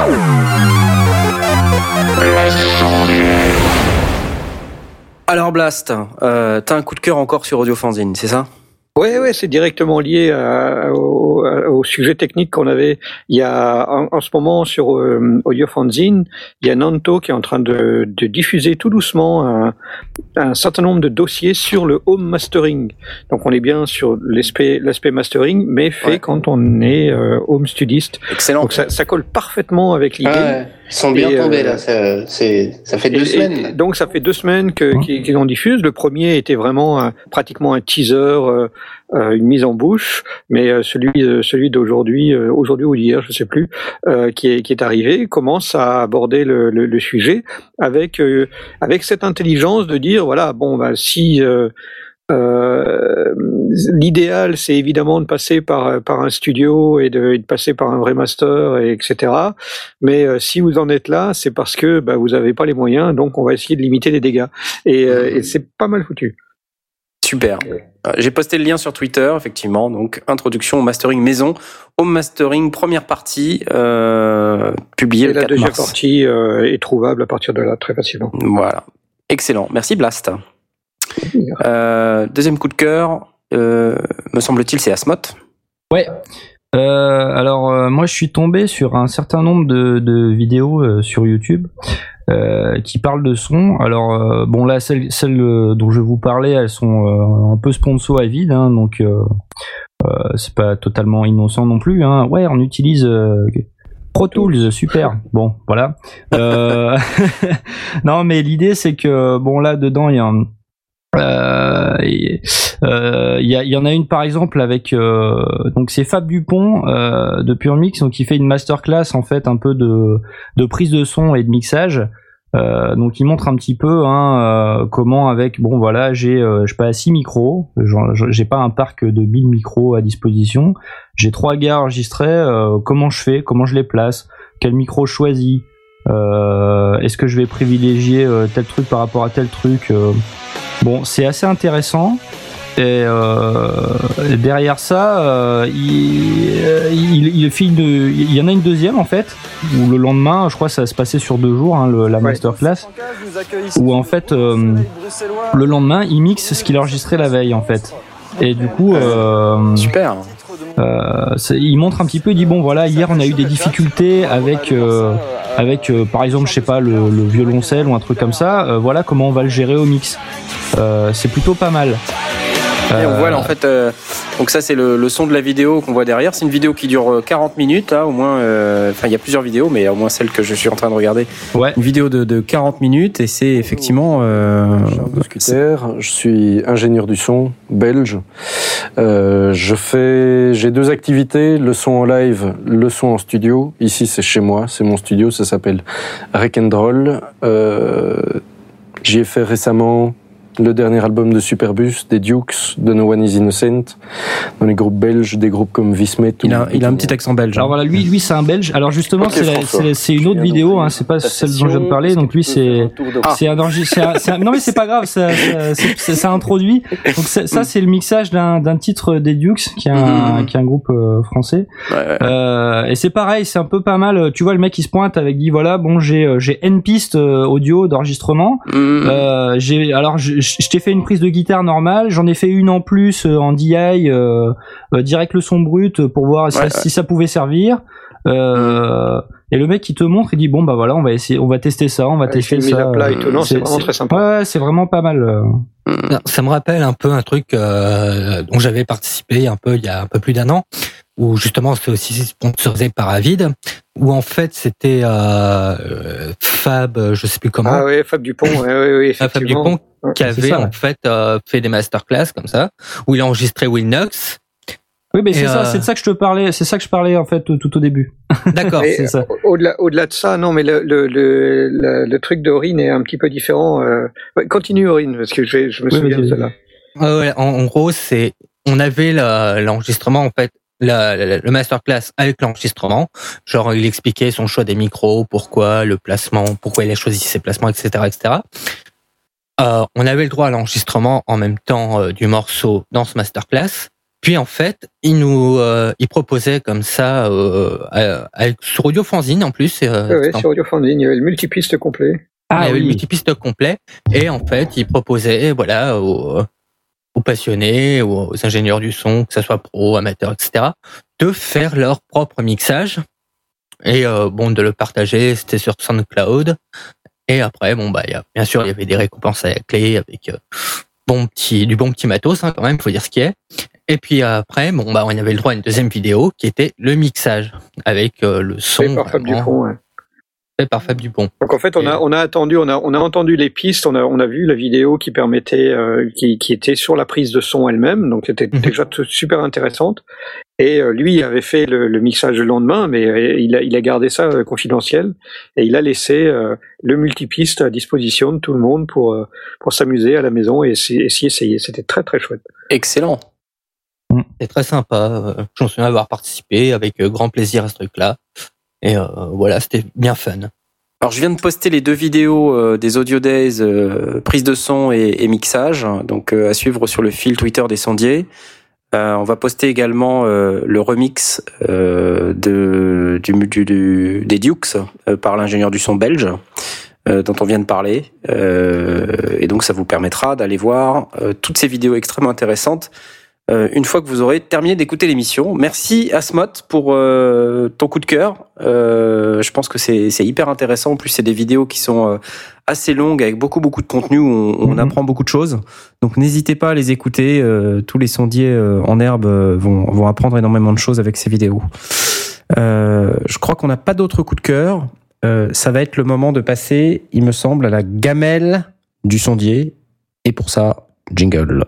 S1: Alors Blast, euh, t'as un coup de cœur encore sur Audio Fanzine, c'est ça?
S7: Ouais, ouais, c'est directement lié à- au, sujet technique qu'on avait. Il y a en, en ce moment sur euh, Audio Fanzine, il y a Nanto qui est en train de, de diffuser tout doucement un, un certain nombre de dossiers sur le home mastering. Donc on est bien sur l'aspect l'aspect mastering, mais fait
S1: Ouais.
S7: quand on est euh, home studiste.
S1: Excellent.
S7: Donc ça, ça colle parfaitement avec l'idée.
S5: Ah ouais, ils sont bien
S7: Et, euh,
S5: tombés là. Ça, c'est, ça fait deux
S7: Et-
S5: semaines.
S7: et donc ça fait deux semaines que- qu'ils qu'ils en diffusent. Le premier était vraiment un- pratiquement un teaser, euh, euh, une mise en bouche, mais euh, celui euh, celui d'aujourd'hui, euh, aujourd'hui ou hier, je sais plus, euh, qui est qui est arrivé, commence à aborder le, le, le sujet avec euh, avec cette intelligence de dire voilà bon bah si euh, L'idéal, c'est évidemment de passer par par un studio et de, et de passer par un vrai master, et etc. Mais euh, si vous en êtes là, c'est parce que bah, vous n'avez pas les moyens, donc on va essayer de limiter les dégâts. Et, euh, et c'est pas mal foutu.
S1: Super. J'ai posté le lien sur Twitter, effectivement. Donc, introduction au mastering maison, home mastering, première partie, euh, publiée
S7: Et
S1: le
S7: la
S1: 4
S7: deuxième
S1: mars.
S7: partie euh, est trouvable à partir de là très facilement.
S1: Voilà. Excellent. Merci Blast. Euh, deuxième coup de cœur, euh, me semble-t-il, c'est Asmot.
S8: Ouais. Euh, alors moi je suis tombé sur un certain nombre de, vidéos sur YouTube qui parlent de son. Alors bon là, celles, dont je vous parler, elles sont un peu sponsor à vide, hein, donc c'est pas totalement innocent non plus. Hein. Ouais, on utilise Pro Tools, super. Bon, voilà. Non, mais l'idée c'est que bon là dedans il y a un euh, et, euh, il y, il en a une par exemple avec euh, donc c'est Fab Dupont euh, de Pure Mix donc il fait une masterclass en fait un peu de prise de son et de mixage. Euh, donc il montre un petit peu hein, euh, comment avec bon voilà j'ai euh, je pas six micros Genre, je- j'ai pas un parc de 1000 micros à disposition. J'ai trois gars enregistrés euh, comment je fais comment je les place quel micro je choisis euh, est-ce que je vais privilégier euh, tel truc par rapport à tel truc euh, Bon, c'est assez intéressant. Et euh, derrière ça, euh, il, euh, il, il fait une- il y en a une deuxième en fait, où le lendemain, je crois que ça se passait sur deux jours, hein, le- la masterclass, où en fait, euh, le lendemain, il mixe ce qu'il a enregistré la veille en fait. Et du coup, euh,
S1: Super.
S8: Euh, il montre un petit peu, il dit bon voilà, hier on a eu des difficultés avec, euh, avec euh, par exemple, je sais pas, le, le violoncelle ou un truc comme ça. voilà comment on va le gérer au mix. C'est plutôt pas mal.
S1: Et on
S8: Euh,
S1: voit là en fait, euh, donc ça c'est le, le son de la vidéo qu'on voit derrière. C'est une vidéo qui dure euh, 40 minutes, là, au moins. euh, Enfin, il y a plusieurs vidéos, mais au moins celle que je suis en train de regarder.
S8: Ouais.
S1: Une vidéo de, de 40 minutes et c'est effectivement. Euh,
S11: Scooter, je suis ingénieur du son belge. Euh, je fais, j'ai deux activités le son en live, le son en studio. Ici, c'est chez moi, c'est mon studio, ça s'appelle Rec and Roll. Euh, J'y ai fait récemment le dernier album de Superbus, des Dukes, de No One Is Innocent, dans les groupes belges, des groupes comme Vismet.
S1: il, a, il a un petit accent belge.
S8: Alors voilà, lui, lui c'est un Belge. Alors justement, c'est une autre vidéo, hein, c'est pas celle dont je viens de parler. Donc lui, c'est c'est un, un- non mais c'est pas grave, ça, introduit. Donc ça, c'est le mixage d'un d'un titre des Dukes, qui est un, qui est un groupe euh, français. Euh, et c'est pareil, c'est un peu pas mal. Tu vois, le mec il se pointe avec dit voilà, bon j'ai euh, j'ai n pistes audio d'enregistrement. Euh, j'ai alors je- t'ai fait une prise de guitare normale, j'en ai fait une en plus euh, en DI euh, euh, direct le son brut pour voir si,
S1: Ouais,
S8: si ça pouvait servir. Euh, et le mec qui te montre, il dit bon bah voilà, on va essayer, on va tester ça, on va
S7: Ouais,
S8: tester ça.
S7: c'est vraiment très sympa.
S8: Ouais, ouais, c'est vraiment pas mal. euh.
S2: Non, Ça me rappelle un peu un truc euh, dont j'avais participé un peu il y a un peu plus d'un an, où justement c'était aussi sponsorisé par Avid, où en fait c'était euh, Fab, je sais plus comment.
S7: Ah oui, Fab Dupont, ouais, ouais, ouais,
S2: Ah, Fab. Dupont
S7: Ouais,
S2: qui avait
S7: ça, ouais.
S2: en fait euh, fait des masterclass comme ça, où il a enregistré Winnox.
S8: Oui, mais c'est ça,
S2: euh,
S8: c'est de ça que je te parlais, c'est ça que je parlais en fait tout, au début.
S2: D'accord,
S8: c'est ça.
S7: Au-delà, au-delà de ça, non, mais le, le, le, le, le truc d'Aurine est un petit peu différent. euh. Continue Aurine, parce que je, vais- je me
S2: Oui,
S7: souviens de cela.
S2: Ouais, ouais, en, en gros, c'est on avait la- l'enregistrement en fait, la- la- le masterclass avec l'enregistrement. Genre, il expliquait son choix des micros, pourquoi le placement, pourquoi il a choisi ses placements, etc., etc. Euh, on avait le droit à l'enregistrement en même temps euh, du morceau dans ce masterclass. Puis en fait, il nous, euh, il proposait comme ça euh, euh, avec, sur audio fanzine en plus. euh,
S7: Ouais,
S2: en
S7: sur Audiophonzine, il y avait le multipiste complet.
S2: ah, il y avait le multipiste complet. Et en fait, il proposait, voilà, aux, passionnés, aux ingénieurs du son, que ce soit pro, amateur, etc., de faire leur propre mixage. Et euh, bon, de le partager, c'était sur SoundCloud. Et après, bon, bah, y a, bien sûr, il y avait des récompenses à la clé avec euh, bon petit, du bon petit matos, hein, quand même, faut dire ce qui est. Et puis après, bon, bah, on avait le droit à une deuxième vidéo qui était le mixage avec euh, le son.
S7: Fait par Fab
S2: vraiment
S7: Dupont, ouais.
S2: Fait par Fab Dupont.
S7: Donc en fait, on a, on a attendu, on a, on a entendu les pistes, on a, on a vu la vidéo qui permettait, euh, qui, qui était sur la prise de son elle-même, donc c'était déjà tout- super intéressante. Et euh, lui avait fait le, le mixage le lendemain, mais euh, il a, il a gardé ça euh, confidentiel et il a laissé euh, le multipiste à disposition de tout le monde pour, euh, pour s'amuser à la maison et s'y et s'y essayer. C'était très très chouette.
S1: Excellent.
S2: C'est très sympa. Je me souviens avoir participé avec grand plaisir à ce truc-là. Et euh, voilà, c'était bien fun.
S1: Alors je viens de poster les deux vidéos euh, des Audio Days, euh, prise de son et, et mixage, donc euh, à suivre sur le fil Twitter des sondiers. Euh, on va poster également euh, le remix de, du, du- des Dukes par l'ingénieur du son belge dont on vient de parler. Et donc ça vous permettra d'aller voir toutes ces vidéos extrêmement intéressantes euh, une fois que vous aurez terminé d'écouter l'émission. Merci Asmot pour euh, ton coup de cœur. Euh, je pense que c'est hyper intéressant. En plus, c'est des vidéos qui sont assez longues avec beaucoup beaucoup de contenu où on, on
S3: Mhm.
S1: apprend beaucoup de choses. Donc n'hésitez pas à les écouter. Tous les sondiers en herbe vont, vont apprendre énormément de choses avec ces vidéos. Je crois qu'on n'a pas d'autres coups de cœur. Ça va être le moment de passer, il me semble, à la gamelle du sondier. Et pour ça, jingle.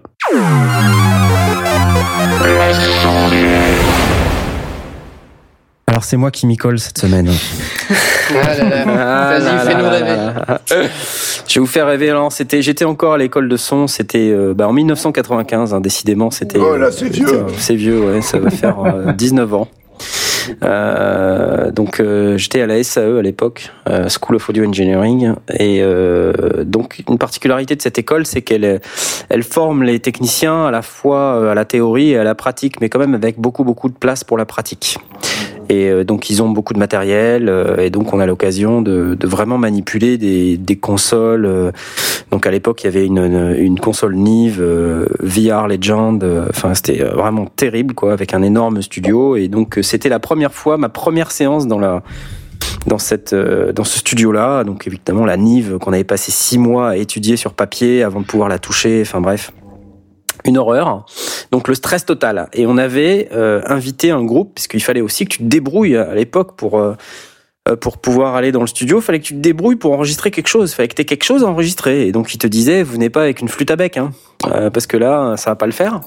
S1: Alors c'est moi qui m'y colle cette semaine.
S5: Ah là là.
S1: Ah
S5: Vas-y,
S1: là
S5: fais-nous
S1: là
S5: rêver.
S1: là. Je vais vous faire rêver. Alors, c'était, j'étais encore à l'école de son. C'était euh, bah, en 1995. hein, décidément, c'était.
S12: Oh là,
S1: euh,
S12: c'est vieux.
S1: C'est vieux, ouais. Ça va faire euh, 19 ans. Euh, donc euh, j'étais à la SAE à l'époque, euh, School of Audio Engineering, et donc une particularité de cette école, c'est qu'elle elle forme les techniciens à la fois à la théorie et à la pratique, mais quand même avec beaucoup beaucoup de place pour la pratique. Et euh, donc ils ont beaucoup de matériel, euh, et donc on a l'occasion de, de vraiment manipuler des, des consoles. euh, donc à l'époque il y avait une, une, console Nive VR Legend, enfin c'était vraiment terrible quoi, avec un énorme studio. Et donc c'était la première fois, ma première séance dans la dans cette dans ce studio là. Donc évidemment la Nive qu'on avait passé six mois à étudier sur papier avant de pouvoir la toucher. Enfin bref une horreur. Donc le stress total. Et on avait euh, invité un groupe, puisqu'il fallait aussi que tu te débrouilles à l'époque pour euh, pour pouvoir aller dans le studio, fallait que tu te débrouilles pour enregistrer quelque chose. Fallait que tu aies quelque chose à enregistrer. Et donc il te disait, vous venez pas avec une flûte à bec, hein, euh, parce que là, ça va pas le faire.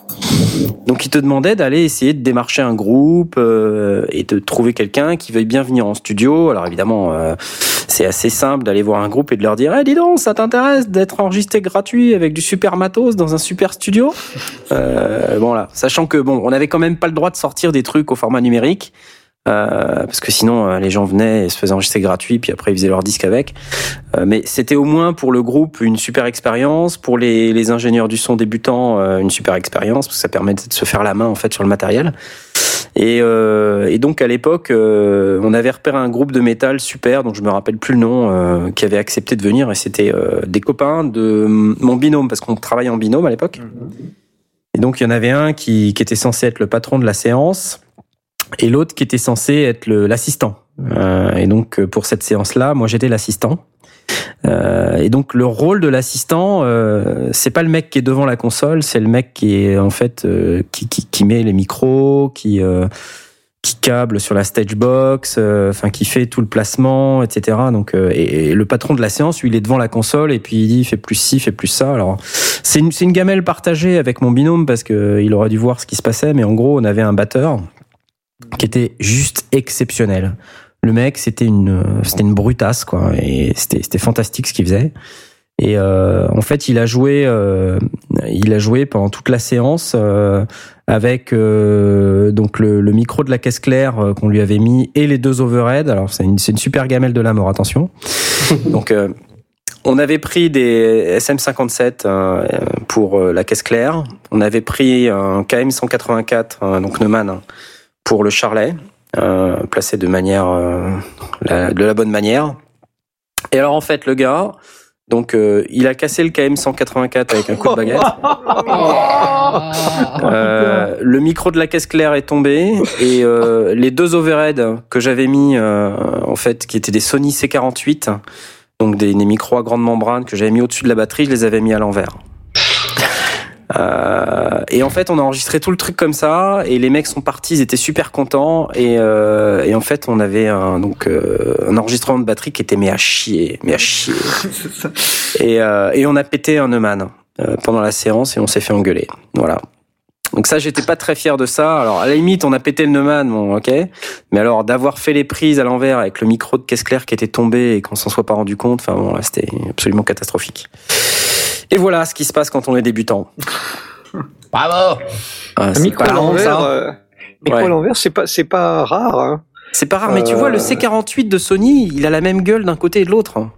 S1: Donc il te demandait d'aller essayer de démarcher un groupe euh, et de trouver quelqu'un qui veuille bien venir en studio. Alors évidemment, euh, c'est assez simple d'aller voir un groupe et de leur dire, eh, dis donc, ça t'intéresse d'être enregistré gratuit avec du super matos dans un super studio? Euh, Bon là, sachant que bon, on avait quand même pas le droit de sortir des trucs au format numérique. Euh, parce que sinon euh, les gens venaient et se faisaient enregistrer gratuit puis après ils faisaient leur disque avec. Euh, mais c'était au moins pour le groupe une super expérience. Pour les, les ingénieurs du son débutants euh, une super expérience parce que ça permet de se faire la main en fait sur le matériel. Et, euh, et donc à l'époque euh, on avait repéré un groupe de métal super dont je me rappelle plus le nom euh, qui avait accepté de venir et c'était euh, des copains de mon binôme parce qu'on travaillait en binôme à l'époque. Et donc il y en avait un qui, qui était censé être le patron de la séance et l'autre qui était censé être l'assistant. Euh, et donc euh, pour cette séance-là, moi j'étais l'assistant. Euh, et donc le rôle de l'assistant, euh, c'est pas le mec qui est devant la console, c'est le mec qui est en fait euh, qui, qui, qui met les micros, qui euh, qui câble sur la stage box, enfin qui fait tout le placement, etc. Donc et, et le patron de la séance, lui, il est devant la console et puis il dit fais plus ci, fais plus ça. Alors c'est une une gamelle partagée avec mon binôme parce que il aurait dû voir ce qui se passait, mais en gros on avait un batteur qui était juste exceptionnel. Le mec, c'était une, c'était une brutasse, quoi, et c'était, c'était fantastique ce qu'il faisait. Et euh, en fait, il a joué, euh, il a joué pendant toute la séance euh, avec donc le, le micro de la caisse claire qu'on lui avait mis et les deux overheads. Alors c'est une, c'est une super gamelle de la mort, attention. donc on avait pris des SM57 euh, pour la caisse claire. On avait pris un KM184, euh, donc Neumann, hein, pour le charlet, euh, placé de manière, euh, la- de la bonne manière. Et alors en fait, le gars, donc euh, il a cassé le KM184 avec un coup de baguette. Euh, le micro de la caisse claire est tombé et euh, les deux overheads que j'avais mis euh, en fait qui étaient des Sony C48 donc des, des micros à grande membrane que j'avais mis au-dessus de la batterie je les avais mis à l'envers Euh, et en fait on a enregistré tout le truc comme ça et les mecs sont partis ils étaient super contents et, euh, et en fait on avait un, donc euh, un enregistrement de batterie qui était mais à chier mais à chier et, euh, et on a pété un Neumann euh, pendant la séance et on s'est fait engueuler voilà donc ça, j'étais pas très fier de ça. Alors à la limite, on a pété le Neumann, bon, ok. Mais alors d'avoir fait les prises à l'envers avec le micro de caisse claire qui était tombé et qu'on s'en soit pas rendu compte, enfin bon, là, c'était absolument catastrophique. Et voilà ce qui se passe quand on est débutant.
S5: Bravo
S7: Un
S1: c'est
S7: micro
S1: pas
S7: l'envers, euh, micro à l'envers, c'est pas, c'est pas rare. Hein.
S1: C'est pas rare, mais tu vois, le C48 de Sony, il a la même gueule d'un côté et de l'autre.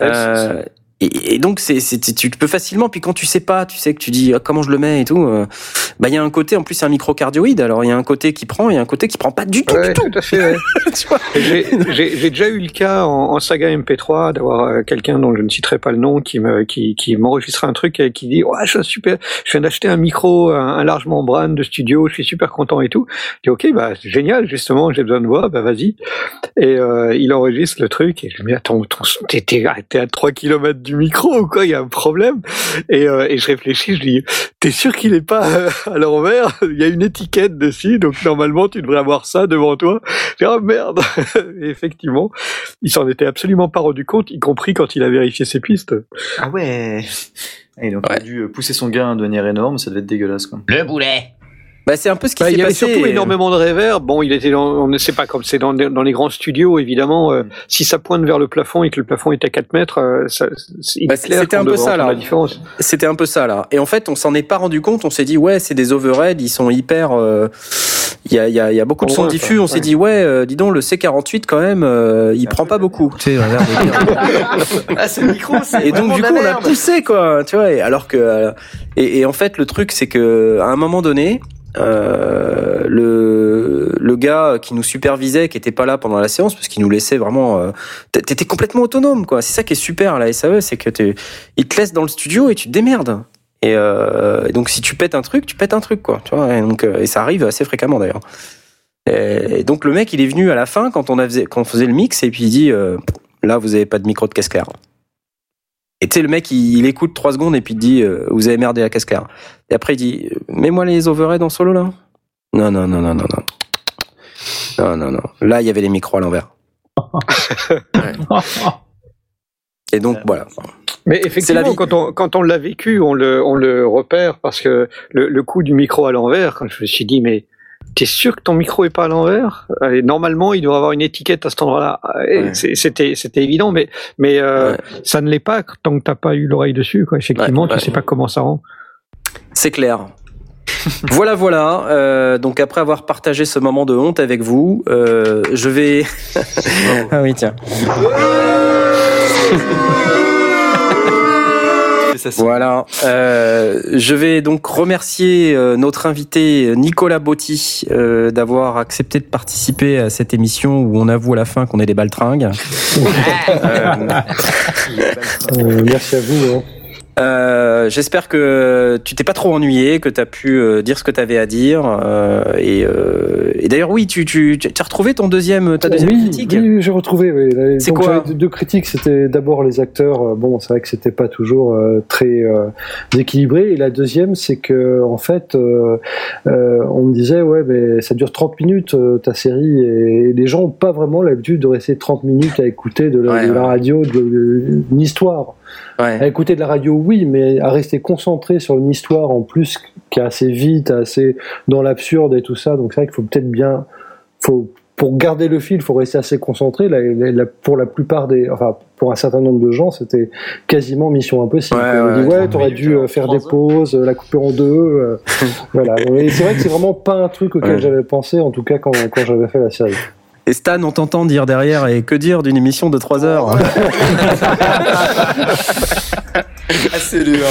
S1: Euh, Et, et donc c'est, tu peux facilement. Puis quand tu sais pas, tu sais que tu dis ah, comment je le mets et tout. euh, bah il y a un côté en plus c'est un microcardioïde. Alors il y a un côté qui prend, a un côté qui prend pas du tout,
S7: Ouais,
S1: du tout.
S7: tout à fait. ouais.
S1: Tu vois
S7: Et J'ai déjà eu le cas en, en saga MP3 d'avoir euh, quelqu'un dont je ne citerai pas le nom qui me qui, qui m'enregistrait un truc et qui dit ouais je suis super je viens d'acheter un micro un, un large membrane de studio je suis super content et tout je dis ok bah c'est génial justement j'ai besoin de voix bah vas-y et euh, il enregistre le truc et je me dis attends t'es à 3 km du micro ou quoi il y a un problème et, euh, et je réfléchis je dis t'es sûr qu'il est pas euh, à l'envers? Il y a une étiquette dessus donc normalement tu devrais avoir ça devant toi je dis, oh merde Et effectivement, il s'en était absolument pas rendu compte, y compris quand il a vérifié ses pistes.
S4: Ah ouais. Et donc il a dû pousser son gain de manière énorme, ça devait être dégueulasse quoi.
S2: Le boulet.
S1: Bah c'est un peu ce qui
S7: Bah,
S1: s'est
S7: il y avait
S1: passé.
S7: surtout
S1: euh,
S7: énormément de reverb. Bon, il était dans, on ne sait pas comme c'est dans, dans les grands studios, évidemment. euh, si ça pointe vers le plafond et que le plafond est à 4 mètres, euh, ça, c'est il
S1: Bah, c'était un peu ça, là.
S7: La différence.
S1: C'était un peu ça là. Et en fait, on s'en est pas rendu compte. On s'est dit ouais, c'est des overhead, ils sont hyper. euh, Il y, a, il y, a, il y a beaucoup de sons diffus. On s'est
S7: ouais.
S1: dit ouais, euh, dis donc le C48 quand même, euh, il prend pas beaucoup. Tu sais.
S4: Ah ce micro, c'est
S1: et donc du coup on l'a poussé quoi. Tu vois. Et alors que euh, et, et en fait le truc c'est que à un moment donné. Euh, le le gars qui nous supervisait qui était pas là pendant la séance parce qu'il nous laissait vraiment euh, t'étais complètement autonome quoi c'est ça qui est super à la SAE c'est que t'es il te laisse dans le studio et tu te démerdes et, euh, et donc si tu pètes un truc, tu pètes un truc quoi. Tu. Et ça arrive assez fréquemment d'ailleurs. Et, donc le mec il est venu à la fin quand on a faisait, quand on faisait le mix et puis il dit là vous avez pas de micro de caisse. Et tu sais le mec il, il écoute trois secondes et puis il te dit euh, vous avez merdé la caisse claire. Et après il dit mets-moi les overheads en solo là. Non non non non non non. Non non non. Là il y avait les micros à l'envers. Ouais. Et donc voilà.
S7: Mais
S1: la
S7: effectivement, quand on, quand on l'a vécu, on le, on le repère parce que le, le coup du micro à l'envers, quand je me suis dit, mais t'es sûr que ton micro est pas à l'envers? Et Normalement, il doit avoir une étiquette à cet endroit-là.
S1: Ouais.
S7: C'était, c'était évident, mais, mais euh,
S1: Ouais.
S7: ça ne l'est pas tant que t'as pas eu l'oreille dessus. Quoi. Effectivement,
S1: Ouais, ouais.
S7: tu sais pas comment ça rend.
S1: C'est clair. voilà, voilà. Euh, donc après avoir partagé ce moment de honte avec vous, euh, je vais. ah oui, tiens. Voilà. Euh, je vais donc remercier euh, notre invité Nicolas Botti euh, d'avoir accepté de participer à cette émission où on avoue à la fin qu'on est des baltringues. Euh,
S6: Euh, merci à vous. hein.
S1: Euh, J'espère que tu t'es pas trop ennuyé, que tu as pu euh, dire ce que tu avais à dire. euh, et euh, et d'ailleurs, oui, tu, tu, tu as retrouvé ton deuxième, ta deuxième
S6: oui,
S1: critique?
S6: oui, j'ai retrouvé. Oui.
S1: C'est quoi?
S6: deux- critiques. C'était d'abord les acteurs. euh, Bon, c'est vrai que c'était pas toujours euh, très euh, équilibré. Et la deuxième, c'est que en fait, euh, euh, on me disait ouais, mais ça dure 30 minutes euh, ta série, et les gens ont pas vraiment l'habitude de rester 30 minutes à écouter de la,
S1: Ouais,
S6: de la
S1: ouais.
S6: radio, de, de- une histoire.
S1: Ouais.
S6: À écouter de la radio, oui, mais à rester concentré sur une histoire en plus qui est assez vite, assez dans l'absurde et tout ça. Donc c'est vrai qu'il faut peut-être bien, faut pour garder le fil, il faut rester assez concentré. La- la- la- pour la plupart des, enfin pour un certain nombre de gens, c'était quasiment mission impossible.
S1: Ouais,
S6: on
S1: ouais,
S6: dit
S1: ouais,
S6: t'aurais dû euh, faire des pauses, euh, la couper en deux, euh, voilà. Et c'est vrai que c'est vraiment pas un truc auquel
S1: Ouais.
S6: j'avais pensé, en tout cas quand quand j'avais fait la série.
S1: Et Stan, on t'entend dire derrière, et que dire d'une émission de 3 heures
S4: Assez dur.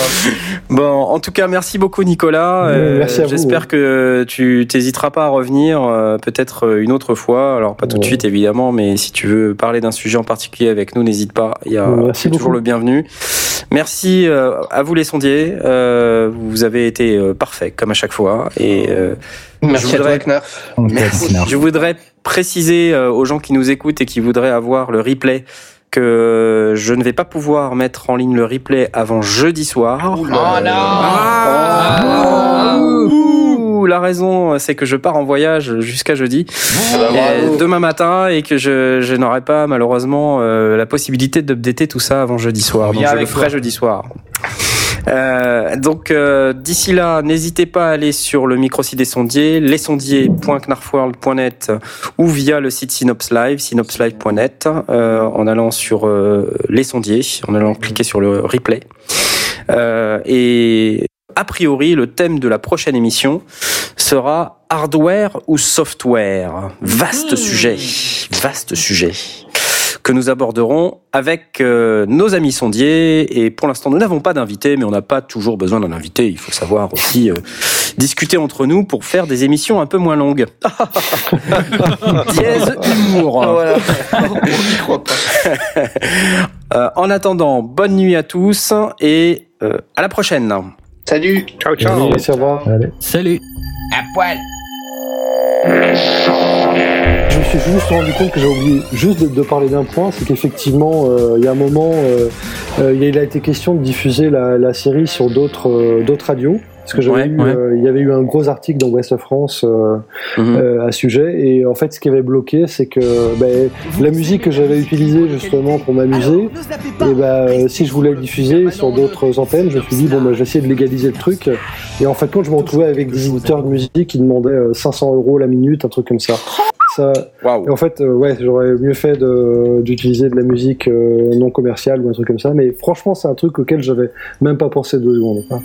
S1: Bon, en tout cas, merci beaucoup Nicolas.
S6: Merci vous,
S1: J'espère
S6: ouais.
S1: que tu t'hésiteras pas à revenir, euh, peut-être euh, une autre fois. Alors pas tout de suite évidemment, mais si tu veux parler d'un sujet en particulier avec nous, n'hésite pas. Il y a
S6: merci
S1: c'est toujours le bienvenu. Merci euh, à vous les sondiers. Euh, vous avez été euh, parfaits comme à chaque fois. Et euh,
S5: Merci
S1: Je
S5: à toi, Knarf.
S1: je voudrais préciser euh, aux gens qui nous écoutent et qui voudraient avoir le replay que je ne vais pas pouvoir mettre en ligne le replay avant jeudi soir.
S5: Oh non
S1: Ah. Ouh, la raison, c'est que je pars en voyage jusqu'à jeudi, et demain matin, et que je, je n'aurai pas malheureusement euh, la possibilité d'updater tout ça avant jeudi soir. Donc je le ferai jeudi soir. Euh, donc euh, d'ici là, n'hésitez pas à aller sur le micro-site des sondiers, ou via le site Synops Live, synopslive.net, euh, en allant sur euh, les sondiers, en allant cliquer sur le replay. Euh, et a priori, le thème de la prochaine émission sera hardware ou software? Vaste sujet, vaste sujet. Que nous aborderons avec euh, nos amis sondiers. Et pour l'instant, nous n'avons pas d'invité, mais on n'a pas toujours besoin d'un invité. Il faut savoir aussi euh, discuter entre nous pour faire des émissions un peu moins longues. Dièse humour.
S4: Voilà. On n'y croit pas.
S1: Euh, en attendant, bonne nuit à tous et à la prochaine.
S5: Salut.
S7: Ciao, ciao.
S6: Allez, ça va.
S2: Salut.
S6: Je me suis juste rendu compte que j'ai oublié juste de, de parler d'un point, c'est qu'effectivement, euh, il y a un moment, euh, euh, il a été question de diffuser la, la série sur d'autres euh, d'autres radios. Parce que j'avais
S1: Ouais,
S6: eu,
S1: ouais.
S6: euh, il y avait eu un gros article dans Ouest France euh, à ce sujet, et en fait, ce qui avait bloqué, c'est que ben, la musique que j'avais utilisée justement pour m'amuser, et ben, euh, si je voulais le diffuser sur d'autres antennes, je me suis dit bon, ben, je vais essayer de légaliser le truc. Et en fait, quand je me retrouvais avec des éditeurs de musique qui demandaient euh, 500 euros la minute, un truc comme ça. Ça, en fait, euh, ouais, j'aurais mieux fait d'utiliser de, la musique euh, non commerciale ou un truc comme ça. Mais franchement, c'est un truc auquel j'avais même pas pensé deux secondes. hein.